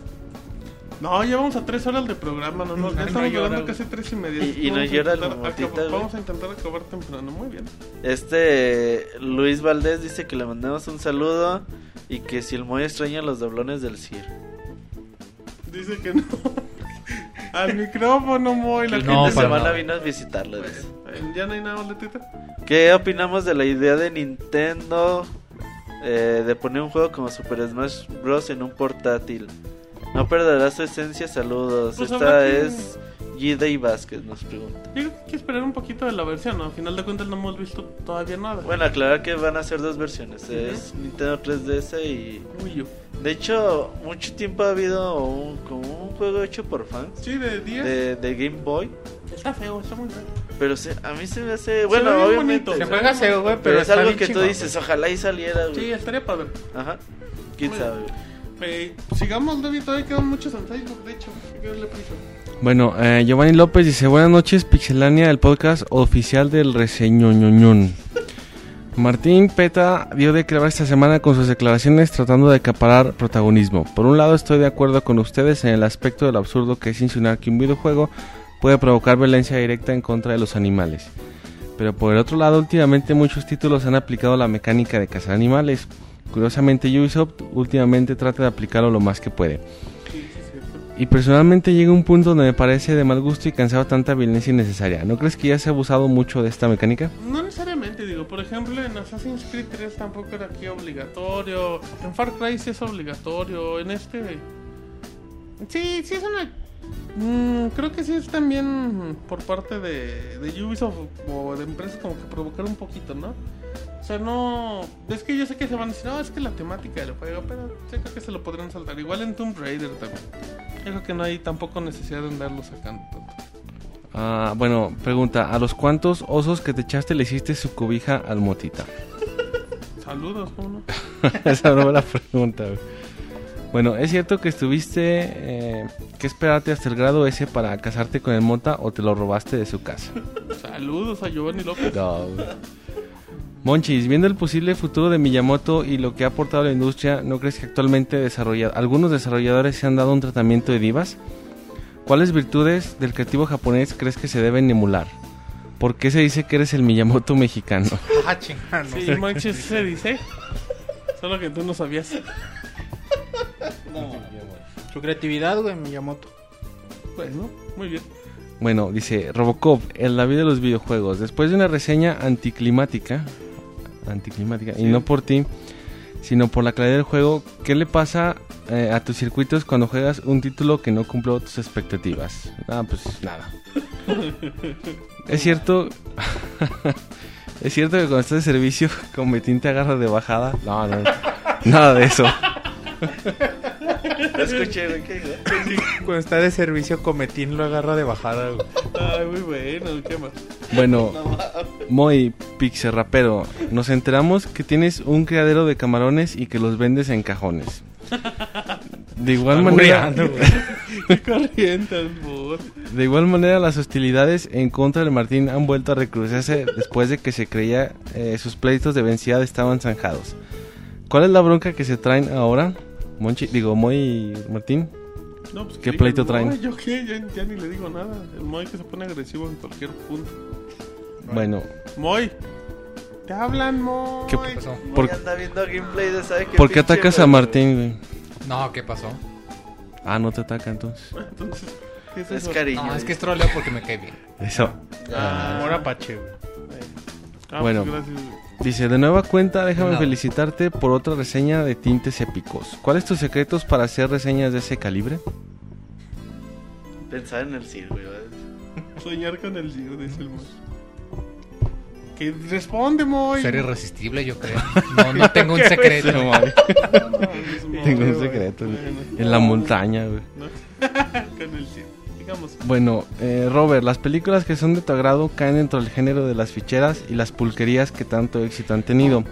No, ya vamos a tres horas de programa, no, no, ya estamos llora, grabando güey. casi tres y media. Y- y no llora el Motita. Vamos a intentar acabar temprano, muy bien. Este Luis Valdés dice que le mandamos un saludo y que si el Moy extraña los doblones del CIR. Dice que no. Al micrófono, muy la No, de para semana nada. vino a visitarlo. Eh, Ya no hay nada más de Twitter. ¿Qué opinamos de la idea de Nintendo eh, de poner un juego como Super Smash Bros. en un portátil? No perderá su esencia, saludos. Pues Esta habrá que- es G-Day Vázquez, nos pregunta. Yo creo que hay que esperar un poquito de la versión, ¿no? Al final de cuentas no hemos visto todavía nada. Bueno, aclarar que van a ser dos versiones. Es Nintendo 3DS y... Wii U. De hecho, mucho tiempo ha habido un, como un juego hecho por fans Sí, de 10. de, de Game Boy. Está feo, está muy feo. Pero se- a mí se me hace... Bueno, ve bien obviamente... bonito. Se juega feo, güey, Pero, pero es está algo bien que tú chingón, dices, ojalá y saliera, güey. Sí, estaría padre. Ajá. ¿Quién sabe? Eh, sigamos, David, todavía quedan muchos en Facebook, de hecho. Hay que darle prisa. Bueno, eh, Giovanni López dice, buenas noches, Pixelania, el podcast oficial del reseñoñoñón. Martín Peta dio de clavar esta semana con sus declaraciones tratando de acaparar protagonismo. Por un lado estoy de acuerdo con ustedes en el aspecto del absurdo que es insinuar que un videojuego puede provocar violencia directa en contra de los animales. Pero por el otro lado, últimamente muchos títulos han aplicado la mecánica de cazar animales. Curiosamente Ubisoft últimamente trata de aplicarlo lo más que puede. Y personalmente llega un punto donde me parece de mal gusto y cansado tanta violencia innecesaria. ¿No crees que ya se ha abusado mucho de esta mecánica? No necesariamente, digo, por ejemplo, en Assassin's Creed 3 tampoco era aquí obligatorio. En Far Cry sí es obligatorio. En este. Sí, sí es una. Mm, creo que sí es también por parte de, de Ubisoft o de empresas como que provocar un poquito, ¿no? O sea, no. Es que yo sé que se van a decir, no, es que la temática del juego, pero sí creo que se lo podrían saltar. Igual en Tomb Raider también. Yo creo que no hay tampoco necesidad de andarlo sacando tanto. Ah, bueno, pregunta, ¿a los cuantos osos que te echaste le hiciste su cobija al motita? Saludos, ¿cómo no? Esa no la pregunta. güey. Bueno, ¿es cierto que estuviste eh, que esperarte hasta el grado ese para casarte con el mota o te lo robaste de su casa? Saludos a Giovanni López. No. Monchis, viendo el posible futuro de Miyamoto y lo que ha aportado a la industria, ¿no crees que actualmente desarrolla- algunos desarrolladores se han dado un tratamiento de divas? ¿Cuáles virtudes del creativo japonés crees que se deben emular? ¿Por qué se dice que eres el Miyamoto mexicano? Ah, chingada, no Sí, sé. manches, se dice. Solo que tú no sabías. Su creatividad, güey, Miyamoto. Bueno, muy bien. Bueno, dice Robocop, el David de los videojuegos. Después de una reseña anticlimática, anticlimática, y no por ti, sino por la calidad del juego, ¿qué le pasa eh, a tus circuitos cuando juegas un título que no cumplió tus expectativas? Ah, pues nada. es cierto, es cierto que cuando estás de servicio, con Betín te agarra de bajada. No, no, nada de eso. Lo escuché, güey. Cuando está de servicio, Cometín lo agarra de bajada, güey. Ay, muy bueno, ¿qué más? Bueno, Moy Pixel Rapero, nos enteramos que tienes un criadero de camarones y que los vendes en cajones. De igual Está manera. De igual manera, las hostilidades en contra de Martín han vuelto a recrudecerse después de que se creía eh, sus pleitos de vencida estaban zanjados. ¿Cuál es la bronca que se traen ahora? Monchi, digo, Moy y Martín. No, pues, ¿Qué pleito traen? "No, ¿Yo qué? Ya, ya ni le digo nada. El Moy que se pone agresivo en cualquier punto. Bueno, Moy. Te hablan, Moy. ¿Qué pasó? ¿Por- anda viendo gameplay de sabe qué ¿por qué atacas a. Martín, güey? No, ¿qué pasó? Ah, no te ataca entonces. Entonces, ¿qué es Es eso? cariño. No, es que es troleo porque me cae bien. Eso. Ah, Amor apache, güey. Ah, Bueno. pues gracias. Dice, de nueva cuenta, déjame No. felicitarte por otra reseña de tintes épicos. ¿Cuáles tus secretos para hacer reseñas de ese calibre? Pensar en el Sir, güey. Soñar con el Giro, dice el Moy. Que responde, Moy. Ser irresistible, yo creo. No, no tengo un secreto. No. No, Tengo un secreto, güey. Bueno. En la montaña, güey. con el Giro. Bueno, eh, Robert, las películas que son de tu agrado caen dentro del género de las ficheras y las pulquerías que tanto éxito han tenido.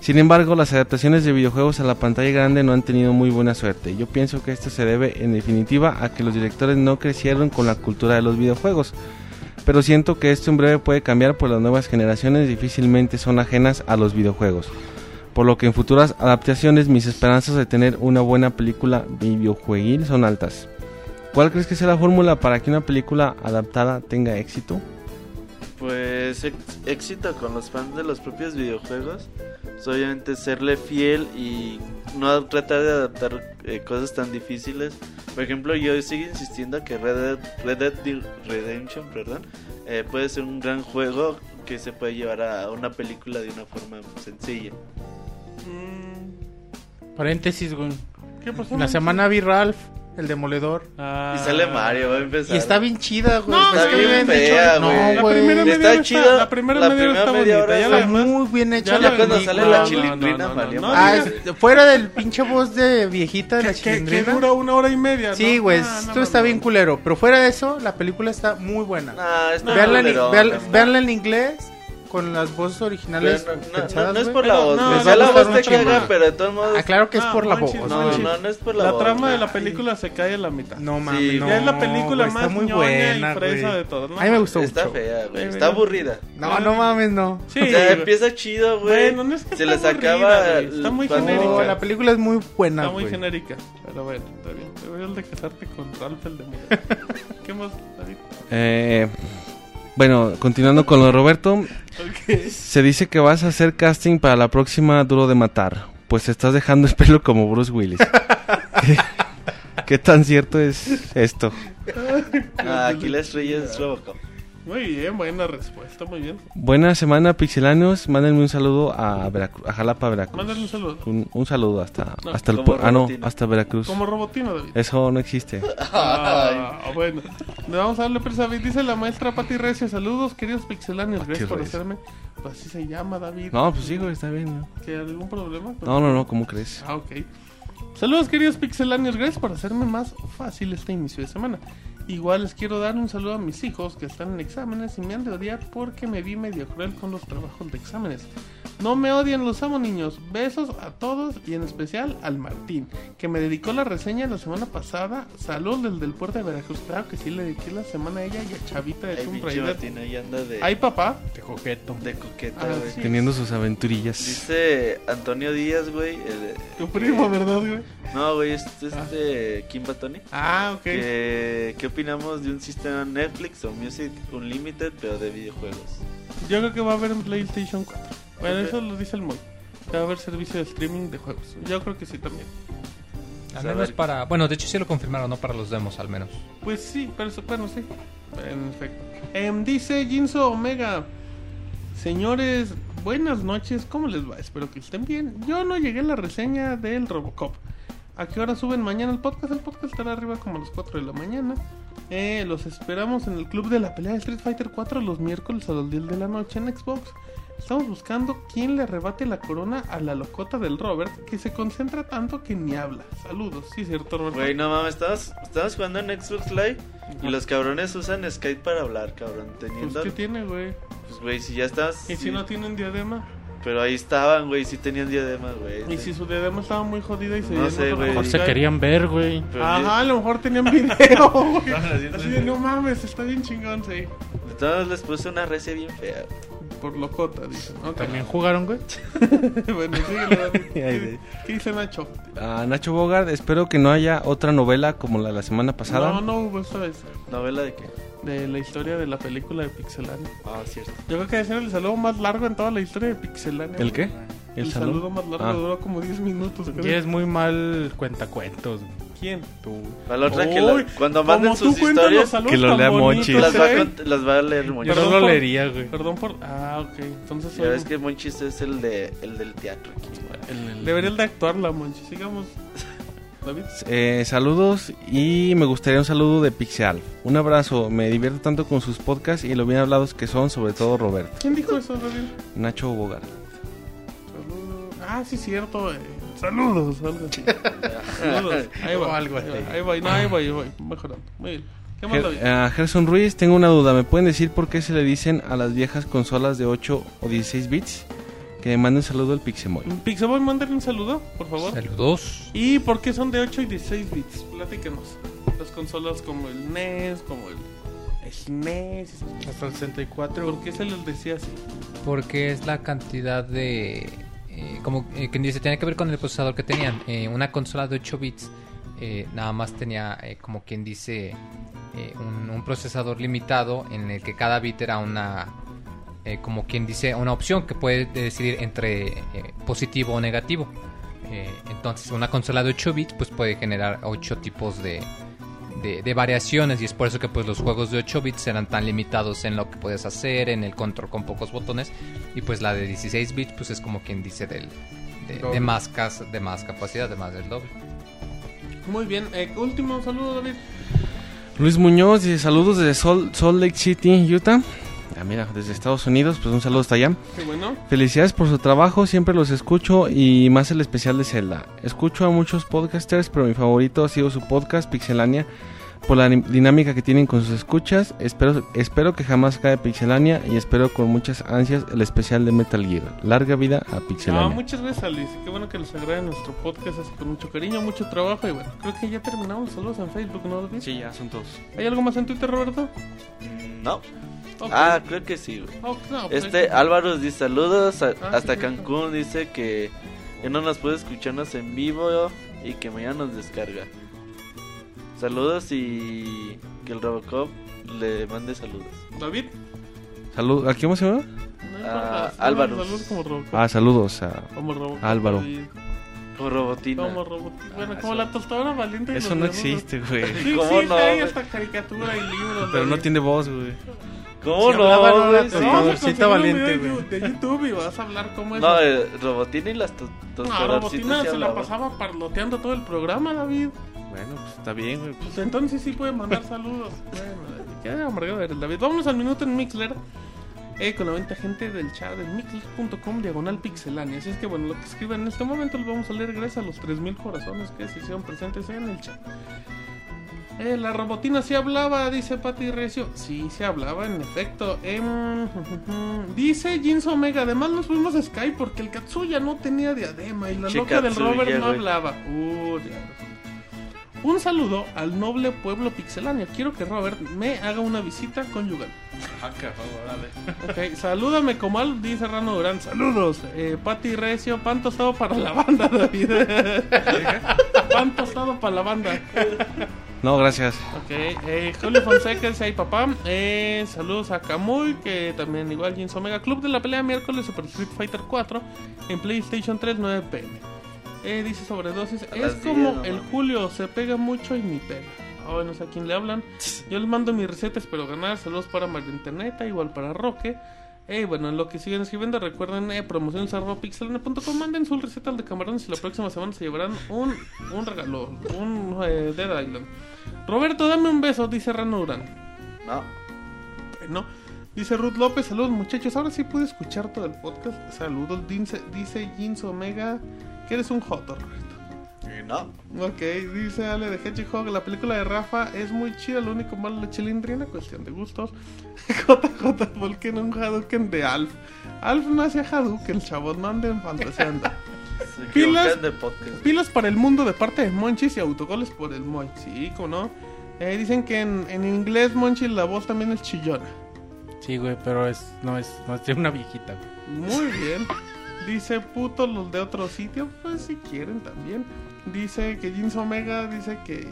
Sin embargo, las adaptaciones de videojuegos a la pantalla grande no han tenido muy buena suerte. Yo pienso que esto se debe, en definitiva, a que los directores no crecieron con la cultura de los videojuegos. Pero siento que esto en breve puede cambiar, pues las nuevas generaciones difícilmente son ajenas a los videojuegos. Por lo que en futuras adaptaciones mis esperanzas de tener una buena película videojueguil son altas. ¿Cuál crees que sea la fórmula para que una película adaptada tenga éxito? Pues éxito con los fans de los propios videojuegos. Pues, obviamente serle fiel y no tratar de adaptar eh, cosas tan difíciles. Por ejemplo, yo sigo insistiendo que Red Dead, Red Dead Redemption perdón, eh, puede ser un gran juego que se puede llevar a una película de una forma sencilla. Mm, Paréntesis, güey. ¿Qué pasó? La semana vi Ralph, el demoledor. Ah. Y sale Mario, va a empezar. Y está bien chida, güey. No, está bien fea, No, güey. La güey. primera media Está chida. La primera La primera está media bonita. hora está la muy bien hecha ya la la cuando sale la No, no, chilindrina, no, no, no, madre. Ah, fuera del pinche voz de viejita de la que, que, que chilindrina. dura una hora y media. Sí, ¿no? güey, Ah, no, esto no, está no. bien culero. Pero fuera de eso, la película está muy buena. Veanla en inglés con las voces originales no, no, no, no es por la voz, no, la gustar voz te caga, pero de todos modos. Ah, claro que es Ah, por la voz. No, no, no es por la, La voz. trama de la película se cae a la mitad. No mames, Sí, no. ya es la película güey, más muy buena, y fresa güey. de todas. ¿no? A mí me gustó Está mucho. fea, güey. Sí, Está aburrida. No, no mames, no. Sí, O sea, empieza chido, güey. Bueno, no es que Se está les aburrida, acaba. güey. Está muy genérica. La película es muy buena, Está muy genérica. Pero bueno, está bien. Deberías de casarte con Ralph el demonio. ¿Qué más, David? Eh, bueno, continuando con lo de Roberto, Se dice que vas a hacer casting para la próxima Duro de Matar. Pues te estás dejando el pelo como Bruce Willis. ¿Qué, qué tan cierto es esto? Ah, aquí la estrella es Robocop. Muy bien, buena respuesta, muy bien. Buena semana, pixelanos. Mándenme un saludo a, Veracruz, a Jalapa, Veracruz. Mándale un saludo. Un, un saludo hasta, No, hasta el como pu- ah no, hasta Veracruz. Como robotino, David. Eso no existe. Ah, bueno. Le vamos a darle presa, David. Dice la maestra Pati Recio. Saludos, queridos pixelanios. Pati Gracias por Recio. hacerme. Pues así se llama, David. No, pues sí, güey, está bien. ¿no? ¿Que ¿Algún problema? No, no, no, ¿cómo crees? Ah, ok. Saludos queridos pixelanios, gracias por hacerme más fácil este inicio de semana. Igual les quiero dar un saludo a mis hijos que están en exámenes y me han de odiar porque me vi medio cruel con los trabajos de exámenes. No me odien, los amo niños. Besos a todos y en especial al Martín, que me dedicó la reseña la semana pasada. Saludos del, del puerto de Veracruz. Claro que sí, le dediqué la semana a ella y a Chavita de Tomb. Martín ahí anda de, Ay, papá. Te coqueto. de coqueta, Ah, sí. Teniendo sus aventurillas. Dice Antonio Díaz, güey. el- Tu primo, ¿verdad, güey? No, güey, es este Kim Batoni. Ah, ok. Que, ¿Qué opinamos de un sistema Netflix o Music Unlimited, pero de videojuegos? Yo creo que va a haber en PlayStation 4. Bueno, eso lo dice el Moy. Que va a haber servicio de streaming de juegos. Yo creo que sí también. Al A menos para... Bueno, de hecho sí lo confirmaron, no para los demos al menos. Pues sí, pero eso- bueno, sí. En efecto. Em, dice Jinso Omega. Señores, buenas noches. ¿Cómo les va? Espero que estén bien. Yo no llegué a la reseña del Robocop. ¿A qué hora suben mañana el podcast? El podcast estará arriba como a las 4 de la mañana. Eh, los esperamos en el club de la pelea de Street Fighter 4 los miércoles a las 10 de la noche en Xbox. Estamos buscando quién le arrebate la corona a la locota del Robert que se concentra tanto que ni habla. Saludos, sí, cierto, Robert. Güey, no mames, estabas, estabas jugando en Xbox Live y los cabrones usan Skype para hablar, cabrón. Pues, Teniendo. ¿qué tiene, güey? Pues, güey, si ya estás. ¿Y si no tienen diadema? Pero ahí estaban, güey, sí tenían diadema, güey. Y si su diadema estaba muy jodida y se No sé, güey. Mejor se querían ver, güey. Ajá, a lo mejor tenían video, güey. Así de, no mames, está bien chingón, sí. Entonces les puse una recia bien fea. Por locota, dicen. Ok. También jugaron, güey. bueno, David. ¿Qué, qué dice Nacho? A Nacho Bogart, espero que no haya otra novela como la de la semana pasada. No, no hubo esta vez. ¿Novela de qué? De la historia de la película de Pixelania. Ah, cierto. Yo creo que ese era el saludo más largo en toda la historia de Pixelania. ¿El qué? El, saludo más largo Ah. duró como 10 minutos. creo. Y es muy mal cuentacuentos. güey. ¿Quién? Tú. La otra que Uy, la- cuando manden sus historias, saludos que lo tan lea bonitos, Monchis. las va, a ¿eh? cont- las va a leer Monchis. Yo Perdón no lo por- leería, güey. Perdón por... Ah, ok. Entonces Ya soy- ves que Monchis es el, de, el del teatro aquí, debería el de actuar la Monchi. Sigamos. David. Eh, saludos y me gustaría un saludo de Pixel. Un abrazo, me divierto tanto con sus podcasts y lo bien hablados que son, sobre todo Roberto. ¿Quién dijo eso, David? Nacho Bogart. Saludos. Ah, sí, cierto. eh, Saludos, algo así. Saludos. Ahí va. Algo ahí va, así. Ahí va, no, ahí va, ahí va. Mejorando. Muy bien. ¿Qué más, Ger- David? a Gerson Ruiz, tengo una duda. ¿Me pueden decir por qué se le dicen a las viejas consolas de 8 o 16 bits? Que me manden saludo al Pixemoy. Pixaboy, mándale un saludo, por favor. Saludos. ¿Y por qué son de 8 y 16 bits? Platíquenos. Las consolas como el NES, como el SNES. esas- Hasta el 64. ¿Por qué se les decía así? Porque es la cantidad de... eh, como eh, quien dice, tiene que ver con el procesador que tenían. Eh, una consola de 8 bits nada más tenía, como quien dice, un, procesador limitado en el que cada bit era una... como quien dice, una opción que puede decidir entre positivo o negativo. Entonces, una consola de 8 bits pues puede generar 8 tipos de, de, de variaciones y es por eso que pues los juegos de 8 bits eran tan limitados en lo que puedes hacer, en el control con pocos botones y pues la de 16 bits pues es como quien dice del de, de más cas- de más capacidad, de más del doble. Muy bien. eh, último saludo, David. Luis Muñoz dice saludos desde Sol- Salt Lake City, Utah. Ah, mira, desde Estados Unidos, pues un saludo hasta allá. Qué bueno. Felicidades por su trabajo, siempre los escucho y más el especial de Zelda. Escucho a muchos podcasters, pero mi favorito ha sido su podcast Pixelania por la dinámica que tienen con sus escuchas. Espero, espero que jamás cae Pixelania y espero con muchas ansias el especial de Metal Gear. Larga vida a No, Pixelania. muchas gracias, Alice. Qué bueno que les agrade nuestro podcast así con mucho cariño, mucho trabajo. Y bueno, creo que ya terminamos saludos en Facebook, ¿no, David? Sí, ya son todos. ¿Hay algo más en Twitter, Roberto? No. Ah, creo que sí, güey. Oh, no, pues Este Álvaro dice saludos a- Ah, hasta sí, Cancún. Dice que ya no nos puede escucharnos en vivo y que mañana nos descarga. Saludos y que el Robocop le mande saludos. David. Salud, ¿a quién más se llama? Ah, Álvaro. Saludos como Robocop. Ah, saludos a... Como Robocop. Álvaro. Como Robotina. Como Robocop. Bueno, Ah, como eso- la tostadora valiente. y Eso no existe, güey. Sí, ¿Cómo sí, no, hay hasta caricatura y libros. Pero no tiene voz, güey. ¿Cómo Si no? una? No, Sí. un valiente, güey. de YouTube y vas a hablar cómo es. No, eh, Robotina y las No, Robotina se la pasaba parloteando todo el programa, David. Bueno, pues está bien, güey. Pues entonces sí puede mandar saludos. Bueno, qué amargado eres, David. Vámonos al minuto en Mixler. Eh, con la 20 gente del chat de mixler.com diagonal pixelania. Así es que bueno, lo que escriban en este momento lo vamos a leer gracias a los 3000 corazones que se hicieron presentes en el chat. Eh, la robotina sí hablaba, dice Pati Recio. Sí, sí hablaba, en efecto. Em, dice Jinso Omega. Además, nos fuimos a Skype porque el Katsuya no tenía diadema y la loca del Katsuya, Robert no hablaba. Uh, ya. Un saludo al noble pueblo pixeláneo. Quiero que Robert me haga una visita conyugal. Ok, salúdame como al dice Rano Durán. Saludos. Eh, Pati Recio, pan tostado para la banda, David. pan tostado para la banda. No, gracias. Ok, eh, Julio Fonseca dice ahí papá. Eh, saludos a Kamui, que también igual Jens Omega. Club de la pelea miércoles Super Street Fighter 4 en PlayStation 3 9 pm. Eh, dice sobredosis. A Es como 10, no el. Julio, se pega mucho y ni pega. Ah, no sé a quién le hablan. Yo les mando mis recetas, espero ganar. Saludos para María Interneta, igual para Roque. Eh, bueno, en lo que siguen escribiendo, recuerden eh. Manden sus recetas de camarones y la próxima semana se llevarán un, un regalo, un eh, Dead Island. Roberto, dame un beso, dice Rano Durán. No. No. Dice Ruth López, saludos muchachos. Ahora sí pude escuchar todo el podcast. Saludos, dice, dice Jins Omega, que eres un joto, Roberto. No. Ok, dice Ale de Hedgehog, la película de Rafa es muy chida, lo único malo es la chilindrina, cuestión de gustos. JJ Volken, un Hadouken de Alf. Alf no hacía Hadouken, chavos, no anden fantaseando. Se Pilas. de. Pilas para el mundo de parte de Monchis y autogoles por el como no. Eh, dicen que en, en inglés Monchis la voz también es chillona. Sí, güey, pero es, no es, no es de una viejita, güey. Muy bien. Dice puto los de otro sitio, pues si quieren también. Dice que Jeans Omega dice que,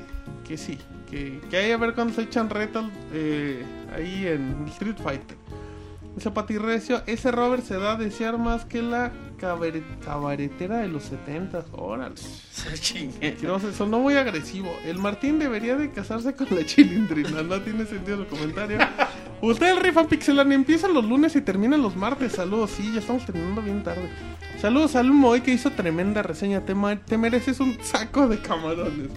que sí, que, que hay a ver cuando se echan retos eh, ahí en Street Fighter. Dice Pati Recio, ese Robert se da a desear más que la cabaret- cabaretera de los 70. Órale. No sonó muy agresivo. El Martín debería de casarse con la chilindrina. No tiene sentido el comentario. Usted el Rifan Pixelania empieza los lunes y termina los martes. Saludos, sí, ya estamos terminando bien tarde. Saludos al Moy que hizo tremenda reseña. Te, te mereces un saco de camarones.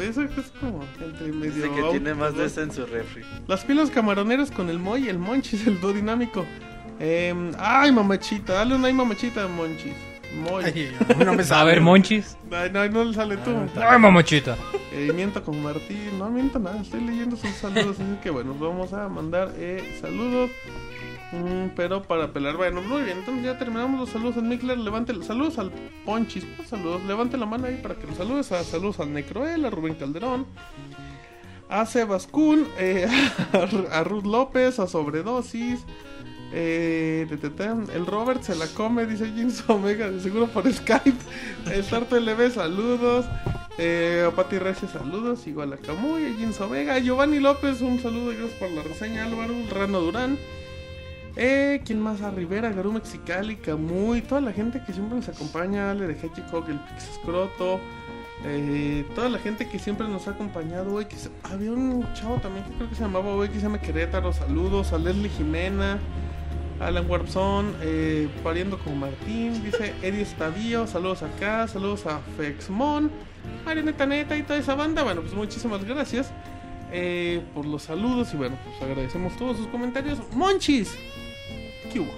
Eso es como entre medio. Dice que tiene más de ese en su refri. Las pilas camaroneras con el Moy y el Monchis, el do dinámico. Em, ay, mamachita, dale una ay, mamachita, Monchis. Moy. Ay, no me A sabe. ver, Monchis. Ay, no, no le sale tú. Ay, mamachita. Eh, miento con Martín. No miento nada, estoy leyendo sus saludos. Así que bueno, vamos a mandar eh, saludos. Mm, pero para pelar, bueno, muy bien. Entonces ya terminamos los saludos al Mikler. Levante saludos al Ponchis. Pues, saludos, levante la mano ahí para que los saludes. A, saludos al Necroel, a Rubén Calderón, a Sebas Kun, eh, a, Ruth López, a Sobredosis. Eh, el Robert se la come, dice Jeans Omega, de seguro por Skype. El Sarto LB, saludos. Eh, a Pati Recio, saludos. Igual a Camuy, a Jeans Omega. Giovanni López, un saludo gracias por la reseña. Álvaro, Rano Durán. Eh, ¿quién más? A Rivera, Garú Mexicali, Camuy, toda la gente que siempre nos acompaña, Ale de Hedgehog, el Pixescroto, eh, toda la gente que siempre nos ha acompañado, güey, que se- había un chavo también que creo que se llamaba, güey, que se llama Querétaro, saludos, a Leslie Jimena, Alan Warpson, eh, pariendo con Martín, dice Eddie Estavío, saludos acá, saludos a Fexmon, Marianeta Neta y toda esa banda, bueno, pues muchísimas gracias eh, por los saludos y bueno, pues agradecemos todos sus comentarios. Monchis, ¿qué hubo?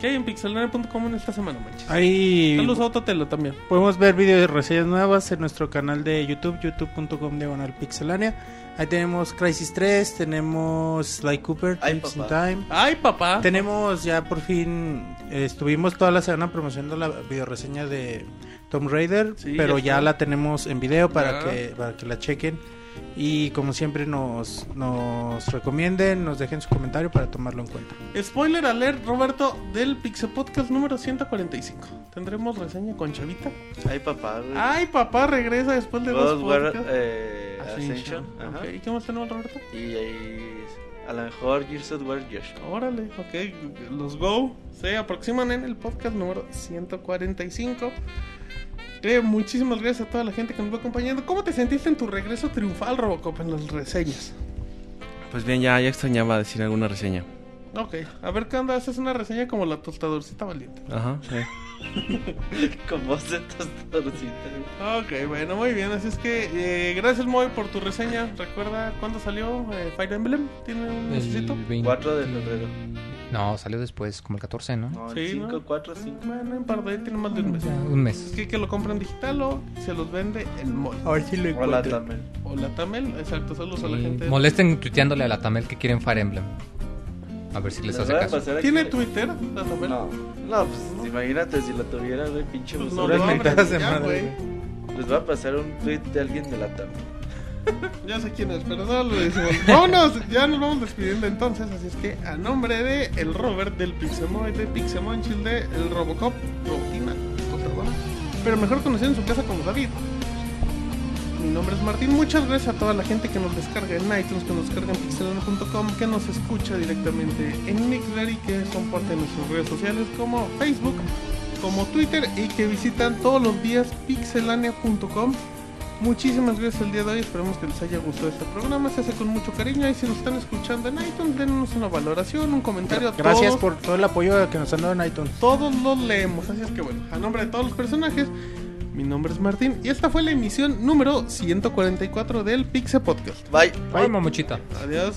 ¿Qué hay en pixelania.com en esta semana, Monchis? Ahí Saludos a Ototelo también. podemos ver videos de reseñas nuevas en nuestro canal de YouTube, youtube.com diagonal pixelania. Ahí tenemos Crisis 3, tenemos Sly Cooper, Ay, Tips in papá. Time. Ay, papá. Tenemos ya por fin, eh, estuvimos toda la semana promocionando la videoreseña de Tomb Raider, Sí, pero ya ya la tenemos en video para Ya. que para que la chequen y como siempre nos nos recomienden, nos dejen su comentario para tomarlo en cuenta. Spoiler alert, Roberto, del Pixel Podcast número 145. Tendremos reseña con Chavita. Ay, papá, güey. Ay, papá regresa después de dos podcasts. eh, Ascension. Ajá. Ok, ¿Y qué más tenemos, Roberto? Y ahí a lo mejor Gears of War Josh. Órale, ok, los Go se aproximan en el podcast número 145. Eh, muchísimas gracias a toda la gente que nos va acompañando. ¿Cómo te sentiste en tu regreso triunfal, Robocop, en las reseñas? Pues bien, ya, ya extrañaba decir alguna reseña. Ok, a ver qué onda, haces una reseña como la tostadorcita valiente. Ajá, sí. Voz de tostadorcita. Ok, bueno, muy bien, así es que eh, gracias Moy por tu reseña. Recuerda cuándo salió eh, Fire Emblem, tiene un mesecito. El 20 4 de febrero. No, salió después, como el 14, ¿no? No, Sí, 5, ¿no? 4, 5. Bueno, en par de tiene más de un mes. Ya, Un Es mes. que, que lo compran digital o se los vende el Moy. ver si lo Hola también. O la Tamel, exacto, saludos a la gente. molesten tuiteándole a la Tamel que quieren Fire Emblem. A ver si les Les hace a caso. ¿Tiene Twitter? La Tamel. No, no, pues imagínate si la tuviera, güey, pinche Pues no. Les voy a pasar un tweet de alguien de la TAM. Ya sé quién es, pero no lo decimos. Vámonos, ya nos vamos despidiendo entonces. Así es que a nombre de el Robert del Pixemoy, de Pixemonchil, de el Robocop, Robotina, Costerbono, pero mejor conocido en su casa como David. Mi nombre es Martín. Muchas gracias a toda la gente que nos descarga en iTunes, que nos descarga en pixelano.com, que nos escucha directamente en Mixler y que son parte de nuestras redes sociales como Facebook, como Twitter y que visitan todos los días pixelania.com. Muchísimas gracias el día de hoy, esperemos que les haya gustado este programa, se hace con mucho cariño y si nos están escuchando en iTunes, denos una valoración, un comentario. Gracias todos, por todo el apoyo que nos han dado en iTunes. Todos los leemos, así es que bueno, a nombre de todos los personajes, mi nombre es Martín y esta fue la emisión número 144 del Pixel Podcast. Bye. Ay, mamuchita. Adiós.